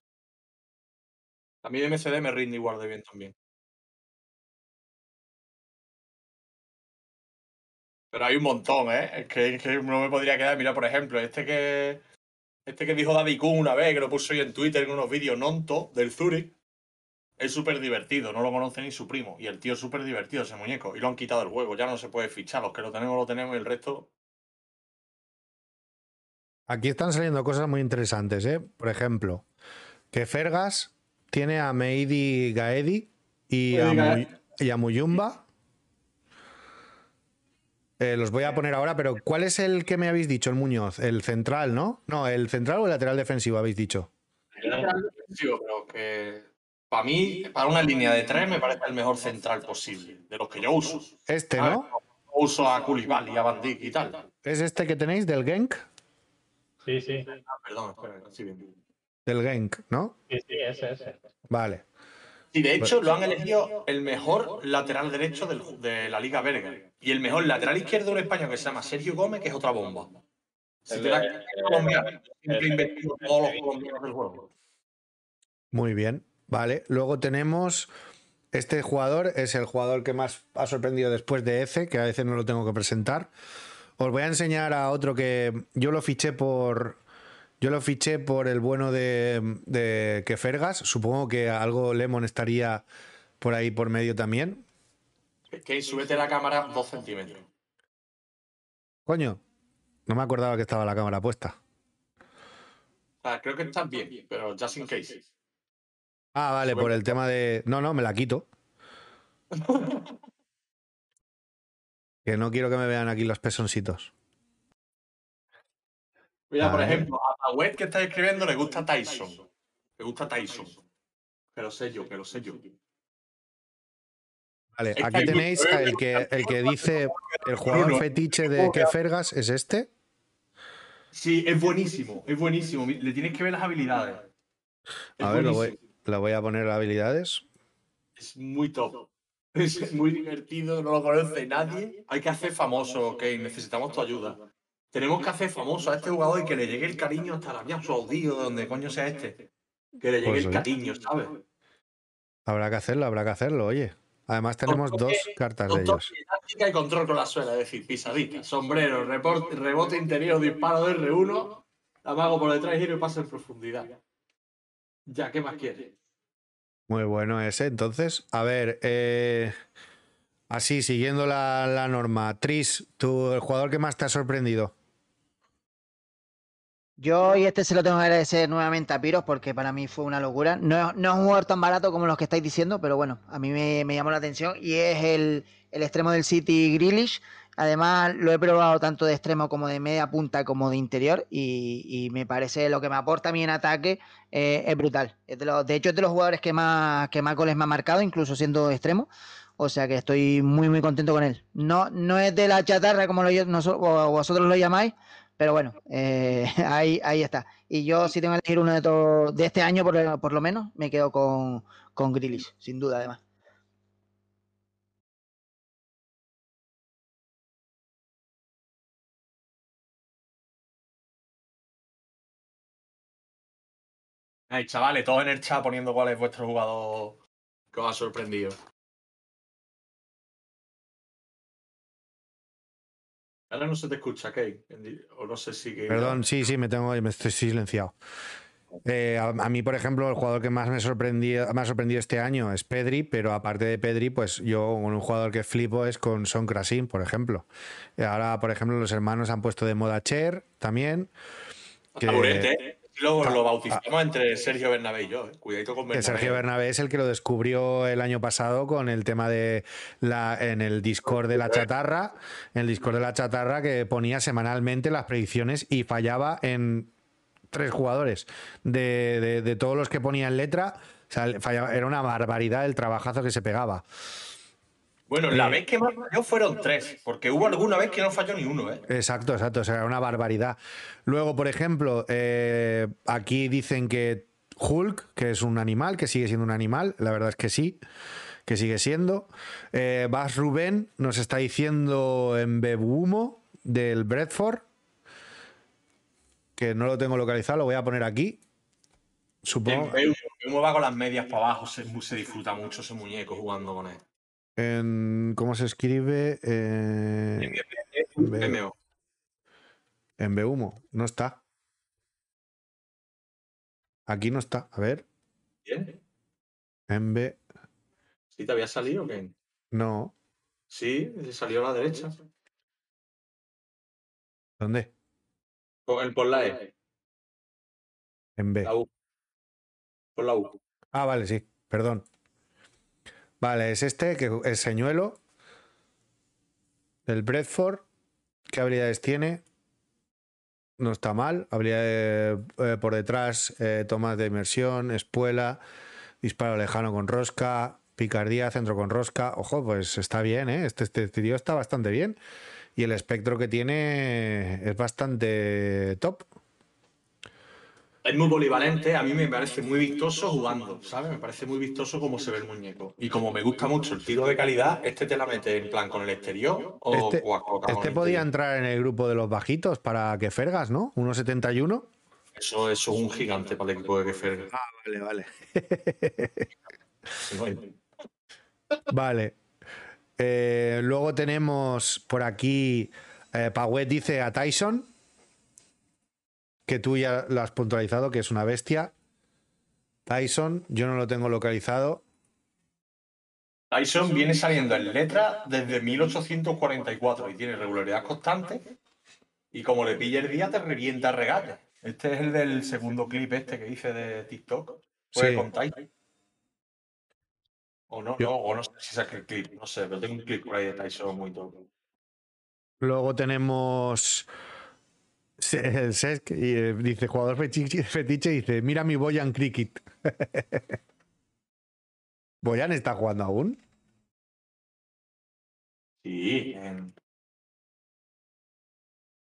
A mí de MCD me rinde igual de bien también. Pero hay un montón, ¿eh? Es que, es que no me podría quedar. Mira, por ejemplo, este que este que dijo Daddy Kun una vez, que lo puso hoy en Twitter en unos vídeos, Nonto, del Zurich, es súper divertido, no lo conoce ni su primo. Y el tío es súper divertido, ese muñeco. Y lo han quitado del juego, ya no se puede fichar. Los que lo tenemos, lo tenemos y el resto. Aquí están saliendo cosas muy interesantes, ¿eh? Por ejemplo, que Fergas tiene a Meidi Gaedi y a, y a Muyumba. Eh, los voy a poner ahora, pero ¿cuál es el que me habéis dicho, el Muñoz? El central, ¿no? No, el central o el lateral defensivo habéis dicho. El lateral defensivo, pero que para mí, para una línea de tres, me parece el mejor central posible, de los que yo uso. Este. ¿no? Uso a Koulibaly, a Van Dijk y tal. ¿Es este que tenéis del Genk? Sí, sí. Ah, perdón, espera, sí, bien. Del Genk, ¿no? Sí, sí, ese, ese. Vale. Y de hecho lo han elegido el mejor lateral derecho del de la Liga Belga. Y el mejor lateral izquierdo de un español que se llama Sergio Gómez, que es otra bomba. Si te da colombiano, siempre investigo todos los colombianos del juego. Muy bien. Vale. Luego tenemos. Este jugador es el jugador que más ha sorprendido después de Eze, que a veces no lo tengo que presentar. Os voy a enseñar a otro que yo lo fiché por. Yo lo fiché por el bueno de, de que Fergas. Supongo que algo Lemon estaría por ahí por medio también. Que súbete la cámara dos centímetros. Coño, no me acordaba que estaba la cámara puesta. Sea, creo que estás bien, pero just in case. Ah, vale, por el tema de. No, no, me la quito. Que no quiero que me vean aquí los pezoncitos. Mira, por ejemplo, a la web que está escribiendo le gusta Tyson. Le gusta Tyson. Lo sé yo, lo sé yo. Vale, Es que aquí tenéis ¿eh? el que, el que dice el jugador Bruno. fetiche de que Fergas es este. Sí, es buenísimo, es buenísimo. Le tienes que ver las habilidades. Es A ver, lo voy, lo voy a poner habilidades. Es muy top. Es muy divertido, no lo conoce nadie. Hay que hacer famoso, ok, necesitamos tu ayuda. Tenemos que hacer famoso a este jugador y que le llegue el cariño hasta la Arabia Saudí o de donde coño sea este. Que le llegue Pues el cariño, ¿sabes? Habrá que hacerlo, habrá que hacerlo, oye. Además tenemos dos cartas de ellos. táctica y control con la suela, es decir, pisadita, sombrero, reporte, rebote interior, disparo de R1, amago por detrás, giro y paso en profundidad. Ya, ¿qué más quieres? Muy bueno ese. Entonces, a ver, eh, así, siguiendo la, la norma. Tris, tú, el jugador que más te ha sorprendido. Yo y este se lo tengo que agradecer nuevamente a Piros porque para mí fue una locura. No, es- un jugador tan barato como los que estáis diciendo, pero bueno, a mí me, me llamó la atención y es el, extremo del City Grealish. Además, lo he probado tanto de extremo como de media punta como de interior y, me parece lo que me aporta a mí en ataque eh, es brutal. De, hecho, es de los jugadores que más, que más goles me ha marcado, incluso siendo extremo. O sea que estoy muy, muy contento con él. No, no es de la chatarra como lo, noso- o vosotros lo llamáis, pero bueno, eh, ahí, ahí está. Y yo si tengo que elegir uno de, todos de este año, por, por lo menos, me quedo con, con sin duda, además. Ay, chavales, todos en el chat poniendo cuál es vuestro jugador que os ha sorprendido. Ahora no se te escucha, Kate. O no sé si que. Perdón, sí, sí, me tengo, me estoy silenciado. Eh, a, a mí, por ejemplo, el jugador que más me, sorprendió, me ha sorprendido este año es Pedri, pero aparte de Pedri, pues yo con un jugador que flipo es con Son Krasin, por ejemplo. Y ahora, por ejemplo, los hermanos han puesto de moda Cher también. que- Taburete, Luego lo bautizamos entre Sergio Bernabé y yo. ¿eh? Cuidadito con Que Bernabé. Sergio Bernabé es el que lo descubrió el año pasado con el tema de la en el Discord de la chatarra, en el Discord de la chatarra que ponía semanalmente las predicciones y fallaba en tres jugadores de, de- de todos los que ponía en letra. O sea, fallaba- era una barbaridad el trabajazo que se pegaba. Bueno, la Eh, vez que más falló fueron tres, porque hubo alguna vez que no falló ni uno, ¿eh? Exacto, exacto. O sea, era una barbaridad. Luego, por ejemplo, eh, aquí dicen que Hulk, que es un animal, que sigue siendo un animal. La verdad es que sí, que sigue siendo. Eh, Bas Rubén nos está diciendo en Bebumo del Bradford, que no lo tengo localizado, lo voy a poner aquí. Supongo. Beumo va con las medias para abajo, se, se disfruta mucho ese muñeco jugando con él. En, ¿Cómo se escribe? Eh, MO. en Behumo. No está. Aquí no está. A ver. ¿Bien? En B. ¿Sí te había salido o qué? No. Sí, salió a la derecha. ¿Dónde? Con el por la E, En B. la U. Por la U. Ah, vale, sí. Perdón. Vale, es este, que es señuelo. Del Bradford. ¿Qué habilidades tiene? No está mal. Habilidades eh, por detrás, eh, tomas de inmersión, espuela, disparo lejano con rosca, picardía, centro con rosca. Ojo, pues está bien, ¿eh? Este, este tío está bastante bien. Y el espectro que tiene es bastante top. Es muy polivalente, a mí me parece muy vistoso jugando, ¿sabes? Me parece muy vistoso cómo se ve el muñeco. Y como me gusta mucho el tiro de calidad, este te la mete en plan con el exterior o, Este, o a este podía interior. entrar en el grupo de los bajitos para que Fergas, ¿no? 1.71. Eso, eso es un gigante para el equipo de Kefer. Ah, vale, vale. Vale. Eh, luego tenemos por aquí, eh, Pauet dice a Tyson, que tú ya lo has puntualizado, que es una bestia. Tyson, yo no lo tengo localizado. Tyson viene saliendo en letra desde 1844 y tiene regularidad constante. Y como le pille el día, te revienta regate. Este es el del segundo clip este que hice de TikTok. Sí. con Tyson. O no, Yo- no, o no sé si saqué el clip, no sé, pero tengo un clip por ahí de Tyson muy top. Luego tenemos el Sesc y eh, dice jugador fetiche, fetiche dice mira mi Boyan Cricket. ¿Boyan está jugando aún? Sí, en-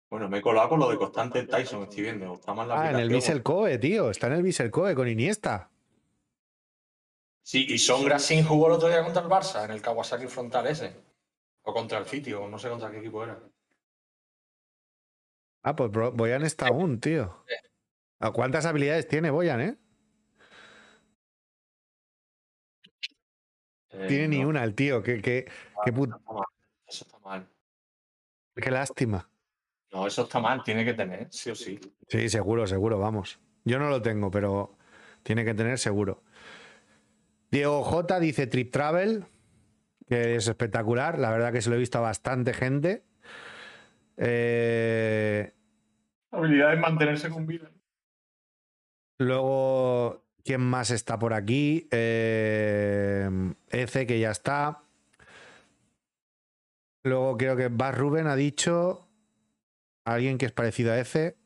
Bueno, me he colado con lo de Constante Tyson, estoy viendo. Está más la Ah, en el. Vissel Koe, tío. Está en el Vissel Koe con Iniesta. Sí, y Son Grassin jugó el otro día contra el Barça, en el Kawasaki frontal ese. O contra el sitio, no sé contra qué equipo era. Ah, pues bro- Boyan está aún, tío. ¿A cuántas habilidades tiene Boyan, eh? Eh, Tiene ni una el tío. Qué, qué, qué, put- está mal, Eso está mal. qué lástima. No, eso está mal, tiene que tener, sí o sí. Sí, seguro, seguro, vamos. Yo no lo tengo, pero tiene que tener seguro. Diego J dice Trip Travel, que es espectacular. La verdad que se lo he visto a bastante gente. Eh, Habilidad de mantenerse con vida. luego, ¿quién más está por aquí? Eh, que ya está. Luego creo que Bas Rubén ha dicho alguien que es parecido a Ece.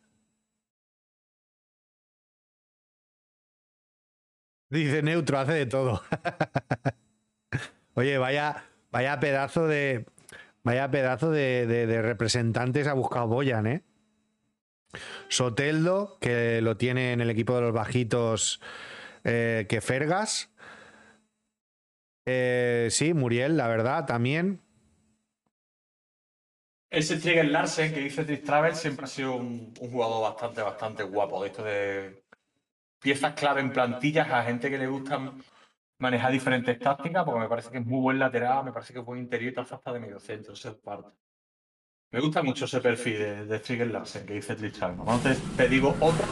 Dice neutro, hace de todo. Oye, vaya, vaya pedazo de. Vaya pedazo de- de representantes ha buscado Boyan, ¿eh? Soteldo, que lo tiene en el equipo de los bajitos eh, que Fergas. Eh, sí, Muriel, la verdad, también. Ese Trigger Larsen que dice Trick Travel siempre ha sido un, jugador bastante, bastante guapo. De esto de piezas clave en plantillas a gente que le gusta manejar diferentes tácticas, porque me parece que es muy buen lateral, me parece que es buen interior y hasta de medio centro, esa es parte. Me gusta mucho ese perfil de, de Trigger Larsen que dice Travel. Antes te digo otros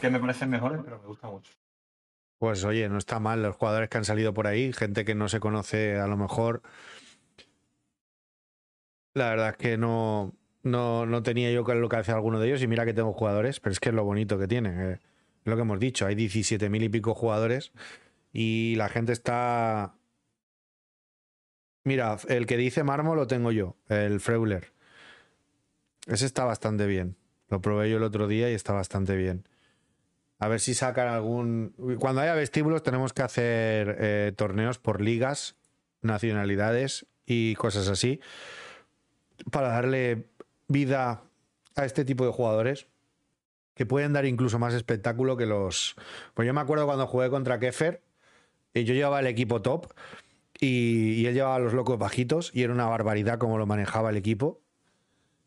que me parecen mejores, pero me gusta mucho. Pues oye, no está mal los jugadores que han salido por ahí, gente que no se conoce a lo mejor. La verdad es que no, no, no tenía yo lo que hace alguno de ellos y mira que tengo jugadores, pero es que es lo bonito que tienen. eh, lo que hemos dicho, hay 17.000 y pico jugadores y la gente está... Mira, el que dice mármol lo tengo yo, el Freuler. Ese está bastante bien. Lo probé yo el otro día y está bastante bien. A ver si sacan algún. Cuando haya vestíbulos, tenemos que hacer eh, torneos por ligas, nacionalidades y cosas así. Para darle vida a este tipo de jugadores que pueden dar incluso más espectáculo que los. Pues yo me acuerdo cuando jugué contra Kefer y yo llevaba el equipo top y, y él llevaba los locos bajitos y era una barbaridad como lo manejaba el equipo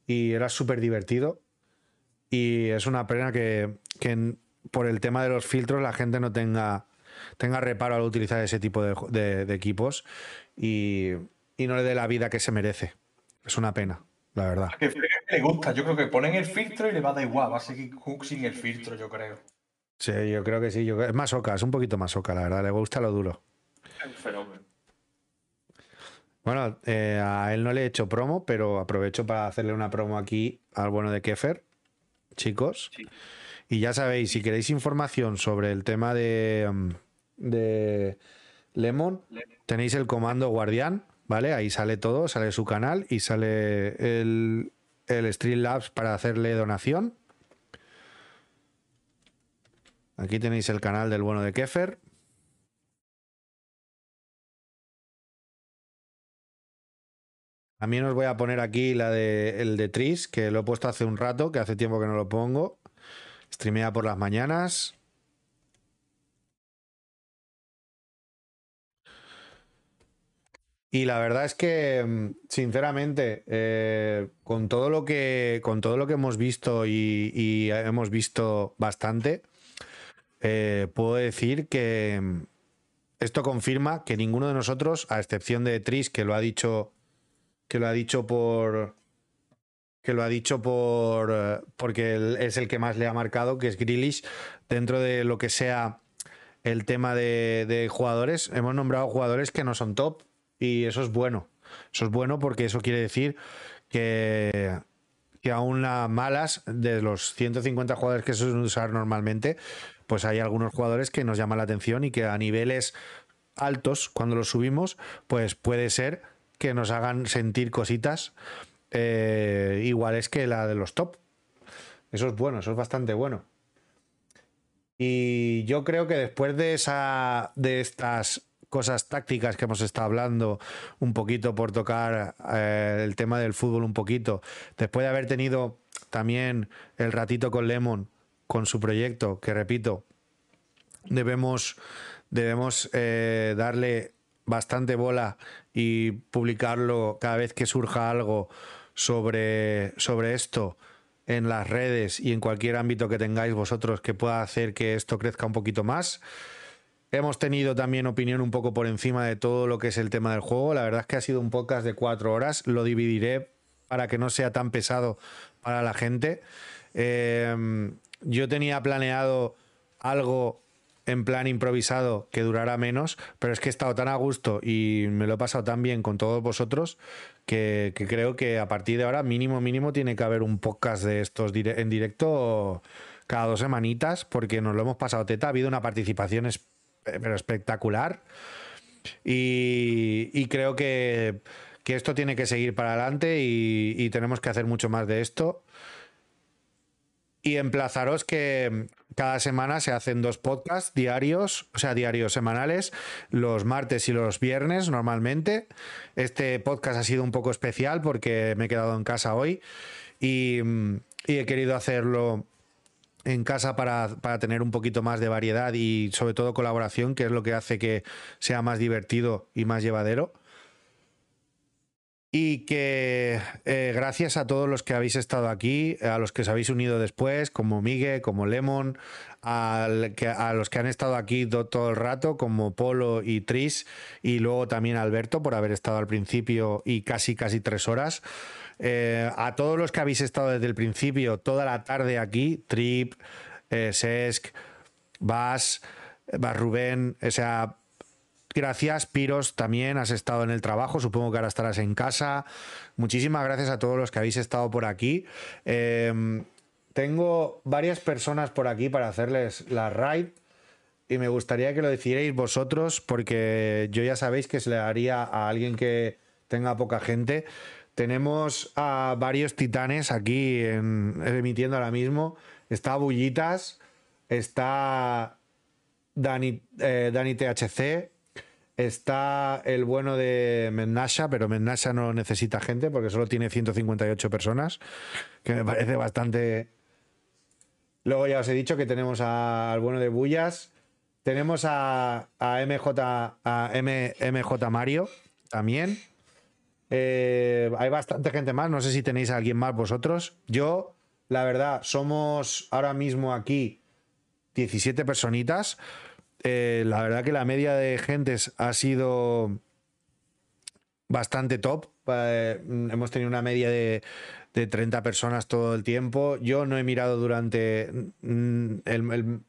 y era súper divertido. Y es una pena que, que en- por el tema de los filtros la gente no tenga, tenga reparo al utilizar ese tipo de, de- de equipos y, y no le dé la vida que se merece. Es una pena, la verdad. Que le gusta, yo creo que ponen el filtro y le va a dar igual, va a seguir Hook sin el filtro, yo creo. Sí, yo creo que sí. Yo, es más oca, es un poquito más oca, la verdad. Le gusta lo duro. Es un fenómeno. Bueno, eh, a él no le he hecho promo, pero aprovecho para hacerle una promo aquí al bueno de Kefer, chicos. Y ya sabéis, si queréis información sobre el tema de, mm, de Lemon, tenéis el comando Guardián, ¿vale? Ahí sale todo, sale su canal y sale el, el Streamlabs para hacerle donación. Aquí tenéis el canal del bueno de Kefer. También os voy a poner aquí la de el de Tris, que lo he puesto hace un rato, que hace tiempo que no lo pongo. Streamea por las mañanas. Y la verdad es que, mm, sinceramente, eh, con todo lo que. Con todo lo que hemos visto y, y hemos visto bastante, eh, puedo decir que mm, esto confirma que ninguno de nosotros, a excepción de Tris, que lo ha dicho que lo ha dicho por que lo ha dicho por eh, porque es el que más le ha marcado, que es Grealish, dentro de lo que sea el tema de, jugadores, hemos nombrado jugadores que no son top y eso es bueno. Eso es bueno porque eso quiere decir que, que aún a malas, de los 150 jugadores que se suelen usar normalmente, pues hay algunos jugadores que nos llaman la atención y que a niveles altos, cuando los subimos, pues puede ser que nos hagan sentir cositas eh, iguales que la de los top. Eso es bueno, eso es bastante bueno. Y yo creo que después de esa de estas cosas tácticas que hemos estado hablando un poquito por tocar eh, el tema del fútbol un poquito, después de haber tenido también el ratito con Lemon con su proyecto, que repito, debemos debemos eh, darle bastante bola y publicarlo cada vez que surja algo sobre, sobre esto en las redes y en cualquier ámbito que tengáis vosotros que pueda hacer que esto crezca un poquito más. Hemos tenido también opinión un poco por encima de todo lo que es el tema del juego. La verdad es que ha sido un podcast de cuatro horas. Lo dividiré para que no sea tan pesado para la gente. Eh, yo tenía planeado algo en plan improvisado que durara menos, pero es que he estado tan a gusto y me lo he pasado tan bien con todos vosotros que, creo que a partir de ahora mínimo mínimo tiene que haber un podcast de estos en directo cada dos semanitas porque nos lo hemos pasado teta, ha habido una participación espectacular y, creo que, esto tiene que seguir para adelante y tenemos que hacer mucho más de esto. Y emplazaros que cada semana se hacen dos podcasts diarios, o sea, diarios semanales, los martes y los viernes normalmente. Este podcast ha sido un poco especial porque me he quedado en casa hoy y, mm, he querido hacerlo en casa para, para tener un poquito más de variedad y sobre todo colaboración, que es lo que hace que sea más divertido y más llevadero. Y que eh, gracias a todos los que habéis estado aquí, a los que os habéis unido después, como Migue, como Lemon, a los que han estado aquí do- todo el rato, como Polo y Tris, y luego también Alberto por haber estado al principio y casi, casi tres horas. Eh, a todos los que habéis estado desde el principio, toda la tarde aquí, Trip, eh, Sesc, Vas, Vas Rubén, o sea, Gracias, Piros, también has estado en el trabajo, supongo que ahora estarás en casa. Muchísimas gracias a todos los que habéis estado por aquí. Eh, tengo varias personas por aquí para hacerles la raid y me gustaría que lo decidierais vosotros porque yo ya sabéis que se le haría a alguien que tenga poca gente. Tenemos a varios titanes aquí en- emitiendo ahora mismo. Está Bullitas, está Dani, eh, Dani THC, está el bueno de Mennasha, pero Mennasha no necesita gente porque solo tiene 158 personas, que me parece bastante... Luego ya os he dicho que tenemos al bueno de Bullas, tenemos a, a MJ, a M- MJ Mario también. Eh, hay bastante gente más, no sé si tenéis a alguien más vosotros. Yo, la verdad, somos ahora mismo aquí 17 personitas. Eh, la verdad que la media de gentes ha sido bastante top. Eh, hemos tenido una media de, de 30 personas todo el tiempo. Yo no he mirado durante mm,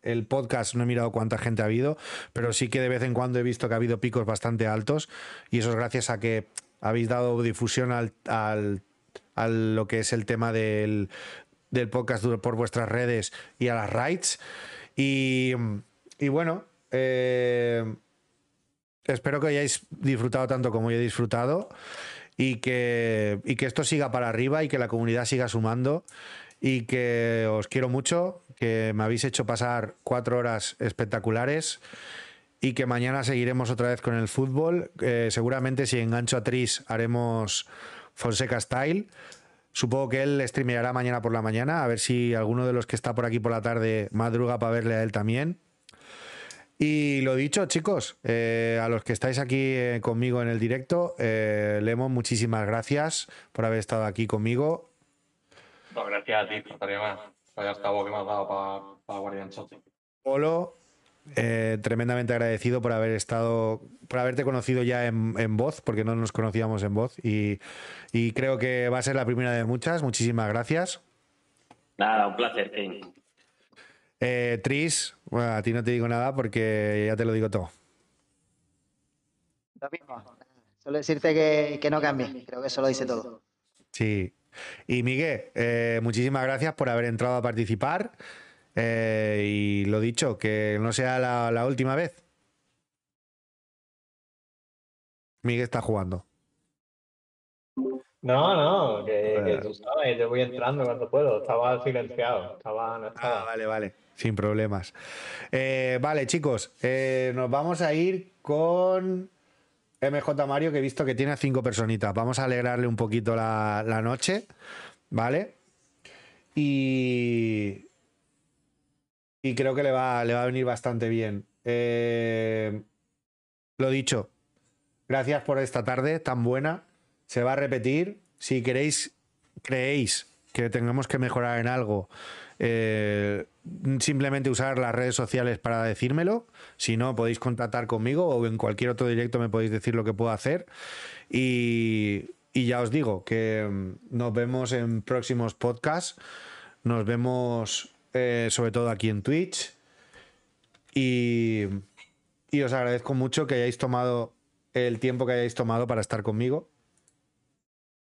el, podcast, no he mirado cuánta gente ha habido, pero sí que de vez en cuando he visto que ha habido picos bastante altos y eso es gracias a que habéis dado difusión al, al- a lo que es el tema del, del podcast por vuestras redes y a las rights. Y, y bueno, eh, espero que hayáis disfrutado tanto como yo he disfrutado y que, y que esto siga para arriba y que la comunidad siga sumando y que os quiero mucho, que me habéis hecho pasar cuatro horas espectaculares y que mañana seguiremos otra vez con el fútbol. Eh, seguramente si engancho a Tris haremos Fonseca Style. Supongo que él streameará mañana por la mañana, a ver si alguno de los que está por aquí por la tarde madruga para verle a él también. Y lo dicho, chicos, eh, a los que estáis aquí eh, conmigo en el directo, eh, Lemon, muchísimas gracias por haber estado aquí conmigo. No, gracias a ti, faltaría más. Vaya hasta vos que me has dado para pa Guardian Shot. Polo, eh, tremendamente agradecido por haber estado, por haberte conocido ya en, en voz, porque no nos conocíamos en voz. Y, y creo que va a ser la primera de muchas. Muchísimas gracias. Nada, un placer, Kane. Eh, Tris, bueno, a ti no te digo nada porque ya te lo digo todo. Lo mismo. Solo decirte que, que no cambie. Creo que eso lo dice todo. Sí. Y Miguel, eh, muchísimas gracias por haber entrado a participar. Eh, y lo dicho, que no sea la, la última vez. Miguel está jugando. No, no, que, que tú sabes, yo voy entrando cuando puedo. Estaba silenciado, estaba, no estaba. Ah, vale, vale. Sin problemas. Eh, vale, chicos, eh, nos vamos a ir con MJ Mario, que he visto que tiene a cinco personitas. Vamos a alegrarle un poquito la, noche, ¿vale? Y, y creo que le va, le va a venir bastante bien eh, lo dicho, gracias por esta tarde tan buena. Se va a repetir. Si queréis, creéis que tengamos que mejorar en algo, eh, simplemente usar las redes sociales para decírmelo. Si no, podéis contactar conmigo o en cualquier otro directo me podéis decir lo que puedo hacer. Y, ya os digo que mm, nos vemos en próximos podcasts. Nos vemos eh, sobre todo aquí en Twitch. Y, y os agradezco mucho que hayáis tomado el tiempo que hayáis tomado para estar conmigo.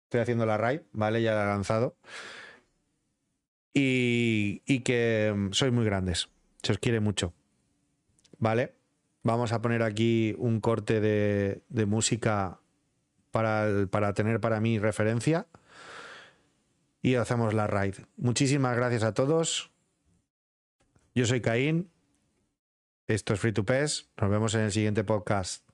Estoy haciendo la raid, ¿vale? Ya la he lanzado. Y, que mm, sois muy grandes. Se os quiere mucho. ¿Vale? Vamos a poner aquí un corte de, música para, para tener para mí referencia. Y hacemos la raid. Muchísimas gracias a todos. Yo soy Caín. Esto es Free to Pes. Nos vemos en el siguiente podcast.